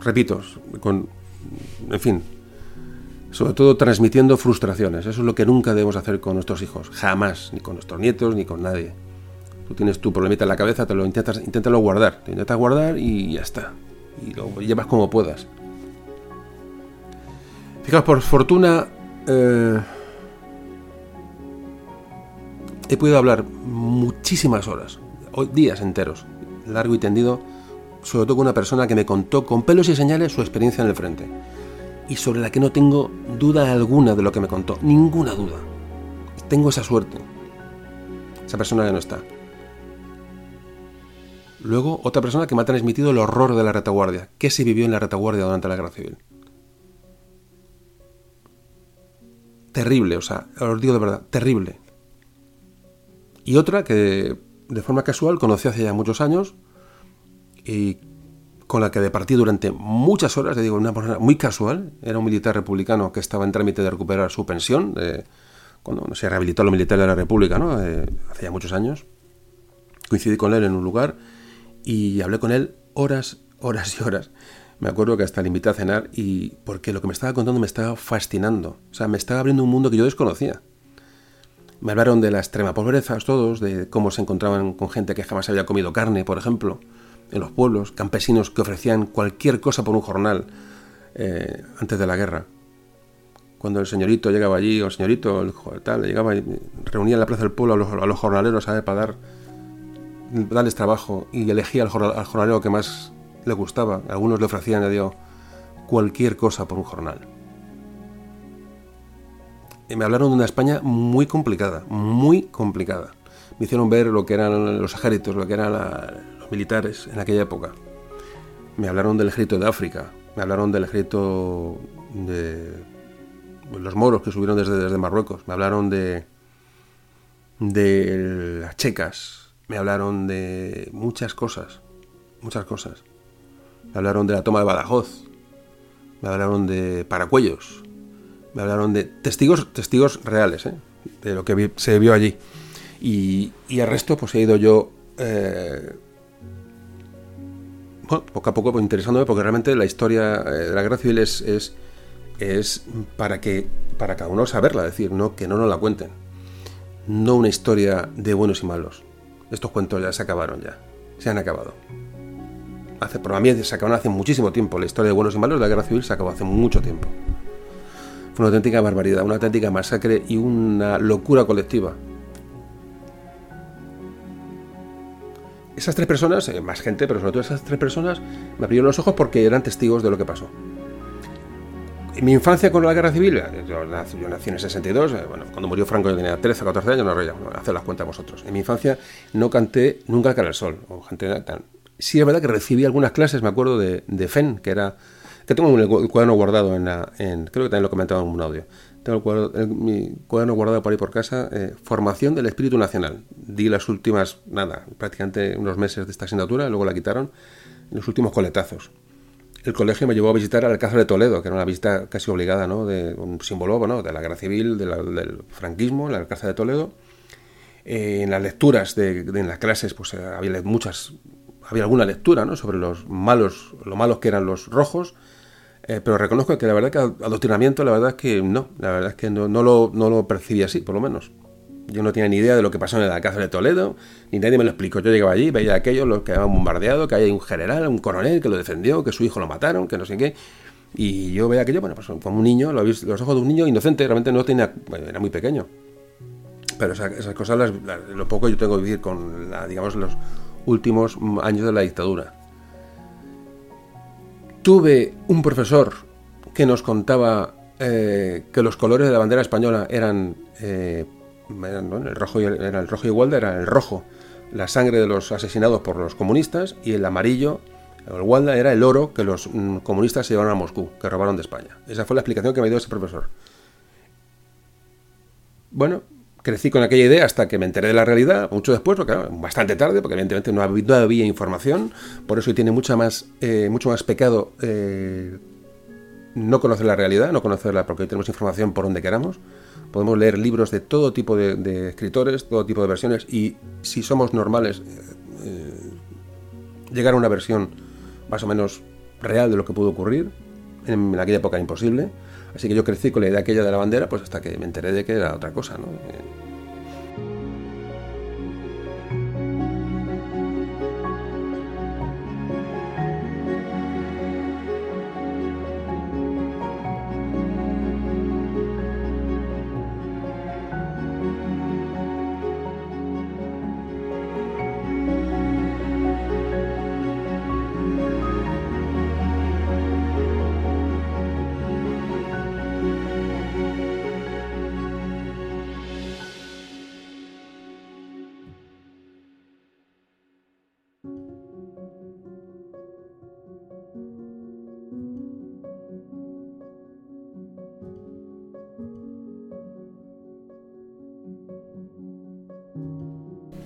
Repito, con. En fin. Sobre todo transmitiendo frustraciones. Eso es lo que nunca debemos hacer con nuestros hijos. Jamás. Ni con nuestros nietos, ni con nadie. Tú tienes tu problemita en la cabeza, te lo intentas, inténtalo guardar. Te intentas guardar y ya está y lo llevas como puedas. Fijaos, por fortuna, eh, he podido hablar muchísimas horas, días enteros, largo y tendido, sobre todo con una persona que me contó con pelos y señales su experiencia en el frente, y sobre la que no tengo duda alguna de lo que me contó, ninguna duda. Tengo esa suerte. Esa persona ya no está. Luego, otra persona que me ha transmitido el horror de la retaguardia. ¿Qué se vivió en la retaguardia durante la guerra civil? Terrible, o sea, os digo de verdad, terrible. Y otra que de forma casual conocí hace ya muchos años y con la que departí durante muchas horas, le digo, una persona muy casual, era un militar republicano que estaba en trámite de recuperar su pensión, cuando se rehabilitó a los militares de la República, ¿no? hace ya muchos años. Coincidí con él en un lugar y hablé con él horas, horas y horas. Me acuerdo que hasta le invité a cenar y porque lo que me estaba contando me estaba fascinando. O sea, me estaba abriendo un mundo que yo desconocía. Me hablaron de la extrema pobreza, todos, de cómo se encontraban con gente que jamás había comido carne, por ejemplo, en los pueblos, campesinos que ofrecían cualquier cosa por un jornal eh, antes de la guerra. Cuando el señorito llegaba allí, o el señorito, el tal, llegaba y reunía en la plaza del pueblo a los, jornaleros a para dar darles trabajo y elegía al, jornalero que más le gustaba. Algunos le ofrecían, a Dios, cualquier cosa por un jornal. Y me hablaron de una España muy complicada, muy complicada. Me hicieron ver lo que eran los ejércitos, lo que eran los militares en aquella época. Me hablaron del ejército de África, me hablaron del ejército de los moros que subieron desde, desde Marruecos, me hablaron de, de las checas, me hablaron de muchas cosas, muchas cosas. Me hablaron de la toma de Badajoz, me hablaron de paracuellos, me hablaron de testigos, testigos reales, ¿eh? de lo que se vio allí. Y, el resto, pues he ido yo, eh, bueno, poco a poco pues, interesándome, porque realmente la historia eh, de la guerra civil es, es, es, para que para cada uno saberla, es decir, no que no nos la cuenten. No una historia de buenos y malos estos cuentos ya se acabaron ya. Se han acabado. Hace, por mí se acabaron hace muchísimo tiempo. La historia de buenos y malos de la guerra civil se acabó hace mucho tiempo. Fue una auténtica barbaridad, una auténtica masacre y una locura colectiva. Esas tres personas, eh, más gente, pero sobre todo esas tres personas, me abrieron los ojos porque eran testigos de lo que pasó. Mi infancia con la guerra civil, eh, yo nací, en el 62, eh, bueno, cuando murió Franco yo tenía 13 o 14 años, no hacer las cuentas vosotros. En mi infancia no canté nunca el sol, o gente tan... Sí es verdad que recibí algunas clases, me acuerdo, de, de FEN, que era... que tengo el cuaderno guardado en, la, en creo que también lo he comentado en un audio. Tengo el cuaderno, mi cuaderno guardado por ahí por casa, eh, Formación del Espíritu Nacional. Di las últimas, nada, prácticamente unos meses de esta asignatura, luego la quitaron, los últimos coletazos el colegio me llevó a visitar al Alcázar de Toledo, que era una visita casi obligada, ¿no? De un símbolo. De la guerra civil, del franquismo, el Alcázar de Toledo. Eh, en las lecturas, de, en las clases, pues eh, había muchas, había alguna lectura, ¿no? Sobre los malos, lo malos que eran los rojos. Eh, pero reconozco que la verdad que adoctrinamiento, la verdad es que no, la verdad es que no, no, lo, no lo percibí así, por lo menos. Yo no tenía ni idea de lo que pasó en la Alcázar de Toledo, ni nadie me lo explicó. Yo llegaba allí, veía aquello, lo que habían bombardeado, que hay un general, un coronel que lo defendió, que su hijo lo mataron, que no sé qué. Y yo veía aquello, bueno, pues como un niño, lo los ojos de un niño inocente, realmente no tenía, era muy pequeño. Pero esas, cosas, lo poco yo tengo que vivir con, digamos, los últimos años de la dictadura. Tuve un profesor que nos contaba eh, que los colores de la bandera española eran eh, el rojo era el rojo igual era el rojo, la sangre de los asesinados por los comunistas, y el amarillo, el Walda, era el oro que los mm, comunistas se llevaron a Moscú, que robaron de España. Esa fue la explicación que me dio ese profesor. Bueno, crecí con aquella idea hasta que me enteré de la realidad, mucho después, porque bastante tarde, porque evidentemente no había, información, por eso tiene mucha más, eh, mucho más pecado eh, no conocer la realidad, no conocerla porque hoy tenemos información por donde queramos podemos leer libros de todo tipo de, escritores, todo tipo de versiones, y si somos normales, eh, eh, llegar a una versión más o menos real de lo que pudo ocurrir, en, aquella época imposible. Así que yo crecí con la idea aquella de la bandera, pues hasta que me enteré de que era otra cosa, ¿no? Eh,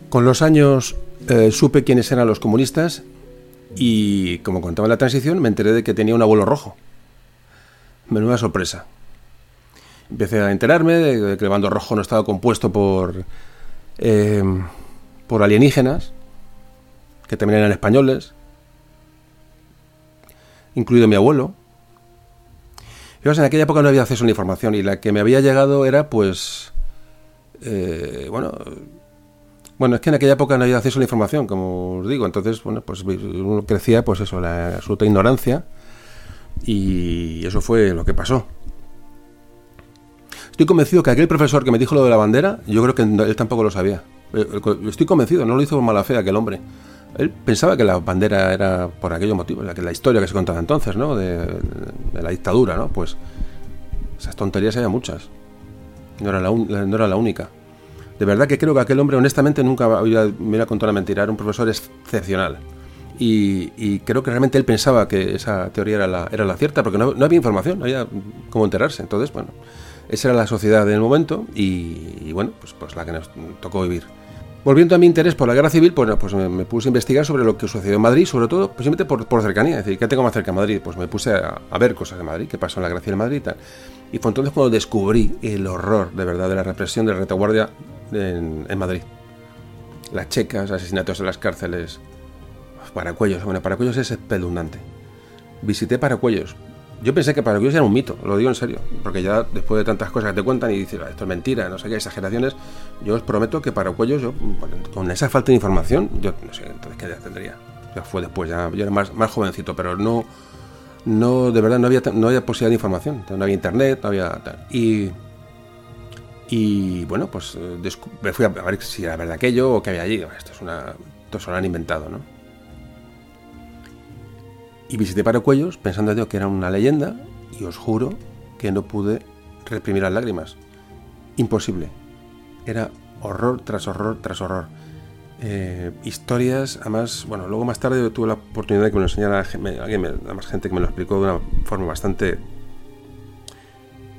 Con los años eh, supe quiénes eran los comunistas y, como contaba la transición, me enteré de que tenía un abuelo rojo. Menuda sorpresa. Empecé a enterarme de que el bando rojo no estaba compuesto por, eh, por alienígenas, que también eran españoles, incluido mi abuelo. en aquella época no había acceso a la información y la que me había llegado era, pues, eh, bueno, bueno, es que en aquella época no había acceso a la información, como os digo, entonces, bueno, pues uno crecía, pues eso, la absoluta ignorancia y eso fue lo que pasó. Estoy convencido que aquel profesor que me dijo lo de la bandera, yo creo que él tampoco lo sabía. Eh, estoy convencido, no lo hizo por mala fe aquel hombre. Él pensaba que la bandera era por aquello motivo, la, historia que se contaba entonces, ¿no? De, la dictadura, ¿no? Pues esas tonterías había muchas. No era la única. De verdad que creo que aquel hombre, honestamente, nunca me hubiera contado una mentira. Era un profesor excepcional. Y, creo que realmente él pensaba que esa teoría era la, cierta, porque no, había información, no había cómo enterarse. Entonces, bueno, esa era la sociedad del momento y, bueno, pues, pues la que nos tocó vivir. Volviendo a mi interés por la guerra civil, pues, pues me, puse a investigar sobre lo que sucedió en Madrid, sobre todo, simplemente por, por cercanía. Es decir, ¿qué tengo más cerca de Madrid? Pues me puse a, ver cosas de Madrid, qué pasó en la guerra civil en Madrid tal. Y fue entonces cuando descubrí el horror, de verdad, de la represión de la retaguardia en, Madrid. Las checas, asesinatos en las cárceles. Paracuellos, bueno, Paracuellos es espeluznante. Visité Paracuellos. Yo pensé que Paracuellos era un mito, lo digo en serio, porque ya después de tantas cosas que te cuentan y dices, ah, esto es mentira, no sé qué, exageraciones, yo os prometo que Paracuellos, yo, con esa falta de información, yo no sé, entonces qué edad tendría. Ya fue después, ya yo era más, más jovencito, pero no, no, de verdad no había, no había posibilidad de información, no había internet, no había tal. Y y bueno, pues eh, me fui a ver si era verdad aquello o qué había allí. Esto es una. Esto se lo han inventado, ¿no? Y visité Paracuellos pensando que era una leyenda y os juro que no pude reprimir las lágrimas. Imposible. Era horror tras horror tras horror. Eh, historias, además, bueno, luego más tarde tuve la oportunidad de que me lo enseñara alguien, más gente que me lo explicó de una forma bastante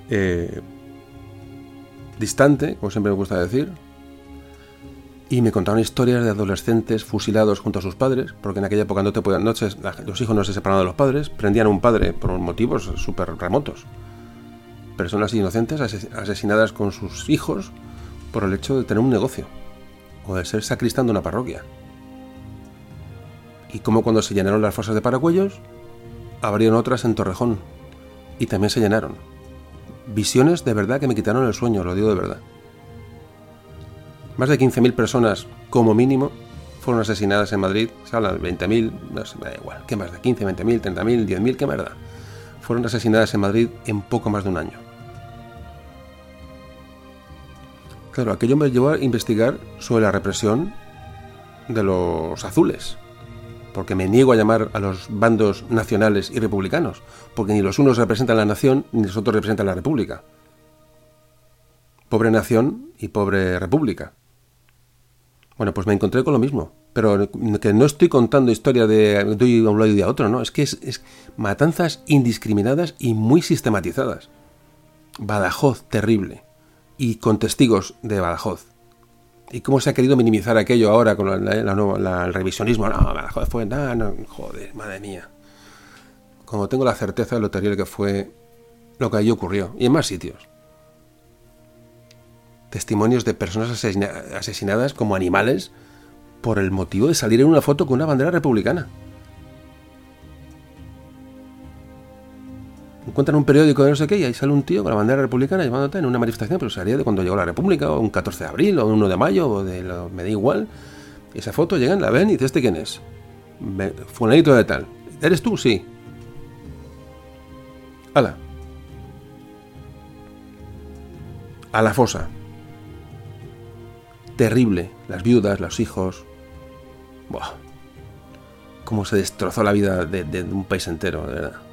eh, distante, como siempre me gusta decir, y me contaron historias de adolescentes fusilados junto a sus padres, porque en aquella época no te podían, noches los hijos no se separaban de los padres, prendían a un padre por motivos súper remotos. Personas inocentes asesinadas con sus hijos por el hecho de tener un negocio o de ser sacristán de una parroquia. Y como cuando se llenaron las fosas de Paracuellos, abrieron otras en Torrejón y también se llenaron visiones de verdad que me quitaron el sueño, lo digo de verdad. Más de 15.000 personas, como mínimo, fueron asesinadas en Madrid. Se habla de 20.000, no sé, me da igual. ¿Qué más da? 15, 20.000, 30.000, 10.000, ¿qué más? Fueron asesinadas en Madrid en poco más de un año. Claro, aquello me llevó a investigar sobre la represión de los azules, porque me niego a llamar a los bandos nacionales y republicanos, porque ni los unos representan la nación ni los otros representan la república. Pobre nación y pobre república. Bueno, pues me encontré con lo mismo, pero que no estoy contando historia de, de un lado y de otro, no, es que es, es matanzas indiscriminadas y muy sistematizadas. Badajoz terrible, y con testigos de Badajoz ¿Y cómo se ha querido minimizar aquello ahora con el revisionismo? No, joder, fue, no, joder, madre mía. Como tengo la certeza de lo terrible que fue lo que allí ocurrió, y en más sitios. Testimonios de personas asesinadas como animales por el motivo de salir en una foto con una bandera republicana. Encuentran un periódico de no sé qué y ahí sale un tío con la bandera republicana llamándote en una manifestación, pero sería de cuando llegó la República, o un 14 de abril, o un 1 de mayo, o de lo, me da igual. Esa foto llegan, la ven y dices, ¿este quién es? Fulanito de tal. ¿Eres tú? Sí. Hala. A la fosa. Terrible. Las viudas, los hijos. Buah. Cómo se destrozó la vida de, de un país entero, de verdad.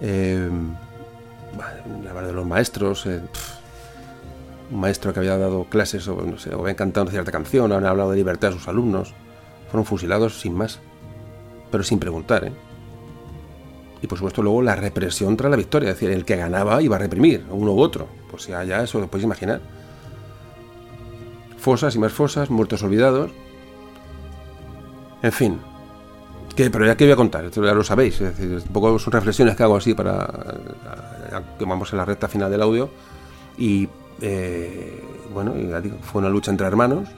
Eh, la de los maestros, eh, un maestro que había dado clases o, no sé, o había cantado una cierta canción, había hablado de libertad a sus alumnos, fueron fusilados sin más, pero sin preguntar. ¿eh? Y por supuesto luego la represión tras la victoria, es decir, el que ganaba iba a reprimir, uno u otro, pues ya, ya eso lo podéis imaginar. fosas y más fosas, muertos olvidados. En fin. Pero ya que voy a contar, esto ya lo sabéis. Es un poco son reflexiones que hago así para que vamos en la recta final del audio. Y eh, bueno, fue una lucha entre hermanos.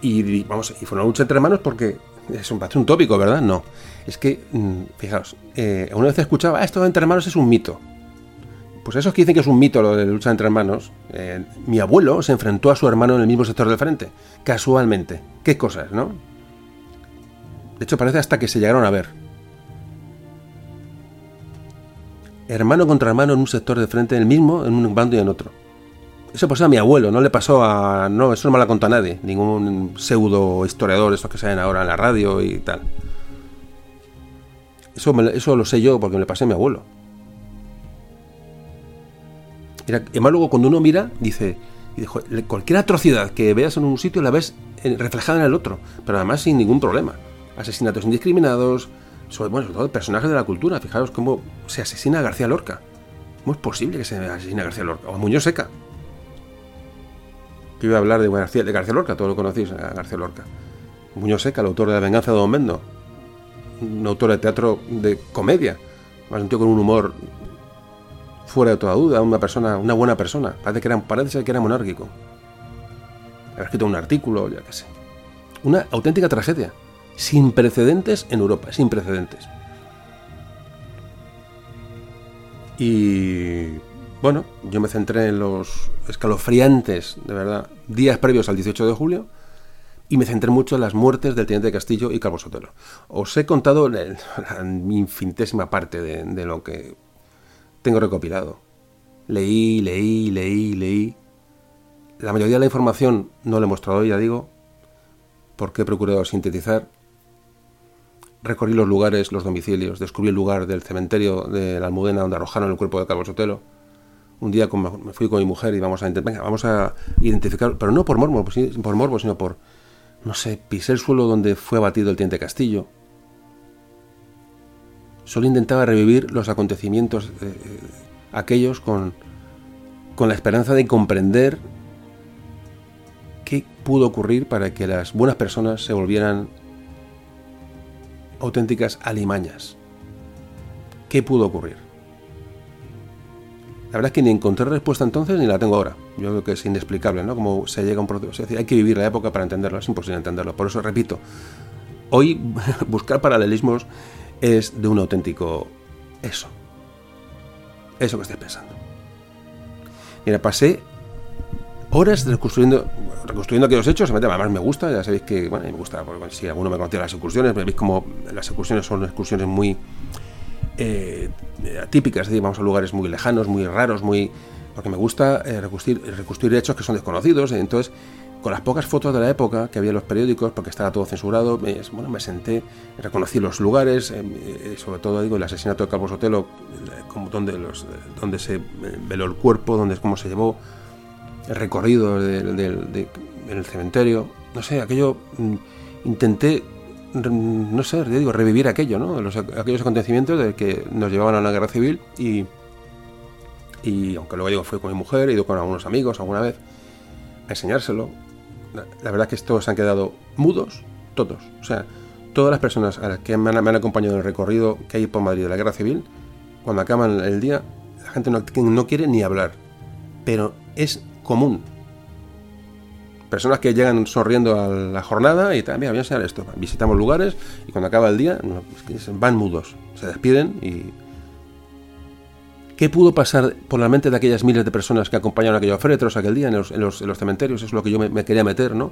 Y vamos, y fue una lucha entre hermanos porque es un, un tópico, ¿verdad? No. Es que, mm, fijaos, eh, una vez escuchaba, ah, esto entre hermanos es un mito. Pues esos que dicen que es un mito lo de lucha entre hermanos, eh, mi abuelo se enfrentó a su hermano en el mismo sector del frente, casualmente. Qué cosas, ¿no? De hecho, parece hasta que se llegaron a ver. Hermano contra hermano en un sector de frente, en el mismo, en un bando y en otro. Eso pasó a mi abuelo, no le pasó a. No, eso no me lo ha contado nadie. Ningún pseudo historiador, estos que salen ahora en la radio y tal. Eso, eso lo sé yo porque me lo pasé a mi abuelo. Mira, además luego cuando uno mira, dice, cualquier atrocidad que veas en un sitio la ves reflejada en el otro, pero además sin ningún problema. Asesinatos indiscriminados, sobre, bueno, sobre todo personajes de la cultura. Fijaros cómo se asesina a García Lorca. ¿Cómo es posible que se asesine a García Lorca? O a Muñoz Seca. Que iba a hablar de García, de García Lorca, todos lo conocéis, a García Lorca. Muñoz Seca, el autor de La venganza de Don Mendo. Un autor de teatro de comedia. Más un tío con un humor fuera de toda duda, una persona, una buena persona. Parece, que era, parece que era monárquico. Había escrito un artículo, ya que sé. Una auténtica tragedia. Sin precedentes en Europa, sin precedentes. Y bueno, yo me centré en los escalofriantes, de verdad, días previos al 18 de julio y me centré mucho en las muertes del teniente Castillo y Calvo Sotelo. Os he contado la, infinitésima parte de lo que tengo recopilado. Leí, leí, leí, leí. La mayoría de la información no la he mostrado, ya digo, porque he procurado sintetizar. Recorrí los lugares, los domicilios, descubrí el lugar del cementerio de la Almudena donde arrojaron el cuerpo de Carlos Sotelo. Un día me fui con mi mujer y vamos a, venga, identificar, pero no por morbo, por morbo, sino por, no sé, pisé el suelo donde fue abatido el teniente Castillo, Solo intentaba revivir los acontecimientos eh, aquellos con, con la esperanza de comprender qué pudo ocurrir para que las buenas personas se volvieran auténticas alimañas. ¿Qué pudo ocurrir? La verdad es que ni encontré respuesta entonces ni la tengo ahora. Yo creo que es inexplicable, ¿no? Como se llega a un proceso. Hay que vivir la época para entenderlo, es imposible entenderlo. Por eso repito, hoy buscar paralelismos es de un auténtico eso. Eso que estoy pensando. Mira, pasé horas reconstruyendo, reconstruyendo aquellos hechos, además me gusta, ya sabéis que, bueno, me gusta, porque si alguno me conocía las excursiones, veis como las excursiones son excursiones muy eh, atípicas, es decir, vamos a lugares muy lejanos, muy raros, muy... porque me gusta eh, reconstruir, reconstruir hechos que son desconocidos, entonces con las pocas fotos de la época que había en los periódicos, porque estaba todo censurado, me, bueno, me senté, reconocí los lugares, eh, eh, sobre todo digo el asesinato de Calvo Sotelo, eh, como donde, los, donde se veló el cuerpo, donde cómo se llevó, el recorrido del cementerio, no sé, aquello mm, intenté no sé, digo, revivir aquello, ¿no? Los, aquellos acontecimientos de que nos llevaban a la guerra civil y, y aunque luego digo, fui con mi mujer, he ido con algunos amigos alguna vez a enseñárselo, la verdad que estos han quedado mudos, todos. O sea, todas las personas a las que me han, acompañado en el recorrido que hay por Madrid de la guerra civil, cuando acaban el día, la gente no, no quiere ni hablar. Pero es común. Personas que llegan sonriendo a la jornada y también voy a enseñar esto. Visitamos lugares y cuando acaba el día van mudos. Se despiden y ¿Qué pudo pasar por la mente de aquellas miles de personas que acompañaron a aquellos féretros aquel día en los, en los, cementerios? Eso es lo que yo me, quería meter, ¿no?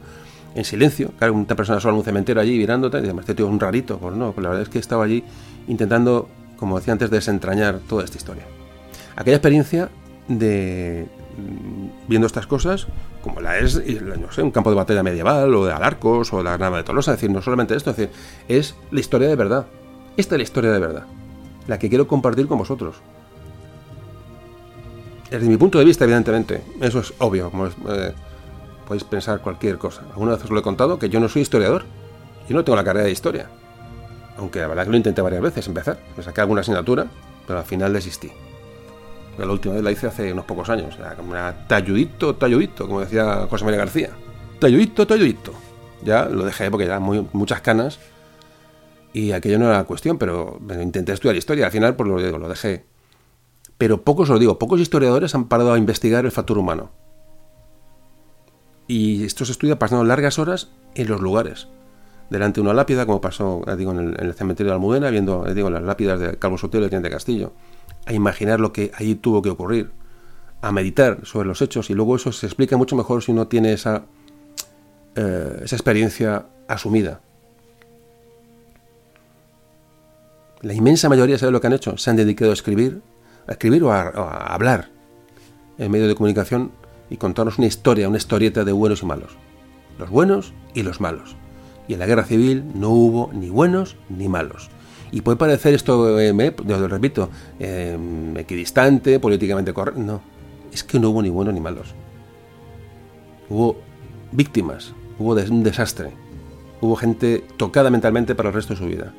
En silencio. Claro, una persona sola en un cementerio allí mirándote, y este tío es un rarito. Pues no, pues la verdad es que estaba allí intentando, como decía antes, desentrañar toda esta historia. Aquella experiencia de viendo estas cosas, como la es, no sé, un campo de batalla medieval, o de Alarcos, o la Granada de Tolosa, es decir, no solamente esto, es decir, es la historia de verdad. Esta es la historia de verdad, la que quiero compartir con vosotros desde mi punto de vista, evidentemente, eso es obvio, como eh, podéis pensar cualquier cosa. Alguna vez os lo he contado que yo no soy historiador, yo no tengo la carrera de historia. Aunque la verdad que lo intenté varias veces empezar, me saqué alguna asignatura, pero al final desistí. La última vez la hice hace unos pocos años. Era talludito, talludito, como decía José María García. Talludito, talludito. Ya lo dejé porque ya muy, muchas canas. Y aquello no era la cuestión, pero intenté estudiar historia. Al final, pues lo, digo, lo dejé. Pero pocos, os digo, pocos historiadores han parado a investigar el factor humano. Y esto se estudia pasando largas horas en los lugares. Delante de una lápida, como pasó digo, en, el, cementerio de Almudena, viendo digo, las lápidas de Calvo Sotelo y de Castillo a imaginar lo que allí tuvo que ocurrir, a meditar sobre los hechos y luego eso se explica mucho mejor si uno tiene esa, eh, esa experiencia asumida. La inmensa mayoría, ¿sabe lo que han hecho? Se han dedicado a escribir, a escribir o a, a hablar en medio de comunicación y contarnos una historia, una historieta de buenos y malos. Los buenos y los malos. Y en la guerra civil no hubo ni buenos ni malos. Y puede parecer esto, eh, lo repito, eh, equidistante, políticamente correcto. No, es que no hubo ni buenos ni malos. Hubo víctimas, hubo un desastre. Hubo gente tocada mentalmente para el resto de su vida.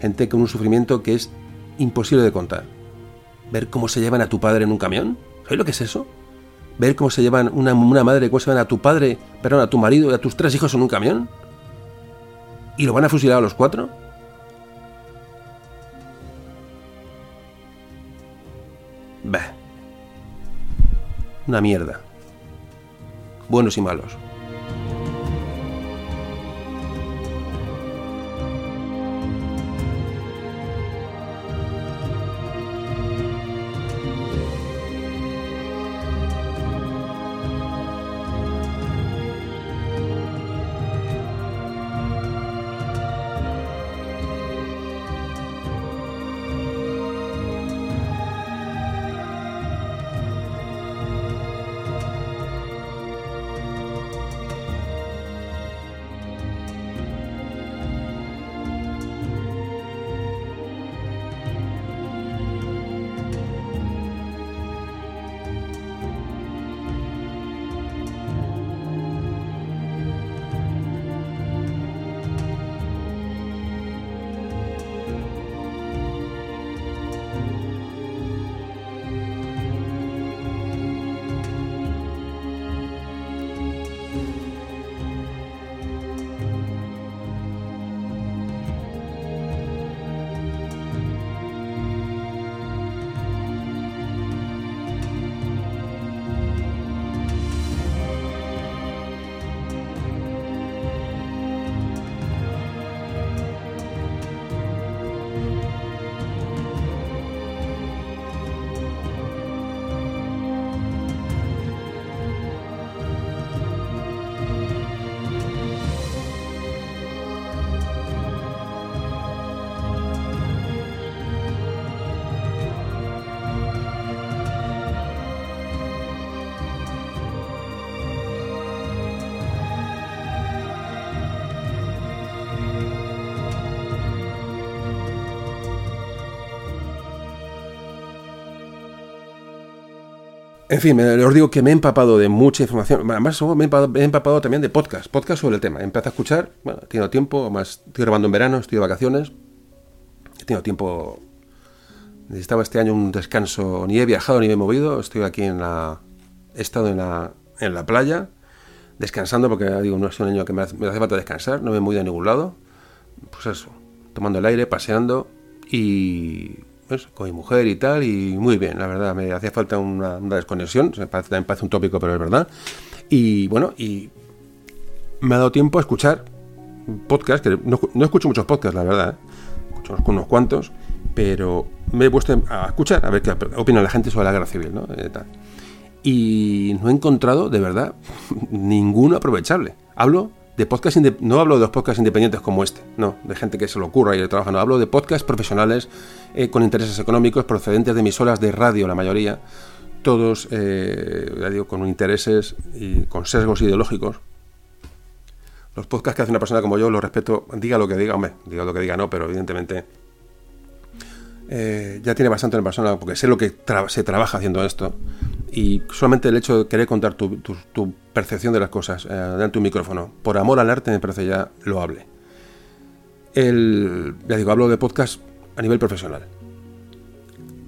Gente con un sufrimiento que es imposible de contar. Ver cómo se llevan a tu padre en un camión. ¿Sabes lo que es eso? Ver cómo se llevan una, una madre, cómo se llevan a tu padre, perdón, a tu marido y a tus tres hijos en un camión. ¿Y lo van a fusilar a los cuatro? Bah. Una mierda. Buenos y malos. En fin, os digo que me he empapado de mucha información. Además, me he empapado, también de podcast, podcast sobre el tema. Empecé a escuchar, bueno, he tenido tiempo, además estoy grabando en verano, estoy de vacaciones. He tenido tiempo. Necesitaba este año un descanso. Ni he viajado ni me he movido. Estoy aquí en la. He estado en la, en la playa, descansando, porque digo, no es un año que me hace, me hace falta descansar, no me he movido a ningún lado. Pues eso, tomando el aire, paseando y con mi mujer y tal, y muy bien, la verdad, me hacía falta una, desconexión, también parece un tópico, pero es verdad. Y bueno, y me ha dado tiempo a escuchar podcasts, que no, escucho muchos podcasts, la verdad, ¿eh? escucho unos cuantos, pero me he puesto a escuchar, a ver qué opina la gente sobre la guerra civil, ¿no? Eh, y no he encontrado, de verdad, ninguno aprovechable. Hablo de podcast no hablo de los podcasts independientes como este, no, de gente que se lo ocurra y de trabaja, no, hablo de podcasts profesionales eh, con intereses económicos procedentes de emisoras de radio, la mayoría, todos, eh, ya digo, con intereses y con sesgos ideológicos. Los podcasts que hace una persona como yo los respeto, diga lo que diga, hombre, diga lo que diga, no, pero evidentemente eh, ya tiene bastante en persona porque sé lo que se trabaja haciendo esto y solamente el hecho de querer contar tu, percepción de las cosas eh, delante de un micrófono, por amor al arte me parece ya loable. El, ya digo, hablo de podcast a nivel profesional.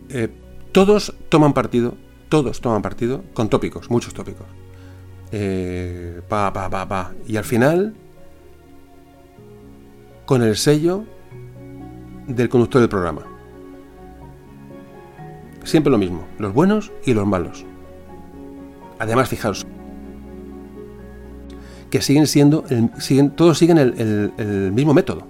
Eh, todos toman partido, todos toman partido con tópicos, muchos tópicos. Eh, pa, pa, pa, pa. Y al final, con el sello del conductor del programa. Siempre lo mismo, los buenos y los malos. Además, fijaos, que siguen siendo, siguen, todos siguen el, mismo método.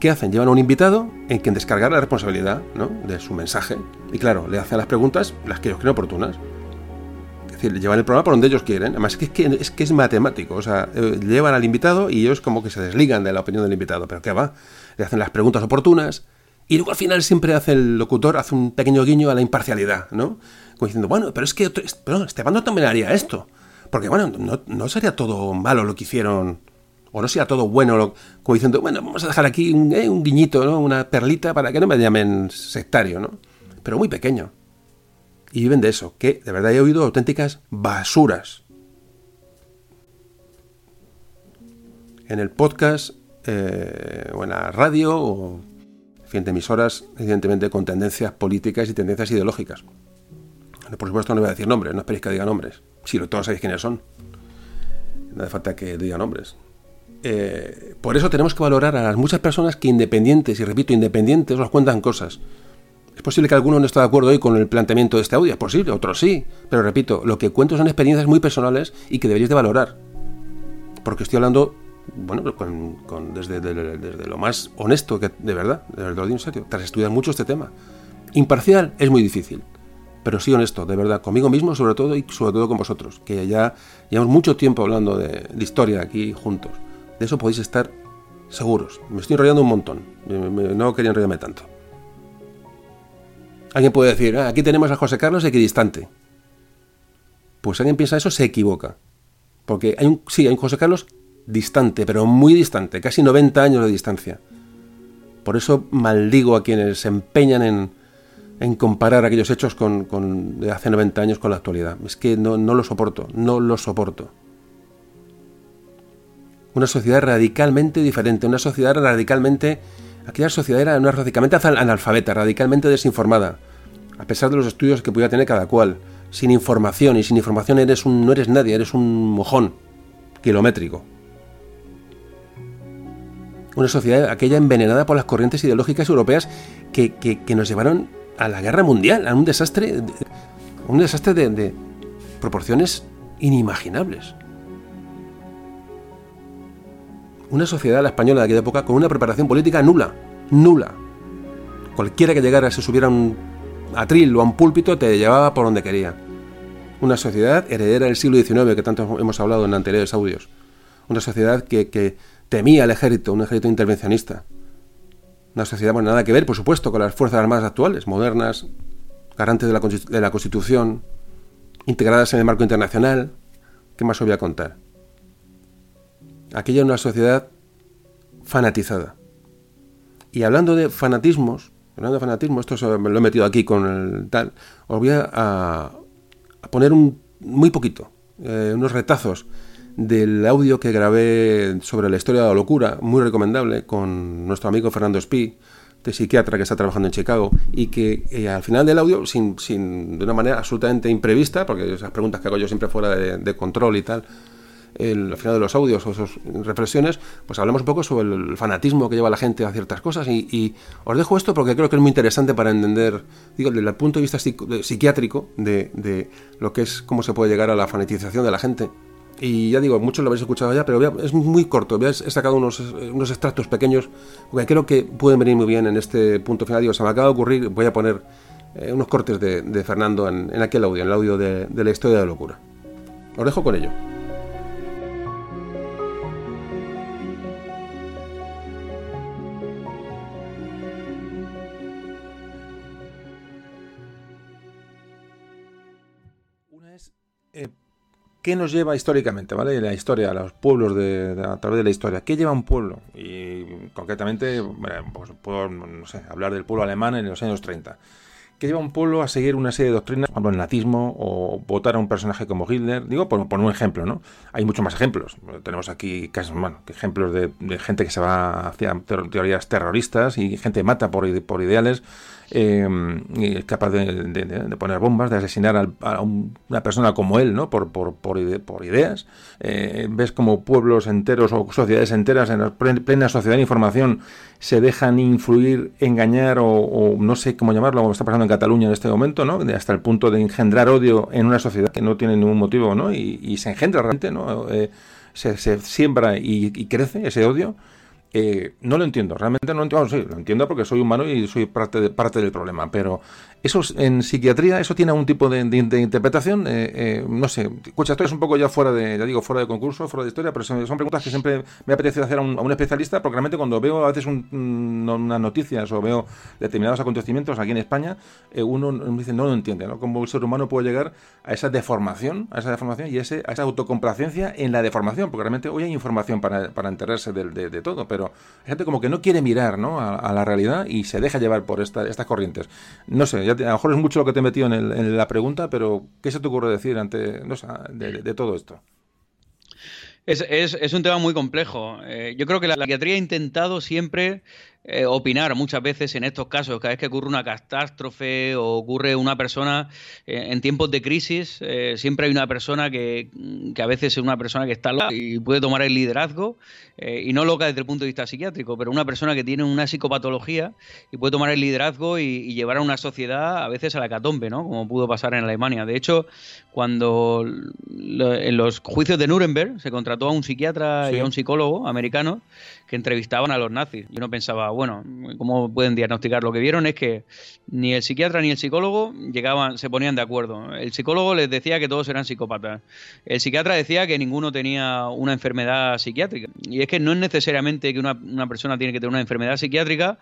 ¿Qué hacen? Llevan a un invitado en quien descargar la responsabilidad de su mensaje. Y claro, le hacen las preguntas las que ellos creen oportunas. Es decir, llevan el programa por donde ellos quieren. Además, es que es, que es matemático. O sea, eh, llevan al invitado y ellos como que se desligan de la opinión del invitado. Pero ¿qué va? Le hacen las preguntas oportunas. Y luego al final siempre hace el locutor, hace un pequeño guiño a la imparcialidad, ¿no? Como diciendo, bueno, pero es que pero Esteban no también haría esto. Porque, bueno, no, sería todo malo lo que hicieron, o no sería todo bueno, como diciendo, bueno, vamos a dejar aquí un, eh, un guiñito, ¿no? Una perlita para que no me llamen sectario, ¿no? Pero muy pequeño. Y viven de eso, que de verdad he oído auténticas basuras. En el podcast, eh, o en la radio, o en fin, de emisoras, evidentemente con tendencias políticas y tendencias ideológicas. Por supuesto no voy a decir nombres, no esperéis que diga nombres. Si todos sabéis quiénes son. No hace falta que diga nombres. Eh, por eso tenemos que valorar a las muchas personas que independientes, y repito, independientes, nos cuentan cosas. Es posible que alguno no esté de acuerdo hoy con el planteamiento de este audio, es posible, otros sí, pero repito, lo que cuento son experiencias muy personales y que deberíais de valorar. Porque estoy hablando, bueno, con, desde, desde, lo más honesto que de verdad, de verdad, en serio, tras estudiar mucho este tema. Imparcial es muy difícil pero sí honesto, de verdad, conmigo mismo sobre todo y sobre todo con vosotros, que ya llevamos mucho tiempo hablando de, historia aquí juntos. De eso podéis estar seguros. Me estoy enrollando un montón, no quería enrollarme tanto. Alguien puede decir, ah, aquí tenemos a José Carlos equidistante. Pues alguien piensa eso, se equivoca. Porque hay un, sí, hay un José Carlos distante, pero muy distante, casi 90 años de distancia. Por eso maldigo a quienes se empeñan en, en comparar aquellos hechos con, de hace 90 años con la actualidad. Es que no, no lo soporto, no lo soporto. Una sociedad radicalmente diferente, una sociedad radicalmente... Aquella sociedad era una radicalmente analfabeta, radicalmente desinformada, a pesar de los estudios que pudiera tener cada cual. Sin información, y sin información eres un, no eres nadie, eres un mojón kilométrico. Una sociedad aquella envenenada por las corrientes ideológicas europeas que, que nos llevaron a la guerra mundial, a un desastre, un desastre de, proporciones inimaginables. Una sociedad, la española de aquella época, con una preparación política nula, nula. Cualquiera que llegara, se subiera a un atril o a un púlpito, te llevaba por donde quería. Una sociedad heredera del siglo XIX, que tanto hemos hablado en anteriores audios. Una sociedad que, que temía al ejército, un ejército intervencionista. Una sociedad, bueno, nada que ver, por supuesto, con las Fuerzas Armadas actuales, modernas, garantes de la, de la Constitución, integradas en el marco internacional. ¿Qué más os voy a contar? Aquella era una sociedad fanatizada. Y hablando de fanatismos, hablando de fanatismo, esto me lo he metido aquí con el tal, os voy a, poner un, muy poquito, eh, unos retazos del audio que grabé sobre la historia de la locura, muy recomendable, con nuestro amigo Fernando Espí, de psiquiatra que está trabajando en Chicago, y que eh, al final del audio, sin, sin, de una manera absolutamente imprevista, porque esas preguntas que hago yo siempre fuera de, control y tal, al final de los audios o sus reflexiones, pues hablamos un poco sobre el fanatismo que lleva la gente a ciertas cosas y, os dejo esto porque creo que es muy interesante para entender, digo, desde el punto de vista psiquiátrico de, de, lo que es cómo se puede llegar a la fanatización de la gente y ya digo, muchos lo habéis escuchado ya, pero es muy corto. He sacado unos, unos extractos pequeños, porque creo que pueden venir muy bien en este punto final. Digo, se me acaba de ocurrir, voy a poner eh, unos cortes de, Fernando en, en, aquel audio, en el audio de, de la historia de la locura. Os dejo con ello. ¿Qué nos lleva históricamente, ¿vale? La historia, los pueblos de, a través de la historia. ¿Qué lleva un pueblo? Y concretamente, pues puedo hablar del pueblo alemán en los años 30. ¿Qué lleva un pueblo a seguir una serie de doctrinas, por ejemplo, el nazismo o votar a un personaje como Hitler? Digo, por, un ejemplo, ¿no? Hay muchos más ejemplos. Tenemos aquí casos, bueno, ejemplos de, gente que se va hacia teorías terroristas y gente mata por, por ideales eh, capaz de, poner bombas, de asesinar a una persona como él, ¿no? Por, por, por, ideas. Eh, ves como pueblos enteros o sociedades enteras en la plena sociedad de información se dejan influir, engañar o, no sé cómo llamarlo, como está pasando en Cataluña en este momento, ¿no? hasta el punto de engendrar odio en una sociedad que no tiene ningún motivo, ¿no? Y, se engendra realmente, ¿no? Eh, se, siembra y, crece ese odio eh, no lo entiendo, realmente no lo entiendo. sí, lo entiendo porque soy humano y soy parte, de, parte del problema, pero eso en psiquiatría, eso tiene algún tipo de, interpretación. Eh, eh, no sé, escucha, esto es un poco ya fuera de, ya digo, fuera de concurso, fuera de historia, pero son, preguntas que siempre me apetece hacer a un, especialista, porque realmente cuando veo a veces unas noticias o veo determinados acontecimientos aquí en España, uno me dice, no lo entiende, ¿no? Cómo el ser humano puede llegar a esa deformación, a esa deformación y ese, a esa autocomplacencia en la deformación, porque realmente hoy hay información para, para enterarse de, de todo, pero hay gente como que no quiere mirar ¿no? A, la realidad y se deja llevar por estas corrientes. No sé, a lo mejor es mucho lo que te he metido en, la pregunta, pero ¿qué se te ocurre decir ante de, todo esto? Es, es, un tema muy complejo. Eh, yo creo que la psiquiatría ha intentado siempre eh, opinar muchas veces en estos casos, cada vez que ocurre una catástrofe o ocurre una persona eh, en tiempos de crisis, eh, siempre hay una persona que, que, a veces es una persona que está loca y puede tomar el liderazgo, y no loca desde el punto de vista psiquiátrico, pero una persona que tiene una psicopatología y puede tomar el liderazgo y, llevar a una sociedad a veces a la catombe, ¿no? como pudo pasar en Alemania. De hecho, cuando en los juicios de Nuremberg se contrató a un psiquiatra y a un psicólogo americano que entrevistaban a los nazis. Yo no pensaba, bueno, ¿cómo pueden diagnosticar? Lo que vieron es que ni el psiquiatra ni el psicólogo llegaban, se ponían de acuerdo. El psicólogo les decía que todos eran psicópatas. El psiquiatra decía que ninguno tenía una enfermedad psiquiátrica. Y es que no es necesariamente que una, una persona tiene que tener una enfermedad psiquiátrica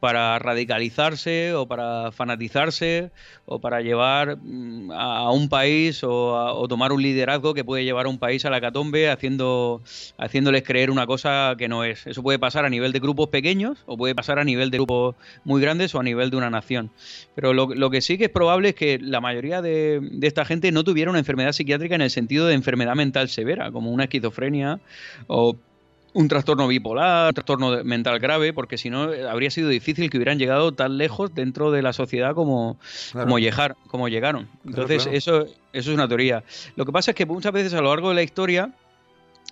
para radicalizarse o para fanatizarse o para llevar mm, a un país o, tomar un liderazgo que puede llevar a un país a la catombe haciendo, haciéndoles creer una cosa que no es. Eso puede pasar a nivel de grupos pequeños o puede pasar a nivel de grupos muy grandes o a nivel de una nación. Pero lo, que sí que es probable es que la mayoría de, de esta gente no tuviera una enfermedad psiquiátrica en el sentido de enfermedad mental severa, como una esquizofrenia o un trastorno bipolar, un trastorno mental grave, porque si no eh, habría sido difícil que hubieran llegado tan lejos dentro de la sociedad como, como, llegar, como llegaron. Entonces, Eso, eso es una teoría. Lo que pasa es que muchas veces a lo largo de la historia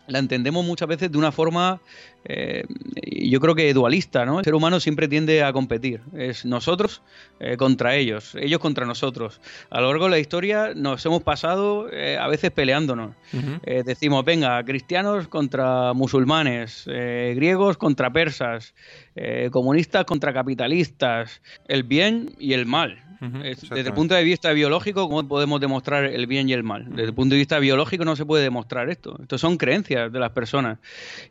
la entendemos muchas veces de una forma, eh, yo creo que dualista, ¿no? El ser humano siempre tiende a competir. Es nosotros eh, contra ellos, ellos contra nosotros. A lo largo de la historia nos hemos pasado eh, a veces peleándonos. decimos, venga, cristianos contra musulmanes, griegos contra persas, comunistas contra capitalistas, el bien y el mal desde el punto de vista biológico, ¿cómo podemos demostrar el bien y el mal? Desde el punto de vista biológico no se puede demostrar esto. Esto son creencias de las personas.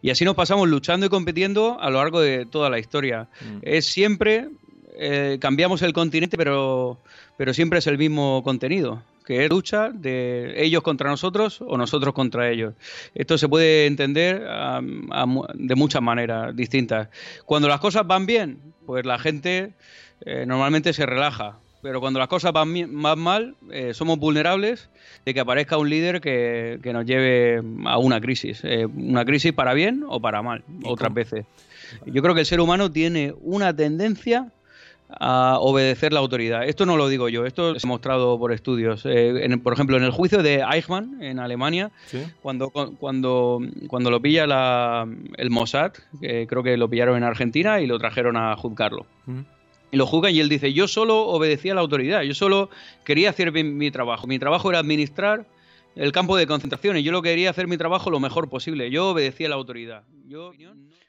Y así nos pasamos luchando y compitiendo a lo largo de toda la historia. Es siempre, eh, cambiamos el continente, pero, pero siempre es el mismo contenido que es lucha de ellos contra nosotros o nosotros contra ellos. Esto se puede entender de muchas maneras distintas. Cuando las cosas van bien, pues la gente eh, normalmente se relaja, pero cuando las cosas van más mal, eh, somos vulnerables de que aparezca un líder que, nos lleve a una crisis. Eh, una crisis para bien o para mal, otras veces. Yo creo que el ser humano tiene una tendencia a obedecer la autoridad. Esto no lo digo yo, esto se ha mostrado por estudios. Eh, por ejemplo, en el juicio de Eichmann en Alemania, cuando, cuando, cuando lo pilla el Mossad, que creo que lo pillaron en Argentina y lo trajeron a juzgarlo lo juzgan y él dice, yo solo obedecía a la autoridad, yo solo quería hacer mi trabajo. Mi trabajo era administrar el campo de concentración y yo lo quería hacer mi trabajo lo mejor posible. Yo obedecía a la autoridad. Yo,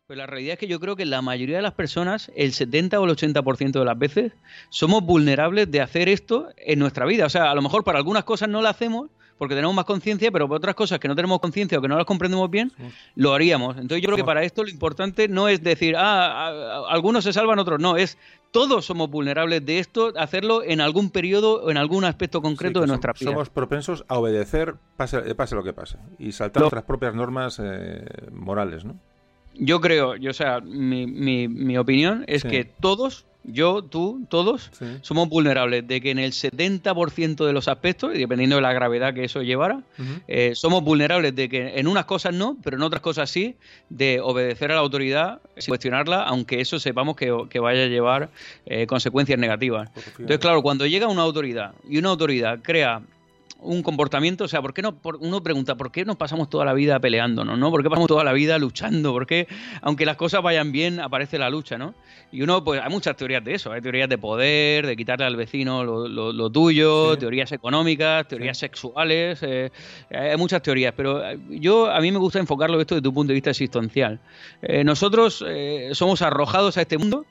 pues la realidad es que yo creo que la mayoría de las personas, el 70 o el 80% de las veces, somos vulnerables de hacer esto en nuestra vida. O sea, a lo mejor para algunas cosas no lo hacemos, porque tenemos más conciencia, pero por otras cosas que no tenemos conciencia o que no las comprendemos bien, lo haríamos. Entonces yo creo que para esto lo importante no es decir, ah, algunos se salvan, otros no, es todos somos vulnerables de esto, hacerlo en algún periodo o en algún aspecto concreto de nuestra vida. Somos propensos a obedecer, pase, pase lo que pase, y saltar nuestras propias normas eh, morales, ¿no? Yo creo, yo, o sea, mi, mi, mi opinión es que todos yo, tú, todos, somos vulnerables. De que en el 70% de los aspectos, y dependiendo de la gravedad que eso llevara, eh, somos vulnerables. De que en unas cosas no, pero en otras cosas sí, de obedecer a la autoridad, cuestionarla, aunque eso sepamos que, vaya a llevar eh, consecuencias negativas. Entonces, claro, cuando llega una autoridad y una autoridad crea un comportamiento, o sea, ¿por qué no? uno pregunta, ¿por qué nos pasamos toda la vida peleándonos, no? ¿Por qué pasamos toda la vida luchando? ¿Por qué, aunque las cosas vayan bien, aparece la lucha, no? Y uno, pues, hay muchas teorías de eso, hay teorías de poder, de quitarle al vecino lo, tuyo, teorías económicas, teorías sexuales, eh, hay muchas teorías, pero eh, yo, a mí me gusta enfocarlo esto desde tu punto de vista existencial. Eh, nosotros somos arrojados a este mundo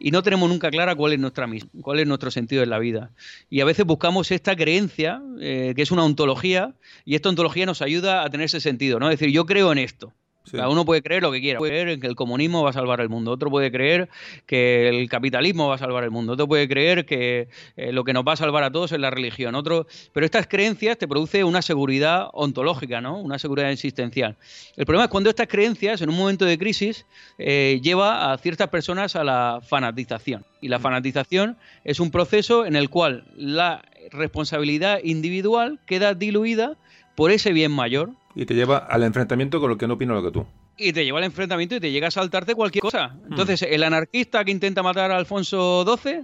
y no tenemos nunca clara cuál es nuestra cuál es nuestro sentido en la vida. Y a veces buscamos esta creencia, eh, que es una ontología, y esta ontología nos ayuda a tener ese sentido, ¿no? Es decir, yo creo en esto. Cada uno puede creer lo que quiera. Puede creer en que el comunismo va a salvar el mundo. Otro puede creer que el capitalismo va a salvar el mundo. Otro puede creer que eh, lo que nos va a salvar a todos es la religión. Otro, pero estas creencias te produce una seguridad ontológica, ¿no? Una seguridad existencial. El problema es cuando estas creencias, en un momento de crisis, eh, lleva a ciertas personas a la fanatización. Y la mm. fanatización es un proceso en el cual la responsabilidad individual queda diluida por ese bien mayor y te lleva al enfrentamiento con lo que no opina lo que tú. Y te lleva al enfrentamiento y te llega a saltarte cualquier cosa. Hmm. Entonces, el anarquista que intenta matar a Alfonso XII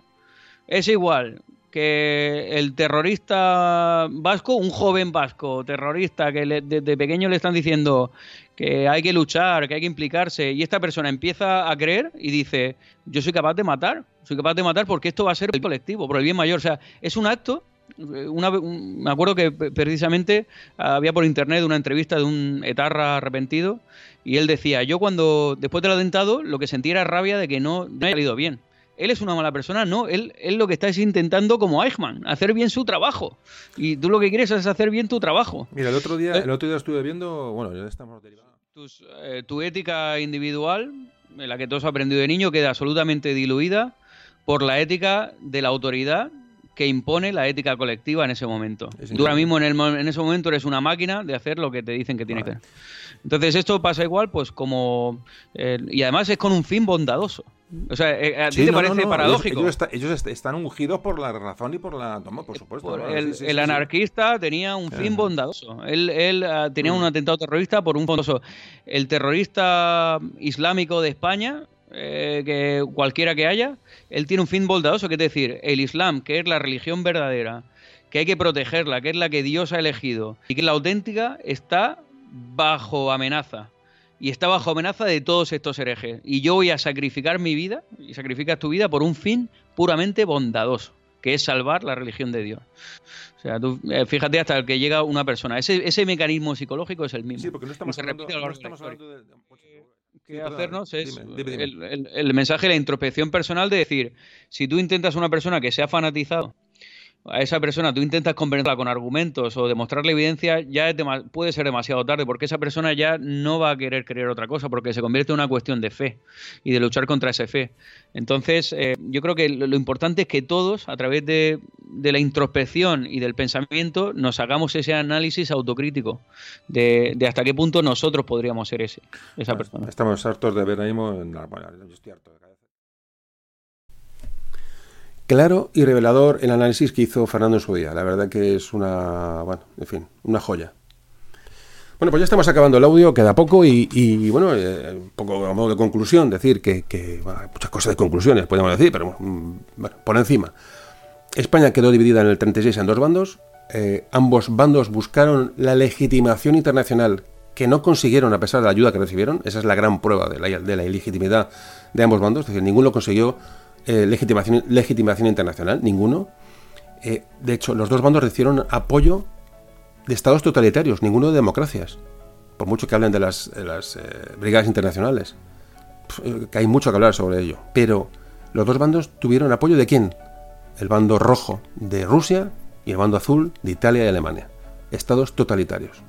es igual que el terrorista vasco, un joven vasco terrorista que desde pequeño le están diciendo que hay que luchar, que hay que implicarse, y esta persona empieza a creer y dice, yo soy capaz de matar, soy capaz de matar porque esto va a ser el colectivo, por el bien mayor. O sea, es un acto una, me acuerdo que precisamente había por internet una entrevista de un etarra arrepentido y él decía, yo cuando después del atentado lo que sentía era rabia de que no, no haya salido bien. Él es una mala persona, no, él, él lo que está es intentando como Eichmann, hacer bien su trabajo. Y tú lo que quieres es hacer bien tu trabajo. Mira, el otro día, eh, el otro día estuve viendo, bueno, ya estamos derivados. Eh, tu ética individual, en la que todos has aprendido de niño, queda absolutamente diluida por la ética de la autoridad que impone la ética colectiva en ese momento. Tú ahora mismo en, el, en, ese momento eres una máquina de hacer lo que te dicen que tienes que hacer. Entonces esto pasa igual, pues como... Eh, y además es con un fin bondadoso. O sea, eh, ¿a ti te parece paradójico? Ellos, están ungidos por la razón y por la toma, por supuesto. el, anarquista tenía un fin bondadoso. Él, él ah, tenía mm. un atentado terrorista por un bondadoso. El terrorista islámico de España eh, que cualquiera que haya, él tiene un fin bondadoso, que es decir, el Islam, que es la religión verdadera, que hay que protegerla, que es la que Dios ha elegido, y que la auténtica está bajo amenaza. Y está bajo amenaza de todos estos herejes. Y yo voy a sacrificar mi vida, y sacrificas tu vida por un fin puramente bondadoso, que es salvar la religión de Dios. O sea, tú, eh, fíjate hasta el que llega una persona. Ese, ese mecanismo psicológico es el mismo. Sí, porque no estamos, hablando, de que hacernos es El, el, mensaje, la introspección personal de decir, si tú intentas una persona que se ha fanatizado a esa persona tú intentas convencerla con argumentos o demostrarle evidencia, ya puede ser demasiado tarde, porque esa persona ya no va a querer creer otra cosa, porque se convierte en una cuestión de fe y de luchar contra esa fe. Entonces, eh, yo creo que lo, importante es que todos, a través de, la introspección y del pensamiento, nos hagamos ese análisis autocrítico de, hasta qué punto nosotros podríamos ser ese, esa persona. Estamos hartos de ver ahí, bueno, yo estoy harto de Claro y revelador el análisis que hizo Fernando en su día. La verdad que es una, bueno, en fin, una joya. Bueno, pues ya estamos acabando el audio, queda poco y, bueno, eh, un poco a modo de conclusión, decir que, hay muchas cosas de conclusiones, podemos decir, pero mm, bueno, por encima. España quedó dividida en el 36 en dos bandos. Eh, ambos bandos buscaron la legitimación internacional que no consiguieron a pesar de la ayuda que recibieron. Esa es la gran prueba de la, de la ilegitimidad de ambos bandos. Es decir, ninguno consiguió eh, legitimación, legitimación internacional, ninguno. Eh, de hecho, los dos bandos recibieron apoyo de estados totalitarios, ninguno de democracias, por mucho que hablen de las, eh, brigadas internacionales. que hay mucho que hablar sobre ello. Pero los dos bandos tuvieron apoyo de quién? El bando rojo de Rusia y el bando azul de Italia y Alemania. Estados totalitarios.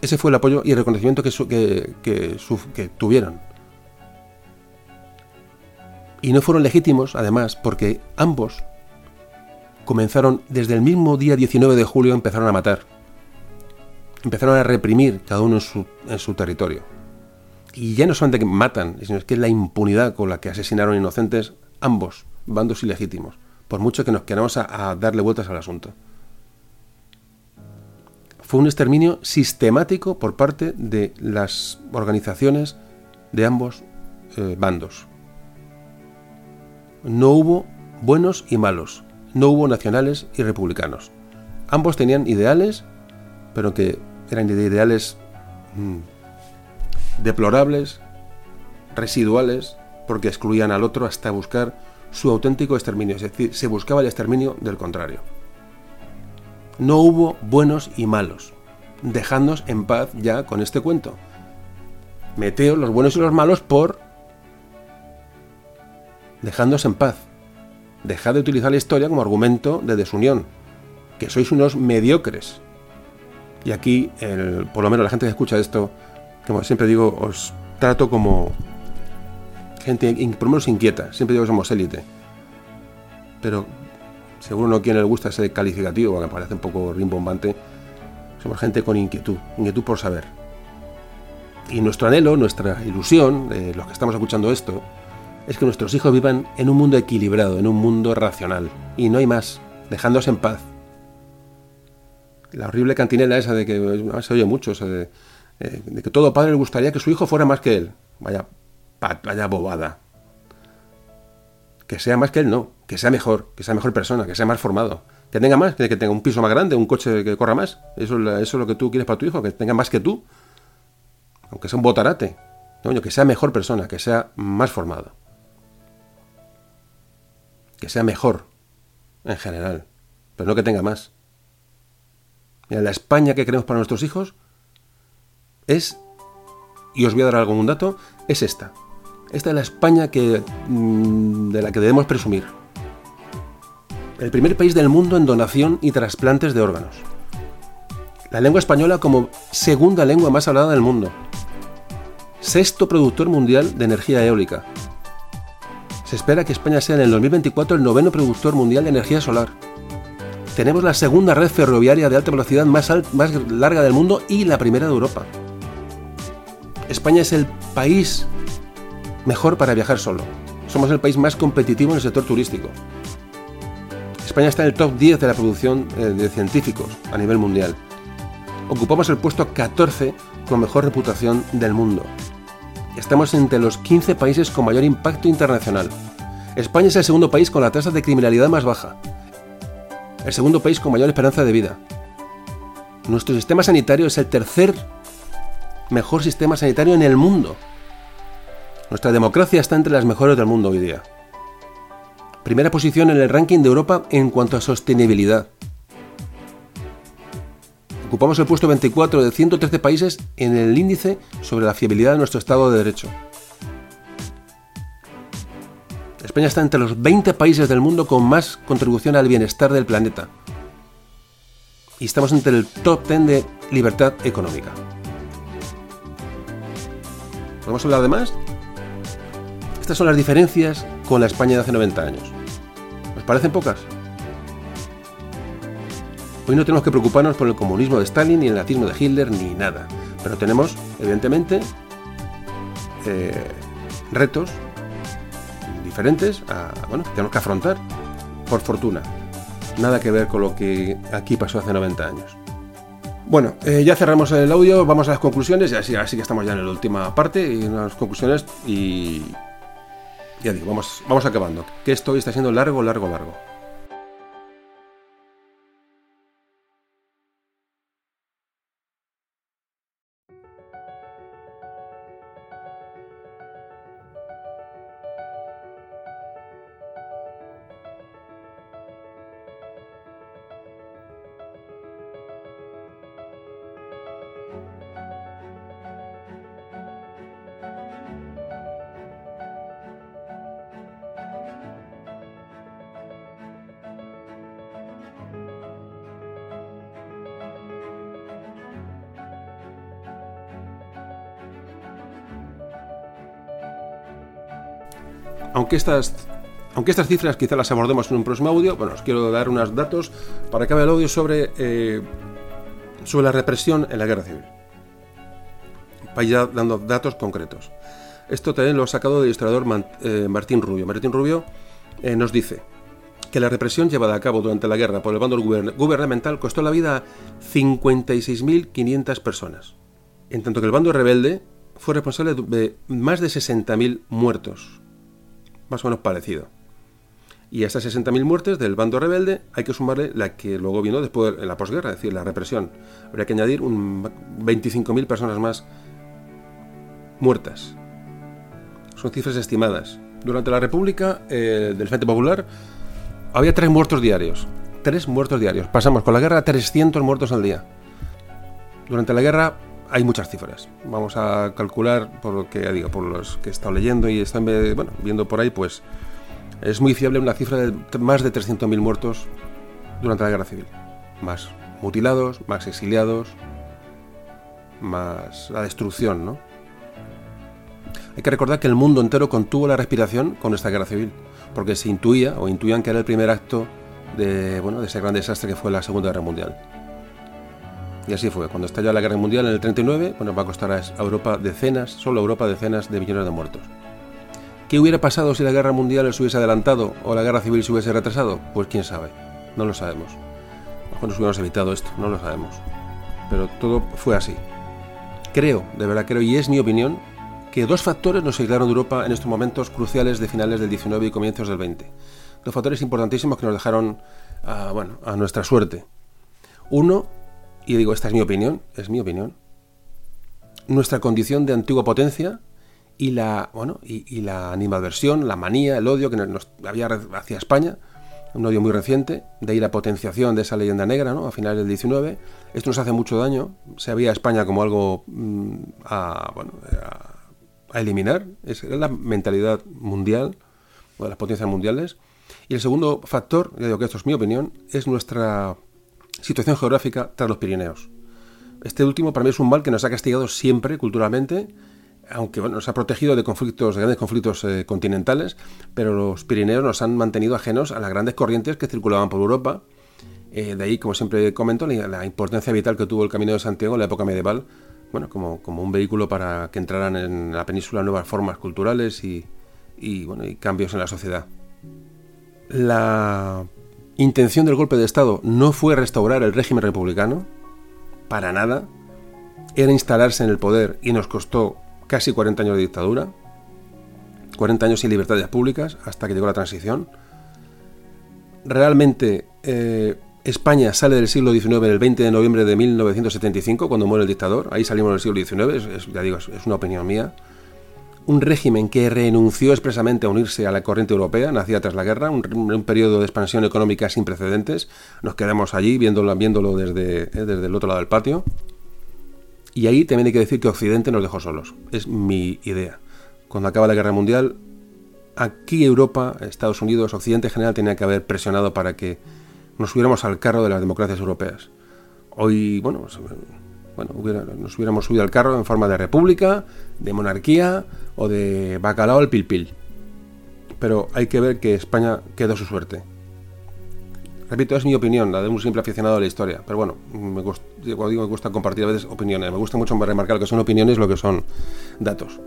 Ese fue el apoyo y el reconocimiento que, que, que tuvieron y no fueron legítimos, además, porque ambos comenzaron desde el mismo día 19 de julio, empezaron a matar. Empezaron a reprimir cada uno en su, territorio. Y ya no solamente que matan, sino que es la impunidad con la que asesinaron inocentes ambos, bandos ilegítimos, por mucho que nos queramos a, darle vueltas al asunto. Fue un exterminio sistemático por parte de las organizaciones de ambos eh, bandos. No hubo buenos y malos, no hubo nacionales y republicanos. Ambos tenían ideales, pero que eran ideales mm, deplorables, residuales, porque excluían al otro hasta buscar su auténtico exterminio, es decir, se buscaba el exterminio del contrario. No hubo buenos y malos. Dejadnos en paz ya con este cuento. Meteo los buenos y los malos por... Dejadnos en paz. Dejad de utilizar la historia como argumento de desunión. Que sois unos mediocres. Y aquí, por lo menos la gente que escucha esto, como siempre digo, os trato como gente, por lo menos inquieta. Siempre digo que somos élite. Pero seguro no a quien le gusta ese calificativo, que parece un poco rimbombante. Somos gente con inquietud, inquietud por saber. Y nuestro anhelo, nuestra ilusión, de los que estamos escuchando esto, es que nuestros hijos vivan en un mundo equilibrado, en un mundo racional. Y no hay más, dejándose en paz. La horrible cantinela esa de que se oye mucho, de, eh, de, que todo padre le gustaría que su hijo fuera más que él. Vaya, vaya bobada. Que sea más que él, no. Que sea mejor, que sea mejor persona, que sea más formado. Que tenga más, que, tenga un piso más grande, un coche que corra más. Eso, eso es lo que tú quieres para tu hijo, que tenga más que tú. Aunque sea un botarate. que sea mejor persona, que sea más formado que sea mejor en general, pero no que tenga más. Mira, la España que queremos para nuestros hijos es, y os voy a dar algún dato, es esta. Esta es la España que, mm, de la que debemos presumir. El primer país del mundo en donación y trasplantes de órganos. La lengua española como segunda lengua más hablada del mundo. Sexto productor mundial de energía eólica. Se espera que España sea en el 2024 el noveno productor mundial de energía solar. Tenemos la segunda red ferroviaria de alta velocidad más, más larga del mundo y la primera de Europa. España es el país mejor para viajar solo. Somos el país más competitivo en el sector turístico. España está en el top 10 de la producción eh, de científicos a nivel mundial. Ocupamos el puesto 14 con mejor reputación del mundo. Estamos entre los 15 países con mayor impacto internacional. España es el segundo país con la tasa de criminalidad más baja. El segundo país con mayor esperanza de vida. Nuestro sistema sanitario es el tercer mejor sistema sanitario en el mundo. Nuestra democracia está entre las mejores del mundo hoy día. Primera posición en el ranking de Europa en cuanto a sostenibilidad. Ocupamos el puesto 24 de 113 países en el índice sobre la fiabilidad de nuestro Estado de Derecho. España está entre los 20 países del mundo con más contribución al bienestar del planeta. Y estamos entre el top 10 de libertad económica. ¿Podemos hablar de más? Estas son las diferencias con la España de hace 90 años. ¿Os parecen pocas? Hoy no tenemos que preocuparnos por el comunismo de Stalin, ni el nazismo de Hitler, ni nada. Pero tenemos, evidentemente, eh, retos diferentes a, bueno, que tenemos que afrontar, por fortuna. Nada que ver con lo que aquí pasó hace 90 años. Bueno, eh, ya cerramos el audio, vamos a las conclusiones, así, así que estamos ya en la última parte, y en las conclusiones, y ya digo, vamos, vamos acabando. Que esto hoy está siendo largo, largo, largo. Aunque estas, cifras quizás las abordemos en un próximo audio, bueno, os quiero dar unos datos para que hable el audio sobre, eh, sobre la represión en la guerra civil. Vaya dando datos concretos. Esto también lo ha sacado del historiador eh, Martín Rubio. Martín Rubio eh, nos dice que la represión llevada a cabo durante la guerra por el bando gubernamental costó la vida a 56.500 personas, en tanto que el bando rebelde fue responsable de más de 60.000 muertos, más o menos parecido. Y a estas 60.000 muertes del bando rebelde hay que sumarle la que luego vino después en la posguerra, es decir, la represión. Habría que añadir un 25.000 personas más muertas. Son cifras estimadas. Durante la República eh, del Frente Popular había tres muertos diarios. Tres muertos diarios. Pasamos con la guerra a 300 muertos al día. Durante la guerra hay muchas cifras. Vamos a calcular por lo que digo, por los que he estado leyendo y están viendo por ahí, pues es muy fiable una cifra de más de 300.000 muertos durante la guerra civil. Más mutilados, más exiliados, más la destrucción, ¿no? Hay que recordar que el mundo entero contuvo la respiración con esta guerra civil, porque se intuía o intuían que era el primer acto de, bueno, de ese gran desastre que fue la Segunda Guerra Mundial. Y así fue. Cuando estalló la Guerra Mundial en el 39, bueno, va a costar a Europa decenas, solo a Europa decenas de millones de muertos. ¿Qué hubiera pasado si la guerra mundial se hubiese adelantado o la guerra civil se hubiese retrasado? Pues quién sabe, no lo sabemos. Mejor nos hubiéramos evitado esto, no lo sabemos. Pero todo fue así. Creo, de verdad creo, y es mi opinión, que dos factores nos aislaron de Europa en estos momentos cruciales de finales del 19 y comienzos del 20. Dos factores importantísimos que nos dejaron a, bueno, a nuestra suerte. Uno, y digo, esta es mi opinión, es mi opinión, nuestra condición de antigua potencia y la, bueno, y, la animadversión, la manía, el odio que nos, había hacia España, un odio muy reciente, de ahí la potenciación de esa leyenda negra ¿no? a finales del 19. Esto nos hace mucho daño. Se veía España como algo mm, a, bueno, a, eliminar. Es, era la mentalidad mundial, o de las potencias mundiales. Y el segundo factor, ya digo que esto es mi opinión, es nuestra situación geográfica tras los Pirineos. Este último para mí es un mal que nos ha castigado siempre culturalmente aunque nos ha protegido de conflictos, de grandes conflictos eh, continentales, pero los Pirineos nos han mantenido ajenos a las grandes corrientes que circulaban por Europa. Eh, de ahí, como siempre comento, la, importancia vital que tuvo el Camino de Santiago en la época medieval, bueno, como, como un vehículo para que entraran en la península nuevas formas culturales y, y, bueno, y cambios en la sociedad. La intención del golpe de Estado no fue restaurar el régimen republicano, para nada, era instalarse en el poder y nos costó casi 40 años de dictadura, 40 años sin libertades públicas hasta que llegó la transición. Realmente eh, España sale del siglo XIX el 20 de noviembre de 1975, cuando muere el dictador. Ahí salimos del siglo XIX, ya digo, es, una opinión mía. Un régimen que renunció expresamente a unirse a la corriente europea, nacida tras la guerra, un, periodo de expansión económica sin precedentes. Nos quedamos allí viéndolo, viéndolo desde, eh, desde el otro lado del patio. Y ahí también hay que decir que Occidente nos dejó solos. Es mi idea. Cuando acaba la guerra mundial, aquí Europa, Estados Unidos, Occidente en general tenía que haber presionado para que nos subiéramos al carro de las democracias europeas. Hoy, bueno, pues, bueno nos hubiéramos subido al carro en forma de república, de monarquía o de bacalao al pilpil. Pero hay que ver que España quedó su suerte. Repito, es mi opinión, la de un simple aficionado a la historia. Pero bueno, me gusta, digo, me gusta compartir a veces opiniones. Me gusta mucho remarcar que son opiniones lo que son datos.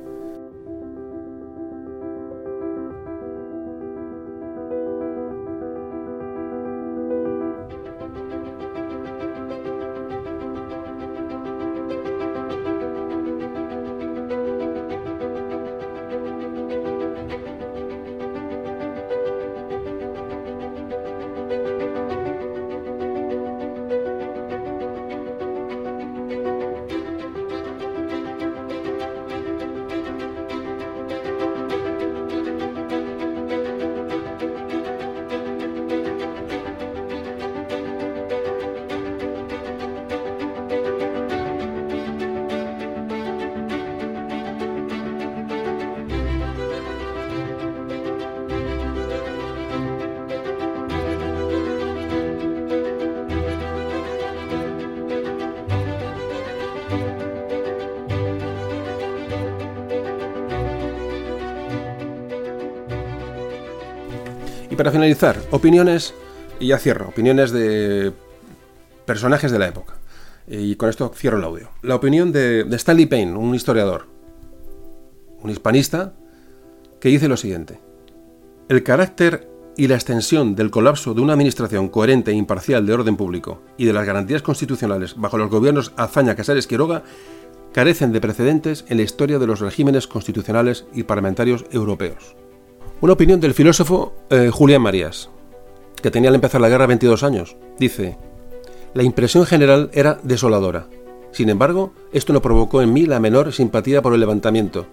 Finalizar, opiniones, y ya cierro, opiniones de personajes de la época. Y con esto cierro el audio. La opinión de, Stanley Payne, un historiador, un hispanista, que dice lo siguiente. El carácter y la extensión del colapso de una administración coherente e imparcial de orden público y de las garantías constitucionales bajo los gobiernos Azaña Casares Quiroga carecen de precedentes en la historia de los regímenes constitucionales y parlamentarios europeos. Una opinión del filósofo eh, Julián Marías, que tenía al empezar la guerra 22 años, dice, la impresión general era desoladora. Sin embargo, esto no provocó en mí la menor simpatía por el levantamiento,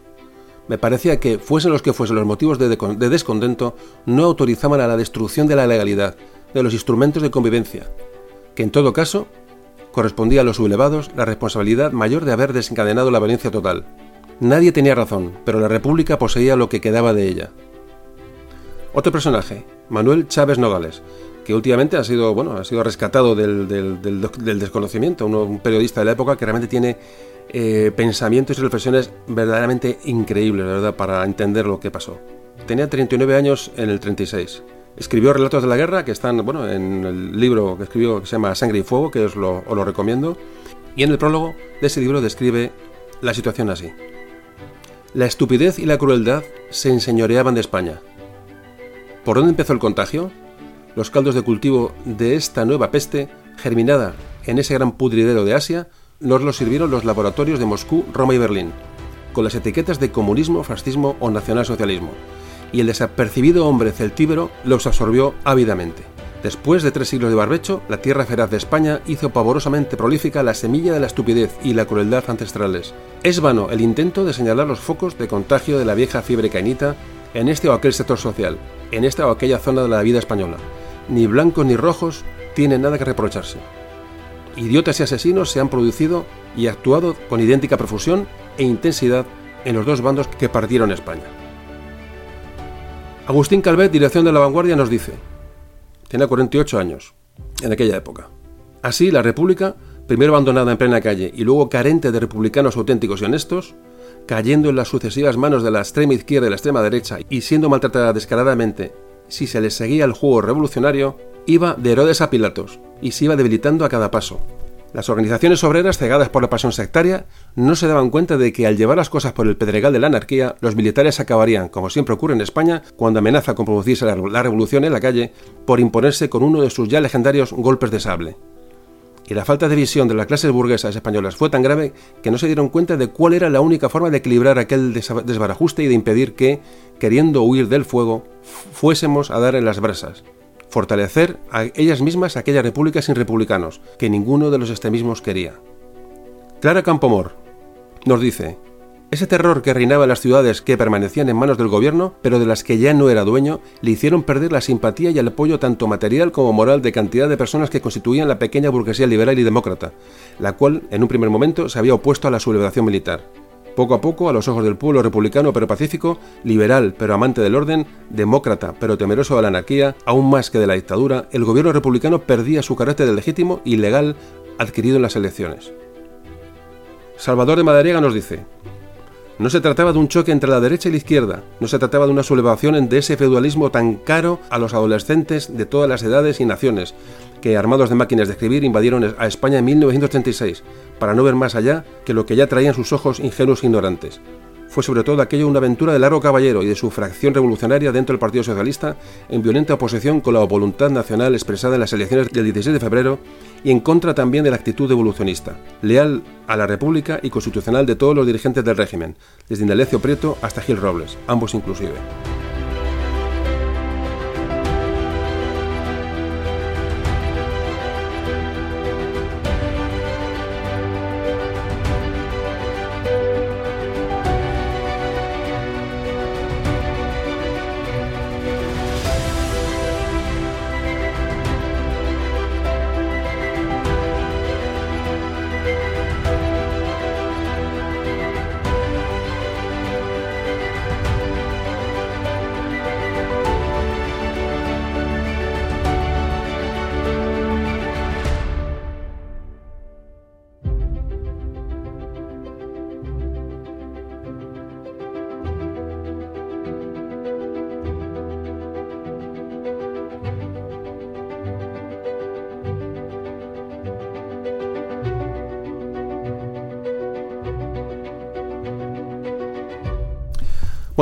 me parecía que, fuesen los que fuesen los motivos de, descontento, no autorizaban a la destrucción de la legalidad, de los instrumentos de convivencia, que en todo caso correspondía a los sublevados la responsabilidad mayor de haber desencadenado la violencia total. Nadie tenía razón, pero la República poseía lo que quedaba de ella. Otro personaje, Manuel Chávez Nogales, que últimamente ha sido, bueno, ha sido rescatado del, desconocimiento, un periodista de la época que realmente tiene eh, pensamientos y reflexiones verdaderamente increíbles, verdad, para entender lo que pasó. Tenía 39 años en el 36. Escribió relatos de la guerra que están, bueno, en el libro que escribió que se llama Sangre y Fuego, que os lo, os lo recomiendo. Y en el prólogo de ese libro describe la situación así. La estupidez y la crueldad se enseñoreaban de España. ¿Por dónde empezó el contagio? Los caldos de cultivo de esta nueva peste, germinada en ese gran pudridero de Asia, nos lo sirvieron los laboratorios de Moscú, Roma y Berlín, con las etiquetas de comunismo, fascismo o nacionalsocialismo, y el desapercibido hombre celtíbero los absorbió ávidamente. Después de tres siglos de barbecho, la tierra feraz de España hizo pavorosamente prolífica la semilla de la estupidez y la crueldad ancestrales. Es vano el intento de señalar los focos de contagio de la vieja fiebre cainita en este o aquel sector social, en esta o aquella zona de la vida española. Ni blancos ni rojos tienen nada que reprocharse idiotas y asesinos se han producido y actuado con idéntica profusión e intensidad en los dos bandos que partieron España. Agustín Calvet, dirección de la vanguardia, nos dice, tenía 48 años en aquella época. Así, la República, primero abandonada en plena calle y luego carente de republicanos auténticos y honestos, cayendo en las sucesivas manos de la extrema izquierda y la extrema derecha y siendo maltratada descaradamente si se les seguía el juego revolucionario, iba de Herodes a Pilatos y se iba debilitando a cada paso. Las organizaciones obreras, cegadas por la pasión sectaria, no se daban cuenta de que al llevar las cosas por el pedregal de la anarquía, los militares acabarían, como siempre ocurre en España, cuando amenaza con producirse la revolución en la calle, por imponerse con uno de sus ya legendarios golpes de sable. Y la falta de visión de las clases burguesas españolas fue tan grave que no se dieron cuenta de cuál era la única forma de equilibrar aquel desbarajuste y de impedir que, queriendo huir del fuego, fuésemos a dar en las brasas, fortalecer a ellas mismas aquella república sin republicanos, que ninguno de los extremismos quería. Clara Campomor nos dice, ese terror que reinaba en las ciudades que permanecían en manos del gobierno, pero de las que ya no era dueño, le hicieron perder la simpatía y el apoyo tanto material como moral de cantidad de personas que constituían la pequeña burguesía liberal y demócrata, la cual en un primer momento se había opuesto a la sublevación militar. Poco a poco, a los ojos del pueblo republicano pero pacífico, liberal pero amante del orden, demócrata pero temeroso de la anarquía, aún más que de la dictadura, el gobierno republicano perdía su carácter de legítimo y legal adquirido en las elecciones. Salvador de Madariaga nos dice, no se trataba de un choque entre la derecha y la izquierda, no se trataba de una sublevación de ese feudalismo tan caro a los adolescentes de todas las edades y naciones, que armados de máquinas de escribir invadieron a España en 1936, para no ver más allá que lo que ya traían sus ojos ingenuos e ignorantes. Fue sobre todo aquello una aventura de Largo Caballero y de su fracción revolucionaria dentro del Partido Socialista, en violenta oposición con la voluntad nacional expresada en las elecciones del 16 de febrero y en contra también de la actitud evolucionista, leal a la República y constitucional de todos los dirigentes del régimen, desde Indalecio Prieto hasta Gil Robles, ambos inclusive.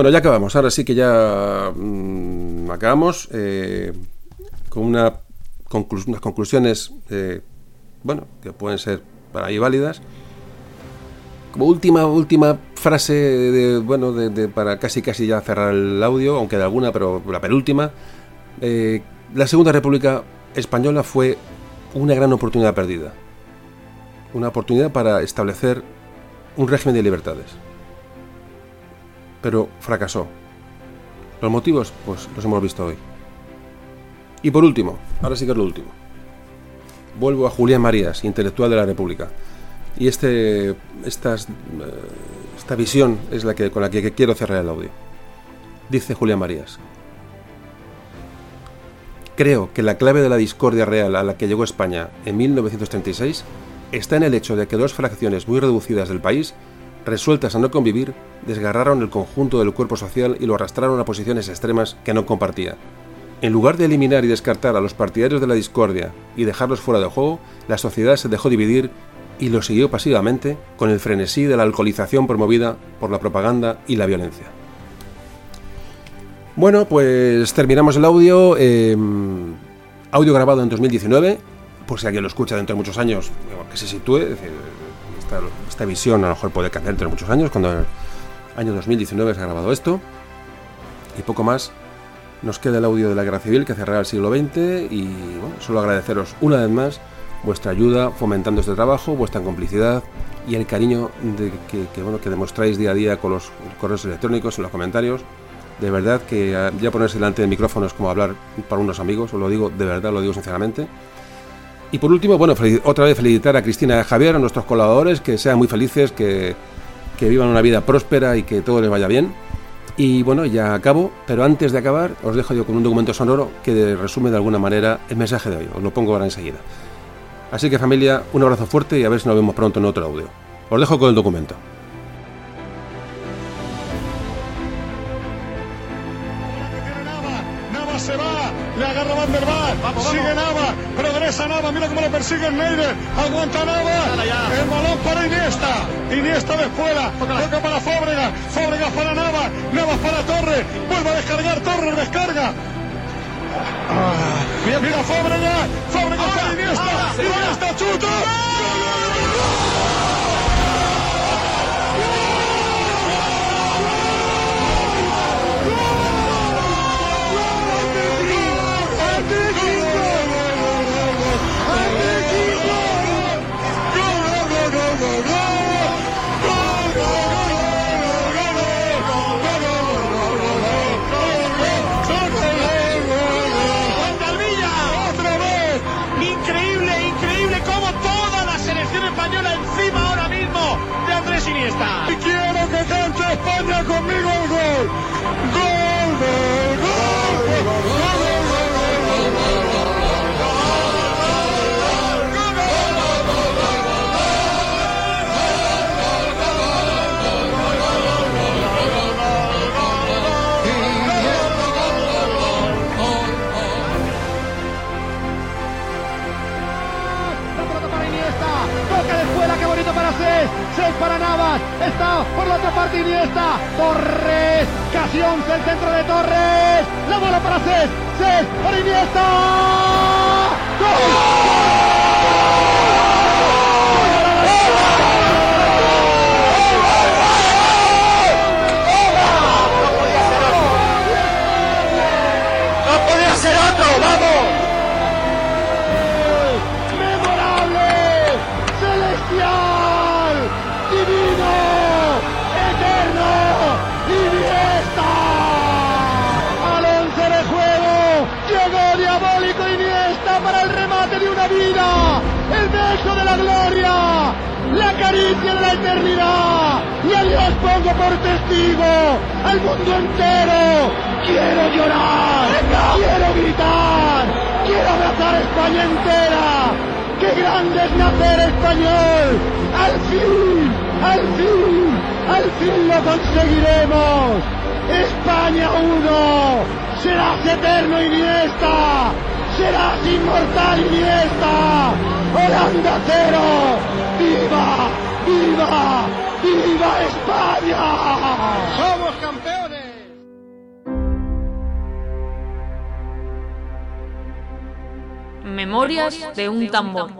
Bueno, ya acabamos. Ahora sí que ya mm, acabamos eh, con una unas conclusiones, eh, bueno, que pueden ser para ahí válidas. Como última, última frase, de, bueno, de, para casi casi ya cerrar el audio, aunque de alguna, pero la penúltima. Eh, la Segunda República Española fue una gran oportunidad perdida. Una oportunidad para establecer un régimen de libertades. Pero fracasó. Los motivos, pues los hemos visto hoy. Y por último, ahora sí que es lo último. Vuelvo a Julián Marías, intelectual de la República. Y este, esta, eh, esta visión es la que, con la que quiero cerrar el audio. Dice Julián Marías. Creo que la clave de la discordia real a la que llegó España en 1936 está en el hecho de que dos fracciones muy reducidas del país, resueltas a no convivir, desgarraron el conjunto del cuerpo social y lo arrastraron a posiciones extremas que no compartía. En lugar de eliminar y descartar a los partidarios de la discordia y dejarlos fuera de juego, la sociedad se dejó dividir y lo siguió pasivamente con el frenesí de la alcoholización promovida por la propaganda y la violencia. Bueno, pues terminamos el audio. Em, audio grabado en 2019, por si alguien lo escucha dentro de muchos años, que se sitúe. Esta, visión a lo mejor puede cambiar dentro de muchos años, cuando en el año 2019 se ha grabado esto. Y poco más. Nos queda el audio de la Guerra Civil que cerrará el siglo XX y bueno, solo agradeceros una vez más vuestra ayuda fomentando este trabajo, vuestra complicidad y el cariño de que, bueno, que demostráis día a día con los correos electrónicos y los comentarios. De verdad que ah, ya ponerse delante del micrófono es como hablar para unos amigos, os lo digo de verdad, lo digo sinceramente. Y por último, bueno, otra vez felicitar a Cristina y a Javier, a nuestros colaboradores, que sean muy felices, que, que vivan una vida próspera y que todo les vaya bien. Y bueno, ya acabo, pero antes de acabar os dejo yo con un documento sonoro que resume de alguna manera el mensaje de hoy. Os lo pongo ahora enseguida. Así que familia, un abrazo fuerte y a ver si nos vemos pronto en otro audio. Os dejo con el documento. Progresa Nava, mira cómo le persigue Neider, aguanta Nava, el balón para Iniesta, Iniesta de fuera, toca para Fóbrega, Fóbrega para Nava, Nava para Torre, vuelve a descargar, Torre descarga, Ah, mira, Fóbrega, Fóbrega para Iniesta, Iniesta chuta. Conmigo para Navas. Está por la otra parte Iniesta. Torres. Casi 11 el centro de Torres. La bola para Cés. Cés para Iniesta. caricia pongo por testigo, al mundo entero. Quiero llorar, quiero gritar, quiero abrazar a España entera. ¡Qué grande es nacer español! ¡Al fin! ¡Al fin! ¡Al fin lo conseguiremos! ¡España uno! ¡Serás eterno Iniesta! ¡Serás inmortal Iniesta! ¡Holanda cero! ¡Viva! ¡Viva! ¡Viva España! ¡Somos campeones! Memorias de un tambor.